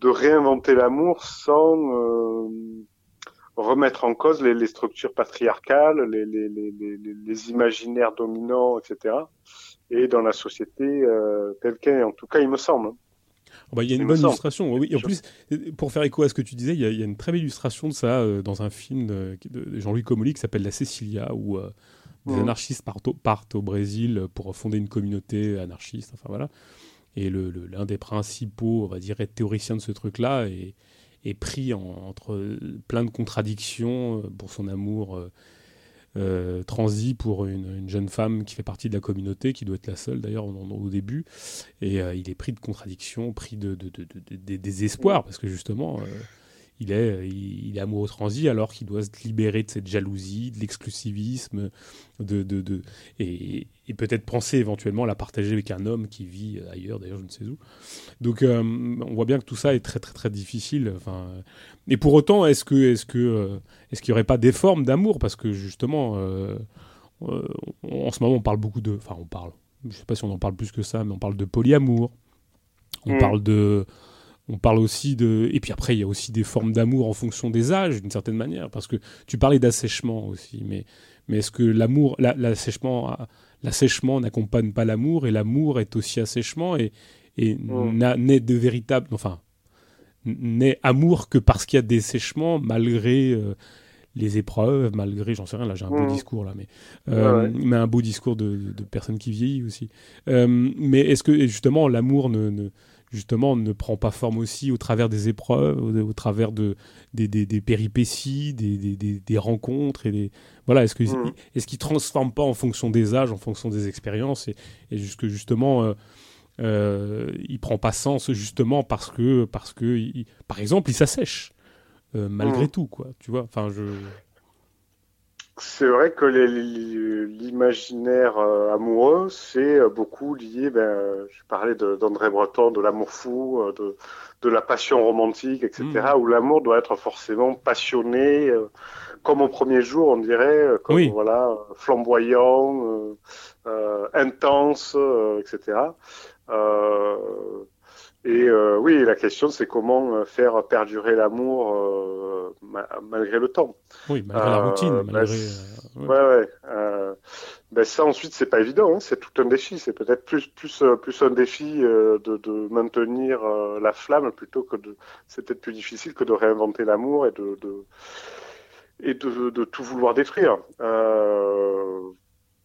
de réinventer l'amour sans remettre en cause les, les structures patriarcales, les, les, les, imaginaires dominants, etc. Et dans la société euh, telle qu'elle est, en tout cas, il me semble. Oh, bah, il y a une bonne illustration. Oui, en plus, pour faire écho à ce que tu disais, il y a, il y a une très belle illustration de ça euh, dans un film de, Jean-Louis Comolli qui s'appelle La Cecilia, où euh, des mmh. anarchistes partent au, partent au, Brésil pour fonder une communauté anarchiste. Enfin voilà. Et l'un des principaux, on va dire, théoriciens de ce truc-là est, pris entre plein de contradictions euh, pour son amour euh, euh, transi pour une, jeune femme qui fait partie de la communauté, qui doit être la seule d'ailleurs au, début. Et il est pris de contradictions, pris de, de, désespoir, parce que justement, il est, il, est amoureux transi alors qu'il doit se libérer de cette jalousie, de l'exclusivisme, de, de, de, et, et peut-être penser éventuellement à la partager avec un homme qui vit ailleurs, d'ailleurs je ne sais où. Donc euh, on voit bien que tout ça est très très très difficile. Enfin, et pour autant, est-ce que est-ce que euh, est-ce qu'il n'y aurait pas des formes d'amour? Parce que justement, euh, en ce moment on parle beaucoup de, enfin on parle, je ne sais pas si on en parle plus que ça, mais on parle de polyamour. On mm. parle de on parle aussi de. Et puis après, il y a aussi des formes d'amour en fonction des âges, d'une certaine manière. Parce que tu parlais d'assèchement aussi. Mais, mais est-ce que l'amour, l'assèchement, l'assèchement n'accompagne pas l'amour Et l'amour est aussi assèchement et, et mm. n'est de véritable. Enfin, n'est amour que parce qu'il y a des séchements, malgré. Euh, les épreuves, malgré, j'en sais rien, là j'ai un beau mm. discours là, mais, euh, mais un beau discours de, de, personne qui vieillit aussi. Euh, mais est-ce que justement l'amour ne, ne, justement ne prend pas forme aussi au travers des épreuves, au, travers de, des, des, des péripéties, des, des, des, rencontres et des voilà est-ce que mmh. qu'il transforme pas en fonction des âges, en fonction des expériences et, et jusque justement euh, euh, il prend pas sens justement parce que parce que par exemple il s'assèche euh, malgré mmh. tout quoi tu vois enfin je c'est vrai que l'imaginaire euh, amoureux, c'est euh, beaucoup lié, ben, je parlais d'André Breton, de l'amour fou, euh, de, de, la passion romantique, etc., mmh. où l'amour doit être forcément passionné, comme au premier jour, on dirait, comme voilà, flamboyant, intense, etc. Et oui, la question, c'est comment faire perdurer l'amour malgré le temps. Oui, malgré la routine. Euh, malgré... Ouais, ouais. Euh, ben ça ensuite c'est pas évident, hein, c'est tout un défi. C'est peut-être plus plus euh, plus un défi de, de, maintenir la flamme plutôt que de. C'est peut-être plus difficile que de réinventer l'amour et de, de et de, de, tout vouloir détruire.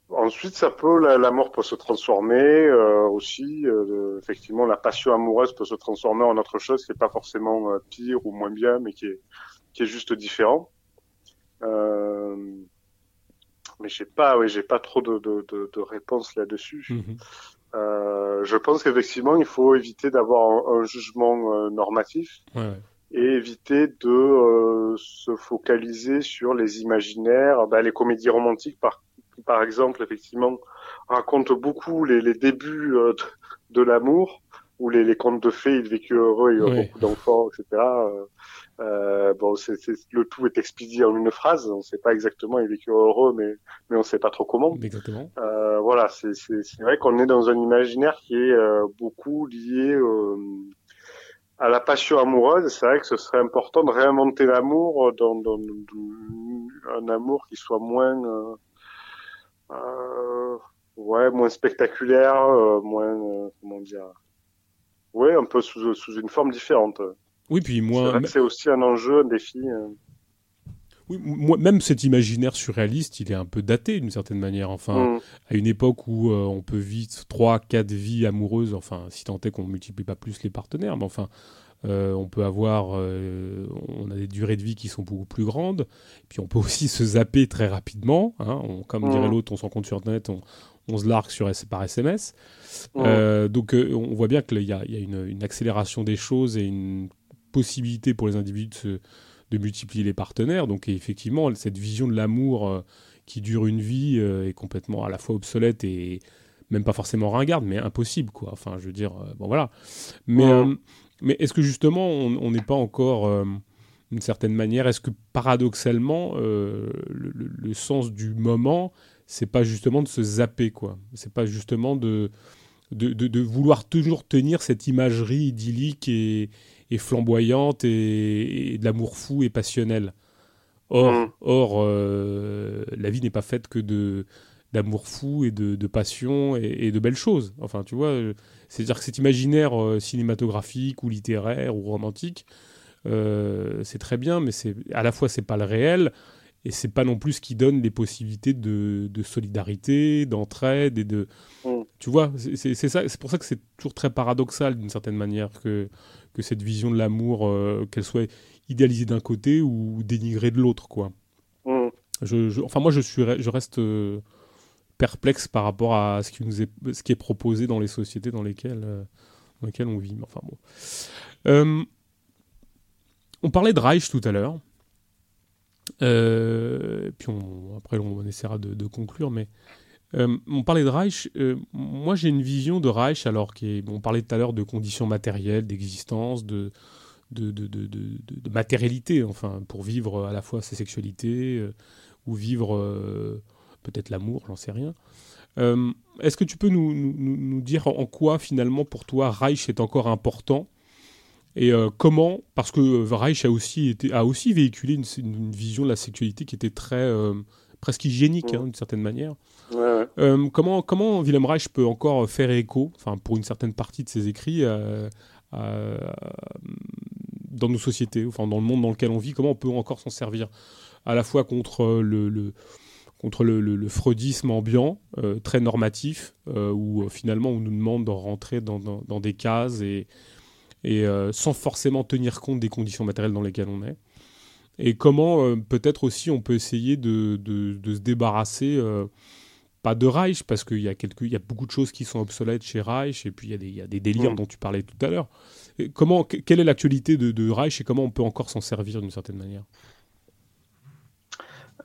Ensuite, ça peut l'amour peut se transformer aussi. effectivement, la passion amoureuse peut se transformer en autre chose qui est pas forcément pire ou moins bien, mais qui est qui est juste différent. Euh, mais j'ai pas, oui, j'ai pas trop de, de, de, de réponses là-dessus. Euh, je pense qu'effectivement, il faut éviter d'avoir un, jugement euh, normatif ouais. et éviter de euh, se focaliser sur les imaginaires. Ben, les comédies romantiques, par, par exemple, effectivement, racontent beaucoup les, les débuts euh, de, de l'amour ou les, les contes de fées, il vécut heureux, il a beaucoup d'enfants, etc. Euh, bon, c'est, le tout est expédié en une phrase. On ne sait pas exactement il vécu heureux, mais mais on ne sait pas trop comment. Exactement. Euh, voilà, c'est, c'est, c'est vrai qu'on est dans un imaginaire qui est euh, beaucoup lié euh, à la passion amoureuse. C'est vrai que ce serait important de réinventer l'amour dans, dans, dans un amour qui soit moins ouais moins spectaculaire, moins comment dire ouais un peu sous sous une forme différente. Oui, puis moi. C'est aussi un enjeu, un défi. Euh. Oui, moi, même cet imaginaire surréaliste, il est un peu daté d'une certaine manière. Enfin, mm. à une époque où euh, on peut vivre trois, quatre vies amoureuses, enfin, si tant est qu'on multiplie pas plus les partenaires, mais enfin, euh, on peut avoir, on a des durées de vie qui sont beaucoup plus grandes. Puis on peut *laughs* aussi se zapper très rapidement. Hein. comme dirait l'autre, on s'en compte sur Internet, on, se largue sur, par SMS. Mm. donc on voit bien qu'il y a, y a une, une, accélération des choses et une possibilité pour les individus de, multiplier les partenaires. Donc effectivement, cette vision de l'amour euh, qui dure une vie euh, est complètement à la fois obsolète et même pas forcément ringarde, mais impossible, quoi. Enfin, je veux dire, euh, bon voilà. Mais, mais est-ce que justement, on n'est pas encore, d'une certaine manière, est-ce que paradoxalement, le, le, sens du moment, c'est pas justement de se zapper, quoi? C'est pas justement de de, de, de, vouloir toujours tenir cette imagerie idyllique et, flamboyante et, de l'amour fou et passionnel? Or, mm. or la vie n'est pas faite que de d'amour fou et de, passion et, de belles choses. Enfin, tu vois, c'est-à-dire que cet imaginaire cinématographique ou littéraire ou romantique, c'est très bien, mais c'est à la fois c'est pas le réel et c'est pas non plus ce qui donne les possibilités de, solidarité, d'entraide et de. Mm. Tu vois, c'est ça. C'est pour ça que c'est toujours très paradoxal d'une certaine manière que que cette vision de l'amour, euh, qu'elle soit idéalisée d'un côté ou dénigrée de l'autre, quoi. Mm. Je, enfin, moi, je suis, je reste euh, perplexe par rapport à ce qui est, proposé dans les sociétés dans lesquelles, euh, dans lesquelles on vit. Enfin bon. on parlait de Reich tout à l'heure. Euh, puis après, on essaiera de, conclure, mais euh, on parlait de Reich. Euh, moi, j'ai une vision de Reich, alors qu'on parlait tout à l'heure de conditions matérielles, d'existence, de de, de, de, matérialité, enfin, pour vivre à la fois sa sexualité ou vivre peut-être l'amour, j'en sais rien. Est-ce que tu peux nous, nous, nous, dire en quoi, finalement, pour toi, Reich est encore important? Et euh, comment Parce que euh, Reich a aussi, été, a aussi véhiculé une, vision de la sexualité qui était très euh, presque hygiénique, hein, d'une certaine manière. comment, comment Willem Reich peut encore faire écho, enfin pour une certaine partie de ses écrits, dans nos sociétés, enfin dans le monde dans lequel on vit, comment on peut encore s'en servir? À la fois contre le, contre le, freudisme ambiant, très normatif, où finalement on nous demande de rentrer dans, dans des cases et, et euh, sans forcément tenir compte des conditions matérielles dans lesquelles on est. Et comment euh, peut-être aussi on peut essayer de, de, se débarrasser, euh, pas de Reich, parce qu'il y, a quelques, il y a beaucoup de choses qui sont obsolètes chez Reich, et puis il y a des, il y a des délires mm. dont tu parlais tout à l'heure. Comment, quelle est l'actualité de, de Reich et comment on peut encore s'en servir d'une certaine manière?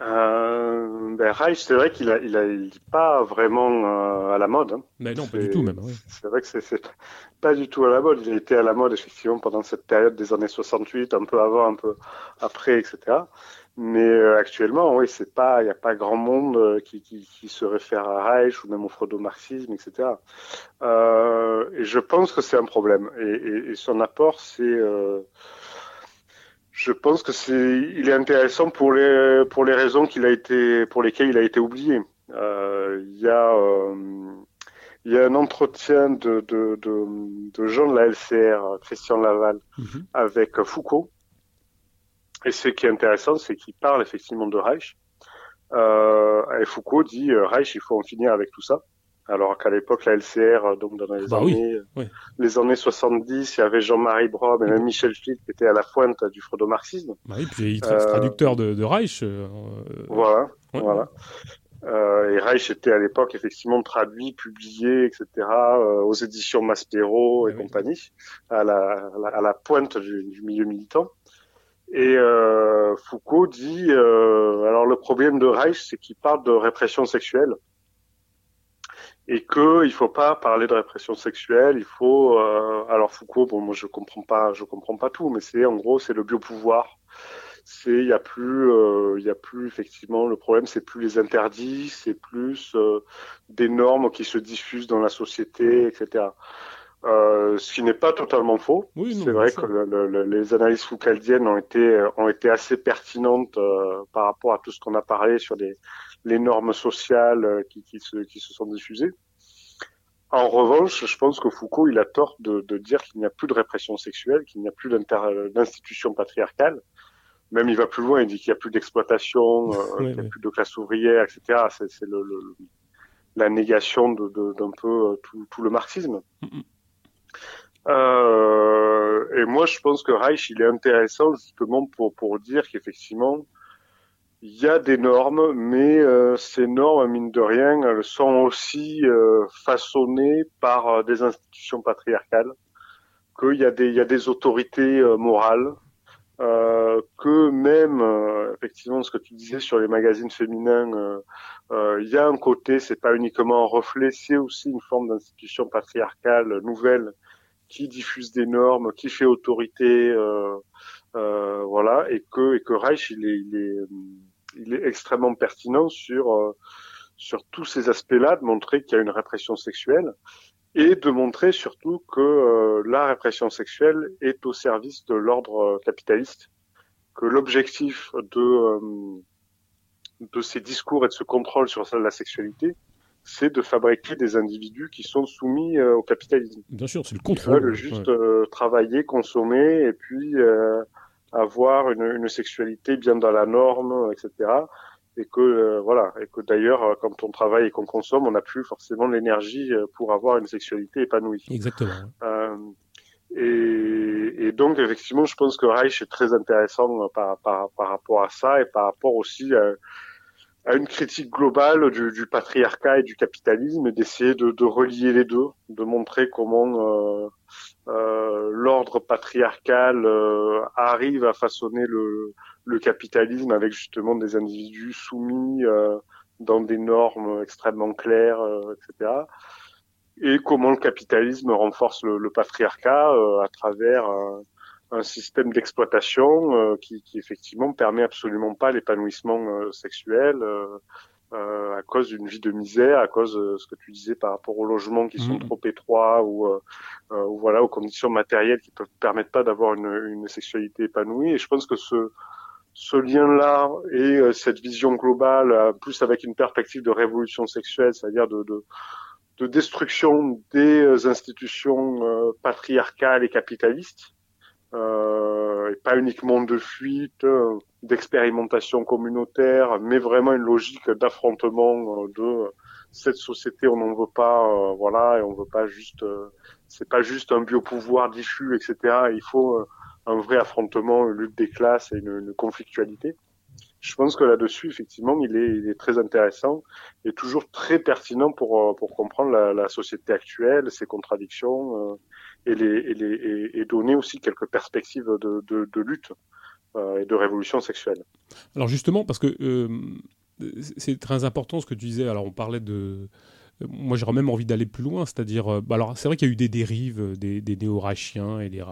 Euh, ben Reich, c'est vrai qu'il a, il a, il est pas vraiment euh, à la mode. Hein. Mais non, pas du tout même. C'est vrai que c'est pas du tout à la mode. Il été à la mode effectivement pendant cette période des années 68, un peu avant, un peu après, etc. Mais euh, actuellement, oui, c'est pas, il n'y a pas grand monde euh, qui, qui, qui, se réfère à Reich ou même au freudo-marxisme, etc. Euh, et je pense que c'est un problème. Et, et, et son apport, c'est je pense que c'est, il est intéressant pour les pour les raisons qu'il a été, pour lesquelles il a été oublié. Euh, il y a euh, il y a un entretien de, de, de, de Jean de la LCR, Christian Laval, mhm. avec Foucault. Et ce qui est intéressant, c'est qu'il parle effectivement de Reich. Euh, et Foucault dit euh, Reich, il faut en finir avec tout ça. Alors qu'à l'époque, la LCR, donc dans les bah années, les années 70, il y avait Jean-Marie Brom et même Michel Field qui étaient à la pointe du freudo-marxisme. Bah oui, puis il euh, traducteur de, de Reich. Euh, voilà, voilà. Euh, et Reich était à l'époque effectivement traduit, publié, etc. Euh, aux éditions Maspero et bah compagnie, à la, à la pointe du, du, milieu militant. Et euh, Foucault dit, alors le problème de Reich, c'est qu'il parle de répression sexuelle et que il faut pas parler de répression sexuelle, il faut euh, alors Foucault bon moi je comprends pas je comprends pas tout mais c'est en gros c'est le biopouvoir. C'est il y a plus euh, il y a plus effectivement le problème c'est plus les interdits, c'est plus euh, des normes qui se diffusent dans la société etc. Euh, ce qui n'est pas totalement faux. Oui, c'est vrai que le, le, les analyses foucaldiennes ont été ont été assez pertinentes euh, par rapport à tout ce qu'on a parlé sur les les normes sociales euh, qui, qui, se, qui se sont diffusées. En revanche, je pense que Foucault, il a tort de, de dire qu'il n'y a plus de répression sexuelle, qu'il n'y a plus d'institution patriarcale. Même il va plus loin, il dit qu'il n'y a plus d'exploitation, euh, *laughs* qu'il n'y a plus de classe ouvrière, etc. C'est le, le, la négation d'un de, peu euh, tout, tout, le marxisme. Euh, et moi, je pense que Reich, il est intéressant justement pour, pour dire qu'effectivement, il y a des normes, mais euh, ces normes, mine de rien, elles sont aussi euh, façonnées par euh, des institutions patriarcales, qu'il y a des, il y a des autorités morales, que même, effectivement, ce que tu disais sur les magazines féminins, il y a un côté, c'est pas uniquement un reflet, c'est aussi une forme d'institution patriarcale nouvelle qui diffuse des normes, qui fait autorité, voilà, et que, et que Reich, il est, il est il est extrêmement pertinent sur euh, sur tous ces aspects-là, de montrer qu'il y a une répression sexuelle et de montrer surtout que la répression sexuelle est au service de l'ordre capitaliste, que l'objectif de de ces discours et de ce contrôle sur la sexualité, c'est de fabriquer des individus qui sont soumis au capitalisme. Bien sûr, c'est le contrôle. Ils veulent juste travailler, consommer et puis avoir une, une, sexualité bien dans la norme, etc. Et que euh, voilà, et que d'ailleurs, euh, quand on travaille et qu'on consomme, on n'a plus forcément l'énergie euh, pour avoir une sexualité épanouie. Exactement. Euh, et, et, donc effectivement, je pense que Reich est très intéressant par, par, par rapport à ça et par rapport aussi à, à une critique globale du, du, patriarcat et du capitalisme et d'essayer de, de, relier les deux, de montrer comment euh, euh, l'ordre patriarcal euh, arrive à façonner le, le, capitalisme avec justement des individus soumis euh, dans des normes extrêmement claires, etc. Et comment le capitalisme renforce le, le patriarcat à travers un système d'exploitation qui, qui, effectivement permet absolument pas l'épanouissement sexuel euh, à cause d'une vie de misère, à cause de ce que tu disais par rapport aux logements qui sont mmh. trop étroits ou, euh, euh, ou, voilà aux conditions matérielles qui peuvent permettre pas d'avoir une, une, sexualité épanouie. Et je pense que ce ce lien-là et cette vision globale, plus avec une perspective de révolution sexuelle, c'est-à-dire de, de, de, destruction des institutions patriarcales et capitalistes, et pas uniquement de fuite, d'expérimentation communautaire, mais vraiment une logique d'affrontement euh, de cette société, on n'en veut pas, euh, voilà, et on veut pas juste, euh, c'est pas juste un biopouvoir diffus, etc. Il faut un vrai affrontement, une lutte des classes et une, conflictualité. Je pense que là-dessus, effectivement, il est, il est très intéressant et toujours très pertinent pour pour comprendre la, la société actuelle, ses contradictions et donner aussi quelques perspectives de, lutte euh, et de révolution sexuelle. Alors justement, parce que euh, c'est très important ce que tu disais. Alors on parlait de moi j'aurais même envie d'aller plus loin, c'est-à-dire, euh, bah, alors c'est vrai qu'il y a eu des dérives, des, des néo-reichiens et des,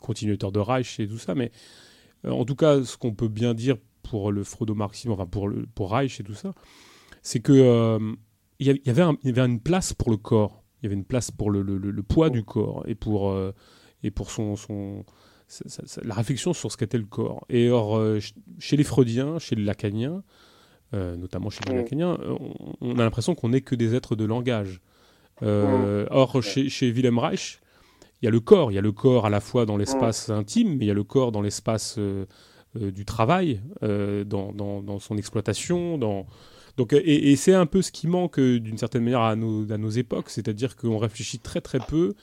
continuateurs de Reich et tout ça, mais en tout cas, ce qu'on peut bien dire pour le freudo-marxisme, enfin pour, pour Reich et tout ça, c'est que il y avait une place pour le corps, il y avait une place pour le, le, le poids du corps et pour, et pour son, son, la réflexion sur ce qu'était le corps. Et or, euh, chez les Freudiens, chez les Lacaniens, euh, notamment chez les mm. Lacaniens, on, a l'impression qu'on n'est que des êtres de langage. Euh, mm. Or, chez, chez Wilhelm Reich, il y a le corps. Il y a le corps à la fois dans l'espace mm. intime, mais il y a le corps dans l'espace du travail, dans, dans, son exploitation. Dans... Donc, et, et c'est un peu ce qui manque d'une certaine manière à nos, à nos époques, c'est-à-dire qu'on réfléchit très très peu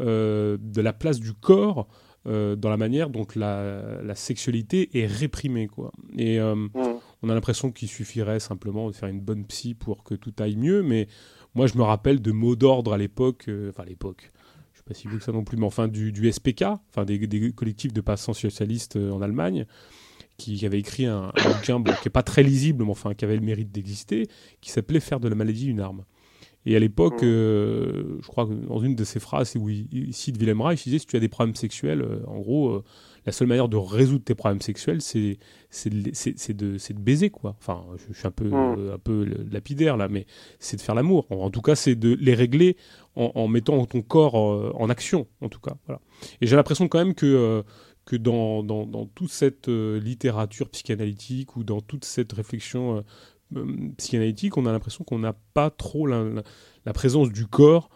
de la place du corps euh, dans la manière dont la, la, sexualité est réprimée. Quoi. Et euh, mmh. on a l'impression qu'il suffirait simplement de faire une bonne psy pour que tout aille mieux, mais moi je me rappelle de mots d'ordre à l'époque, euh, enfin à l'époque, je sais pas si vous que ça non plus, mais enfin du, du SPK, enfin des, des, collectifs de passants socialistes en Allemagne, qui, avait écrit un, un bouquin qui n'est pas très lisible, mais enfin qui avait le mérite d'exister, qui s'appelait Faire de la maladie une arme. Et à l'époque, euh, je crois que dans une de ses phrases, où il, cite Willem Reich, il disait si tu as des problèmes sexuels, euh, en gros, euh, la seule manière de résoudre tes problèmes sexuels, c'est de, de, de, baiser, quoi. Enfin, je, suis un peu, un peu lapidaire là, mais c'est de faire l'amour. En, tout cas, c'est de les régler en, en, mettant ton corps en action, en tout cas. Voilà. Et j'ai l'impression quand même que que dans, dans, dans, toute cette littérature psychanalytique ou dans toute cette réflexion euh, psychanalytique, on a l'impression qu'on n'a pas trop la, la, présence du corps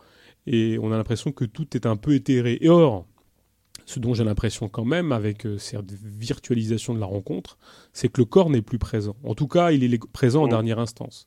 et on a l'impression que tout est un peu éthéré. Et or, ce dont j'ai l'impression quand même avec euh, cette virtualisation de la rencontre, c'est que le corps n'est plus présent. En tout cas, il est présent en dernière instance.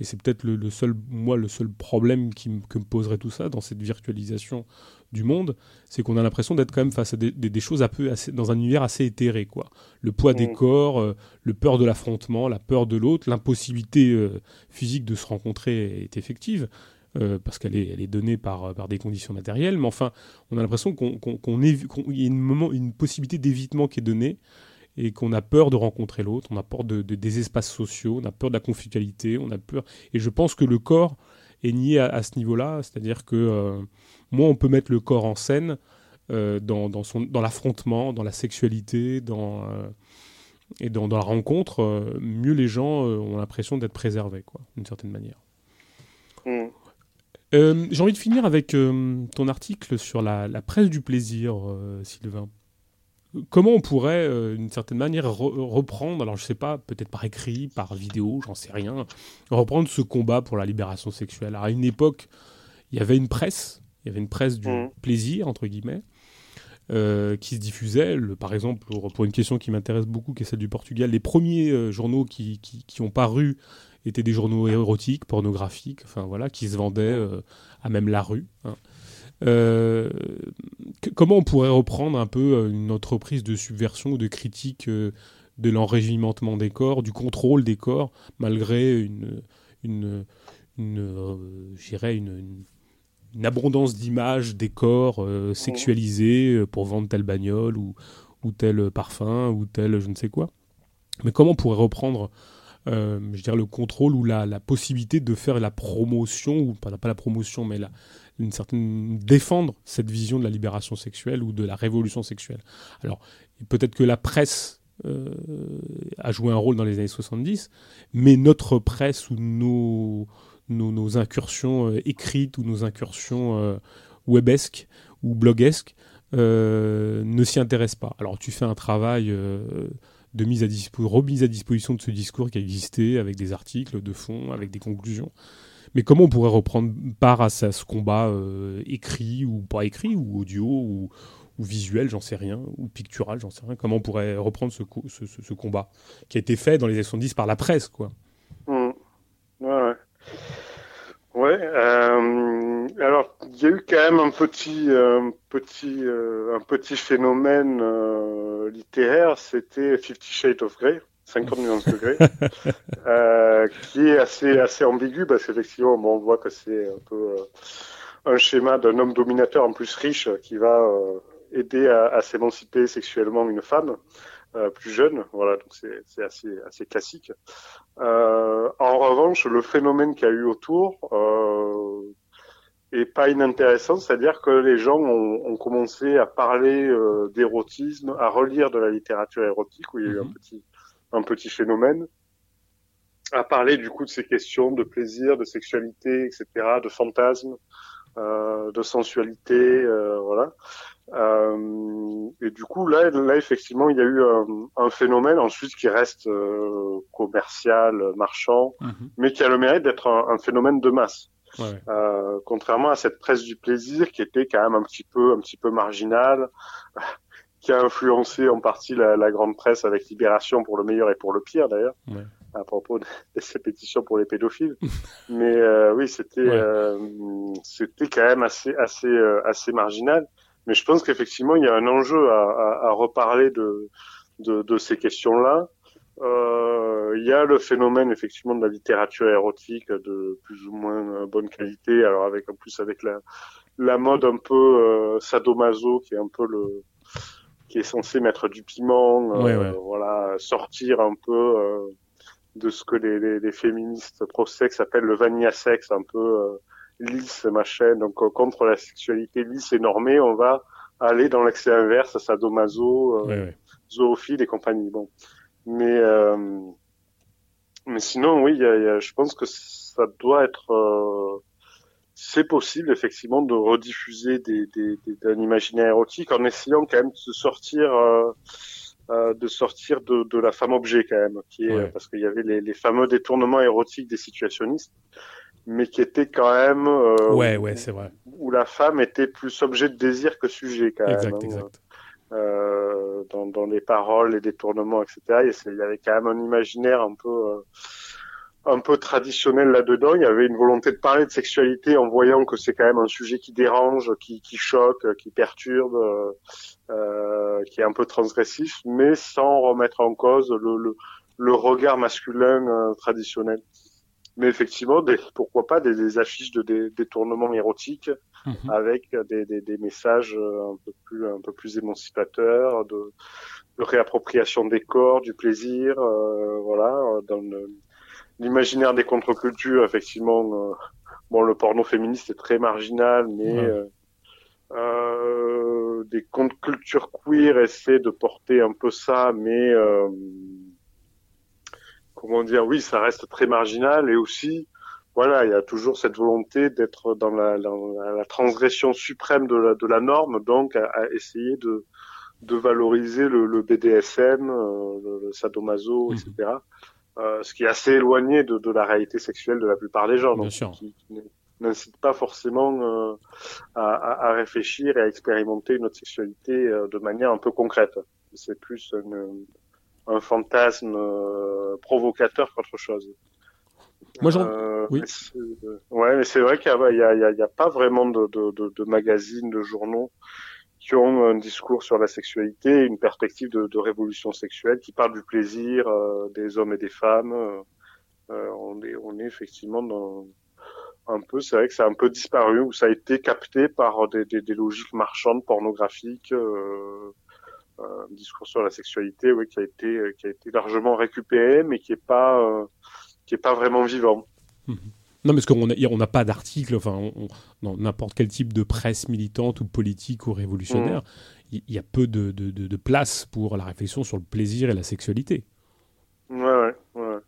Et c'est peut-être le, seul, moi, le seul problème qui que me poserait tout ça dans cette virtualisation du monde, c'est qu'on a l'impression d'être quand même face à des, choses un peu dans un univers assez éthéré, quoi. Le poids des mm. corps, euh, le peur de l'affrontement, la peur de l'autre, l'impossibilité euh, physique de se rencontrer est effective. Euh, parce qu'elle est, elle est donnée par, par des conditions matérielles, mais enfin, on a l'impression qu'on, qu'on, y a une, moment, une possibilité d'évitement qui est donnée, et qu'on a peur de rencontrer l'autre, on a peur de, des espaces sociaux, on a peur de la conflictualité, on a peur. Et je pense que le corps est nié à, ce niveau-là, c'est-à-dire que moins on peut mettre le corps en scène euh, dans, dans, son, dans l'affrontement, dans la sexualité, dans, euh, et dans, dans, la rencontre, euh, mieux les gens ont l'impression d'être préservés, quoi, d'une certaine manière. Hmm. J'ai envie de finir avec ton article sur la, la presse du plaisir, Sylvain comment on pourrait, euh, d'une certaine manière, reprendre, alors je sais pas, peut-être par écrit, par vidéo, j'en sais rien, reprendre ce combat pour la libération sexuelle. à une époque, il y avait une presse, il y avait une presse du mmh. plaisir, entre guillemets, euh, qui se diffusait. par exemple, pour, une question qui m'intéresse beaucoup, qui est celle du Portugal, les premiers euh, journaux qui, qui, ont paru étaient des journaux érotiques, pornographiques, enfin voilà, qui se vendaient à même la rue. Hein. Euh, comment on pourrait reprendre un peu euh, une entreprise de subversion ou de critique euh, de l'enrégimentement des corps, du contrôle des corps, malgré une, une, une, une, une abondance d'images des corps sexualisés pour vendre telle bagnole ou, ou tel parfum ou tel je ne sais quoi. Mais comment on pourrait reprendre je dirais, le contrôle ou la, possibilité de faire la promotion, ou pas, la promotion, mais une certaine défendre cette vision de la libération sexuelle ou de la révolution sexuelle. Alors peut-être que la presse euh, a joué un rôle dans les années 70, mais notre presse ou nos, nos, incursions euh, écrites ou nos incursions euh, webesques ou bloguesques ne s'y intéressent pas. Alors tu fais un travail de mise à remise à disposition de ce discours qui a existé avec des articles de fond, avec des conclusions. Mais comment on pourrait reprendre part à ce, combat euh, écrit ou pas écrit, ou audio, ou, visuel, j'en sais rien, ou pictural, j'en sais rien. Comment on pourrait reprendre ce, ce, combat qui a été fait dans les années 70 par la presse, quoi? Mmh. Ouais. Ouais. Euh, alors, il y a eu quand même un petit, euh, petit, un petit phénomène littéraire. C'était Fifty Shades of Grey. 50 millions de *laughs* euh, qui est assez assez ambigu parce qu'effectivement, on voit que c'est un peu euh, un schéma d'un homme dominateur en plus riche qui va euh, aider à, à s'émanciper sexuellement une femme euh, plus jeune. Voilà, donc c'est c'est assez assez classique. en revanche, le phénomène qu'il y a eu autour est pas inintéressant, c'est-à-dire que les gens ont, ont commencé à parler d'érotisme, à relire de la littérature érotique où il y a eu un mhm. petit un petit phénomène, à parler du coup de ces questions de plaisir, de sexualité, etc., de fantasmes, euh, de sensualité, euh, voilà. Euh, et du coup, là, là, effectivement, il y a eu un, un phénomène ensuite qui reste euh, commercial, marchand, mhm. mais qui a le mérite d'être un, un, phénomène de masse. Ouais. Euh, contrairement à cette presse du plaisir qui était quand même un petit peu, un petit peu marginale, *laughs* qui a influencé en partie la, la, grande presse avec Libération pour le meilleur et pour le pire d'ailleurs, ouais. à propos de, *laughs* ces pétitions pour les pédophiles. *laughs* Mais euh, oui, c'était ouais. euh, c'était quand même assez assez euh, assez marginal. Mais je pense qu'effectivement, il y a un enjeu à, à, à reparler de, de, de ces questions-là. Euh, il y a le phénomène effectivement de la littérature érotique de plus ou moins bonne qualité. Alors avec en plus avec la la mode un peu euh, sadomaso qui est un peu le qui est censé mettre du piment, euh, voilà, sortir un peu euh, de ce que les, les, les féministes pro-sexe appellent le vanilla sexe, un peu euh, lisse machin. Donc contre la sexualité lisse et normée, on va aller dans l'excès inverse, sadomaso, ouais, zoophile et compagnie. Bon, mais mais sinon oui, y a, y a, je pense que ça doit être c'est possible effectivement de rediffuser des, des, des, un imaginaire érotique en essayant quand même de se sortir euh, euh, de sortir de, de, la femme objet quand même qui est ouais. parce qu'il y avait les, les, fameux détournements érotiques des situationnistes mais qui étaient quand même euh, ouais ouais c'est vrai où la femme était plus objet de désir que sujet quand exact, même hein. exact. Euh, dans, dans les paroles les détournements etc il y avait quand même un imaginaire un peu euh, un peu traditionnel là-dedans. Il y avait une volonté de parler de sexualité en voyant que c'est quand même un sujet qui dérange, qui, qui choque, qui perturbe, euh, euh, qui est un peu transgressif, mais sans remettre en cause le, le, le regard masculin traditionnel. Mais effectivement, des, pourquoi pas des, des affiches de des détournements érotiques mmh. avec des, des, des, messages euh, un peu plus un peu plus émancipateurs de, de réappropriation des corps, du plaisir, euh, voilà, dans l'imaginaire des contre-cultures, effectivement, euh, bon, le porno féministe est très marginal, mais ouais. euh, euh, des contre-cultures queer essaient de porter un peu ça, mais euh, comment dire, oui, ça reste très marginal et aussi voilà, il y a toujours cette volonté d'être dans la, la, transgression suprême de la, de la norme, donc à, essayer de, de valoriser le, le BDSM, euh, le, sadomaso, etc. Mhm. Euh, ce qui est assez éloigné de, de, la réalité sexuelle de la plupart des gens, donc qui, n'incite pas forcément euh, à, à, réfléchir et à expérimenter notre sexualité euh, de manière un peu concrète. C'est plus un fantasme provocateur qu'autre chose. Moi, euh, oui. ouais, mais c'est vrai qu'il n'y a, a, a, pas vraiment de, de, de, de, magazines, de journaux qui ont un discours sur la sexualité, une perspective de, de révolution sexuelle, qui parle du plaisir euh, des hommes et des femmes. Euh, on, est, on est effectivement dans un peu, c'est vrai que ça a un peu disparu, ou ça a été capté par des, des, des logiques marchandes pornographiques. Euh, un discours sur la sexualité, oui, qui a été qui a été largement récupéré, mais qui est pas qui est pas vraiment vivant. *laughs* Non, parce qu'on n'a on pas d'article, enfin, dans n'importe quel type de presse militante ou politique ou révolutionnaire, mhm. il y, a peu de, de, de, place pour la réflexion sur le plaisir et la sexualité. Ouais, ouais.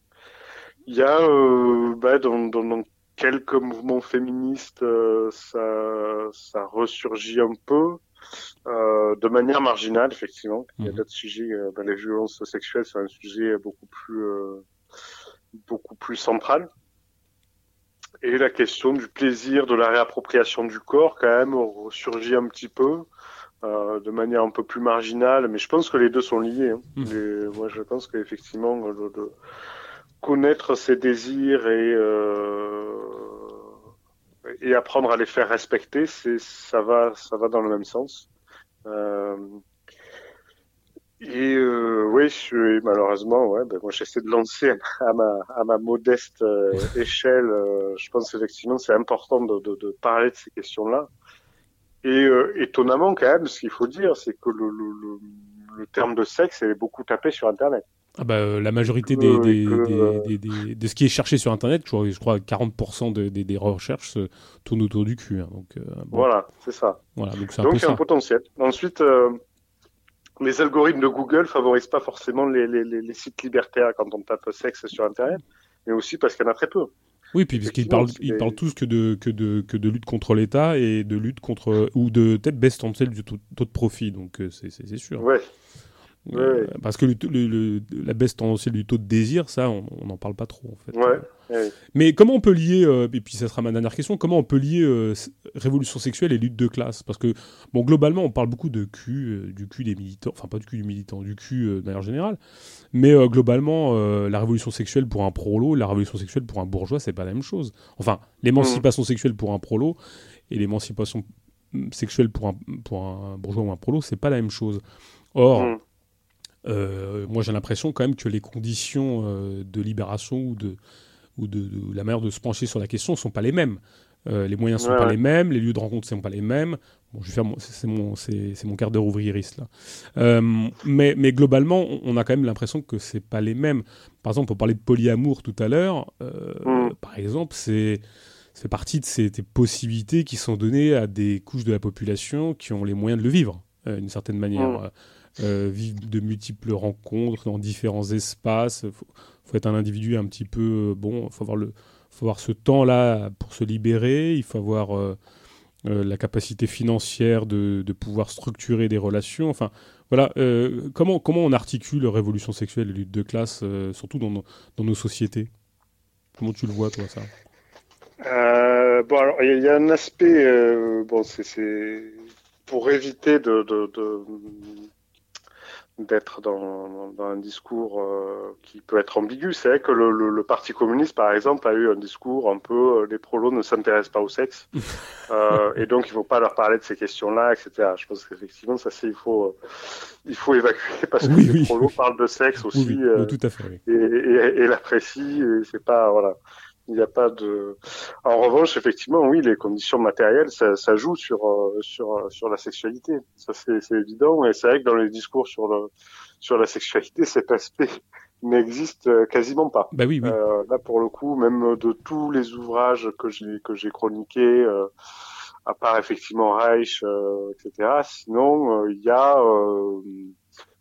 Il y a, euh, bah, dans, dans, quelques mouvements féministes, euh, ça, ça ressurgit un peu. Euh, de manière marginale, effectivement. Il y a mhm. d'autres sujets, euh, bah, les violences sexuelles, c'est un sujet beaucoup plus euh, beaucoup plus centrale. Et la question du plaisir, de la réappropriation du corps, quand même, ressurgit un petit peu, euh, de manière un peu plus marginale, mais je pense que les deux sont liés. Hein. Mmh. moi, je pense qu'effectivement, de, connaître ses désirs et, euh, et apprendre à les faire respecter, ça va, ça va dans le même sens. Euh, et euh, oui, malheureusement, ben moi j'essaie de lancer à ma, modeste euh, échelle. Je pense effectivement c'est important de, parler de ces questions-là. Et étonnamment quand même, ce qu'il faut dire, c'est que le, le, terme de sexe est beaucoup tapé sur Internet. Ah bah, la majorité des, des, des, des, de ce qui est cherché sur Internet, je crois, je crois 40% des, des, recherches tournent autour du cul. Hein, donc, Voilà, c'est ça. Voilà, donc c'est un, un potentiel. Ensuite, les algorithmes de Google favorisent pas forcément les, les, les, sites libertaires quand on tape sexe sur Internet, mais aussi parce qu'il y en a très peu. Oui, puis parce qu'ils parlent, ils parlent tous que de, que, de, que de lutte contre l'État et de lutte contre. ou de peut-être baisse tendancielle du taux, de profit, donc euh, c'est sûr. Ouais. Euh, parce que le, la baisse tendancielle du taux de désir, ça, on n'en parle pas trop en fait. Ouais, Mais comment on peut lier, euh, et puis ça sera ma dernière question, comment on peut lier euh, révolution sexuelle et lutte de classe? Parce que, bon, globalement, on parle beaucoup de cul, du cul des militants, enfin pas du cul du militant, du cul de manière générale, mais globalement, la révolution sexuelle pour un prolo, la révolution sexuelle pour un bourgeois, c'est pas la même chose. Enfin, l'émancipation sexuelle pour un prolo et l'émancipation mm, sexuelle pour un, pour un bourgeois ou un prolo, c'est pas la même chose. Or, mm. Euh, moi, j'ai l'impression quand même que les conditions euh, de libération ou de, ou de, la manière de se pencher sur la question ne sont pas les mêmes. Euh, les moyens ne sont pas les mêmes, les lieux de rencontre ne sont pas les mêmes. Bon, je vais faire c'est mon, c'est, mon quart d'heure ouvriériste là. mais, mais globalement, on a quand même l'impression que c'est pas les mêmes. Par exemple, on parlait de polyamour tout à l'heure. Mm. Par exemple, c'est c'est partie de ces, possibilités qui sont données à des couches de la population qui ont les moyens de le vivre, d'une certaine manière. Mm. Euh, vivre de multiples rencontres dans différents espaces. Il faut, être un individu un petit peu euh, bon. Il faut avoir le, faut avoir ce temps-là pour se libérer. Il faut avoir euh, la capacité financière de, pouvoir structurer des relations. Enfin, voilà. comment comment on articule révolution sexuelle et lutte de classe, surtout dans nos, sociétés? Comment tu le vois, toi, ça? Bon, alors il y, a un aspect. bon, c'est pour éviter de d'être dans, dans, un discours euh, qui peut être ambigu. C'est vrai que le, le, le, Parti communiste, par exemple, a eu un discours un peu euh, les prolos ne s'intéressent pas au sexe, *laughs* euh, et donc il ne faut pas leur parler de ces questions-là, etc. Je pense qu'effectivement, ça c'est il faut il faut évacuer parce que les prolos parlent de sexe aussi, tout à fait, et, et, et l'apprécient. Et c'est pas voilà. Il n'y a pas de. En revanche, effectivement, oui, les conditions matérielles, ça, ça joue sur euh, sur sur la sexualité. Ça c'est évident. Et c'est vrai que dans les discours sur le sur la sexualité, *laughs* cet aspect n'existe euh, quasiment pas. Bah oui, oui. Euh, là, pour le coup, même de tous les ouvrages que j'ai que j'ai chroniqués, euh, à part effectivement Reich, euh, etc. Sinon, il y a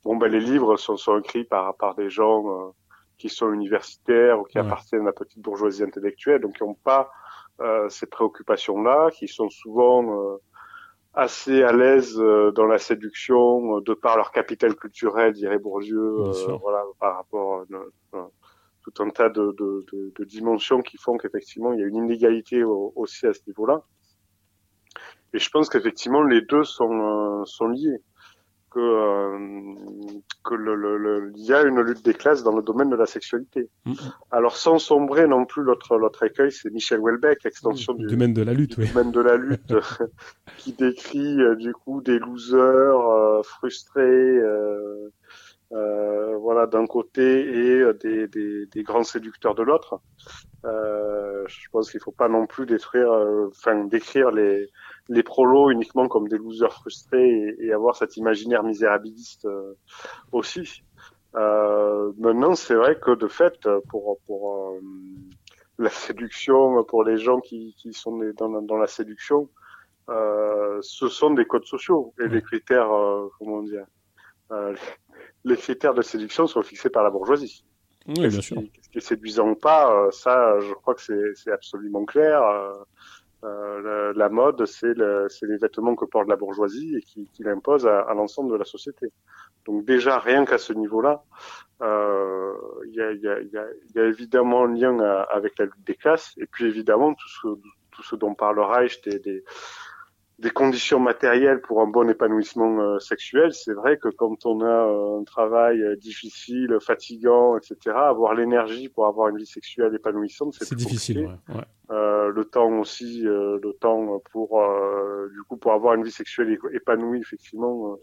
bon, ben les livres sont, sont écrits par par des gens qui sont universitaires ou qui appartiennent à la petite bourgeoisie intellectuelle, donc qui n'ont pas ces préoccupations-là, qui sont souvent assez à l'aise dans la séduction de par leur capital culturel, dirait Bourdieu, voilà, par rapport à tout un tas de, de, de, de dimensions qui font qu'effectivement il y a une inégalité aussi à ce niveau-là. Et je pense qu'effectivement les deux sont, sont liés que euh, que le, le, il y a une lutte des classes dans le domaine de la sexualité. Mm. Alors sans sombrer non plus l'autre l'autre écueil, c'est Michel Houellebecq, extension du, domaine de la lutte, oui. domaine de la lutte, *laughs* qui décrit euh, du coup des losers euh, frustrés. Euh, euh, voilà d'un côté et des, des, des, grands séducteurs de l'autre. Euh, je pense qu'il faut pas non plus détruire, enfin décrire les les prolos uniquement comme des losers frustrés et, avoir cet imaginaire misérabiliste euh, aussi. Euh, maintenant, c'est vrai que de fait, pour pour euh, la séduction, pour les gens qui, qui sont dans, dans la séduction, euh, ce sont des codes sociaux et les critères, euh, comment dire, les critères de séduction sont fixés par la bourgeoisie. Oui, bien sûr. Qu'est-ce qui est séduisant ou pas, ça, je crois que c'est absolument clair. Euh, la, mode, c'est le, les vêtements que porte la bourgeoisie et qui, qui l'impose à, à l'ensemble de la société. Donc déjà, rien qu'à ce niveau-là, euh, il y, a, y, a, y, a, évidemment un lien avec la lutte des classes, et puis évidemment tout ce, tout ce dont parle Reich, des, des, des conditions matérielles pour un bon épanouissement euh, sexuel, c'est vrai que quand on a euh, un travail euh, difficile, fatigant, etc., avoir l'énergie pour avoir une vie sexuelle épanouissante, c'est difficile. Ouais, Euh, le temps aussi, le temps pour du coup pour avoir une vie sexuelle épanouie, effectivement,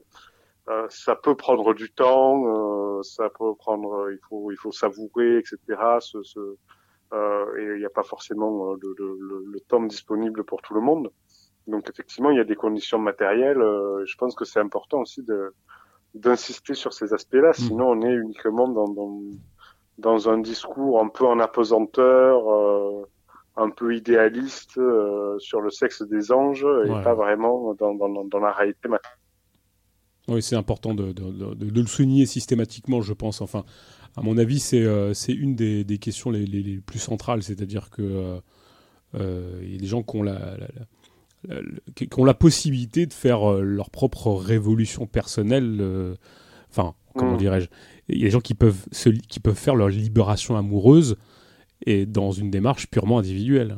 ça peut prendre du temps, ça peut prendre, il faut il faut savourer, etc. Ce, ce, et il n'y a pas forcément le, le, le temps disponible pour tout le monde. Donc effectivement, il y a des conditions matérielles. Euh, je pense que c'est important aussi de d'insister sur ces aspects-là. Mm. Sinon, on est uniquement dans, dans, dans un discours un peu en apesanteur, euh, un peu idéaliste euh, sur le sexe des anges et pas vraiment dans, dans, dans la réalité matérielle. Oui, c'est important de, de, de, de, le souligner systématiquement, je pense. Enfin, à mon avis, c'est euh, une des, des questions les, les, les, plus centrales, c'est-à-dire que euh, il y a des gens qui ont la, la, qui ont la possibilité de faire euh, leur propre révolution personnelle. Euh, enfin, comment mm. dirais-je Il y a des gens qui peuvent, qui peuvent faire leur libération amoureuse et dans une démarche purement individuelle.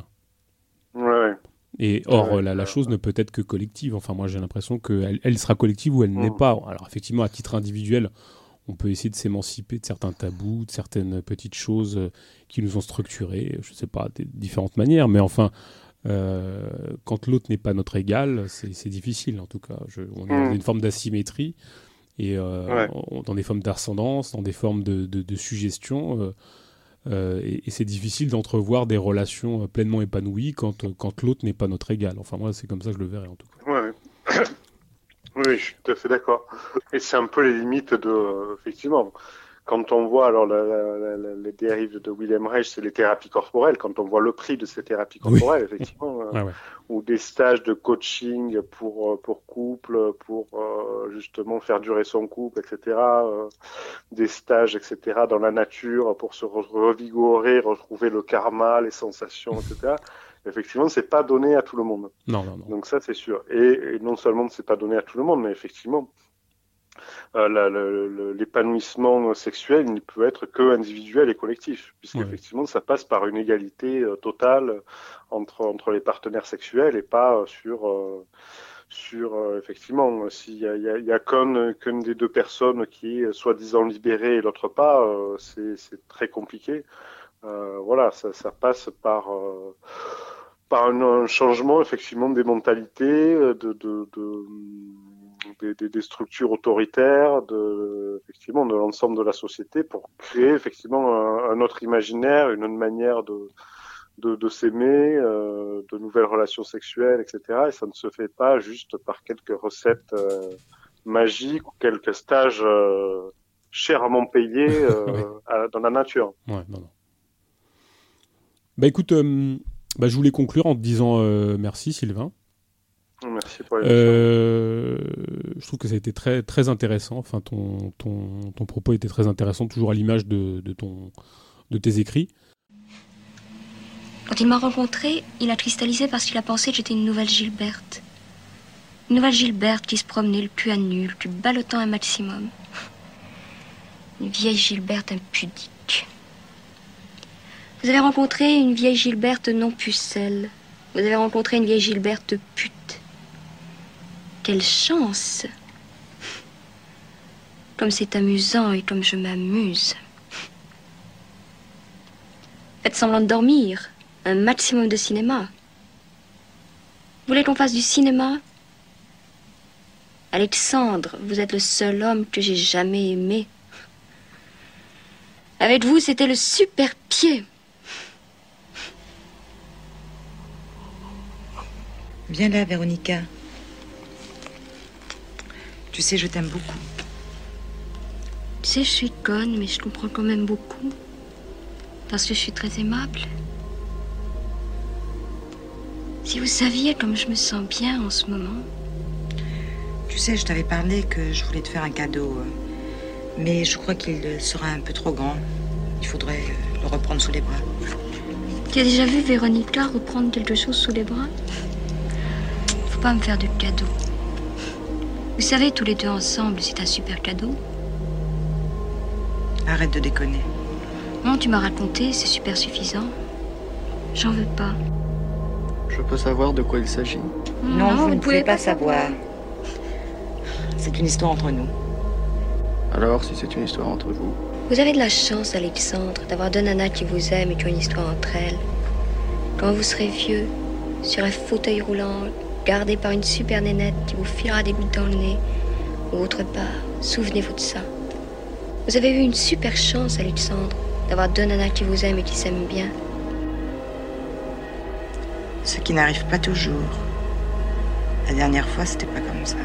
Ouais. Et or, la, chose ne peut être que collective. Enfin, moi, j'ai l'impression qu'elle elle sera collective ou elle n'est mm. pas. Alors, effectivement, à titre individuel, on peut essayer de s'émanciper de certains tabous, de certaines petites choses qui nous ont structurés, je ne sais pas, de différentes manières. Mais enfin, euh, quand l'autre n'est pas notre égal, c'est difficile en tout cas. Je, on est dans mm. une forme d'asymétrie et euh, dans des formes d'ascendance, dans des formes de, de, suggestion. Euh, euh, et, et c'est difficile d'entrevoir des relations pleinement épanouies quand, quand l'autre n'est pas notre égal. Enfin, moi, c'est comme ça que je le verrais en tout cas. Ouais. *coughs* oui, je suis tout à fait d'accord. Et c'est un peu les limites de. Effectivement quand on voit alors les dérives de William Reich, c'est les thérapies corporelles. Quand on voit le prix de ces thérapies corporelles, effectivement, euh, ou des stages de coaching pour euh, pour couple, pour euh, justement faire durer son couple, etc. des stages, etc. Dans la nature pour se revigorer, retrouver le karma, les sensations, etc. effectivement, c'est pas donné à tout le monde. Non, non, non. Donc ça, c'est sûr. Et, et non seulement c'est pas donné à tout le monde, mais effectivement, euh, l'épanouissement sexuel ne peut être que individuel et collectif, puisqu'effectivement ça passe par une égalité euh, totale entre, entre les partenaires sexuels et pas sur euh, sur effectivement s'il y a, y a, y a qu'une des deux personnes qui est soi-disant libérée et l'autre pas, c'est très compliqué. voilà, ça, ça, passe par par un, changement effectivement des mentalités, de, de, de des, des, des, structures autoritaires, de, effectivement, de l'ensemble de la société pour créer effectivement un, un autre imaginaire, une autre manière de, de, de s'aimer, euh, de nouvelles relations sexuelles, etc. Et ça ne se fait pas juste par quelques recettes euh, magiques ou quelques stages euh, chèrement payés *laughs* dans la nature. Ouais, non, non. Bah écoute, bah, je voulais conclure en te disant merci Sylvain. Merci pour euh, Je trouve que ça a été très, très intéressant. Enfin, ton, ton, ton propos était très intéressant, toujours à l'image de, de, ton, de tes écrits. Quand il m'a rencontré, il a cristallisé parce qu'il a pensé que j'étais une nouvelle Gilberte. Une nouvelle Gilberte qui se promenait le cul à nu, le cul ballottant un maximum. Une vieille Gilberte impudique. Vous avez rencontré une vieille Gilberte non pucelle. Vous avez rencontré une vieille Gilberte pute. Quelle chance Comme c'est amusant et comme je m'amuse. Faites semblant de dormir. Un maximum de cinéma. Vous voulez qu'on fasse du cinéma? Alexandre, vous êtes le seul homme que j'ai jamais aimé. Avec vous, c'était le super pied. Viens là, Véronica. Tu sais, je t'aime beaucoup. Tu sais, je suis conne, mais je comprends quand même beaucoup. Parce que je suis très aimable. Si vous saviez comme je me sens bien en ce moment. Tu sais, je t'avais parlé que je voulais te faire un cadeau. Euh, mais je crois qu'il sera un peu trop grand. Il faudrait euh, le reprendre sous les bras. Tu as déjà vu Véronica reprendre quelque chose sous les bras? Faut pas me faire de cadeau. Vous savez, tous les deux ensemble, c'est un super cadeau. Arrête de déconner. Non, tu m'as raconté, c'est super suffisant. J'en veux pas. Je peux savoir de quoi il s'agit? Non, vous, ne pouvez pas savoir. C'est une histoire entre nous. Alors, si c'est une histoire entre vous? Vous avez de la chance, Alexandre, d'avoir deux nanas qui vous aiment et qui ont une histoire entre elles. Quand vous serez vieux, sur un fauteuil roulant, gardé par une super nénette qui vous filera des gouttes dans le nez, ou autre part, souvenez-vous de ça. Vous avez eu une super chance, Alexandre, d'avoir deux nanas qui vous aiment et qui s'aiment bien. Ce qui n'arrive pas toujours. La dernière fois, c'était pas comme ça.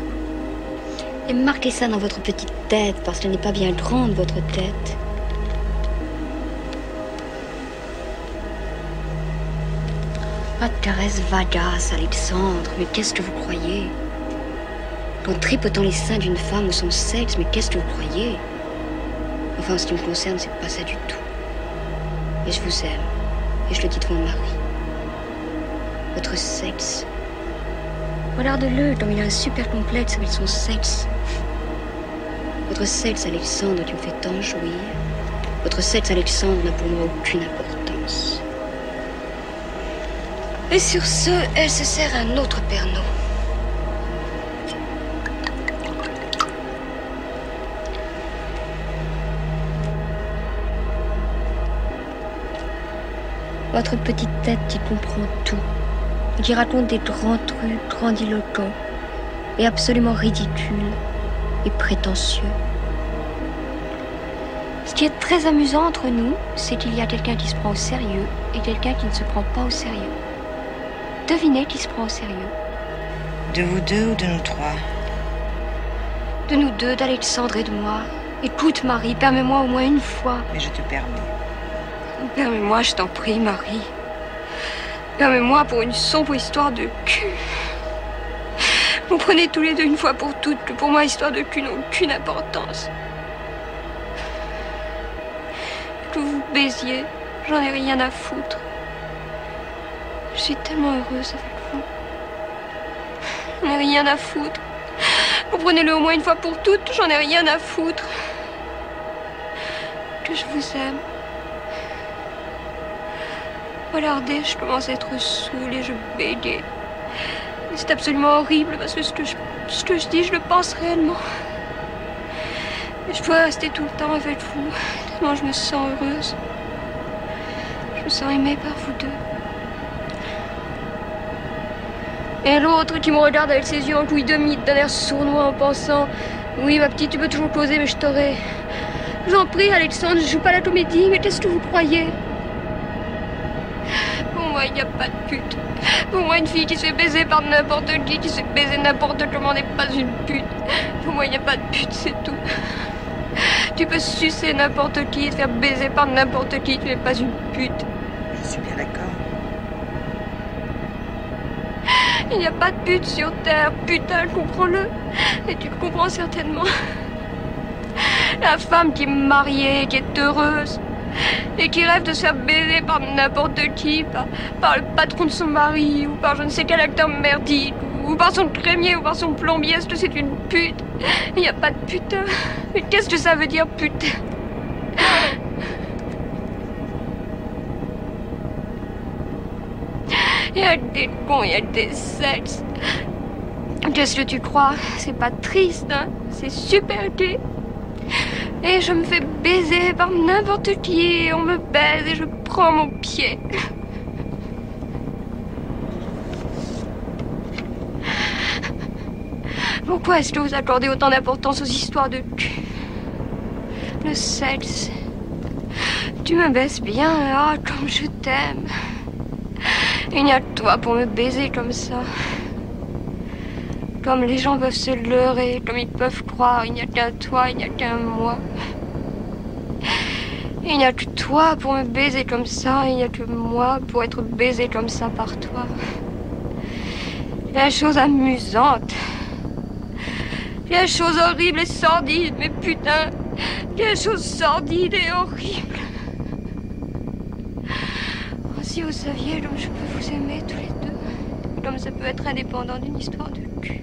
Et marquez ça dans votre petite tête, parce qu'elle n'est pas bien grande, votre tête. Pas de vagasse, Alexandre, mais qu'est-ce que vous croyez? Qu'en tripotant les seins d'une femme ou son sexe, mais qu'est-ce que vous croyez? Enfin, en ce qui me concerne, c'est pas ça du tout. Et je vous aime, et je le dis devant mon mari. Votre sexe. Regarde-le, comme il a un super complexe avec son sexe. Votre sexe, Alexandre, qui me fait tant jouir. Votre sexe, Alexandre, n'a pour moi aucune importance. Et sur ce, elle se sert un autre Pernod. Votre petite tête qui comprend tout, qui raconte des grands trucs grandiloquents et absolument ridicules et prétentieux. Ce qui est très amusant entre nous, c'est qu'il y a quelqu'un qui se prend au sérieux et quelqu'un qui ne se prend pas au sérieux. Devinez qui se prend au sérieux. De vous deux ou de nous trois De nous deux, d'Alexandre et de moi. Écoute, Marie, permets-moi au moins une fois. Mais je te permets. Permets-moi, je t'en prie, Marie. Permets-moi pour une sombre histoire de cul. Comprenez tous les deux une fois pour toutes que pour moi, histoire de cul n'a aucune importance. Que vous baisiez, j'en ai rien à foutre. Je suis tellement heureuse avec vous. J'en ai rien à foutre. Comprenez-le au moins une fois pour toutes, j'en ai rien à foutre. Que je vous aime. Regardez, je commence à être saoule et je bégaye. C'est absolument horrible parce que ce que, je, dis, je le pense réellement. Je dois rester tout le temps avec vous, tellement je me sens heureuse. Je me sens aimée par vous deux. Et l'autre qui me regarde avec ses yeux en couille de mythe, d'un air sournois en pensant Oui, ma petite, tu peux toujours poser, mais je t'aurai. J'en prie, Alexandre, je joue pas la comédie, mais qu'est-ce que vous croyez? Pour moi, il n'y a pas de pute. Pour moi, une fille qui se fait baiser par n'importe qui, qui se fait baiser n'importe comment n'est pas une pute. Pour moi, il n'y a pas de pute, c'est tout. Tu peux sucer n'importe qui, te faire baiser par n'importe qui, tu n'es pas une pute. Je suis bien d'accord. Il n'y a pas de pute sur Terre, putain, comprends-le. Et tu le comprends certainement. La femme qui est mariée, qui est heureuse, et qui rêve de se faire baiser par n'importe qui, par, le patron de son mari, ou par je ne sais quel acteur merdique, ou par son crémier, ou par son plombier, est-ce que c'est une pute? Il n'y a pas de putain. Mais qu'est-ce que ça veut dire, putain? A des cons, y a des sexes. Qu'est-ce que tu crois C'est pas triste, hein C'est super gay. Et je me fais baiser par n'importe qui, on me baise et je prends mon pied. Pourquoi est-ce que vous accordez autant d'importance aux histoires de cul? Le sexe. Tu me baisses bien, ah, comme je t'aime. Il n'y a que toi pour me baiser comme ça. Comme les gens peuvent se leurrer, comme ils peuvent croire, il n'y a qu'un toi, il n'y a qu'un moi. Il n'y a que toi pour me baiser comme ça, il n'y a que moi pour être baisé comme ça par toi. La chose amusante. La chose horrible et sordide, mais putain, la chose sordide et horrible. Si vous saviez comme je peux vous aimer tous les deux, comme ça peut être indépendant d'une histoire de cul.